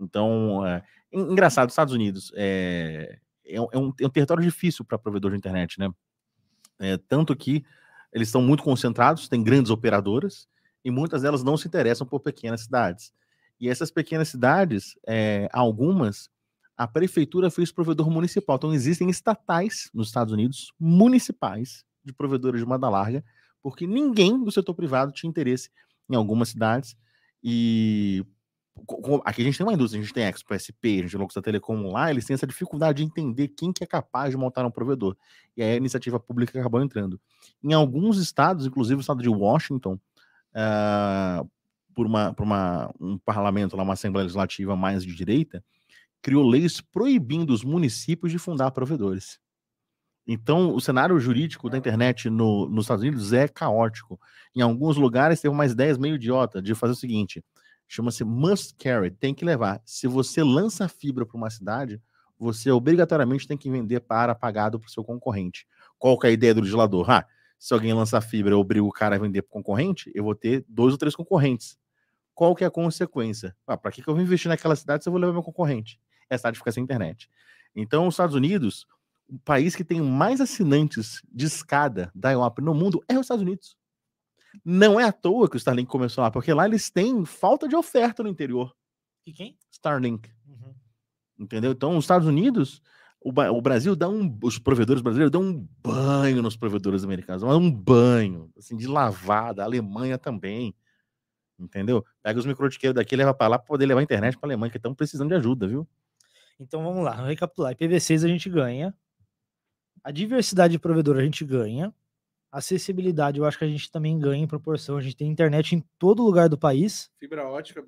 Então, é, en- engraçado, os Estados Unidos é, é, um, é um- é um território difícil para provedor de internet, né? É, tanto que eles estão muito concentrados, tem grandes operadoras, e muitas delas não se interessam por pequenas cidades. E essas pequenas cidades, é, algumas, a prefeitura fez provedor municipal. Então, existem estatais nos Estados Unidos, municipais, de provedores de banda larga, porque ninguém do setor privado tinha interesse em algumas cidades. E aqui a gente tem uma indústria, a gente tem Expo, SP, a gente tem Locos da Telecom lá, eles têm essa dificuldade de entender quem que é capaz de montar um provedor. E aí a iniciativa pública acabou entrando. Em alguns estados, inclusive o estado de Washington, ah, por, uma, por uma, um parlamento, lá, uma Assembleia Legislativa mais de direita, criou leis proibindo os municípios de fundar provedores. Então, o cenário jurídico da internet no- nos Estados Unidos é caótico. Em alguns lugares, teve umas ideias meio idiota de fazer o seguinte: chama-se must carry, tem que levar. Se você lança fibra para uma cidade, você obrigatoriamente tem que vender para pagado para o seu concorrente. Qual que é a ideia do legislador? Ah, se alguém lança fibra, eu obrigo o cara a vender para concorrente, eu vou ter dois ou três concorrentes. Qual que é a consequência? Ah, para que, que eu vou investir naquela cidade se eu vou levar meu concorrente? E a cidade fica sem internet. Então, os Estados Unidos, o país que tem mais assinantes de escada da IOP no mundo é os Estados Unidos. Não é à toa que o Starlink começou lá, porque lá eles têm falta de oferta no interior. E quem? Starlink. Entendeu? Então, os Estados Unidos, o, o Brasil dá um. Os provedores brasileiros dão um banho nos provedores americanos, um banho, assim, de lavada. A Alemanha também. Entendeu? Pega os microtiqueiros daqui e leva para lá para poder levar a internet para a Alemanha, que estão precisando de ajuda, viu? Então vamos lá, vamos recapitular. IPv6 a gente ganha. A diversidade de provedor a gente ganha. Acessibilidade eu acho que a gente também ganha em proporção. A gente tem internet em todo lugar do país. Fibra ótica.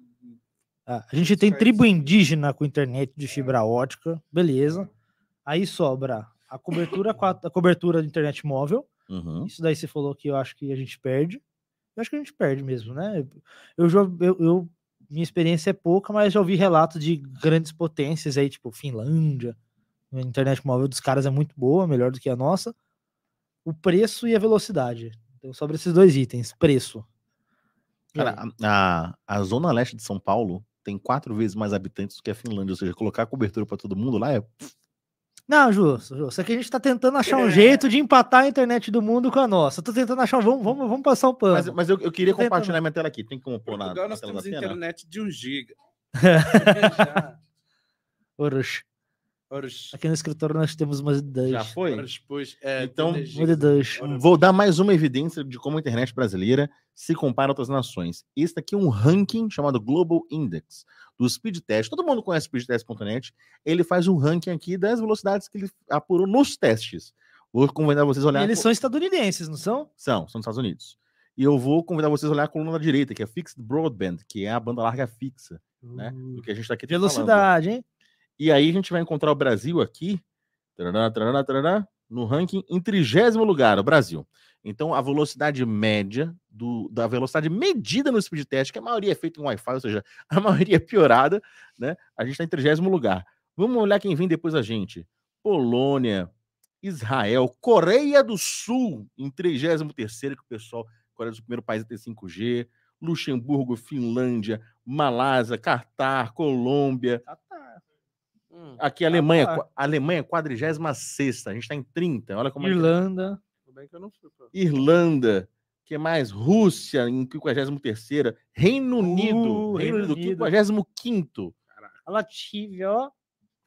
Ah, a gente tem tribo indígena com internet de fibra ótica, beleza. Aí sobra a cobertura, a cobertura de internet móvel. Uhum. Isso daí você falou que eu acho que a gente perde. Eu acho que a gente perde mesmo, né? Eu já eu, eu- minha experiência é pouca, mas já ouvi relatos de grandes potências aí, tipo Finlândia. A internet móvel dos caras é muito boa, melhor do que a nossa. O preço e a velocidade. Então sobra esses dois itens, preço. Cara, a, a, a zona leste de São Paulo tem quatro vezes mais habitantes do que a Finlândia, ou seja, colocar a cobertura para todo mundo lá é. Não, justo, justo. Aqui a gente tá tentando achar É. um jeito de empatar a internet do mundo com a nossa. Eu tô tentando achar, vamos, vamos, vamos passar um pano. Mas, mas eu, eu queria Tô tentando. compartilhar minha tela aqui. Tem como pôr na, Portugal na nós tela da temos internet de 1 giga. Orochi. Horas, Aqui no escritório nós temos umas ideias. Já foi? horas depois. É, Então, 30 Uma gigas. ideias. Ora, Vou dar mais uma evidência de como a internet brasileira se compara a outras nações. Esse aqui é um ranking chamado Global Index do Speedtest. Todo mundo conhece speedtest.net. Ele faz um ranking aqui das velocidades que ele apurou nos testes. Vou convidar vocês a E olhar. eles são estadunidenses, não são? São, são dos Estados Unidos. E eu vou convidar vocês a olhar a coluna da direita, que é Fixed Broadband, que é a banda larga fixa, né? Do que a gente está aqui falando. Velocidade, hein? E aí a gente vai encontrar o Brasil aqui, tarará, tarará, tarará, no ranking em trigésimo lugar, o Brasil. Então, a velocidade média do, da velocidade medida no speed test, que a maioria é feita em Wi-Fi, ou seja, a maioria é piorada, né? A gente está em trigésimo lugar. Vamos olhar quem vem depois da gente. Polônia, Israel, Coreia do Sul em 33 que o pessoal, Coreia do Sul, primeiro país a ter 5G, Luxemburgo, Finlândia, Malásia, Catar, Colômbia. Hum, Aqui a Alemanha, qua- Alemanha 46 a gente está em 30. Olha como é que- Irlanda. tudo bem que eu não fui. Pra... Irlanda, que mais? Rússia em 53 Reino Unido, Uh, Reino Reino Unido, Unido. 55 A Lativia, ó.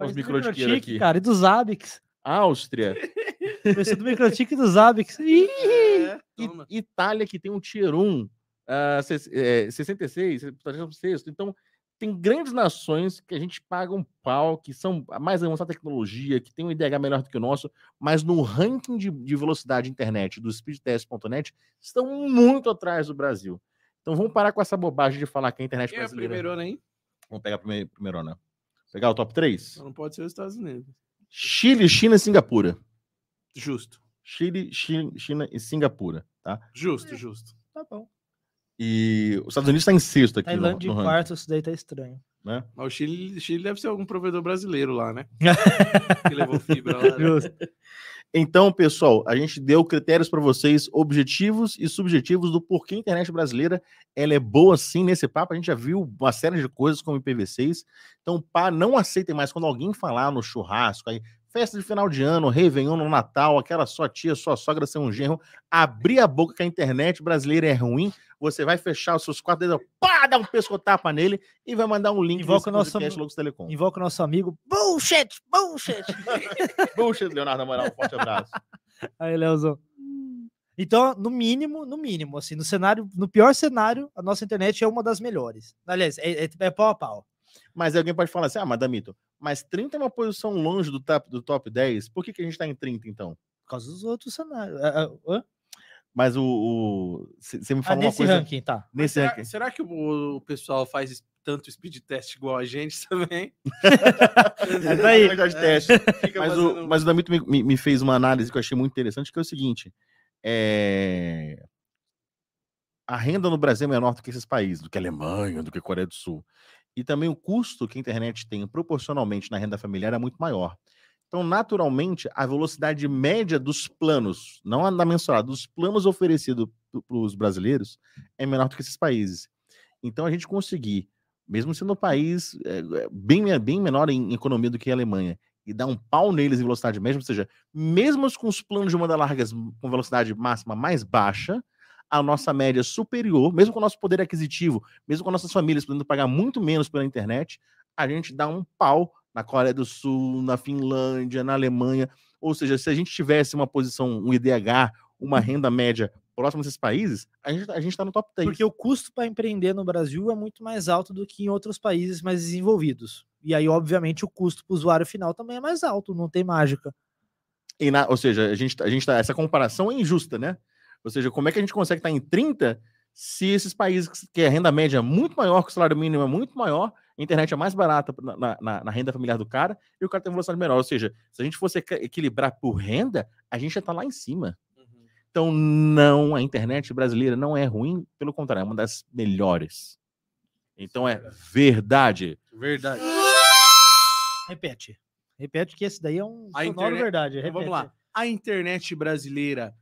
Os microtiqueiros Microtique, aqui. cara, e dos Abix. Áustria, Pessoa do Microtique e dos Abix. É. Itália, que tem um Tier 1, ah, ses- é, 66, 36. Então, tem grandes nações que a gente paga um pau, que são a mais avançada tecnologia, que tem um IDH melhor do que o nosso, mas no ranking de, de velocidade internet do speedtest.net estão muito atrás do Brasil. Então vamos parar com essa bobagem de falar que a internet Quem é o brasileira. primeiro, hein? Vamos pegar primeiro, primeiro né? Pegar o top 3? Só Não pode ser os Estados Unidos. Chile, China e Singapura. Justo. Chile, China, China e Singapura, tá? Justo, justo. Tá bom. E os Estados Unidos está em sexto aqui no, Tailândia no em ranking, quarto, isso daí tá estranho. né? Mas o Chile, Chile deve ser algum provedor brasileiro lá, né? que levou fibra lá. né? Então, pessoal, a gente deu critérios para vocês objetivos e subjetivos do porquê a internet brasileira ela é boa sim nesse papo. A gente já viu uma série de coisas como IPv6. Então, pá, não aceitem mais quando alguém falar no churrasco aí, festa de final de ano, Réveillon no Natal, aquela sua tia, sua sogra ser um genro, abrir a boca que a internet brasileira é ruim, você vai fechar os seus quatro dedos, pá, dar um pescotapa nele e vai mandar um link Invoca nosso podcast am- Logos Telecom. Invoca o nosso amigo. Bullshit! Bullshit! Bullshit, Leonardo, na moral, um forte abraço. Aí, Leozão. Então, no mínimo, no mínimo, assim, no cenário, no pior cenário, a nossa internet é uma das melhores. Aliás, é, é, é pau a pau. Mas alguém pode falar assim, ah, Madamito, mas 30 é uma posição longe do top, do top 10, por que, que a gente tá em 30 então? Por causa dos outros cenários. Ah, ah, hã? Mas o. Você me Ah, falou uma nesse coisa. ranking, tá. Mas Nesse será, ranking. será que o, o pessoal faz tanto speed test igual a gente também? É daí. Negócio de teste. Mas fazendo- o, mas o Damito me, me- me fez uma análise que eu achei muito interessante, que é o seguinte: é, a renda no Brasil é menor do que esses países, do que a Alemanha, do que a Coreia do Sul. E também o custo que a internet tem proporcionalmente na renda familiar é muito maior. Então, naturalmente, a velocidade média dos planos, não a da mensurada, dos planos oferecidos para os brasileiros é menor do que esses países. Então, a gente conseguir, mesmo sendo um país é, é, bem, me- bem menor em economia do que a Alemanha, e dar um pau neles em velocidade média, ou seja, mesmo com os planos de banda largas com velocidade máxima mais baixa, a nossa média superior, mesmo com o nosso poder aquisitivo, mesmo com nossas famílias podendo pagar muito menos pela internet, a gente dá um pau na Coreia do Sul, na Finlândia, na Alemanha. Ou seja, se a gente tivesse uma posição, um IDH, uma renda média próxima desses países, a gente, a gente tá no top 10. Porque o custo para empreender no Brasil é muito mais alto do que em outros países mais desenvolvidos. E aí, obviamente, o custo para o usuário final também é mais alto, não tem mágica. E na- ou seja, a gente, a gente tá, essa comparação é injusta, né? Ou seja, como é que a gente consegue estar em 30 se esses países que- a renda média é muito maior, que o salário mínimo é muito maior, a internet é mais barata na, na- na- renda familiar do cara e o cara tem velocidade menor. Ou seja, se a gente fosse equi- equilibrar por renda, a gente já tá lá em cima. Uhum. Então, não, a internet brasileira não é ruim, pelo contrário, é uma das melhores. Então é verdade. Verdade. Repete. Repete que esse daí é um A sonoro internet- verdade. Então, vamos lá. A internet brasileira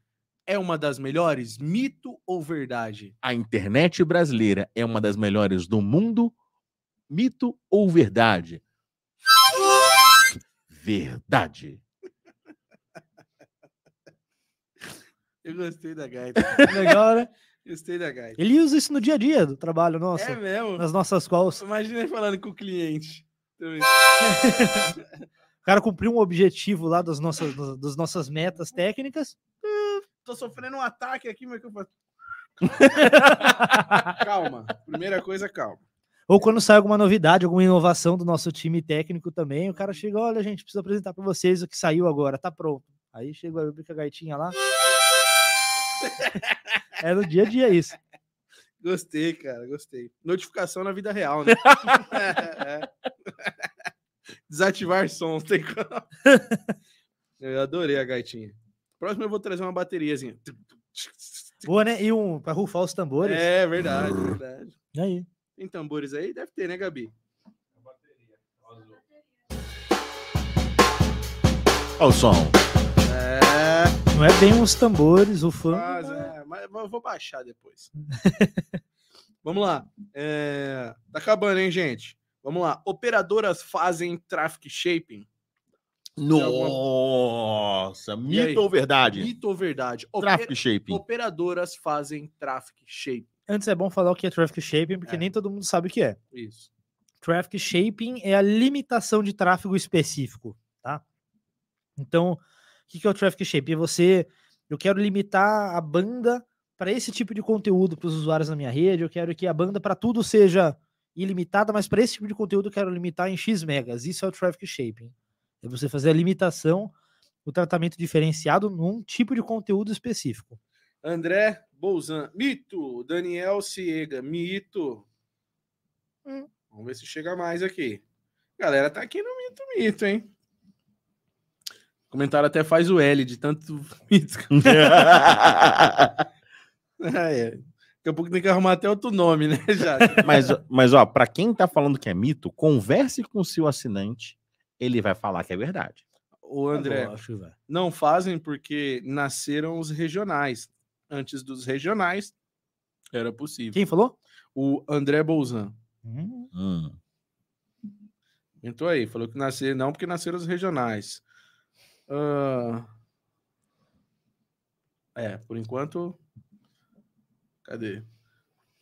é uma das melhores? Mito ou verdade? A internet brasileira é uma das melhores do mundo? Mito ou verdade? Verdade. Eu gostei da gaita. Legal, né? Gostei da gaita. Ele usa isso no dia a dia do trabalho nosso, É mesmo? nas nossas calls. Imagina ele falando com o cliente. O cara cumpriu um objetivo lá das nossas, das nossas metas técnicas. Tô sofrendo um ataque aqui, mas que eu faço? calma. Primeira coisa, calma. Ou quando sai alguma novidade, alguma inovação do nosso time técnico também, o cara chega, olha, gente, preciso apresentar para vocês o que saiu agora, tá pronto. Aí chega a rubrica gaitinha lá. É no dia a dia isso. Gostei, cara, gostei. Notificação na vida real, né? É. Desativar sons. Tem como. Eu adorei a gaitinha. Próximo eu vou trazer uma bateriazinha. Boa, né? E um pra rufar os tambores. É verdade, verdade. Aí. Tem tambores aí? Deve ter, né, Gabi? Olha o som. É, Não é bem uns tambores, o fã. mas, é, mas eu vou baixar depois. Vamos lá. É, tá acabando, hein, gente? Vamos lá. Operadoras fazem traffic shaping. Nossa, aí? mito ou verdade? Mito ou verdade? Traffic shaping. Operadoras fazem traffic shaping. Antes é bom falar o que é traffic shaping, porque É. nem todo mundo sabe o que é. Isso. Traffic shaping é a limitação de tráfego específico, tá? Então, o que que é o traffic shaping? É você, eu quero limitar a banda para esse tipo de conteúdo para os usuários na minha rede, eu quero que a banda para tudo seja ilimitada, mas para esse tipo de conteúdo eu quero limitar em X megas. Isso é o traffic shaping. É você fazer a limitação, o tratamento diferenciado num tipo de conteúdo específico. André Bolzan, mito. Daniel Ciega, mito. Hum. Vamos ver se chega mais aqui. Galera, tá aqui no mito, mito, hein? O comentário até faz o L de tanto mito. É, é. Daqui a pouco tem que arrumar até outro nome, né? Já. mas, mas, ó, pra quem tá falando que é mito, converse com o seu assinante, ele vai falar que é verdade. O André, acho que vai. não fazem porque nasceram os regionais. Antes dos regionais, era possível. Quem falou? O André Bolzan. Hum, Hum. Entrou aí, falou que nasceram, não porque nasceram os regionais. Ah, É, por enquanto. Cadê?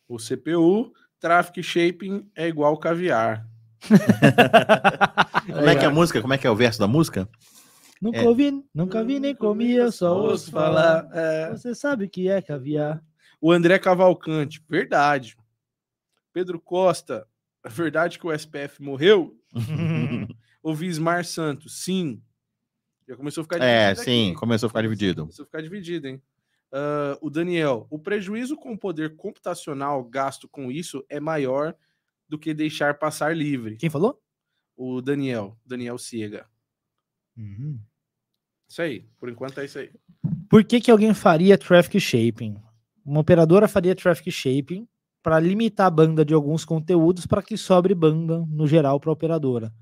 O CPU, traffic shaping é igual caviar. Como é que é a música? Como é que é o verso da música? Nunca É. ouvi, nunca vi nem comi, eu só ouço falar. É. Você sabe o que é caviar? O André Cavalcante, verdade. Pedro Costa, é verdade que o SPF morreu? O Vismar Santos, sim. Já começou a ficar É, dividido sim, aqui. começou a ficar dividido. Começou a ficar dividido, hein? Ah, o Daniel, o prejuízo com o poder computacional gasto com isso é maior do que deixar passar livre. Quem falou? O Daniel, Daniel Ciega. Uhum. Isso aí, por enquanto é isso aí. Por que, que alguém faria traffic shaping? Uma operadora faria traffic shaping para limitar a banda de alguns conteúdos para que sobre banda no geral para a operadora.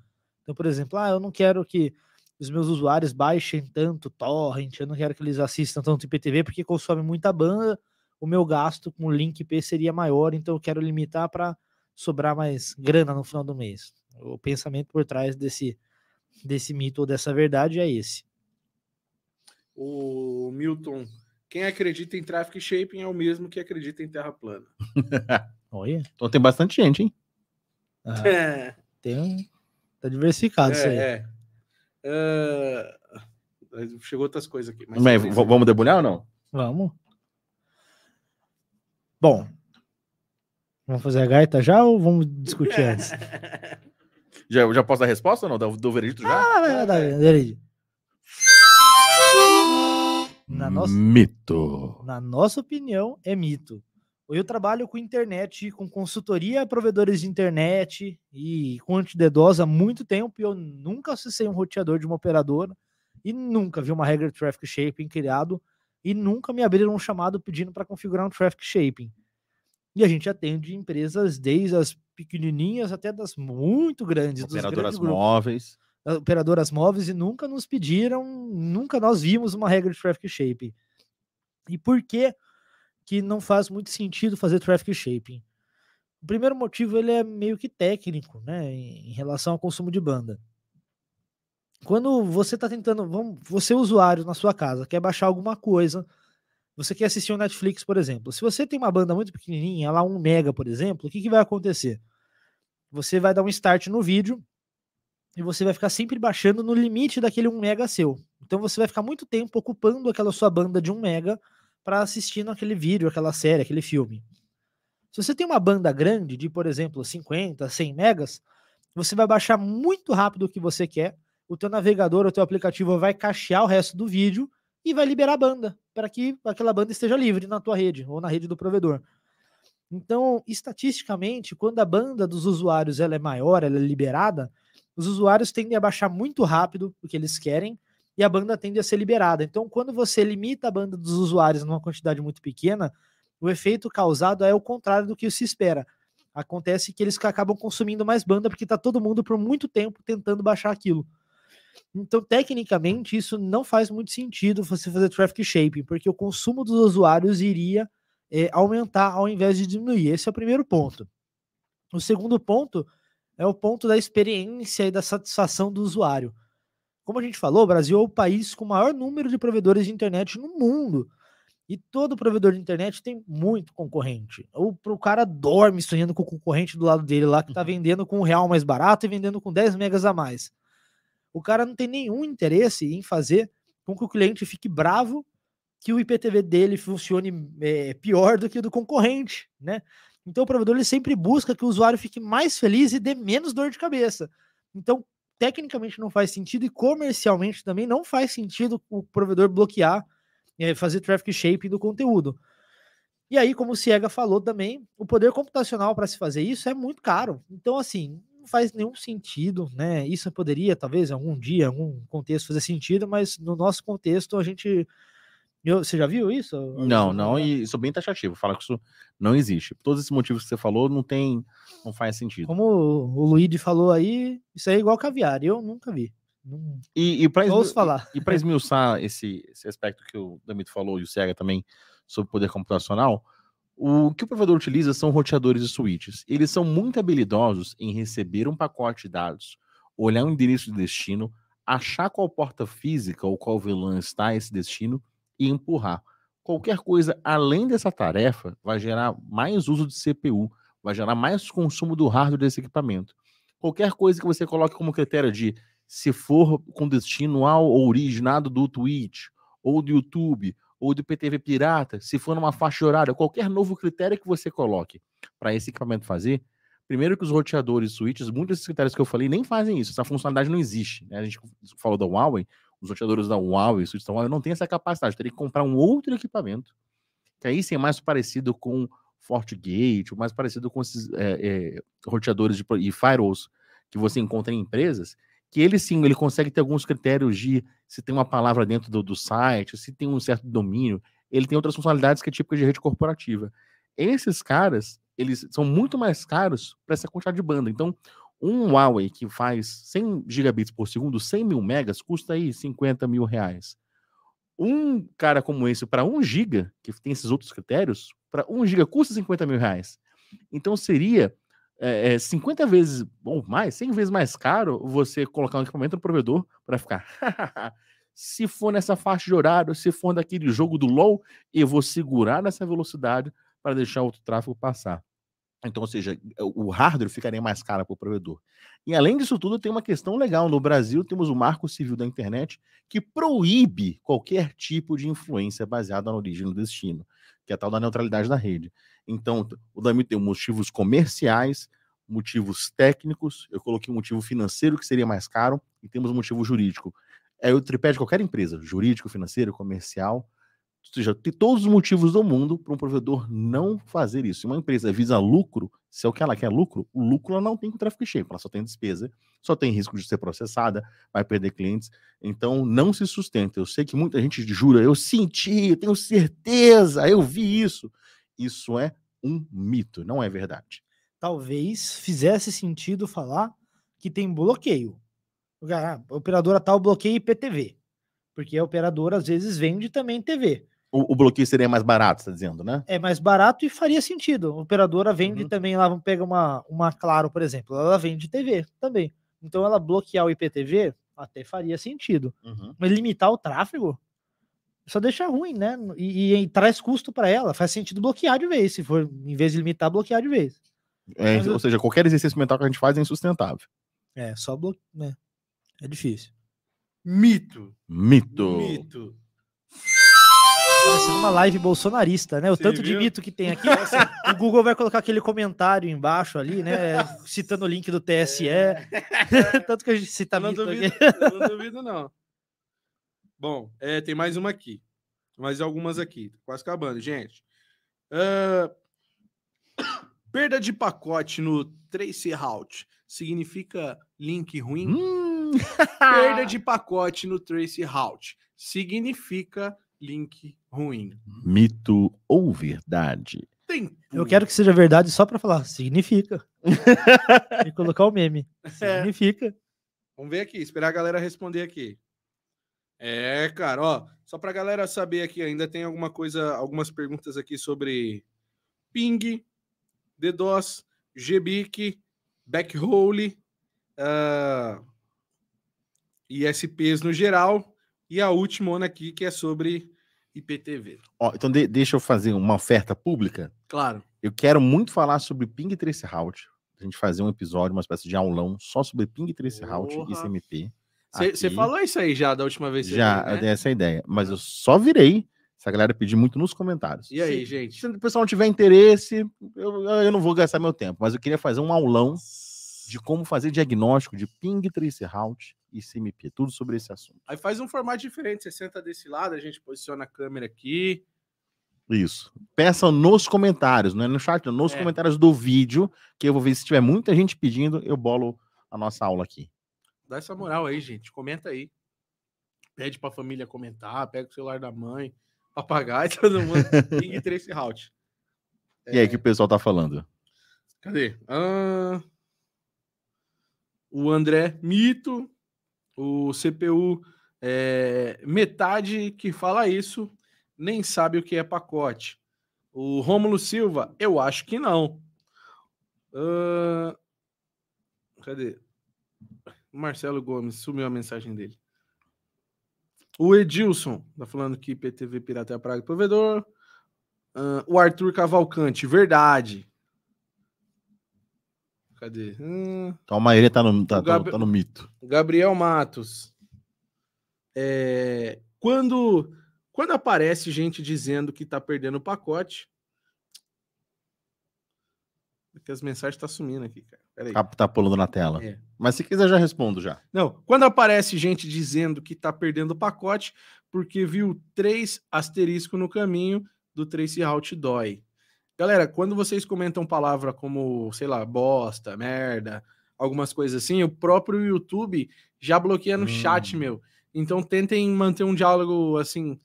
Então, por exemplo, ah, eu não quero que os meus usuários baixem tanto torrent, eu não quero que eles assistam tanto IPTV porque consome muita banda, o meu gasto com o link IP seria maior, então eu quero limitar para sobrar mais grana no final do mês. O pensamento por trás desse desse mito ou dessa verdade é esse. O Milton, quem acredita em traffic shaping é o mesmo que acredita em terra plana. Olha, Então tem bastante gente, hein? ah, É, tem um, tá diversificado isso aí. é. é. Ah, chegou outras coisas aqui. Mas isso- vamos debulhar ou não? Vamos. Bom, vamos fazer a gaita já ou vamos discutir antes? Já, já posso dar a resposta ou não? Do, do veredito já? Ah, vai, vai, vai, Veredito. Na nossa, Mito. na nossa opinião, é mito. Eu trabalho com internet, com consultoria a provedores de internet e com anti-DDoS há muito tempo e eu nunca acessei um roteador de uma operadora e nunca vi uma regra de traffic shaping criado e nunca me abriram um chamado pedindo para configurar um traffic shaping. E a gente atende empresas desde as pequenininhas até das muito grandes, Operadoras grandes móveis. operadoras móveis e nunca nos pediram, nunca nós vimos uma regra de traffic shaping. E por que que não faz muito sentido fazer traffic shaping? O primeiro motivo ele é meio que técnico, né, em em relação ao consumo de banda. Quando você está tentando, vamos, você usuário na sua casa quer baixar alguma coisa, você quer assistir um Netflix, por exemplo. Se você tem uma banda muito pequenininha, lá 1 mega, por exemplo, o que, que vai acontecer? Você vai dar um start no vídeo, e você vai ficar sempre baixando no limite daquele 1 mega seu. Então você vai ficar muito tempo ocupando aquela sua banda de 1 mega para assistir aquele vídeo, aquela série, aquele filme. Se você tem uma banda grande de, por exemplo, 50, 100 megas, você vai baixar muito rápido o que você quer, o teu navegador, o teu aplicativo vai cachear o resto do vídeo e vai liberar a banda para que aquela banda esteja livre na tua rede ou na rede do provedor. Então, estatisticamente, quando a banda dos usuários ela é maior, ela é liberada, os usuários tendem a baixar muito rápido o que eles querem e a banda tende a ser liberada. Então, quando você limita a banda dos usuários numa quantidade muito pequena, o efeito causado é o contrário do que se espera. Acontece que eles acabam consumindo mais banda porque está todo mundo por muito tempo tentando baixar aquilo. Então, tecnicamente, isso não faz muito sentido você fazer traffic shaping, porque o consumo dos usuários iria é, aumentar ao invés de diminuir. Esse é o primeiro ponto. O segundo ponto é o ponto da experiência e da satisfação do usuário. Como a gente falou, o Brasil é o país com o maior número de provedores de internet no mundo. E todo provedor de internet tem muito concorrente. O, o cara dorme sonhando com o concorrente do lado dele lá, que está uhum. vendendo com um real mais barato e vendendo com 10 megas a mais. O cara não tem nenhum interesse em fazer com que o cliente fique bravo que o IPTV dele funcione é, pior do que o do concorrente, né? Então o provedor ele sempre busca que o usuário fique mais feliz e dê menos dor de cabeça. Então, tecnicamente não faz sentido e comercialmente também não faz sentido o provedor bloquear, é, fazer traffic shaping do conteúdo. E aí, como o Ciega falou também, o poder computacional para se fazer isso é muito caro. Então, assim, não faz nenhum sentido, né? Isso poderia, talvez, algum dia, algum contexto fazer sentido, mas no nosso contexto a gente eu, você já viu isso? Não, não, e isso é bem taxativo. Fala que isso não existe. Todos esses motivos que você falou, não tem, não faz sentido. Como o Luigi falou aí, isso é igual caviar. Eu nunca vi. Não... E, e para falar. E, e para esmiuçar esse, esse aspecto que o Damito falou e o Sega também sobre poder computacional, o que o provedor utiliza são roteadores de switches. Eles são muito habilidosos em receber um pacote de dados, olhar o endereço de destino, achar qual porta física ou qual VLAN está esse destino e empurrar. Qualquer coisa além dessa tarefa vai gerar mais uso de CPU, vai gerar mais consumo do hardware desse equipamento. Qualquer coisa que você coloque como critério de se for com destino ao originado do Twitch, ou do YouTube, ou do PTV Pirata, se for numa faixa horária, qualquer novo critério que você coloque para esse equipamento fazer, primeiro que os roteadores switches, muitos desses critérios que eu falei nem fazem isso, essa funcionalidade não existe. Né? A gente falou da Huawei, os roteadores da Huawei, Switch da Huawei, não tem essa capacidade. Teria que comprar um outro equipamento, que aí sim é mais parecido com FortiGate, mais parecido com esses é, é, roteadores de, e firewalls que você encontra em empresas, que ele sim, ele consegue ter alguns critérios de se tem uma palavra dentro do, do site, se tem um certo domínio, ele tem outras funcionalidades que é típica de rede corporativa. Esses caras, eles são muito mais caros para essa quantidade de banda. Então, um Huawei que faz 100 gigabits por segundo, 100 mil megas, custa aí 50 mil reais. Um cara como esse, para 1 giga, que tem esses outros critérios, para 1 giga custa 50 mil reais. Então seria é, 50 vezes ou mais, 100 vezes mais caro você colocar um equipamento no provedor para ficar. se for nessa faixa de horário, se for daquele jogo do LoL, eu vou segurar nessa velocidade para deixar outro tráfego passar. Então, ou seja, o hardware ficaria mais caro para o provedor. E além disso tudo, tem uma questão legal. No Brasil, temos o Marco Civil da Internet que proíbe qualquer tipo de influência baseada na origem do destino, que é a tal da neutralidade da rede. Então, o DAMI tem motivos comerciais, motivos técnicos, eu coloquei um motivo financeiro que seria mais caro, e temos um motivo jurídico. É o tripé de qualquer empresa, jurídico, financeiro, comercial, ou seja, tem todos os motivos do mundo para um provedor não fazer isso. Se uma empresa visa lucro, se é o que ela quer lucro, o lucro ela não tem com tráfego cheio, ela só tem despesa, só tem risco de ser processada, vai perder clientes. Então, não se sustenta. Eu sei que muita gente jura, eu senti, eu tenho certeza, eu vi isso. Isso é um mito, não é verdade. Talvez fizesse sentido falar que tem bloqueio. Ah, a operadora tal bloqueia IPTV, porque a operadora às vezes vende também TV. O, o, bloqueio seria mais barato, está dizendo, né? É mais barato e faria sentido. A operadora vende uhum. também lá, vamos pegar uma, uma Claro, por exemplo, ela vende TV também. Então ela bloquear o IPTV até faria sentido. Uhum. Mas limitar o tráfego só deixa ruim, né? E, e, e traz custo para ela. Faz sentido bloquear de vez, se for, em vez de limitar, bloquear de vez. É, Mas, ou seja, qualquer exercício mental que a gente faz é insustentável. É, só bloquear. Né? É difícil. Mito. Mito. Mito. Vai ser uma live bolsonarista, né? O Você tanto viu? de mito que tem aqui. o Google vai colocar aquele comentário embaixo ali, né? Citando o link do TSE. É. tanto que a gente cita não mito duvido, aqui. Não duvido, não. Bom, é, tem mais uma aqui. Mais algumas aqui. Quase acabando, gente. Uh... Perda de pacote no Trace Route significa link ruim? Hum. Perda de pacote no Trace Route significa link ruim. Mito ou verdade? Tempo. Eu quero que seja verdade só pra falar. Significa. e colocar o meme. Significa. Vamos ver aqui, esperar a galera responder aqui. É, cara, ó, só pra galera saber aqui, ainda tem alguma coisa, algumas perguntas aqui sobre ping, DDoS, GBIC, backhole, uh, ISPs no geral, e a última aqui que é sobre IPTV. Ó, então de- deixa eu fazer uma oferta pública. Claro. Eu quero muito falar sobre Ping Trace Route. A gente fazer um episódio, uma espécie de aulão só sobre Ping Trace Route e. CMP. Você falou isso aí já da última vez. que você Já, veio, eu né? dei essa ideia. Mas eu só virei se a galera pedir muito nos comentários. E aí, Se- gente? Se o pessoal não tiver interesse, eu, eu não vou gastar meu tempo. Mas eu queria fazer um aulão de como fazer diagnóstico de Ping Trace Route e CMP. Tudo sobre esse assunto. Aí faz um formato diferente. Você senta desse lado, a gente posiciona a câmera aqui. Isso. Peçam nos comentários, não é no chat, nos É. comentários do vídeo, que eu vou ver se tiver muita gente pedindo, eu bolo a nossa aula aqui. Dá essa moral aí, gente. Comenta aí. Pede pra família comentar, pega o celular da mãe, papagaio, todo mundo. Ping Trace Route. E aí, que o pessoal tá falando? Cadê? Ah, o André Mito, o CPU é, metade que fala isso nem sabe o que é pacote. O Rômulo Silva, eu acho que não. Cadê? Marcelo Gomes sumiu a mensagem dele. O Edilson tá falando que PTV Pirata é a praga do provedor. Ah, o Arthur Cavalcante, verdade. Cadê? Hum, Então a maioria tá no, tá, Gabi- tá no mito. Gabriel Matos. É, quando, quando aparece gente dizendo que tá perdendo o pacote. É que as mensagens tá sumindo aqui, cara. Peraí. Tá, tá pulando na tela. É. Mas se quiser, já respondo já. Não, quando aparece gente dizendo que tá perdendo o pacote porque viu três asterisco no caminho do Trace Route dói. Galera, quando vocês comentam palavra como, sei lá, bosta, merda, algumas coisas assim, o próprio YouTube já bloqueia no chat, Hum. meu. Então tentem manter um diálogo assim.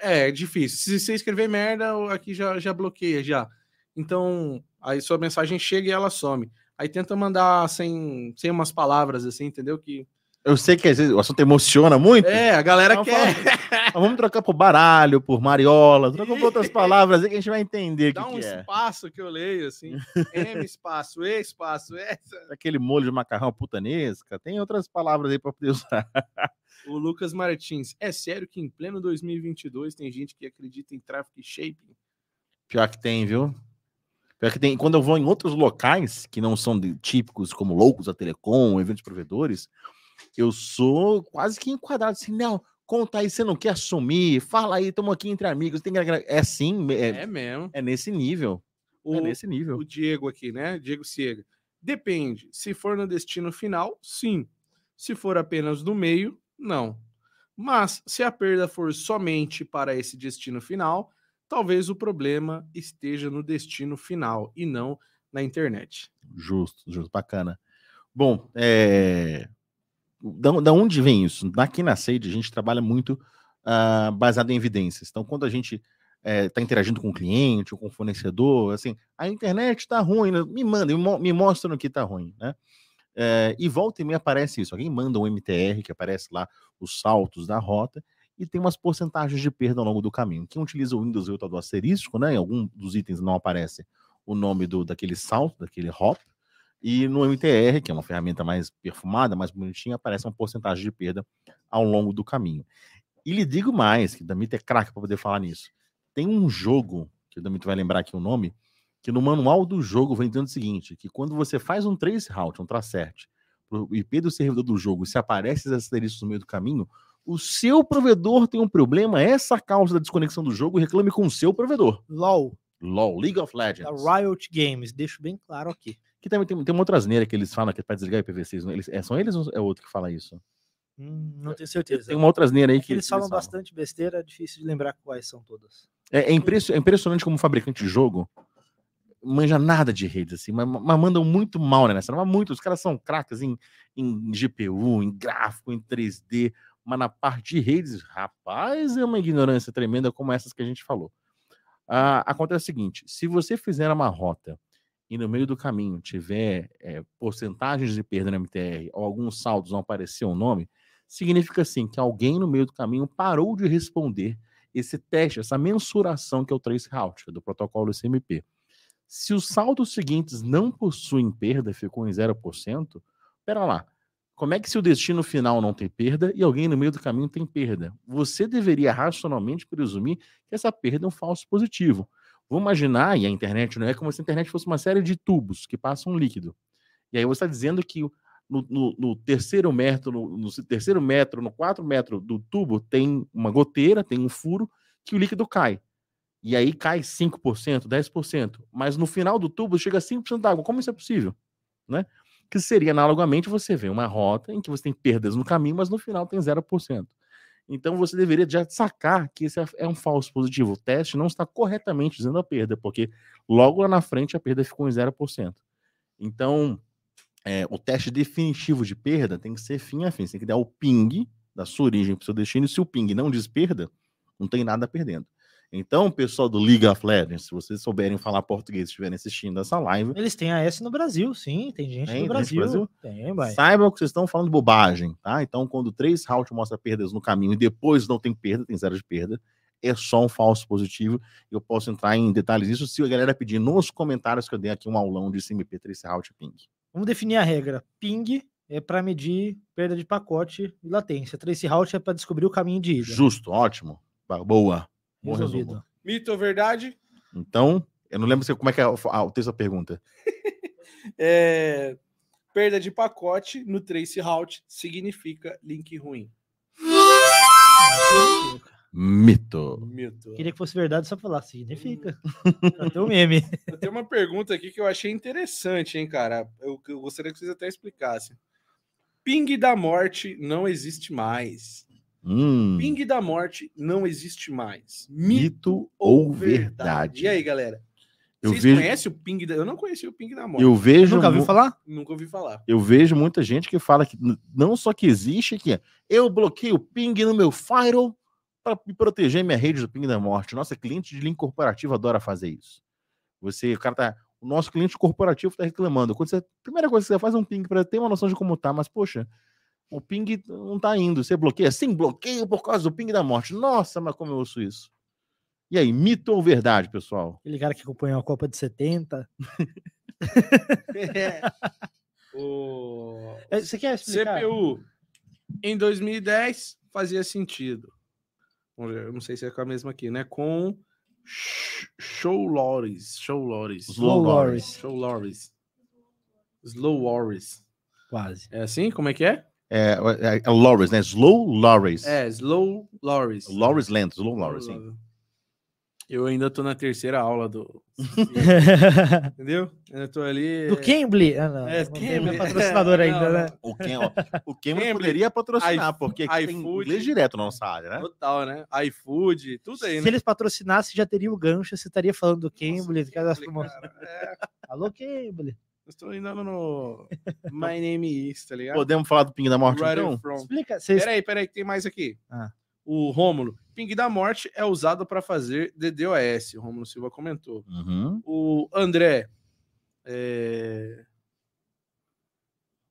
É, é difícil. Se você escrever merda, aqui já, já bloqueia já. Então, aí sua mensagem chega e ela some. Aí tenta mandar sem, sem umas palavras assim, entendeu? Que Eu sei que às vezes o assunto emociona muito. é, a galera Então quer Mas vamos trocar por baralho, por mariola, trocar por outras palavras aí que a gente vai entender dar que, um que é. espaço que eu leio assim, M espaço, E espaço, essa. Aquele molho de macarrão putanesca, tem outras palavras aí para poder usar. O Lucas Martins, é sério que em pleno 2022 tem gente que acredita em traffic shaping? Pior que tem, viu? Pior que tem. Quando eu vou em outros locais que não são de- típicos, como loucos da Telecom, eventos provedores, eu sou quase que enquadrado assim, não, conta aí, você não quer assumir, fala aí, estamos aqui entre amigos, tem que agra-" É assim, é, É mesmo. é nesse nível. O, É nesse nível. o Diego aqui, né? Diego Ciega. Depende. Se for no destino final, sim. Se for apenas no meio, não. Mas se a perda for somente para esse destino final, talvez o problema esteja no destino final e não na internet. Justo, justo, bacana. Bom, é... da, da onde vem isso? Aqui na Sage a gente trabalha muito ah, baseado em evidências. Então, quando a gente está interagindo com o cliente ou com o fornecedor, assim, a internet está ruim, né? me manda, me, mo- me mostra no que está ruim, né? É, e volta e me aparece isso. Alguém manda um MTR que aparece lá os saltos da rota e tem umas porcentagens de perda ao longo do caminho. Quem utiliza o Windows 8 do asterisco, né? Em algum dos itens não aparece o nome do, daquele salto, daquele hop, e no MTR, que é uma ferramenta mais perfumada, mais bonitinha, aparece uma porcentagem de perda ao longo do caminho. E lhe digo mais, que o Damit é craque para poder falar nisso. Tem um jogo, que o Damit vai lembrar aqui o nome, que no manual do jogo vem dizendo o seguinte, que quando você faz um trace route, um tracert, pro IP do servidor do jogo, se aparece esses asteriscos no meio do caminho, o seu provedor tem um problema, essa causa da desconexão do jogo, reclame com o seu provedor. LOL, LOL, League of da Legends. Riot Games, deixo bem claro aqui. Que também tem, tem uma outra asneira que eles falam que é para desligar IPv6. não? Eles, é, são eles ou é outro que fala isso? Hum, não tenho certeza. Tem uma outra asneira aí É que, que eles falam falam. bastante besteira, é difícil de lembrar quais são todas. É, é é impressionante como fabricante de jogo manja nada de redes, assim, mas, mas mandam muito mal né, nessa. Mas muito, os caras são craques em, em GPU, em gráfico, em 3D, mas na parte de redes, rapaz, é uma ignorância tremenda como essas que a gente falou. Ah, acontece o seguinte: se você fizer uma rota e no meio do caminho tiver é, porcentagens de perda na MTR ou alguns saldos não aparecer o nome, significa assim que alguém no meio do caminho parou de responder esse teste, essa mensuração que é o trace route do protocolo SMP. Se os saldos seguintes não possuem perda, ficou em 0%, pera lá, como é que se o destino final não tem perda e alguém no meio do caminho tem perda? Você deveria racionalmente presumir que essa perda é um falso positivo. Vamos imaginar, e a internet não é como se a internet fosse uma série de tubos que passam um líquido. E aí você está dizendo que no, no, no, terceiro metro, no, no, terceiro metro, no quarto metro do tubo tem uma goteira, tem um furo que o líquido cai e aí cai 5%, 10%, mas no final do tubo chega a 5% d'água. Como isso é possível? Né? Que seria analogamente você vê uma rota em que você tem perdas no caminho, mas no final tem 0%. Então você deveria já sacar que esse é um falso positivo. O teste não está corretamente dizendo a perda, porque logo lá na frente a perda ficou em 0%. Então, é, o teste definitivo de perda tem que ser fim a fim. Você tem que dar o ping da sua origem para o seu destino. E se o ping não diz perda, não tem nada perdendo. Então, pessoal do League of Legends, se vocês souberem falar português e estiverem assistindo essa live. Eles têm a S no Brasil, sim, tem gente tem, no Brasil. Brasil. Tem, vai. Saibam que vocês estão falando bobagem, tá? Então, quando três round mostra perdas no caminho e depois não tem perda, tem zero de perda, é só um falso positivo. Eu posso entrar em detalhes disso se a galera pedir nos comentários que eu dei aqui um aulão de CMP Trace Route Ping. Vamos definir a regra. Ping é para medir perda de pacote e latência. Trace Route é para descobrir o caminho de ida. Justo, ótimo. Boa. Bom Resolvido. Mito ou verdade? Então, eu não lembro como é que é o texto da pergunta. é, perda de pacote no Trace Route significa link ruim. Mito. Mito. Queria que fosse verdade só falar, significa. Até o meme. Eu tenho uma pergunta aqui que eu achei interessante, hein, cara. Eu, eu gostaria que vocês até explicassem. Ping da morte não existe mais. Hum. Ping da morte não existe mais. Mito, Mito ou verdade? verdade? E aí, galera? Eu Vocês vejo... conhecem o Ping da... Eu não conheci o Ping da morte. Eu vejo. Nunca ouviu falar? Nunca ouvi falar. Eu vejo muita gente que fala que não só que existe, que eu bloqueio o ping no meu firewall para me proteger minha rede do ping da morte. Nossa cliente de link corporativo adora fazer isso. Você, o cara tá. O nosso cliente corporativo está reclamando. Quando você, primeira coisa que você faz é um ping para ter uma noção de como tá, mas poxa, o ping não tá indo. Você bloqueia? Sim, bloqueio por causa do ping da morte. Nossa, mas como eu ouço isso? E aí, mito ou verdade, pessoal? Aquele cara que acompanhou a Copa de 70. é. O... É, você quer explicar? CPU, em 2010, fazia sentido. Eu não sei se é com a mesma aqui, né? Com Show Lores. Show Lores. Slow Lores. Show Lores. Slow Lores. Quase. É assim? Como é que é? É, é, é Loris, né? Slow Loris. É, Slow Loris. Loris lento, Slow Loris, sim. Eu ainda tô na terceira aula do. Entendeu? Eu tô ali. Do Cambly. Ah, não. É, Cambly. patrocinador ainda, não, né? O, Cam, o Cambly poderia patrocinar, I, porque aqui tem inglês direto na nossa área, né? Total, né? iFood, tudo aí. Se né? eles patrocinassem, já teria o gancho, você estaria falando do Cambly, nossa, das promoções. É. Alô, Cambly. Estou ainda no My Name Is, tá ligado? Podemos falar do Ping da Morte, right então? From. Explica. Vocês... Peraí, peraí, que tem mais aqui. Ah. O Rômulo. Ping da Morte é usado para fazer DDoS. O Rômulo Silva comentou. Uhum. O André. É...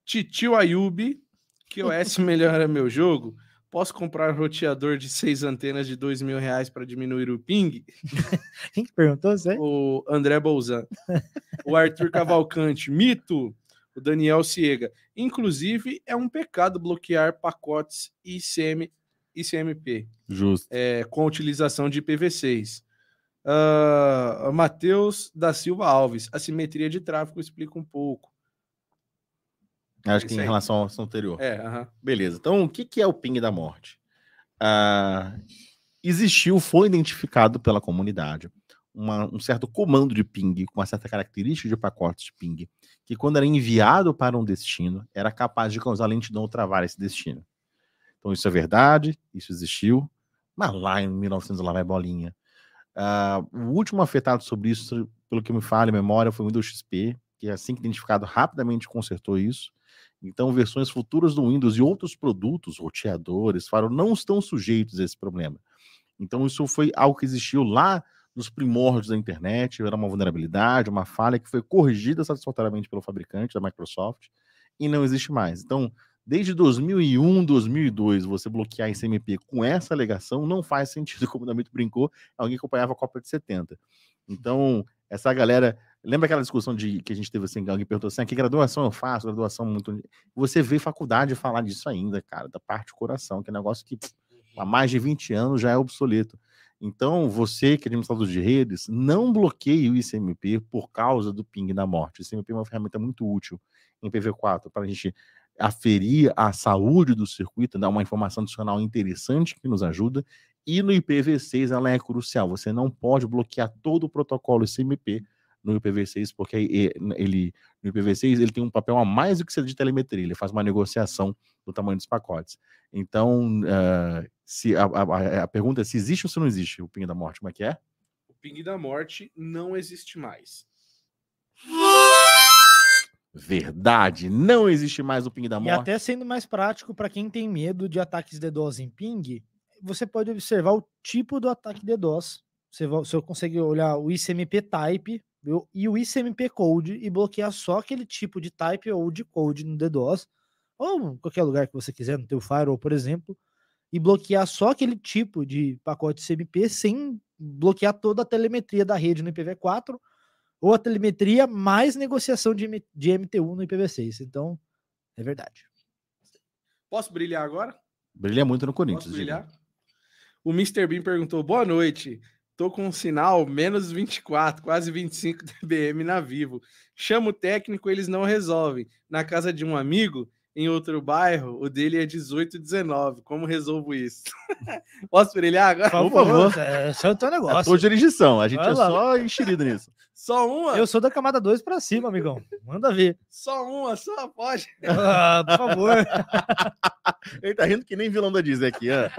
Titio Ayubi. Que OS melhora meu jogo? Posso comprar roteador de seis antenas de dois mil reais para diminuir o ping? Quem que perguntou isso O André Bolzan. o Arthur Cavalcante. Mito. O Daniel Ciega. Inclusive, é um pecado bloquear pacotes ICM, ICMP. Justo. É, com utilização de IPv6. Uh, ah, Matheus da Silva Alves. A simetria de tráfego explica um pouco. Acho que em relação ao assunto anterior. É, uh -huh. Beleza. Então, o que, que é o ping da morte? Uh, existiu, foi identificado pela comunidade uma, um certo comando de ping, com uma certa característica de pacotes de ping, que quando era enviado para um destino, era capaz de causar lentidão ou travar esse destino. Então, isso é verdade, isso existiu, mas lá em 1900 lá vai bolinha. Uh, o último afetado sobre isso pelo que me fala a memória, foi o Windows XP, que assim que identificado rapidamente consertou isso. Então, versões futuras do Windows e outros produtos, roteadores, faro, não estão sujeitos a esse problema. Então, isso foi algo que existiu lá nos primórdios da internet, era uma vulnerabilidade, uma falha que foi corrigida satisfatoriamente pelo fabricante da Microsoft e não existe mais. Então, desde 2001, 2002, você bloquear ICMP com essa alegação não faz sentido, como o Damito brincou, alguém acompanhava a Copa de 70. Então, essa galera. Lembra aquela discussão de que a gente teve assim, alguém perguntou assim: ah, que graduação eu faço? Graduação muito. Você vê faculdade falar disso ainda, cara, da parte do coração, que é um negócio que há mais de 20 anos já é obsoleto. Então, você que é administrador de redes, não bloqueie o ICMP por causa do ping da morte. O ICMP é uma ferramenta muito útil em PV4 para a gente aferir a saúde do circuito, dar uma informação adicional interessante que nos ajuda. E no IPv6 ela é crucial. Você não pode bloquear todo o protocolo ICMP no IPv6, porque ele no IPv6 ele tem um papel a mais do que ser de telemetria, ele faz uma negociação do tamanho dos pacotes. Então, uh, se a, a, a, pergunta é se existe ou se não existe o ping da morte, como é que é? O ping da morte não existe mais. Verdade, não existe mais o ping da morte. E até sendo mais prático para quem tem medo de ataques DDoS em ping, você pode observar o tipo do ataque DDoS. Você, você consegue olhar o ICMP type e o ICMP code e bloquear só aquele tipo de type ou de code no DDoS, ou qualquer lugar que você quiser, no teu firewall, por exemplo, e bloquear só aquele tipo de pacote CMP sem bloquear toda a telemetria da rede no IPv4 ou a telemetria mais negociação de, de MT1 no IPv6. Então, é verdade. Posso brilhar agora? Brilha muito no Corinthians. Posso brilhar? O Mr. Bean perguntou: boa noite. Tô com um sinal menos 24, quase 25 dBm na Vivo. Chamo o técnico, eles não resolvem. Na casa de um amigo, em outro bairro, o dele é 18 19. Como resolvo isso? Posso brilhar agora? Por favor, esse é o teu negócio. É a tua jurisdição, a gente Vai é lá. só enxerido nisso. Só uma? Eu sou da camada 2 para cima, amigão. Manda ver. Só uma, só pode. Ah, por favor. Ele tá rindo que nem vilão da Disney aqui, ó.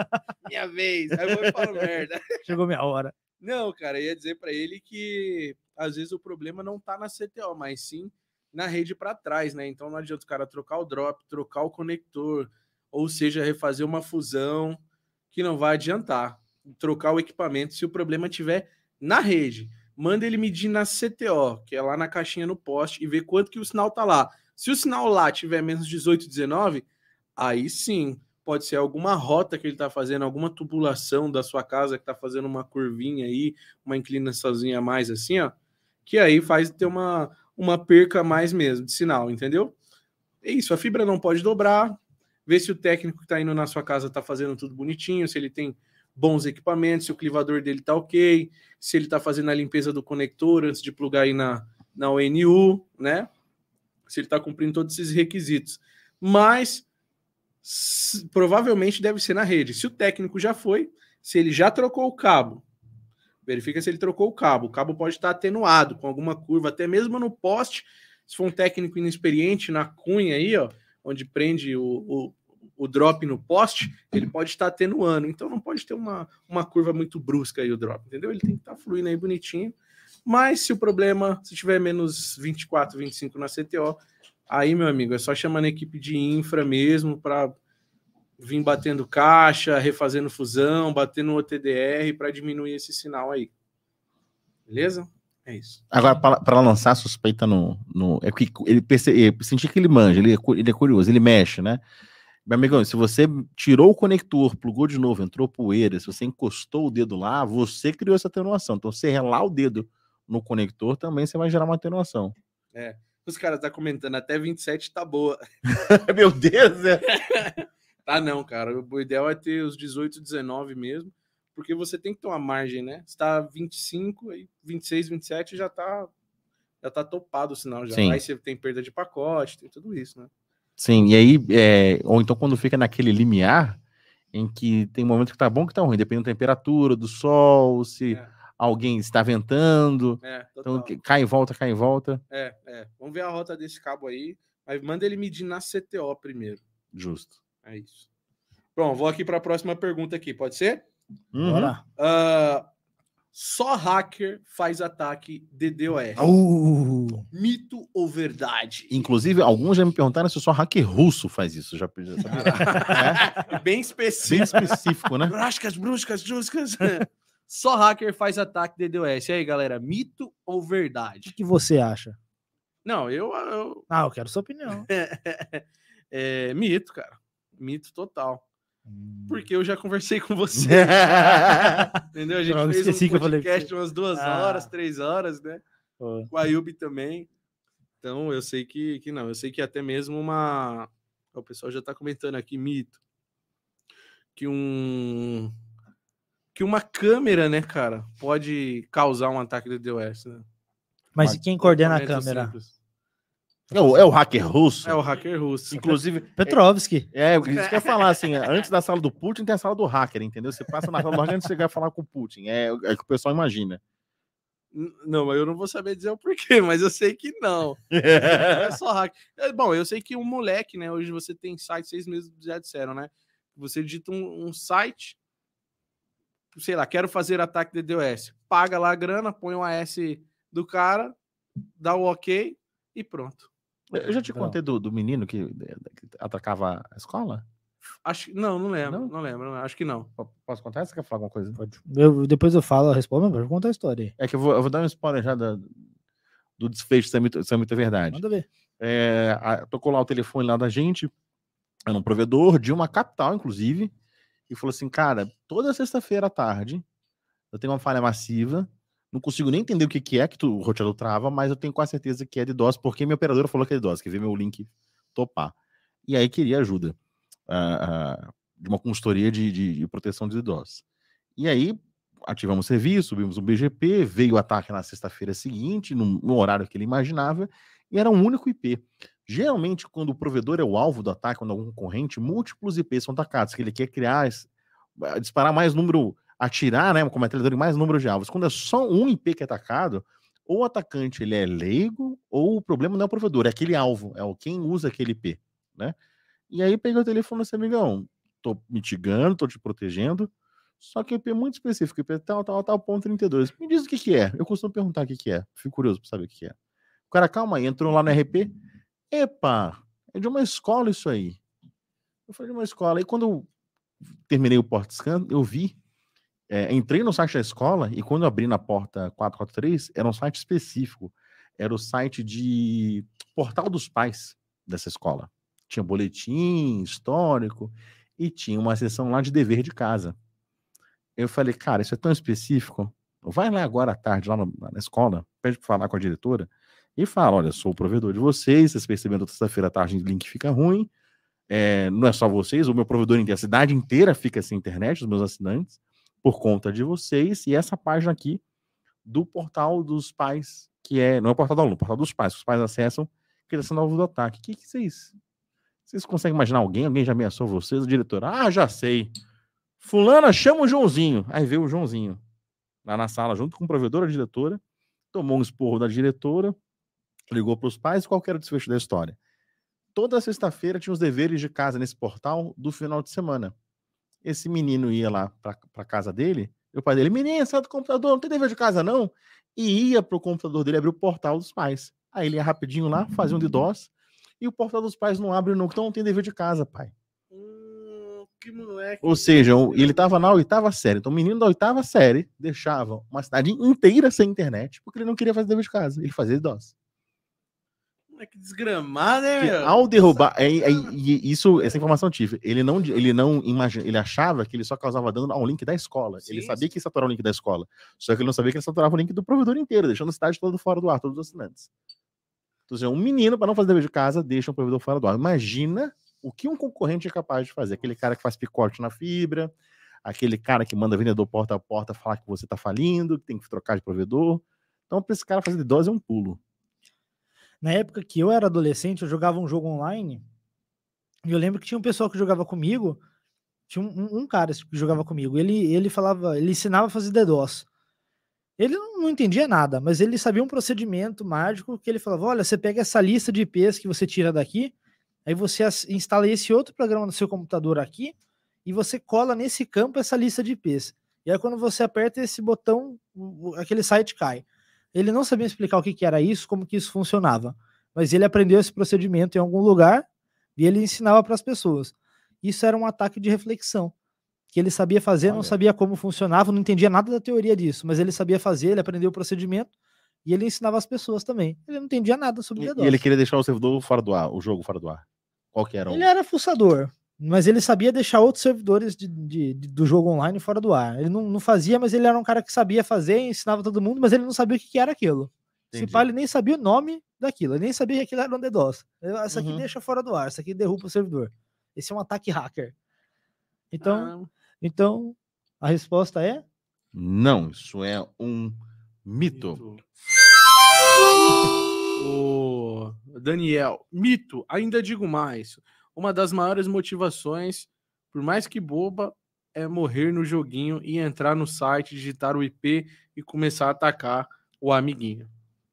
Minha vez. Aí eu vou e falo merda. Chegou minha hora. Não, cara, ia dizer para ele que às vezes o problema não tá na CTO, mas sim na rede para trás, né? Então não adianta o cara trocar o drop, trocar o conector, ou seja, refazer uma fusão, que não vai adiantar. Trocar o equipamento se o problema tiver na rede manda ele medir na CTO, que é lá na caixinha no poste, e ver quanto que o sinal tá lá. Se o sinal lá tiver menos 18, 19, aí sim, pode ser alguma rota que ele está fazendo, alguma tubulação da sua casa que está fazendo uma curvinha aí, uma inclinaçãozinha a mais assim, ó, que aí faz ter uma, uma perca mais mesmo de sinal, entendeu? É isso, a fibra não pode dobrar, ver se o técnico que está indo na sua casa está fazendo tudo bonitinho, se ele tem bons equipamentos, se o clivador dele tá ok, se ele tá fazendo a limpeza do conector antes de plugar aí na, na ONU, né? Se ele tá cumprindo todos esses requisitos. Mas provavelmente deve ser na rede. Se o técnico já foi, se ele já trocou o cabo, verifica se ele trocou o cabo. O cabo pode estar atenuado com alguma curva, até mesmo no poste. Se for um técnico inexperiente na cunha aí, ó, onde prende o, o, o drop no poste, ele pode estar atenuando. Então não pode ter uma, uma curva muito brusca aí o drop, entendeu? Ele tem que estar fluindo aí bonitinho. Mas se o problema, se tiver menos 24, 25 na CTO, aí, meu amigo, é só chamando a equipe de infra mesmo para vir batendo caixa, refazendo fusão, batendo o TDR para diminuir esse sinal aí. Beleza? É isso. Agora, para lançar suspeita no. no é que ele perce, sentir que ele manja, ele é, ele é curioso, ele mexe, né? Meu amigão, se você tirou o conector, plugou de novo, entrou poeira, se você encostou o dedo lá, você criou essa atenuação. Então, se relar o dedo no conector, também você vai gerar uma atenuação. É. Os caras estão tá comentando, até 27 tá boa. Meu Deus! É. tá não, cara. O ideal é ter os 18, 19 mesmo, porque você tem que ter uma margem, né? Se tá 25, aí 26, 27 já tá já tá topado o sinal já. Sim. Aí você tem perda de pacote, tem tudo isso, né? Sim, e aí, é, ou então quando fica naquele limiar, em que tem momento que tá bom que tá ruim, dependendo da temperatura, do sol, se é. Alguém está ventando. É, então cai e volta, cai e volta. É, é. Vamos ver a rota desse cabo aí. Mas manda ele medir na CTO primeiro. Justo. É isso. Bom, vou aqui para a próxima pergunta aqui, pode ser? Uhum. Bora. Uh, Só hacker faz ataque DDoS. Uh, Mito ou verdade? Inclusive, alguns já me perguntaram se só hacker russo faz isso. Já, já sabia. Bem Bem específico. específico, né? Bruscas, bruscas, bruscas. Só hacker faz ataque DDoS. E aí, galera, mito ou o verdade? que, que você acha? Não, eu, eu Ah, eu quero sua opinião. é mito, cara. Mito total. Hum. Porque eu já conversei com você. Entendeu? A gente Droga, fez um falei com podcast você. umas duas Ah. horas, três horas, né? Pô, O Ayub também. Então, eu sei que, que não. Eu sei que até mesmo uma... O pessoal já tá comentando aqui, mito. Que um... Que uma câmera, né, cara, pode causar um ataque de DDoS, né? Mas e quem coordena a câmera? simples. É o, é o hacker russo. É o hacker russo. Inclusive, Petrovski. é, isso que eu ia falar, assim, antes da sala do Putin tem a sala do hacker, entendeu? Você passa na sala do hacker antes de chegar a falar com o Putin. É, é o que o pessoal imagina. Não, mas eu não vou saber dizer o porquê, mas eu sei que não. É só hack. É, bom, eu sei que um moleque, né? Hoje você tem site, vocês mesmos já disseram, né? Você digita um, um site, sei lá, quero fazer ataque DDoS. Paga lá a grana, põe o AS do cara, dá o ok e pronto. Eu já te contei do, do menino que, que atacava a escola? Acho, que- não, não lembro, Não? não, lembro, acho que não. Posso contar? Você quer falar alguma coisa? Pode. Eu, depois eu falo, eu respondo, mas pode contar a história aí. É que eu vou, eu vou dar um spoiler já da- do desfecho, se é é ou verdade. Manda ver. É, a- tocou lá o telefone lá da gente, era um provedor de uma capital, inclusive, e falou assim, cara, toda sexta-feira à tarde eu tenho uma falha massiva, não consigo nem entender o que, que é que tu- o roteador trava, mas eu tenho quase certeza que é de DOS, porque minha operadora falou que é de DOS, que ver meu link topar. E aí queria ajuda ah, ah, de uma consultoria de, de- de proteção de DOS. E aí ativamos o serviço, subimos o BGP, veio o ataque na sexta-feira seguinte, no, no horário que ele imaginava, e era um único IP. Geralmente, quando o provedor é o alvo do ataque, quando algum concorrente, múltiplos IPs são atacados, que ele quer criar, eh, disparar mais número, atirar, né, como metralhadora em mais número de alvos. Quando é só um IP que é atacado, ou o atacante ele é leigo, ou o problema não é o provedor, é aquele alvo, é o quem usa aquele IP, né? E aí peguei o telefone e disse, amigão, tô mitigando, tô te protegendo, só que o IP é muito específico, IP tal, tal, tal, ponto 32. Me diz o que que é. Eu costumo perguntar o que que é. Fico curioso pra saber o que que é. O cara, calma aí, entrou lá no RP. Epa, é de uma escola isso aí. Eu falei de uma escola. E quando eu terminei o porta scan, eu vi, é, entrei no site da escola e quando eu abri na porta 443, era um site específico. Era o site de portal dos pais dessa escola. Tinha boletim, histórico e tinha uma seção lá de dever de casa. Eu falei, cara, isso é tão específico. Vai lá agora à tarde, lá na escola, pede para falar com a diretora e fala: olha, sou o provedor de vocês, vocês percebendo que sexta-feira à tarde o link fica ruim. é, não é só vocês, o meu provedor inteiro, a cidade inteira fica sem internet, os meus assinantes, por conta de vocês, e essa página aqui do portal dos pais, que é, não é o portal do aluno, é o portal dos pais, que os pais acessam, que está sendo alvo do ataque. O que, que vocês. Vocês conseguem imaginar alguém? Alguém já ameaçou vocês? O diretor, ah, já sei. Fulana, chama o Joãozinho. Aí veio o Joãozinho lá na sala, junto com o provedor, a diretora, tomou um esporro da diretora, ligou para os pais, qual era o desfecho da história? Toda sexta-feira tinha os deveres de casa nesse portal do final de semana. Esse menino ia lá para casa dele, e o pai dele, menino, sai do computador, não tem dever de casa não? E ia para o computador dele abrir o portal dos pais. Aí ele ia rapidinho lá, fazia um DDoS, e o portal dos pais não abre nunca, então não tem dever de casa, pai. Hum, que moleque. Ou seja, ele estava na oitava série. Então, o menino da oitava série deixava uma cidade inteira sem internet porque ele não queria fazer dever de casa. Ele fazia Moleque desgramado, Que meu? ao derrubar, é, é, e isso, essa informação eu tive. Ele não, ele não imagina, ele achava que ele só causava dano ao link da escola. ele Sim, sabia sim. que ia saturar o link da escola. Só que ele não sabia que ele saturava o link do provedor inteiro, deixando a cidade toda fora do ar, todos os assinantes. Então, assim, um menino, para não fazer dever de casa, deixa um provedor fora do ar. Imagina o que um concorrente é capaz de fazer. Aquele cara que faz picote na fibra, aquele cara que manda vendedor porta a porta falar que você está falindo, que tem que trocar de provedor. Então, para esse cara fazer DDoS é um pulo. Na época que eu era adolescente, eu jogava um jogo online. E eu lembro que tinha um pessoal que jogava comigo. Tinha um, um- cara que jogava comigo. Ele, ele falava, ele ensinava a fazer DDoS. Ele não, entendia nada, mas ele sabia um procedimento mágico que ele falava: olha, você pega essa lista de IPs que você tira daqui, aí você instala esse outro programa no seu computador aqui, e você cola nesse campo essa lista de IPs. E aí, quando você aperta esse botão, aquele site cai. Ele não sabia explicar o que, que era isso, como que isso funcionava, mas ele aprendeu esse procedimento em algum lugar e ele ensinava para as pessoas. Isso era um ataque de reflexão, que ele sabia fazer, não Olha. sabia como funcionava, não entendia nada da teoria disso, mas ele sabia fazer, ele aprendeu o procedimento e ele ensinava as pessoas também. Ele não entendia nada sobre E, e ele queria deixar o servidor fora do ar, o jogo fora do ar. Qual que era o. Ele era fuçador, mas ele sabia deixar outros servidores de- de- de- do jogo online fora do ar. Ele não, não fazia, mas ele era um cara que sabia fazer, ensinava todo mundo, mas ele não sabia o que, que era aquilo. Se pá, ele nem sabia o nome daquilo, ele nem sabia que aquilo era um DDoS. Essa aqui Uhum. deixa fora do ar, essa aqui derruba o servidor. Esse é um ataque hacker. Então, Ah, então a resposta é Não, isso é um mito. mito. O Daniel, mito, ainda digo mais. Uma das maiores motivações, por mais que boba, é morrer no joguinho e entrar no site, digitar o IP e começar a atacar o amiguinho.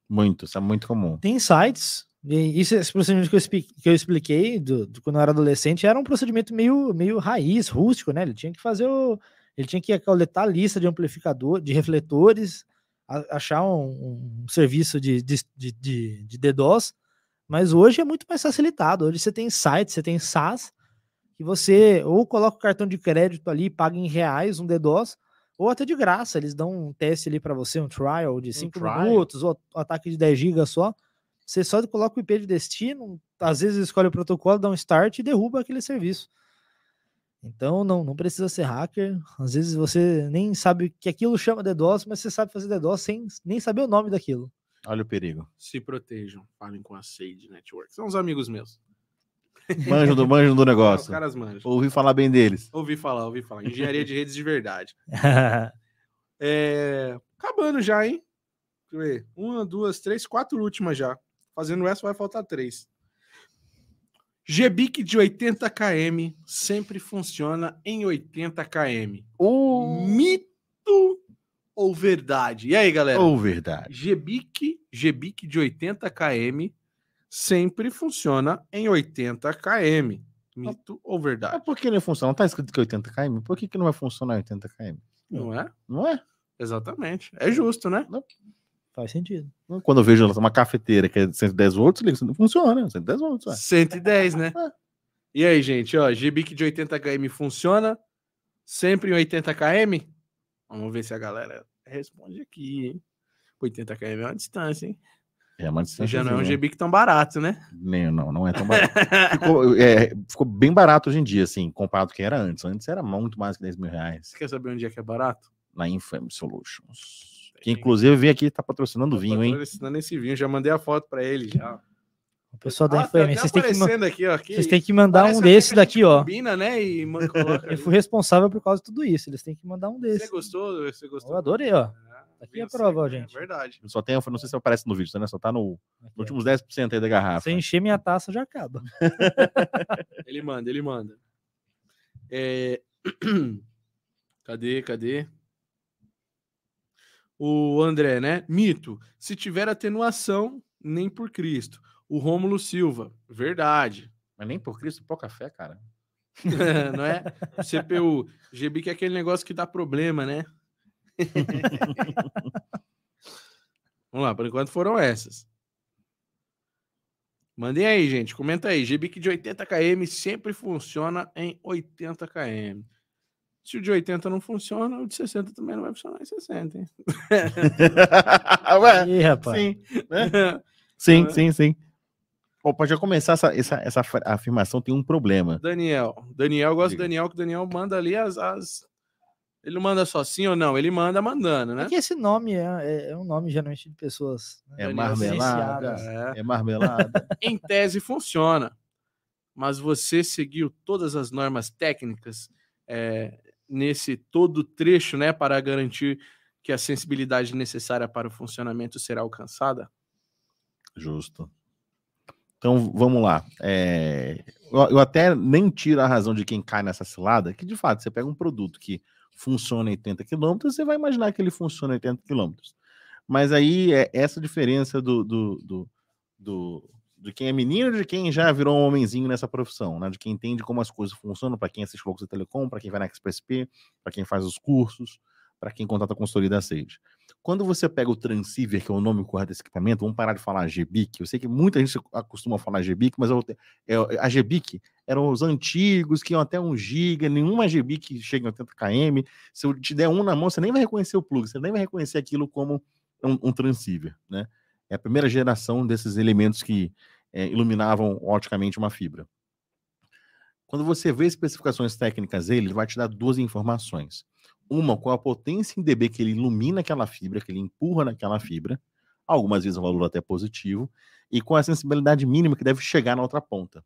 Muito, isso é muito comum. tem sites. e Isso, esse procedimento que eu, expli- que eu expliquei do, do quando eu era adolescente era um procedimento meio, meio raiz, rústico, né? Ele tinha que fazer o. Ele tinha que coletar a lista de amplificador, de refletores, a- achar um, um serviço de, de, de, de, de DDoS, mas hoje é muito mais facilitado. Hoje você tem sites, você tem SaaS, que você ou coloca o cartão de crédito ali, paga em reais um DDoS, ou até de graça. Eles dão um teste ali para você, um trial de 5 trial. minutos, ou um ataque de 10 GB só. Você só coloca o IP de destino, às vezes escolhe o protocolo, dá um start e derruba aquele serviço. Então não, não precisa ser hacker. Às vezes você nem sabe que aquilo chama DDoS, mas você sabe fazer DDoS sem nem saber o nome daquilo. Olha o perigo. Se protejam, falem com a Sage Network. São os amigos meus. Manjo do, manjo do Os negócio. caras manjam. Ouvi falar bem deles. Ouvi falar, ouvi falar. Engenharia de redes de verdade. É, Acabando já, hein? Deixa eu ver. Uma, duas, três, quatro últimas já. Fazendo essa vai faltar três. GBIC de 80 km sempre funciona em 80 km. Mito ou verdade? E aí, galera? Ou verdade. GBIC, GBIC de 80 km sempre funciona em 80 km. Mito ou Mas verdade? por que não funciona? Não tá escrito que é 80 km? Por que, que não vai funcionar 80 km? Não é? Não é? Exatamente. É justo, né? Faz sentido. Quando eu vejo uma cafeteira que é 110 volts, não funciona, 110 volts. Ué. 110, né? É. E aí, gente, ó, GBIC de 80 km funciona sempre em 80 km? Vamos ver se a galera responde aqui, hein? 80 km é uma distância, hein? É uma Já não é um distânciazinha. GBIC tão barato, né? Nem, não, não é tão barato. ficou, é, ficou bem barato hoje em dia, assim, comparado com o que era antes. Antes era muito mais que 10 mil reais Você quer saber onde é que é barato? na Infame Solutions. Que inclusive vem aqui, tá patrocinando o vinho, hein? Patrocinando esse vinho, já mandei a foto pra ele já. O pessoal da Ah, tá FM, vocês têm, que, aqui, ó. vocês têm que mandar um gente daqui, ó. Combina, né? E Eu fui responsável por causa de tudo isso. Eles têm que mandar um Você desses. gostou? Você gostou? Eu adorei, ó. Ah, Aqui vinho é a prova, né? gente. Verdade. Só tem, não sei se aparece no vídeo, né? Só tá no, nos últimos 10% aí da garrafa. Se eu encher minha taça, já acaba. Ele manda, ele manda. É, Cadê, cadê? O André, né? Mito. Se tiver atenuação, nem por Cristo. O Rômulo Silva. Verdade. Mas nem por Cristo, pouca fé, cara. Não é? CPU. GB que é aquele negócio que dá problema, né? Vamos lá, por enquanto foram essas. Mandem aí, gente. Comenta aí. GBIC de 80 km sempre funciona em 80 km. Se o de 80 não funciona, o de 60 também não vai funcionar em 60, hein? Ué, Ih, rapaz. sim, sim, É. sim, sim. Pode já começar essa, essa, essa afirmação, tem um problema. Daniel. Daniel, eu gosto do Daniel, que o Daniel manda ali as, as- Ele não manda só sim ou não, ele manda mandando, né? É que esse nome é, é- é um nome geralmente de pessoas. né, É marmelada. É. é marmelada. em tese funciona, mas você seguiu todas as normas técnicas é, nesse todo trecho, né, para garantir que a sensibilidade necessária para o funcionamento será alcançada? Justo. Então vamos lá. É, eu, até nem tiro a razão de quem cai nessa cilada, que de fato você pega um produto que funciona em 80 km, você vai imaginar que ele funciona em 80 km. Mas aí é essa diferença do, do, do, do- de quem é menino de quem já virou um homenzinho nessa profissão, né? De quem entende como as coisas funcionam, para quem assiste Focus da Telecom, para quem vai na XPSP, para quem faz os cursos, para quem contrata a consultoria da Sage. Quando você pega o transceiver, que é o nome correto desse equipamento, vamos parar de falar GBIC. Eu sei que muita gente acostuma falar GBIC, mas eu, é, a GBIC eram os antigos que iam até 1 GB, nenhuma GBIC chega em 80 km. Se eu te der um na mão, você nem vai reconhecer o plug, você nem vai reconhecer aquilo como um, um transceiver, né? É a primeira geração desses elementos que é, iluminavam oticamente uma fibra. Quando você vê especificações técnicas dele, ele vai te dar duas informações. Uma, qual a potência em dB que ele ilumina aquela fibra, que ele empurra naquela fibra, algumas vezes um valor até positivo, e com a sensibilidade mínima que deve chegar na outra ponta.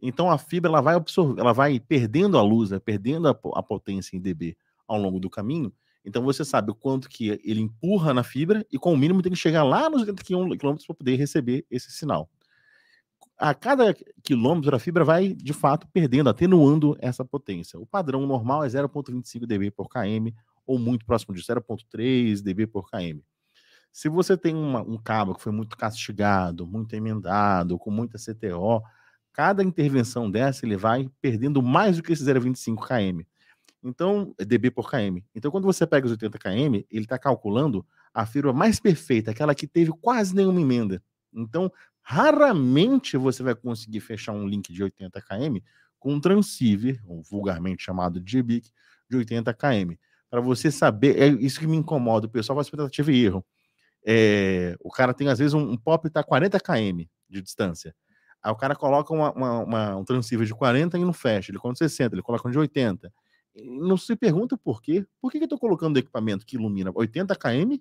Então a fibra ela vai absorver, ela vai perdendo a luz, né, perdendo a, a potência em dB ao longo do caminho, então você sabe o quanto que ele empurra na fibra e com o mínimo tem que chegar lá nos 80 km para poder receber esse sinal. A cada quilômetro a fibra vai de fato perdendo, atenuando essa potência. O padrão normal é 0,25 dB por km ou muito próximo de 0,3 dB por km. Se você tem uma, um cabo que foi muito castigado, muito emendado, com muita CTO, cada intervenção dessa ele vai perdendo mais do que esse 0,25 km. Então, é dB por km. Então, quando você pega os 80 km, ele está calculando a fibra mais perfeita, aquela que teve quase nenhuma emenda. Então, raramente você vai conseguir fechar um link de 80 km com um transceiver, um vulgarmente chamado de GBIC, de 80 km. Para você saber, é isso que me incomoda, o pessoal faz expectativa e erro. É, o cara tem, às vezes, um, um pop está 40 km de distância. Aí o cara coloca uma, uma, uma, um transceiver de 40 e não fecha. Ele conta 60, ele coloca um de 80 não se pergunta por quê. Por que, que eu estou colocando equipamento que ilumina 80 km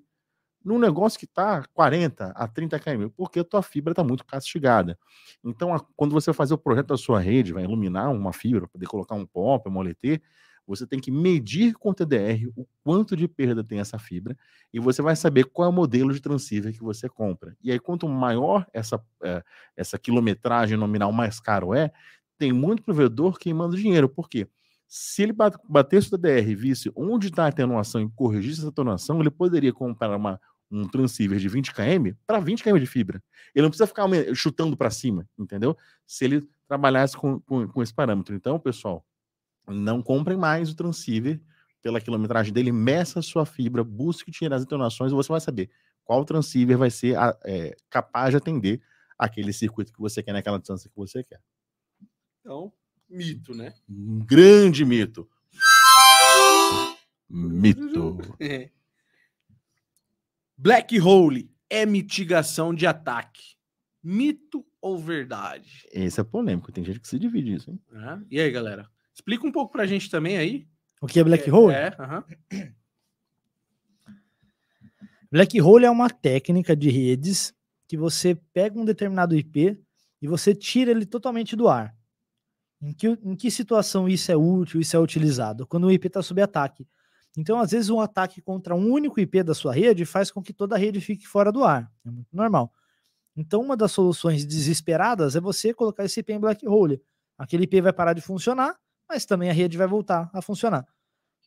num negócio que está 40 a 30 km? Porque a tua fibra está muito castigada. Então, a, quando você fazer o projeto da sua rede, vai iluminar uma fibra, poder colocar um POP, um OLT, você tem que medir com o TDR o quanto de perda tem essa fibra e você vai saber qual é o modelo de transceiver que você compra. E aí, quanto maior essa, é, essa quilometragem nominal, mais caro é, tem muito provedor queimando dinheiro. Por quê? Se ele batesse o TDR e visse onde está a atenuação e corrigisse essa atenuação, ele poderia comprar uma, um transceiver de 20 km para 20 km de fibra. Ele não precisa ficar chutando para cima, entendeu? Se ele trabalhasse com, com, com, esse parâmetro. Então, pessoal, não comprem mais o transceiver pela quilometragem dele, meça a sua fibra, busque tirar as atenuações e você vai saber qual transceiver vai ser a, é, capaz de atender aquele circuito que você quer naquela distância que você quer. Então, mito, né? Um grande mito. Mito. É. Black hole é mitigação de ataque. Mito ou verdade? Esse é polêmico, tem gente que se divide isso, hein? É. E aí, galera? Explica um pouco pra gente também aí. O que é black hole? É, aham. Black hole é uma técnica de redes que você pega um determinado IP e você tira ele totalmente do ar. Em que, em que situação isso é útil, isso é utilizado? Quando o IP está sob ataque. Então, às vezes, um ataque contra um único IP da sua rede faz com que toda a rede fique fora do ar. É muito normal. Então, uma das soluções desesperadas é você colocar esse IP em black hole. Aquele IP vai parar de funcionar, mas também a rede vai voltar a funcionar.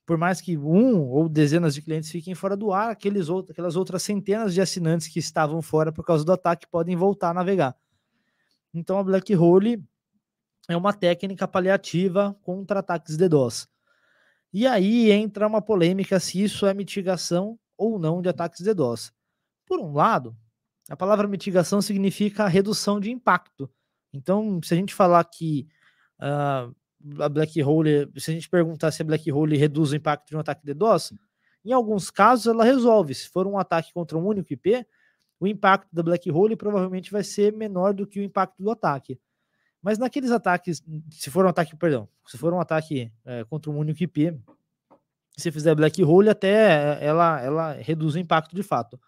Por mais que um ou dezenas de clientes fiquem fora do ar, aqueles outros, aquelas outras centenas de assinantes que estavam fora por causa do ataque podem voltar a navegar. Então, a black hole é uma técnica paliativa contra ataques DDoS. E aí entra uma polêmica se isso é mitigação ou não de ataques DDoS. Por um lado, a palavra mitigação significa redução de impacto. Então, se a gente falar que uh, a black hole, se a gente perguntar se a black hole reduz o impacto de um ataque DDoS, em alguns casos ela resolve. Se for um ataque contra um único IP, o impacto da black hole provavelmente vai ser menor do que o impacto do ataque. Mas naqueles ataques, se for um ataque, perdão, se for um ataque é, contra um único IP, se fizer black hole, até ela, ela reduz o impacto de fato.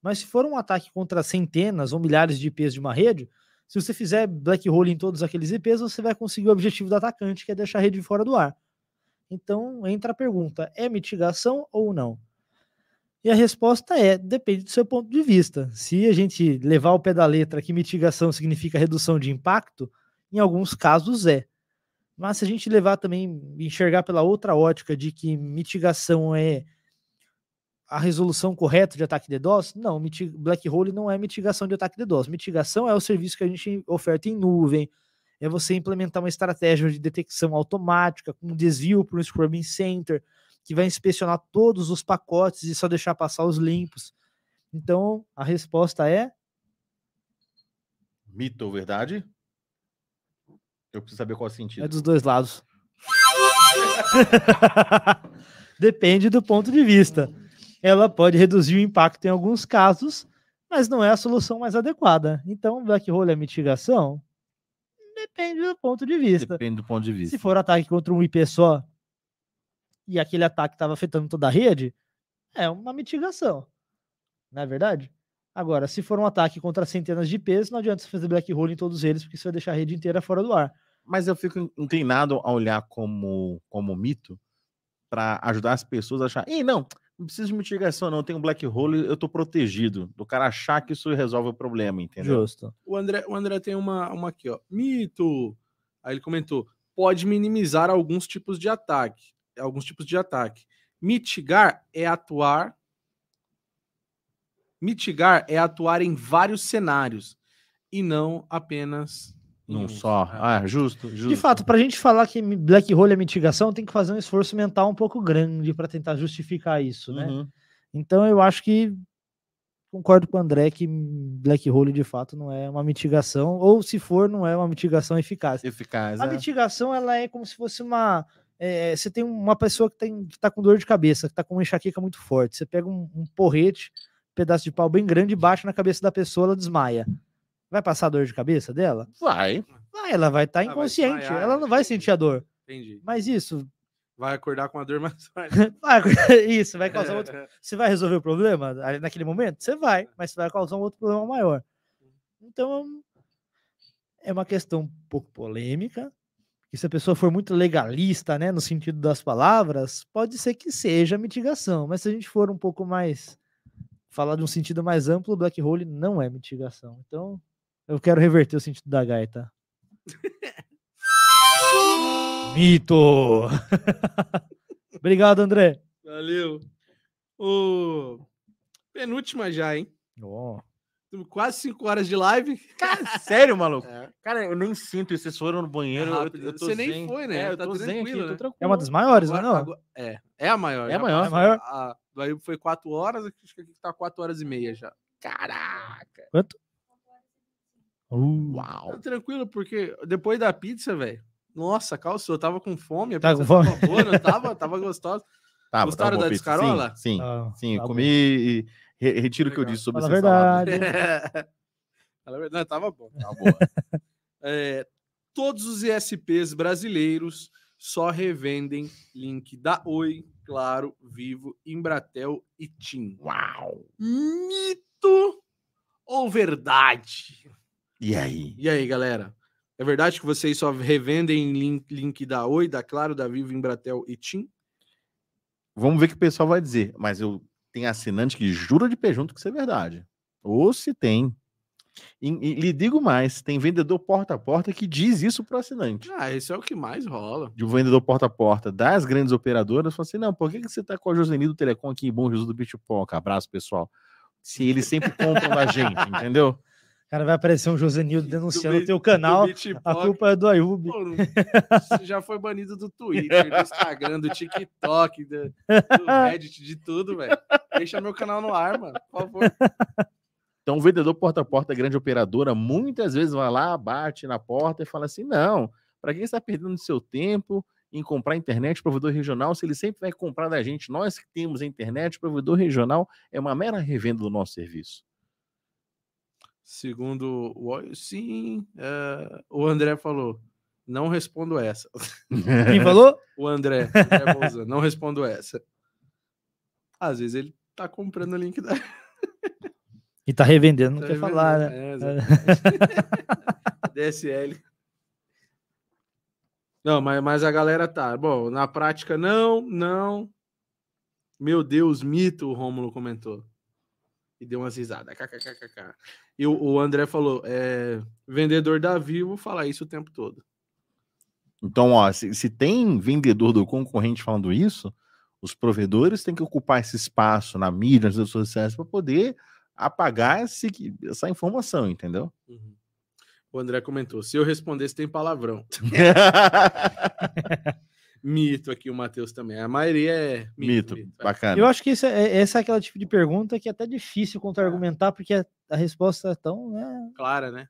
Mas se for um ataque contra centenas ou milhares de IPs de uma rede, se você fizer black hole em todos aqueles IPs, você vai conseguir o objetivo do atacante, que é deixar a rede fora do ar. Então entra a pergunta: é mitigação ou não? E a resposta é: depende do seu ponto de vista. Se a gente levar ao pé da letra que mitigação significa redução de impacto, em alguns casos é. Mas se a gente levar também, enxergar pela outra ótica de que mitigação é a resolução correta de ataque de DDoS, não, Black Hole não é mitigação de ataque de DDoS. Mitigação é o serviço que a gente oferta em nuvem, é você implementar uma estratégia de detecção automática com desvio para o Scrubbing Center, que vai inspecionar todos os pacotes e só deixar passar os limpos. Então, a resposta é Mito ou verdade? Eu preciso saber qual é o é sentido. dos dois lados. Depende do ponto de vista. Ela pode reduzir o impacto em alguns casos, mas não é a solução mais adequada. Então, black hole é mitigação? Depende do ponto de vista. Depende do ponto de vista. Se for ataque contra um IP só e aquele ataque estava afetando toda a rede, é uma mitigação. Não é verdade? Agora, se for um ataque contra centenas de IPs, não adianta você fazer black hole em todos eles, porque você vai deixar a rede inteira fora do ar. Mas eu fico inclinado a olhar como, como mito para ajudar as pessoas a achar, Ih, não, não preciso de mitigação, não. Eu tenho um black hole, eu tô protegido. Do cara achar que isso resolve o problema, entendeu? Justo. O André, o André tem uma, uma aqui, ó. Mito. Aí ele comentou: pode minimizar alguns tipos de ataque. Alguns tipos de ataque. Mitigar é atuar. Mitigar é atuar em vários cenários e não apenas em Não um. só. É. Ah, justo, justo. De fato, para a gente falar que black hole é mitigação, tem que fazer um esforço mental um pouco grande para tentar justificar isso, né? Uhum. Então eu acho que concordo com o André que black hole de fato não é uma mitigação, ou se for, não é uma mitigação eficaz. Eficaz. A é. mitigação ela é como se fosse uma. é, você tem uma pessoa que, tem, que tá com dor de cabeça, que tá com uma enxaqueca muito forte. Você pega um, um porrete, pedaço de pau bem grande, e bate na cabeça da pessoa, ela desmaia. Vai passar a dor de cabeça dela? Vai. Vai, ela vai estar vai inconsciente, desmaiar, ela não vai sentir a dor. Entendi. Mas isso, Vai acordar com a dor mais forte. vai, isso vai causar outro. Você vai resolver o problema naquele momento? Você vai, mas você vai causar um outro problema maior. Então, é uma questão um pouco polêmica. E se a pessoa for muito legalista, né, no sentido das palavras, pode ser que seja mitigação. Mas se a gente for um pouco mais falar de um sentido mais amplo, black hole não é mitigação. Então, eu quero reverter o sentido da gaita. Mito! Obrigado, André. Valeu. O penúltima já, hein? Ó, Temos Quase cinco horas de live. Cara, sério, maluco? É. Cara, eu nem sinto isso. Vocês foram no banheiro. eu- rápido. eu tô Você nem zen. foi, né? É, eu Tá tô zen aqui, tranquilo, tô né? tranquilo. É uma das maiores, Agora- não? agora- é, é a maior. É a maior. passa- É a maior? A, Ailton foi quatro horas, acho que aqui tá quatro horas e meia já. Caraca! Quanto? Uh, Tá tranquilo, porque depois da pizza, velho. Nossa, calçou, eu tava com fome. A Tá com fome? tava boa, não tava? Tava gostosa. Tá, Gostaram bom, da Pizza. descarola? Sim, sim. Ah, sim, tá comi e re- retiro o que eu disse sobre essa salada. verdade. Fala a verdade, tava bom. Tá boa. É, todos os ISPs brasileiros só revendem link da Oi, Claro, Vivo, Embratel e TIM. Uau! Mito ou verdade? E aí? E aí, galera? É verdade que vocês só revendem link, link da Oi, da Claro, da Vivo, Embratel e TIM? Vamos ver o que o pessoal vai dizer. Mas eu tenho assinante que jura de pé junto que isso é verdade. Ou se tem. E, e lhe digo mais: tem vendedor porta a porta que diz isso pro assinante. Ah, esse é o que mais rola. De um vendedor porta a porta das grandes operadoras, fala assim: não, por que, que você tá com a Joseni do Telecom aqui em Bom Jesus do Bitpoca? Abraço, pessoal. Se eles sempre compram da gente, entendeu? Cara, vai aparecer um Josenildo denunciando Bi- o teu canal. A culpa é do Ayub. Pô, Você já foi banido do Twitter, do Instagram, do TikTok, do, do Reddit, de tudo, velho. Deixa meu canal no ar, mano, por favor. Então, o vendedor porta a porta, grande operadora, muitas vezes vai lá, bate na porta e fala assim: não, para quem está perdendo seu tempo em comprar internet, provedor regional, se ele sempre vai comprar da gente, nós que temos a internet, provedor regional é uma mera revenda do nosso serviço. Segundo o Oi, sim, é, o André falou, não respondo essa. Quem falou? O André, André Bolzan, não respondo essa. Às vezes ele tá comprando o link da... E tá revendendo, não tá quer revendendo, falar, né? é, exatamente. DSL. Não, mas, mas a galera tá. Bom, na prática, não, não. Meu Deus, mito, o Rômulo comentou. E deu umas risadas. kkkk. E o, o André falou: é, vendedor da Vivo fala isso o tempo todo. Então, ó, se, se tem vendedor do concorrente falando isso, os provedores têm que ocupar esse espaço na mídia, nas redes sociais, para poder apagar esse, essa informação, entendeu? Uhum. O André comentou: se eu respondesse, tem palavrão. mito aqui, o Matheus também. A maioria é Mito, mito. é. bacana. Eu acho que isso é, essa é aquela tipo de pergunta que é até difícil contra-argumentar, porque a, a resposta é tão. Né, Clara, né?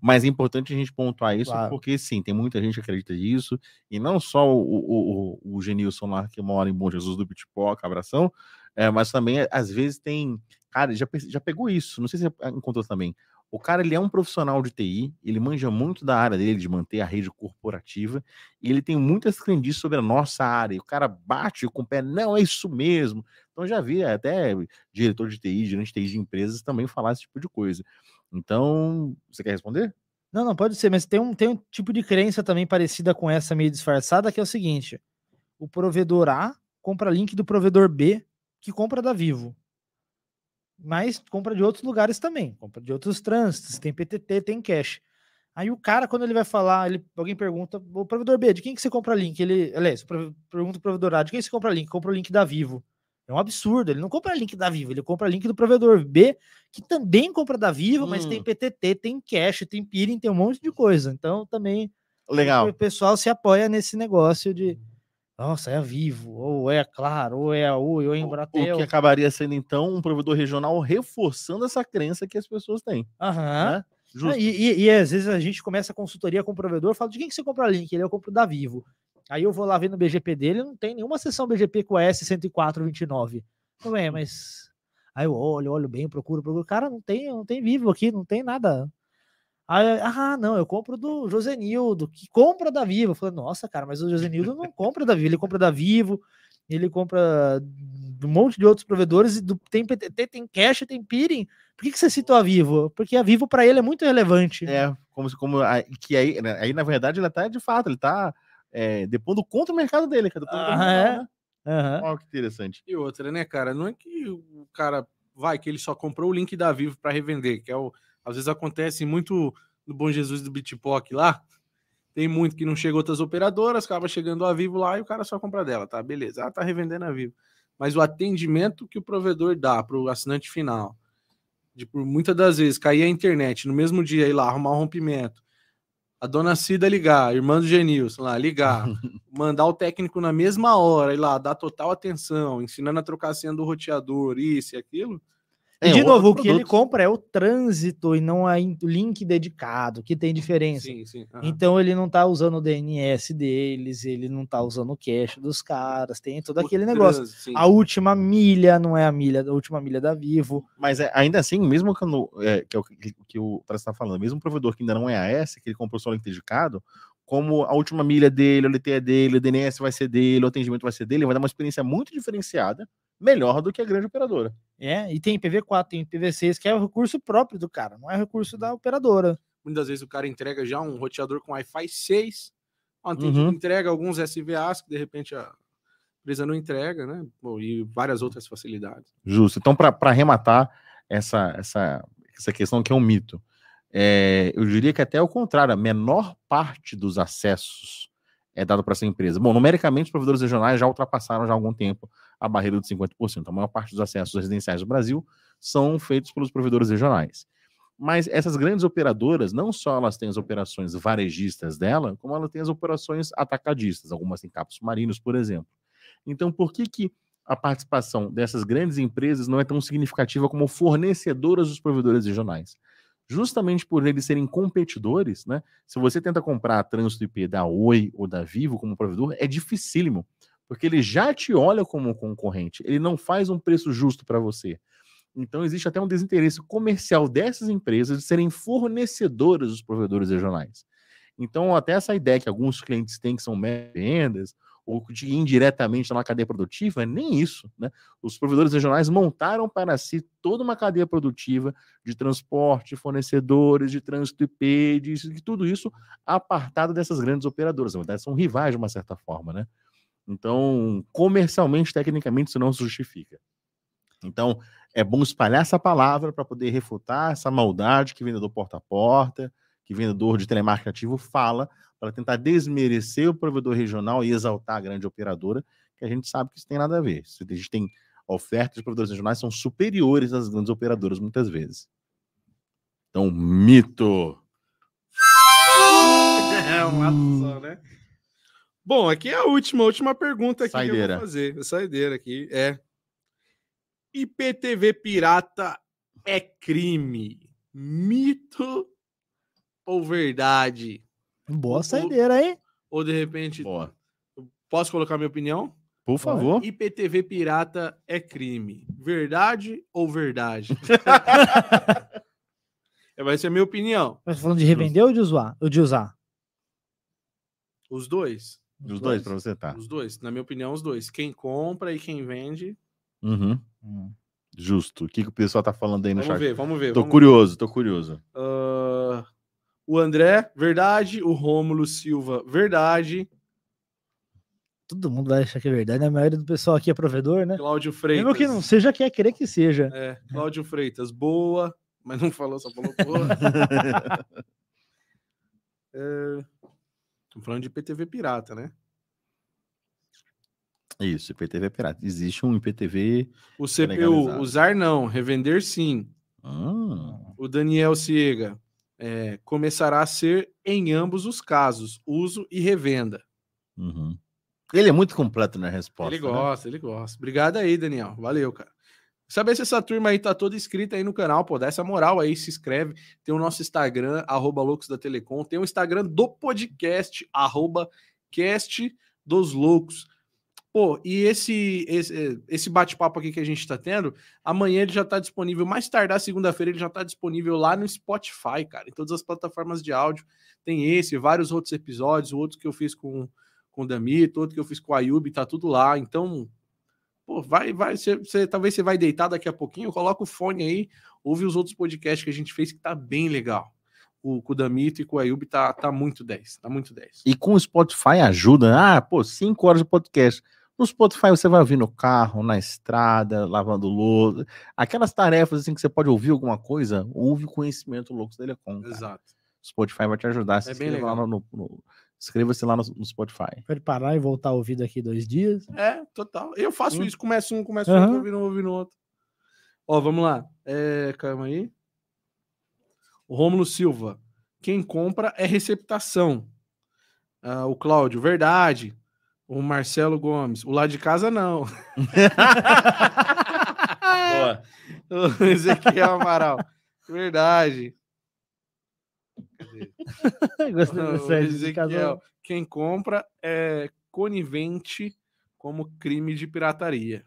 Mas é importante a gente pontuar isso, Claro. porque sim, tem muita gente que acredita nisso, e não só o, o, o, o Genilson lá que mora em Bom Jesus do Bitpoca, abração, é, mas também, às vezes, tem. Cara, já, já pegou isso, não sei se você encontrou também. O cara, ele é um profissional de TI, ele manja muito da área dele, de manter a rede corporativa, e ele tem muitas crendices sobre a nossa área. E o cara bate com o pé, não, é isso mesmo. Então, já vi até diretor de TI, gerente de TI de empresas também falar esse tipo de coisa. Então, você quer responder? Não, não, pode ser, mas tem um, tem um tipo de crença também parecida com essa, meio disfarçada, que é o seguinte: o provedor A compra link do provedor B, que compra da Vivo. Mas compra de outros lugares também, compra de outros trânsitos, tem PTT, tem cash. Aí o cara, quando ele vai falar, ele, alguém pergunta, o provedor B, de quem que você compra link? Ele, aliás, pergunta o provedor A, de quem você compra link? Compra o link da Vivo. É um absurdo, ele não compra link da Vivo, ele compra link do provedor B, que também compra da Vivo, mas tem Hum. PTT, tem cash, tem peering, tem um monte de coisa. Então também Legal. o pessoal se apoia nesse negócio de nossa, é a Vivo, ou é a Claro, ou é a Oi, ou é a O Embratel. que acabaria sendo, então, um provedor regional reforçando essa crença que as pessoas têm. Aham. né? Ah, E, e- e às vezes a gente começa a consultoria com o provedor, fala de quem que você compra link? Ele eu compro da Vivo. Aí eu vou lá ver no BGP dele, não tem nenhuma sessão BGP com a S10429. Não é, mas aí eu olho, olho bem, procuro, procuro. Cara, não tem, não tem Vivo aqui, não tem nada. Aí, ah, não, eu compro do Josenildo, que compra da Vivo. Eu falei, nossa, cara, mas o Josenildo não compra da Vivo, ele compra da Vivo, ele compra de um monte de outros provedores, e do, tem PTT, tem Cash, tem Peering. Por que, que você citou a Vivo? Porque a Vivo para ele é muito relevante. É, como se como a- que aí, né, aí, na verdade, ele tá de fato, ele tá é, depondo contra o mercado dele, é do Ah, regional, é? né? Aham. Olha que interessante. E outra, né, cara? Não é que o cara vai, que ele só comprou o link da Vivo para revender, que é o. Às vezes acontece muito no Bom Jesus do Bitpock lá. Tem muito que não chega outras operadoras, acaba chegando a Vivo lá e o cara só compra dela, tá? Beleza. Ah, tá revendendo a Vivo. Mas o atendimento que o provedor dá para o assinante final, de por muitas das vezes cair a internet no mesmo dia ir lá arrumar um rompimento, a dona Cida ligar, a irmã do Genilson lá ligar, mandar o técnico na mesma hora, ir lá, dar total atenção, ensinando a trocar a senha do roteador, isso e aquilo. E É, de novo, o que ele produto. compra é o trânsito e não é o link dedicado, que tem diferença. Sim, sim. Então ele não tá usando o DNS deles, ele não tá usando o cache dos caras, tem todo O aquele negócio. trânsito. A última milha não é a milha, a última milha da Vivo. Mas é, ainda assim, mesmo quando, é, que é o que, que o está falando, mesmo um provedor que ainda não é AS, que ele comprou só o link dedicado, como a última milha dele, o LTE dele, o DNS vai ser dele, o atendimento vai ser dele, vai dar uma experiência muito diferenciada, melhor do que a grande operadora. É, e tem IPv4, tem IPv6, que é o recurso próprio do cara, não é recurso da operadora. Muitas vezes o cara entrega já um roteador com Wi-Fi 6, ontem Uhum. entrega alguns SVAs que de repente a empresa não entrega, né? Bom, e várias outras facilidades. Justo. Então, para arrematar essa, essa, essa questão que é um mito, é, eu diria que até o contrário, a menor parte dos acessos é dado para essa empresa. Bom, numericamente, os provedores regionais já ultrapassaram já há algum tempo a barreira dos 50%. A maior parte dos acessos residenciais do Brasil são feitos pelos provedores regionais. Mas essas grandes operadoras, não só elas têm as operações varejistas dela, como elas têm as operações atacadistas, algumas têm capos submarinos, por exemplo. Então, por que, que a participação dessas grandes empresas não é tão significativa como fornecedoras dos provedores regionais? Justamente por eles serem competidores, né? Se você tenta comprar a trânsito IP da Oi ou da Vivo como provedor, é dificílimo, porque ele já te olha como concorrente, ele não faz um preço justo para você. Então existe até um desinteresse comercial dessas empresas de serem fornecedoras dos provedores regionais. Então, até essa ideia que alguns clientes têm que são vendas, ou de indiretamente na cadeia produtiva, é nem isso. Né? Os provedores regionais montaram para si toda uma cadeia produtiva de transporte, fornecedores, de trânsito IP, de, de tudo isso apartado dessas grandes operadoras. Na verdade, são rivais de uma certa forma. Né? Então, comercialmente, tecnicamente, isso não se justifica. Então, é bom espalhar essa palavra para poder refutar essa maldade que vendedor porta a porta, que vendedor de telemarketing ativo fala, para tentar desmerecer o provedor regional e exaltar a grande operadora, que a gente sabe que isso tem nada a ver. A gente tem ofertas de provedores regionais são superiores às grandes operadoras muitas vezes. Então, mito. É um ato só, né? Bom, aqui é a última, a última pergunta aqui que eu Saideira. vou fazer. A saideira aqui é. IPTV pirata é crime? Mito ou verdade? Boa saideira, hein? Ou de repente. Boa. Posso colocar minha opinião? Por favor. IPTV pirata é crime. Verdade ou verdade? É, Vai ser a minha opinião. Mas falando de revender ou de usar? Ou de usar? Os dois. Os dois pra você tá. Os dois. Na minha opinião, os dois. Quem compra e quem vende. Uhum. Hum. Justo. O que, que o pessoal tá falando aí no Vamos chat? ver, vamos ver. Tô vamos ver. curioso, tô curioso. Ah, o André, verdade. O Rômulo Silva, verdade. Todo mundo vai achar que é verdade. A maioria do pessoal aqui é provedor, né? Cláudio Freitas. Mesmo que não seja, quer querer que seja. É, Cláudio Freitas, boa. Mas não falou, só falou boa. Estamos falando de IPTV pirata, né? Isso, IPTV pirata. Existe um IPTV. O CPU, usar não, revender sim. Ah, O Daniel Ciega, é, começará a ser em ambos os casos, uso e revenda. uhum. Ele é muito completo na resposta. ele né? gosta, ele gosta. Obrigado aí, Daniel. Valeu, cara. Saber se essa turma aí tá toda inscrita aí no canal, pô, dá essa moral aí, se inscreve. Tem o nosso Instagram, arroba Loucos da Telecom. Tem o Instagram do podcast, arroba Cast dos Loucos. Pô, e esse, esse, esse bate-papo aqui que a gente tá tendo, amanhã ele já tá disponível, mais tardar segunda-feira ele já tá disponível lá no Spotify, cara, em todas as plataformas de áudio. Tem esse, vários outros episódios, outros que eu fiz com, com o Damito, outro que eu fiz com o Ayub, tá tudo lá. Então, pô, vai, vai, você, você- talvez você vai deitar daqui a pouquinho, coloca o fone aí, ouve os outros podcasts que a gente fez que tá bem legal. O, com o Damito e com o Ayub tá, tá muito 10, tá muito 10. E com o Spotify ajuda. Ah, pô, cinco horas de podcast. No Spotify você vai ouvir no carro, na estrada, lavando louça. Aquelas tarefas assim que você pode ouvir alguma coisa, ouve o conhecimento louco da Telecom. cara. Exato. Spotify vai te ajudar. Se É bem inscreva lá legal. no, no- Inscreva-se lá no, no Spotify. Pode parar e voltar a ouvir daqui dois dias. É, total. Eu faço Hum. isso, começo um, começo Aham. outro, ouvindo um, ouvindo outro. Ó, vamos lá. É, calma aí. O Rômulo Silva. Quem compra é receptação. Ah, o Cláudio, verdade. O Marcelo Gomes. O lado de casa, não. Boa. O Ezequiel Amaral. Verdade. Gostei O dessa Ezequiel. casal. Quem compra é conivente como crime de pirataria.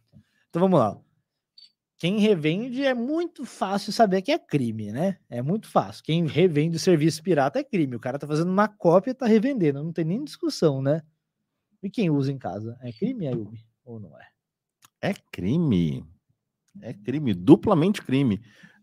Então vamos lá. Quem revende é muito fácil saber que é crime, né? É muito fácil. Quem revende serviço pirata é crime. O cara tá fazendo uma cópia e tá revendendo. Não tem nem discussão, né? E quem usa em casa? É crime, Ayub? Ou não é? É crime. É crime, duplamente crime.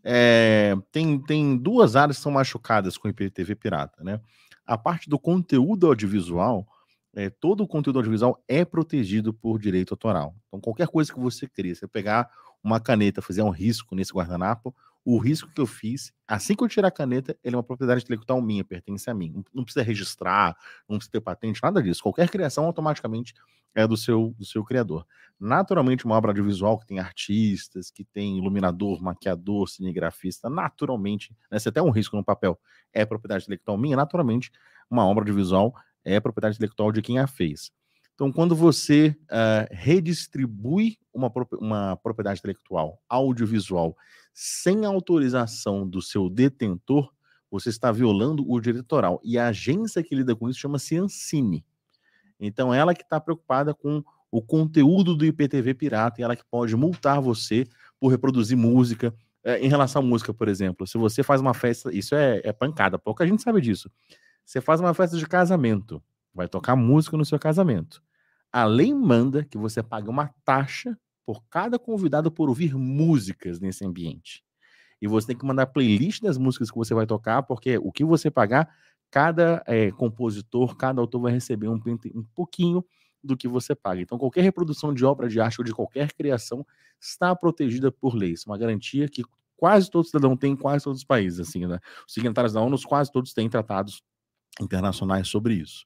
É, tem, tem duas áreas que são machucadas com o IPTV pirata, né? A parte do conteúdo audiovisual, é, todo o conteúdo audiovisual é protegido por direito autoral. Então, qualquer coisa que você cria, você pegar uma caneta, fazer um risco nesse guardanapo, o risco que eu fiz, assim que eu tirar a caneta, ele é uma propriedade intelectual minha, pertence a mim. Não, precisa registrar, não precisa ter patente, nada disso. Qualquer criação automaticamente é do seu, do seu criador. Naturalmente, uma obra audiovisual que tem artistas, que tem iluminador, maquiador, cinegrafista, naturalmente, né, se até um risco no papel é propriedade intelectual minha, naturalmente, uma obra audiovisual é propriedade intelectual de quem a fez. Então, quando você ah, redistribui uma, uma propriedade intelectual audiovisual sem autorização do seu detentor, você está violando o direito. E a agência que lida com isso chama-se Ancine. Então, ela que está preocupada com o conteúdo do IPTV pirata e ela que pode multar você por reproduzir música. É, em relação à música, por exemplo, se você faz uma festa, isso é, é pancada, pouca gente sabe disso. Você faz uma festa de casamento, vai tocar música no seu casamento. A lei manda que você pague uma taxa por cada convidado por ouvir músicas nesse ambiente. E você tem que mandar playlist das músicas que você vai tocar, porque o que você pagar, cada eh, compositor, cada autor vai receber um, um pouquinho do que você paga. Então, qualquer reprodução de obra de arte ou de qualquer criação está protegida por lei. Isso é uma garantia que quase todo cidadão tem em quase todos os países. Assim, né? Os signatários da ONU, quase todos têm tratados internacionais sobre isso.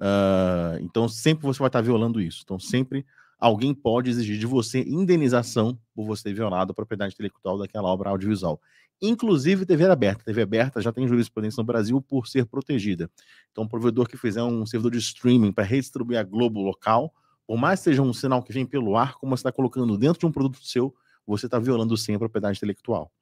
Ah, então, sempre você vai estar violando isso. Então, sempre alguém pode exigir de você indenização por você ter violado a propriedade intelectual daquela obra audiovisual. Inclusive TV aberta. TV aberta já tem jurisprudência no Brasil por ser protegida. Então, um provedor que fizer um servidor de streaming para redistribuir a Globo local, por mais que seja um sinal que vem pelo ar, como você está colocando dentro de um produto seu, você está violando sim a propriedade intelectual.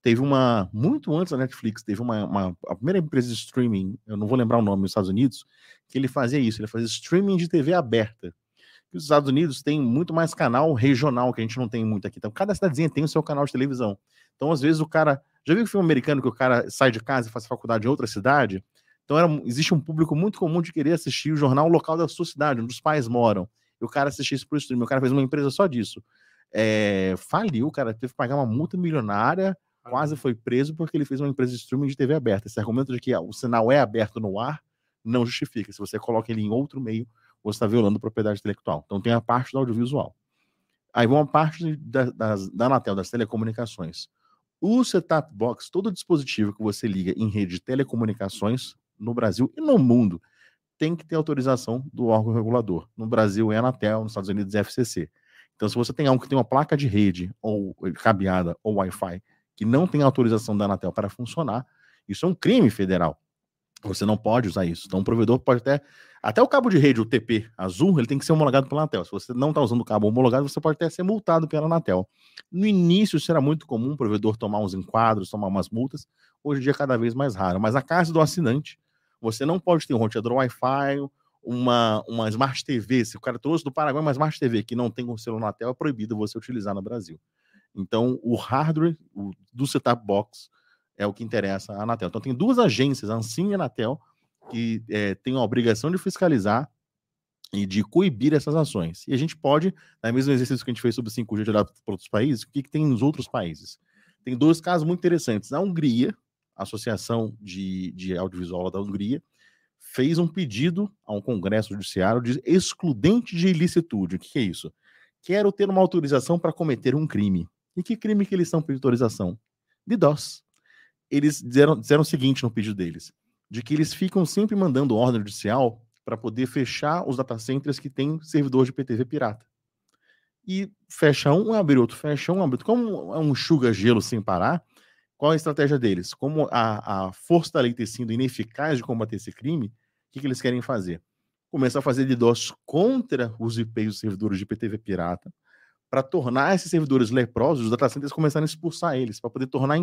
Teve uma, muito antes da Netflix, teve uma, uma, a primeira empresa de streaming, eu não vou lembrar o nome, nos Estados Unidos, que ele fazia isso, ele fazia streaming de TV aberta. E os Estados Unidos têm muito mais canal regional, que a gente não tem muito aqui. Então, cada cidadezinha tem o seu canal de televisão. Então, às vezes, o cara. Já viu o filme americano que o cara sai de casa e faz faculdade em outra cidade? Então, era, existe um público muito comum de querer assistir o jornal local da sua cidade, onde os pais moram. E o cara assistia isso por streaming. O cara fez uma empresa só disso. É, faliu, o cara teve que pagar uma multa milionária, quase foi preso porque ele fez uma empresa de streaming de TV aberta. Esse argumento de que o sinal é aberto no ar não justifica. Se você coloca ele em outro meio, você está violando propriedade intelectual. Então tem a parte do audiovisual. Aí vem uma parte da, da Anatel, das telecomunicações. O setup box, todo dispositivo que você liga em rede de telecomunicações no Brasil e no mundo, tem que ter autorização do órgão regulador. No Brasil é Anatel, nos Estados Unidos é FCC. Então, se você tem algo que tem uma placa de rede, ou cabeada, ou Wi-Fi, que não tem autorização da Anatel para funcionar, isso é um crime federal. Você não pode usar isso. Então, o provedor pode até. Até o cabo de rede, o TP azul, ele tem que ser homologado pela Anatel. Se você não está usando o cabo homologado, você pode até ser multado pela Anatel. No início, era muito comum o provedor tomar uns enquadros, tomar umas multas. Hoje em dia é cada vez mais raro. Mas a casa do assinante, você não pode ter um roteador Wi-Fi, uma, uma Smart TV. Se o cara trouxe do Paraguai uma Smart TV que não tem selo Anatel, é proibido você utilizar no Brasil. Então, o hardware do setup box é o que interessa a Anatel. Então, tem duas agências, a Ancine e a Anatel, que é, têm a obrigação de fiscalizar e de coibir essas ações. E a gente pode, no mesmo exercício que a gente fez sobre 5G de olhar para outros países, o que, que tem nos outros países? Tem dois casos muito interessantes. A Hungria, a Associação de, de Audiovisual da Hungria, fez um pedido ao Congresso Judiciário de excludente de ilicitude. O que, que é isso? Quero ter uma autorização para cometer um crime. E que crime que eles estão pedindo autorização? De DOS. Eles disseram, disseram o seguinte no pedido deles, de que eles ficam sempre mandando ordem judicial para poder fechar os data centers que têm servidor de PTV pirata. E fecha um, abre outro, fecha um, abre outro. Como é um enxuga-gelo sem parar, qual a estratégia deles? Como a, a força da lei tem sido ineficaz de combater esse crime, o que, que eles querem fazer? Começar a fazer DDoS contra os IPs dos servidores de PTV pirata, para tornar esses servidores leprosos, os data centers começarem a expulsar eles, para poder tornar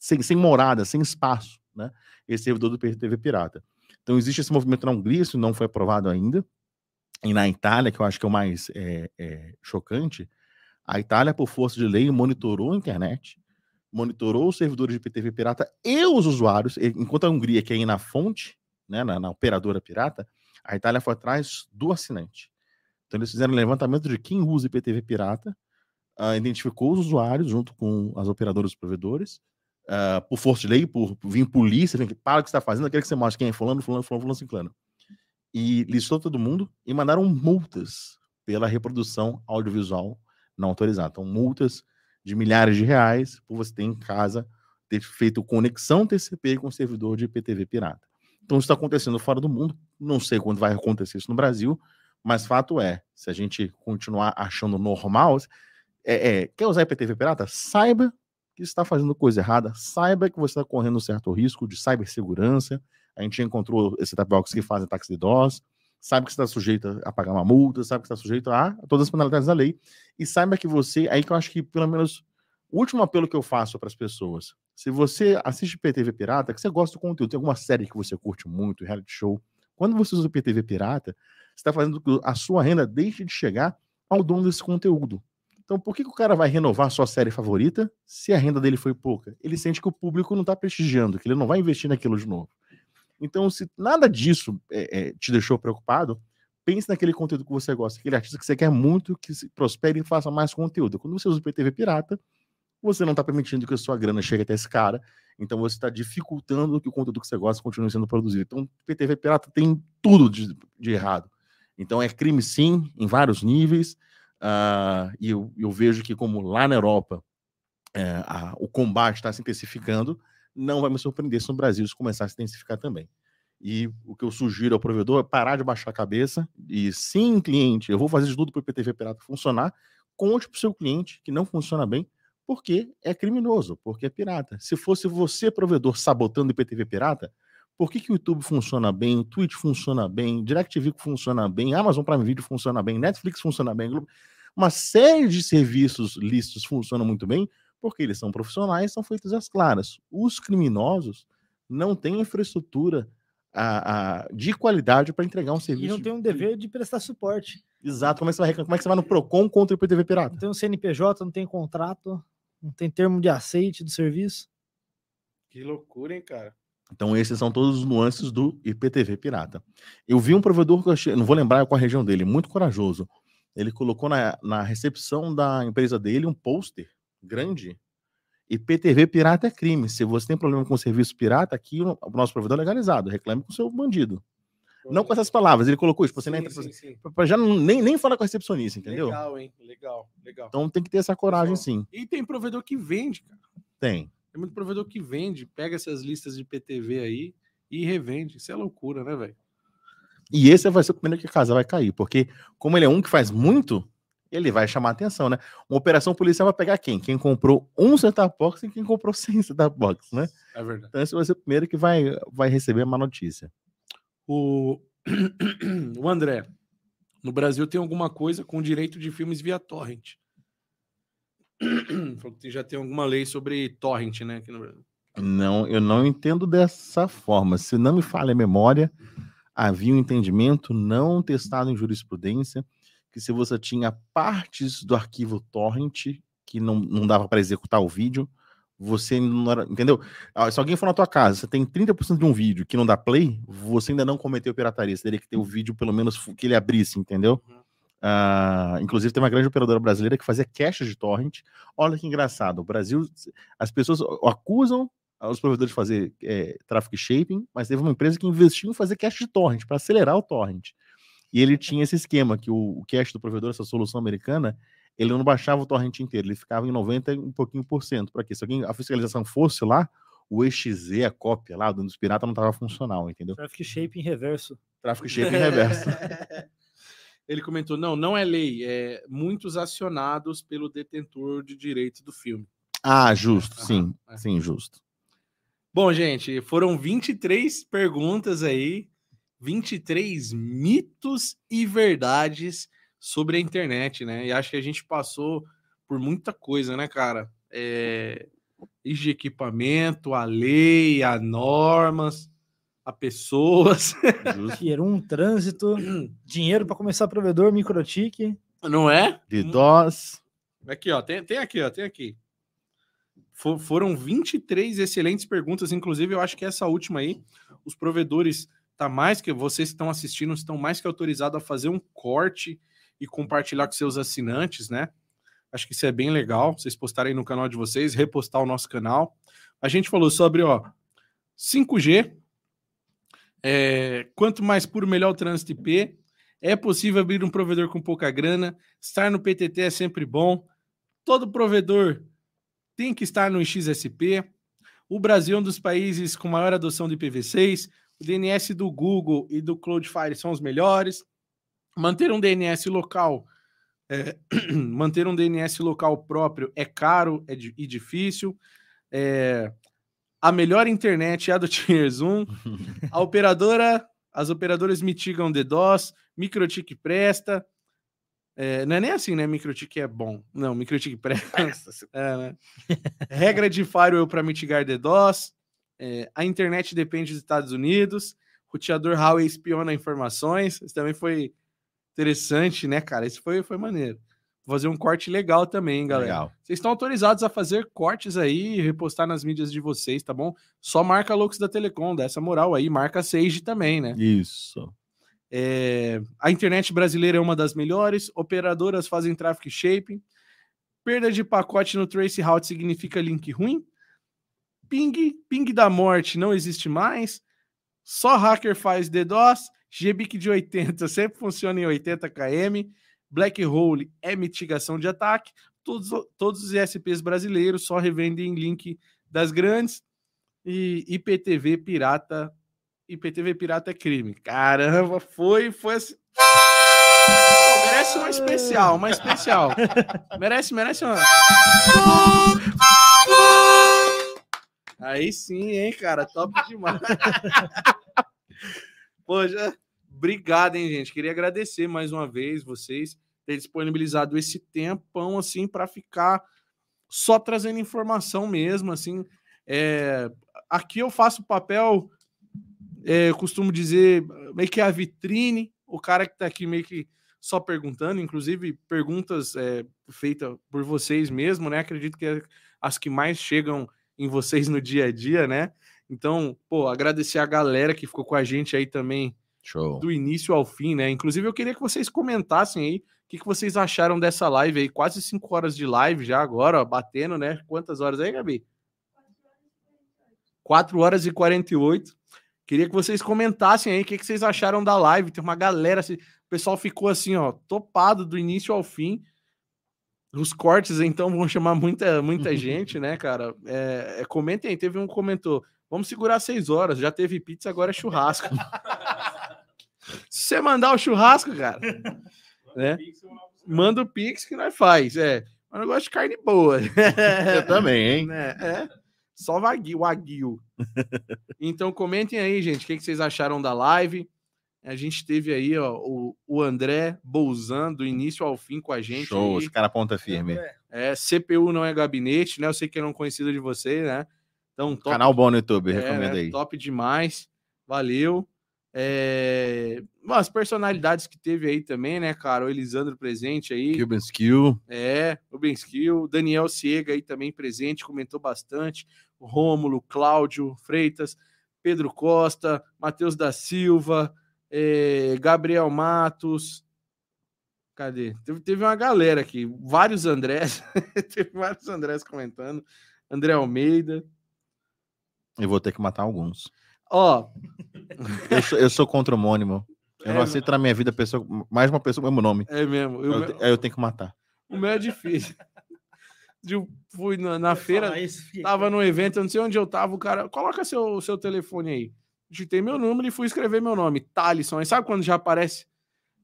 sem, sem morada, sem espaço, né, esse servidor do PTV pirata. Então existe esse movimento na Hungria, isso não foi aprovado ainda, e na Itália, que eu acho que é o mais é, é, chocante, a Itália, por força de lei, monitorou a internet, monitorou os servidores de PTV pirata e os usuários, enquanto a Hungria quer ir na fonte, né, na, na operadora pirata, a Itália foi atrás do assinante. Então eles fizeram um levantamento de quem usa IPTV pirata, uh, identificou os usuários junto com as operadoras e provedores, uh, por força de lei, por, por vir polícia, vem, para o que você está fazendo, quero que você mostre quem é fulano, fulano, fulano, fulano, ciclano. E listou todo mundo e mandaram multas pela reprodução audiovisual não autorizada. Então, multas de milhares de reais por você ter em casa ter feito conexão TCP com servidor de IPTV pirata. Então, isso está acontecendo fora do mundo. Não sei quando vai acontecer isso no Brasil, mas fato é, se a gente continuar achando normal, é, é, quer usar IPTV pirata? Saiba que está fazendo coisa errada, saiba que você está correndo um certo risco de cibersegurança. A gente encontrou esse box que fazem táxi de DOS, sabe que está sujeito a pagar uma multa, sabe que está sujeito a todas as penalidades da lei, e saiba que você, aí que eu acho que pelo menos o último apelo que eu faço para as pessoas, se você assiste PTV Pirata, que você gosta do conteúdo, tem alguma série que você curte muito, reality show, quando você usa o PTV Pirata, está fazendo que a sua renda deixe de chegar ao dono desse conteúdo. Então, por que, que o cara vai renovar sua série favorita se a renda dele foi pouca? Ele sente que o público não está prestigiando, que ele não vai investir naquilo de novo. Então, se nada disso é, é, te deixou preocupado, pense naquele conteúdo que você gosta, aquele artista que você quer muito que prospere e faça mais conteúdo. Quando você usa o PTV pirata, você não está permitindo que a sua grana chegue até esse cara, então você está dificultando que o conteúdo que você gosta continue sendo produzido. Então, PTV pirata tem tudo de, de errado. Então é crime sim, em vários níveis, uh, e eu, eu, vejo que como lá na Europa é, a, o combate está se intensificando, não vai me surpreender se no Brasil isso começar a se intensificar também. E o que eu sugiro ao provedor é parar de baixar a cabeça e sim, cliente, eu vou fazer de tudo para o IPTV pirata funcionar. Conte para o seu cliente que não funciona bem, porque é criminoso, porque é pirata. Se fosse você, provedor, sabotando o IPTV pirata, por que, que o YouTube funciona bem, o Twitch funciona bem, DirecTV funciona bem, Amazon Prime Video funciona bem, Netflix funciona bem, uma série de serviços listos funcionam muito bem, porque eles são profissionais, são feitos às claras. Os criminosos não têm infraestrutura a, a, de qualidade para entregar um serviço. E não tem um dever de prestar suporte. Exato. Como é que você vai, como é que você vai no PROCON contra o IPTV pirata? Não tem um CNPJ, não tem contrato, não tem termo de aceite do serviço. Que loucura, hein, cara? Então, esses são todos os nuances do IPTV pirata. Eu vi um provedor que eu achei, não vou lembrar qual a região dele, muito corajoso. Ele colocou na, na recepção da empresa dele um pôster grande IPTV pirata é crime. Se você tem problema com o serviço pirata, aqui o nosso provedor é legalizado. Reclame com o seu bandido. Não com essas palavras, ele colocou isso. Você sim, nem, sim, sim. Já não, nem, nem falar com a recepcionista, entendeu? Legal, hein? Legal, legal. Então tem que ter essa coragem, sim. E tem provedor que vende, cara. Tem. Tem muito provedor que vende, pega essas listas de PTV aí e revende. Isso é loucura, né, velho? E esse vai ser o primeiro que a casa vai cair, porque como ele é um que faz muito, ele vai chamar atenção, né? Uma operação policial vai pegar quem? Quem comprou um setup box e quem comprou 100 setup box, né? É verdade. Então esse vai ser o primeiro que vai, vai receber a má notícia. O... o André, no Brasil tem alguma coisa com direito de filmes via torrent. Falou que já tem alguma lei sobre torrent, né, aqui no Brasil. Não, eu não entendo dessa forma. Se não me falha a memória, havia um entendimento não testado em jurisprudência que se você tinha partes do arquivo torrent que não, não dava para executar o vídeo, você não era, entendeu? Ah, se alguém for na tua casa, você tem 30% de um vídeo que não dá play, você ainda não cometeu pirataria, você teria que ter o vídeo pelo menos que ele abrisse, entendeu? Uhum. Uh, inclusive tem uma grande operadora brasileira que fazia cache de torrent. Olha que engraçado, o Brasil, as pessoas acusam os provedores de fazer é, traffic shaping, mas teve uma empresa que investiu em fazer cache de torrent para acelerar o torrent. E ele tinha esse esquema que o, o cache do provedor, essa solução americana, ele não baixava o torrent inteiro, ele ficava em 90 e um pouquinho por cento. Para quê? Se alguém, a fiscalização fosse lá, o EXE, a cópia lá do dos piratas, não estava funcional, entendeu? Traffic shape em reverso. Traffic shape em reverso. ele comentou: não, não é lei, é muitos acionados pelo detentor de direito do filme. Ah, justo, sim, é. sim, justo. Bom, gente, foram 23 perguntas aí. 23 mitos e verdades sobre a internet, né? E acho que a gente passou por muita coisa, né, cara? É, de equipamento, a lei, a normas, a pessoas. Dinheiro, um trânsito, dinheiro para começar provedor, microtique. Não é? De DOS. Aqui, ó, tem, tem aqui, ó, tem aqui. For, foram 23 excelentes perguntas, inclusive eu acho que essa última aí, os provedores tá mais que vocês que estão assistindo estão mais que autorizados a fazer um corte e compartilhar com seus assinantes, né? Acho que isso é bem legal. Vocês postarem no canal de vocês, repostar o nosso canal. A gente falou sobre ó 5G. É, quanto mais puro, melhor o trânsito IP. É possível abrir um provedor com pouca grana. Estar no PTT é sempre bom. Todo provedor tem que estar no XSP. O Brasil é um dos países com maior adoção de IPv6. O DNS do Google e do Cloudflare são os melhores. Manter um DNS local, é, manter um DNS local próprio é caro é, e difícil. É, a melhor internet é a do Tier 1. A operadora, as operadoras mitigam DDoS, MikroTik presta. É, não é nem assim, né? MikroTik é bom. Não, MikroTik presta. É, né? Regra de firewall para mitigar DDoS. É, a internet depende dos Estados Unidos. Roteador Huawei espiona informações. Isso também foi interessante, né, cara? Isso foi, foi maneiro. Vou fazer um corte legal também, galera. Legal. Vocês estão autorizados a fazer cortes aí e repostar nas mídias de vocês, tá bom? Só marca Loucos da Telecom, dá essa moral aí. Marca Sage também, né? Isso. É, a internet brasileira é uma das melhores. Operadoras fazem traffic shaping. Perda de pacote no Trace Route significa link ruim? Ping, ping da morte não existe mais. Só hacker faz DDoS. GBIC de 80 sempre funciona em 80 km. Black Hole é mitigação de ataque. Todos, todos os ISPs brasileiros só revendem link das grandes. E IPTV pirata IPTV pirata é crime. Caramba, foi, foi assim. Pô, merece uma especial, uma especial. Merece, merece uma. Aí sim, hein, cara, top demais. Poxa, obrigado, hein, gente. Queria agradecer mais uma vez vocês ter disponibilizado esse tempão assim para ficar só trazendo informação mesmo, assim. É, aqui eu faço papel, é, costumo dizer, meio que a vitrine, o cara que está aqui meio que só perguntando, inclusive perguntas é, feitas por vocês mesmo, né? Acredito que é as que mais chegam em vocês no dia a dia, né? Então, pô, agradecer a galera que ficou com a gente aí também Show. do início ao fim, né? Inclusive, eu queria que vocês comentassem aí o que, que vocês acharam dessa live aí. Quase cinco horas de live já agora, ó, batendo, né? Quantas horas aí, Gabi? 4 horas e 48. Queria que vocês comentassem aí o que, que vocês acharam da live. Tem uma galera, assim, o pessoal ficou assim, ó, topado do início ao fim. Os cortes, então, vão chamar muita, muita gente, né, cara? É, é, comentem aí, teve um que comentou. Vamos segurar seis horas. Já teve pizza, agora é churrasco. Se você mandar o churrasco, cara, né? Manda o Pix que nós faz. É. Mas eu gosto de carne boa. Eu também, hein? né? É. Só o aguil. Então comentem aí, gente, o que, que vocês acharam da live. A gente teve aí ó, o, o André Bolzan, do início ao fim com a gente. Show, aí. os cara ponta firme. É, CPU não é gabinete, né? Eu sei que é um conhecido de vocês, né? Então, top, Canal bom no YouTube, é, recomendo né? aí. top demais. Valeu. É... as personalidades que teve aí também, né, cara? O Elisandro presente aí. Cuban Skill. É, o Ben Skill, Daniel Ciega aí também presente, comentou bastante. O Rômulo, Cláudio Freitas, Pedro Costa, Matheus da Silva, eh, Gabriel Matos. Cadê? Teve, teve uma galera aqui, vários Andrés, teve vários Andrés comentando. André Almeida. Eu vou ter que matar alguns. Ó, Eu sou, eu sou contra o homônimo. Eu É, não aceito na minha vida pessoa, mais uma pessoa com o mesmo nome. é mesmo. Eu, Eu, eu tenho que matar. o meu é difícil. Eu fui na, na feira, isso. Tava no evento, eu não sei onde eu tava, o cara, coloca seu, seu telefone aí. Digitei meu número e fui escrever meu nome, Thalisson. Aí sabe quando já aparece?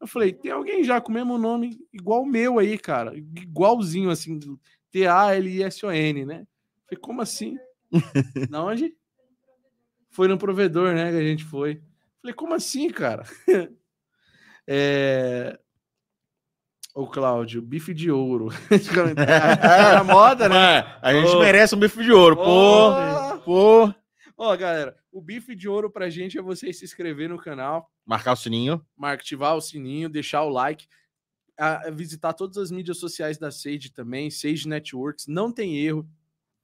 Eu falei, tem alguém já com o mesmo nome, igual o meu aí, cara. Igualzinho, assim, T-A-L-I-S-O-N, né? Falei, como assim? Na onde? Foi no provedor, né, que a gente foi. Falei, como assim, cara? é... Ô, Cláudio, bife de ouro. Na moda, né? a gente Ô. merece um bife de ouro, pô. Ó, Pô. Ó, galera, o bife de ouro pra gente é você se inscrever no canal, Marcar o sininho. ativar o sininho, deixar o like, a- a visitar todas as mídias sociais da Sage também, Sage Networks, não tem erro.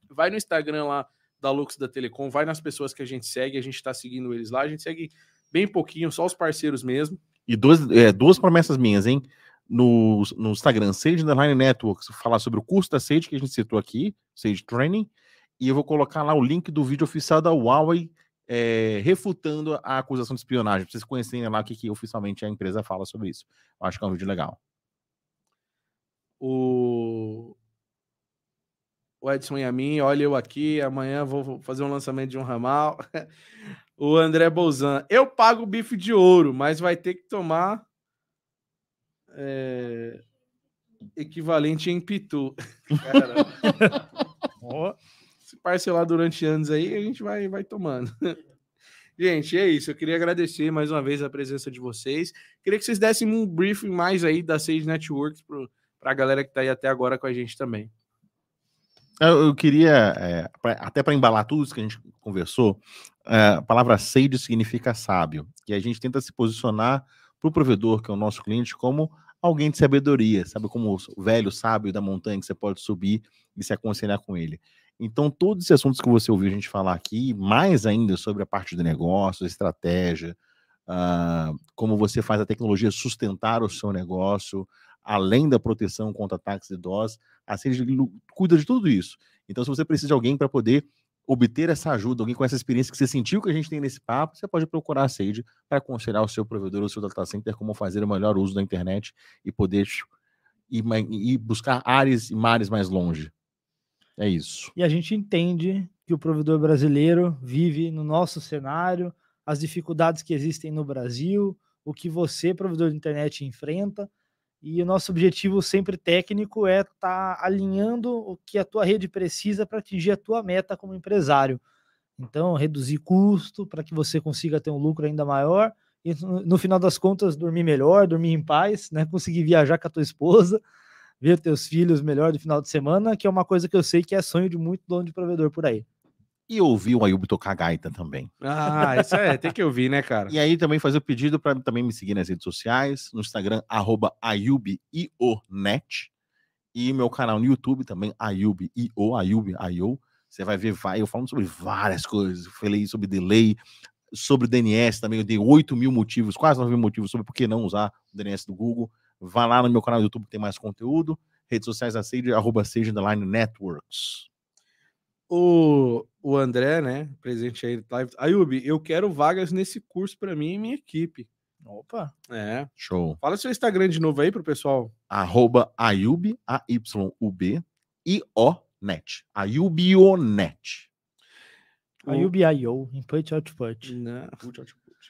Vai no Instagram lá da Lux da Telecom, vai nas pessoas que a gente segue, a gente tá seguindo eles lá, a gente segue bem pouquinho, só os parceiros mesmo. E duas, é, duas promessas minhas, hein? No, no Instagram, Sage Underline Networks, falar sobre o curso da Sage que a gente citou aqui, Sage Training, e eu vou colocar lá o link do vídeo oficial da Huawei é, refutando a acusação de espionagem, pra vocês conhecerem lá o que, que oficialmente a empresa fala sobre isso. Eu acho que é um vídeo legal. O, o Edson e a mim, olha eu aqui, amanhã vou fazer um lançamento de um ramal. o André Bolzan, eu pago o bife de ouro, mas vai ter que tomar é, equivalente em pitu. Se parcelar durante anos aí, a gente vai, vai tomando. Gente, é isso. Eu queria agradecer mais uma vez a presença de vocês. Queria que vocês dessem um briefing mais aí da Sage Networks para a galera que está aí até agora com a gente também. Eu, queria, é, pra- até para embalar tudo isso que a gente conversou, é, a palavra sage significa sábio. E a gente tenta se posicionar para o provedor, que é o nosso cliente, como alguém de sabedoria, sabe? Como o velho sábio da montanha que você pode subir e se aconselhar com ele. Então, todos esses assuntos que você ouviu a gente falar aqui, mais ainda sobre a parte de negócio, estratégia, ah, como você faz a tecnologia sustentar o seu negócio, além da proteção contra ataques e DOS, a Sage cuida de tudo isso. Então, se você precisa de alguém para poder obter essa ajuda, alguém com essa experiência que você sentiu que a gente tem nesse papo, você pode procurar a Sage para aconselhar o seu provedor, o seu data center, como fazer o melhor uso da internet e poder ir, ir buscar áreas e mares mais longe. É isso. E a gente entende que o provedor brasileiro vive no nosso cenário, as dificuldades que existem no Brasil, o que você, provedor de internet, enfrenta. E o nosso objetivo sempre técnico é estar tá alinhando o que a tua rede precisa para atingir a tua meta como empresário. Então, reduzir custo para que você consiga ter um lucro ainda maior e, no, final das contas, dormir melhor, dormir em paz, né? conseguir viajar com a tua esposa, ver teus filhos melhor no final de semana, que é uma coisa que eu sei que é sonho de muito dono de provedor por aí e ouvir o Ayub tocar gaita também. Ah, isso é, tem que ouvir, né, cara? E aí também fazer o pedido para também me seguir nas redes sociais, no Instagram, arroba AyubIoNet, e meu canal no YouTube também, AyubIO, AyubIO. Você vai ver, vai, eu falo sobre várias coisas. Eu falei sobre delay, sobre DNS também, eu dei 8 mil motivos, quase 9 mil motivos sobre por que não usar o DNS do Google. Vá lá no meu canal do YouTube que tem mais conteúdo. Redes sociais da Sage, arroba Sage Networks. O, o André, né, presente aí live. Ayub, eu quero vagas nesse curso para mim e minha equipe. Opa. É. Show. Fala seu Instagram de novo aí pro pessoal. Arroba Ayub, A-Y-U-B, I-O-Net. Ayubionet. Ayub.io, input, output. Não.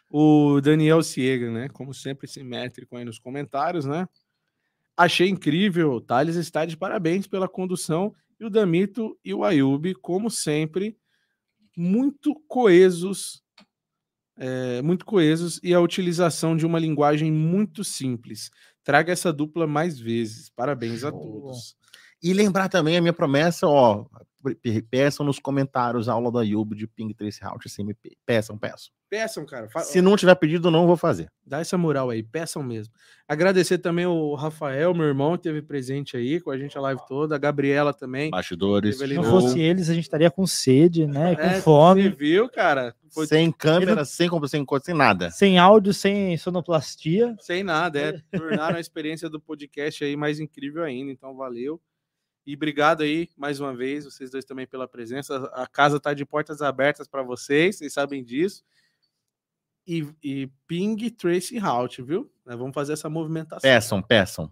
O Daniel Ciega, né, como sempre, simétrico aí nos comentários, né. Achei incrível, Thales está de parabéns pela condução e o Damito e o Ayub, como sempre, muito coesos, é, muito coesos e a utilização de uma linguagem muito simples. Traga essa dupla mais vezes. Parabéns a todos. E lembrar também a minha promessa, ó, peçam nos comentários a aula do Ayub de Ping Trace Route CMP. Peçam, peçam. Peçam, cara. Se não tiver pedido, não vou fazer. Dá essa moral aí, peçam mesmo. Agradecer também o Rafael, meu irmão, que teve presente aí com a gente a live toda, a Gabriela também. Bastidores. Se não fosse eles, a gente estaria com sede, né? Com É, fome. Você viu, cara? Foi Sem câmera, sem, compra- sem, sem nada. Sem áudio, sem sonoplastia. sem nada, é. Tornaram a experiência do podcast aí mais incrível ainda, então valeu. E obrigado aí mais uma vez, vocês dois também pela presença. A casa tá de portas abertas para vocês, vocês sabem disso. E, e ping trace route, viu? Nós vamos fazer essa movimentação. Peçam, peçam.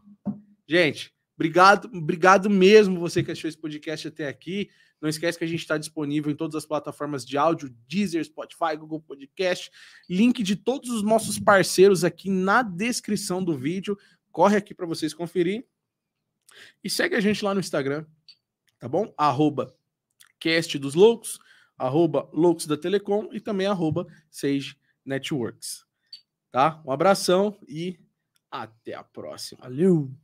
Gente, obrigado, obrigado mesmo você que achou esse podcast até aqui. Não esquece que a gente está disponível em todas as plataformas de áudio, Deezer, Spotify, Google Podcast. Link de todos os nossos parceiros aqui na descrição do vídeo. Corre aqui para vocês conferir. E segue a gente lá no Instagram, tá bom? Arroba Cast dos Loucos, arroba Loucos da Telecom e também arroba Sage Networks. Tá? Um abração e até a próxima. Valeu!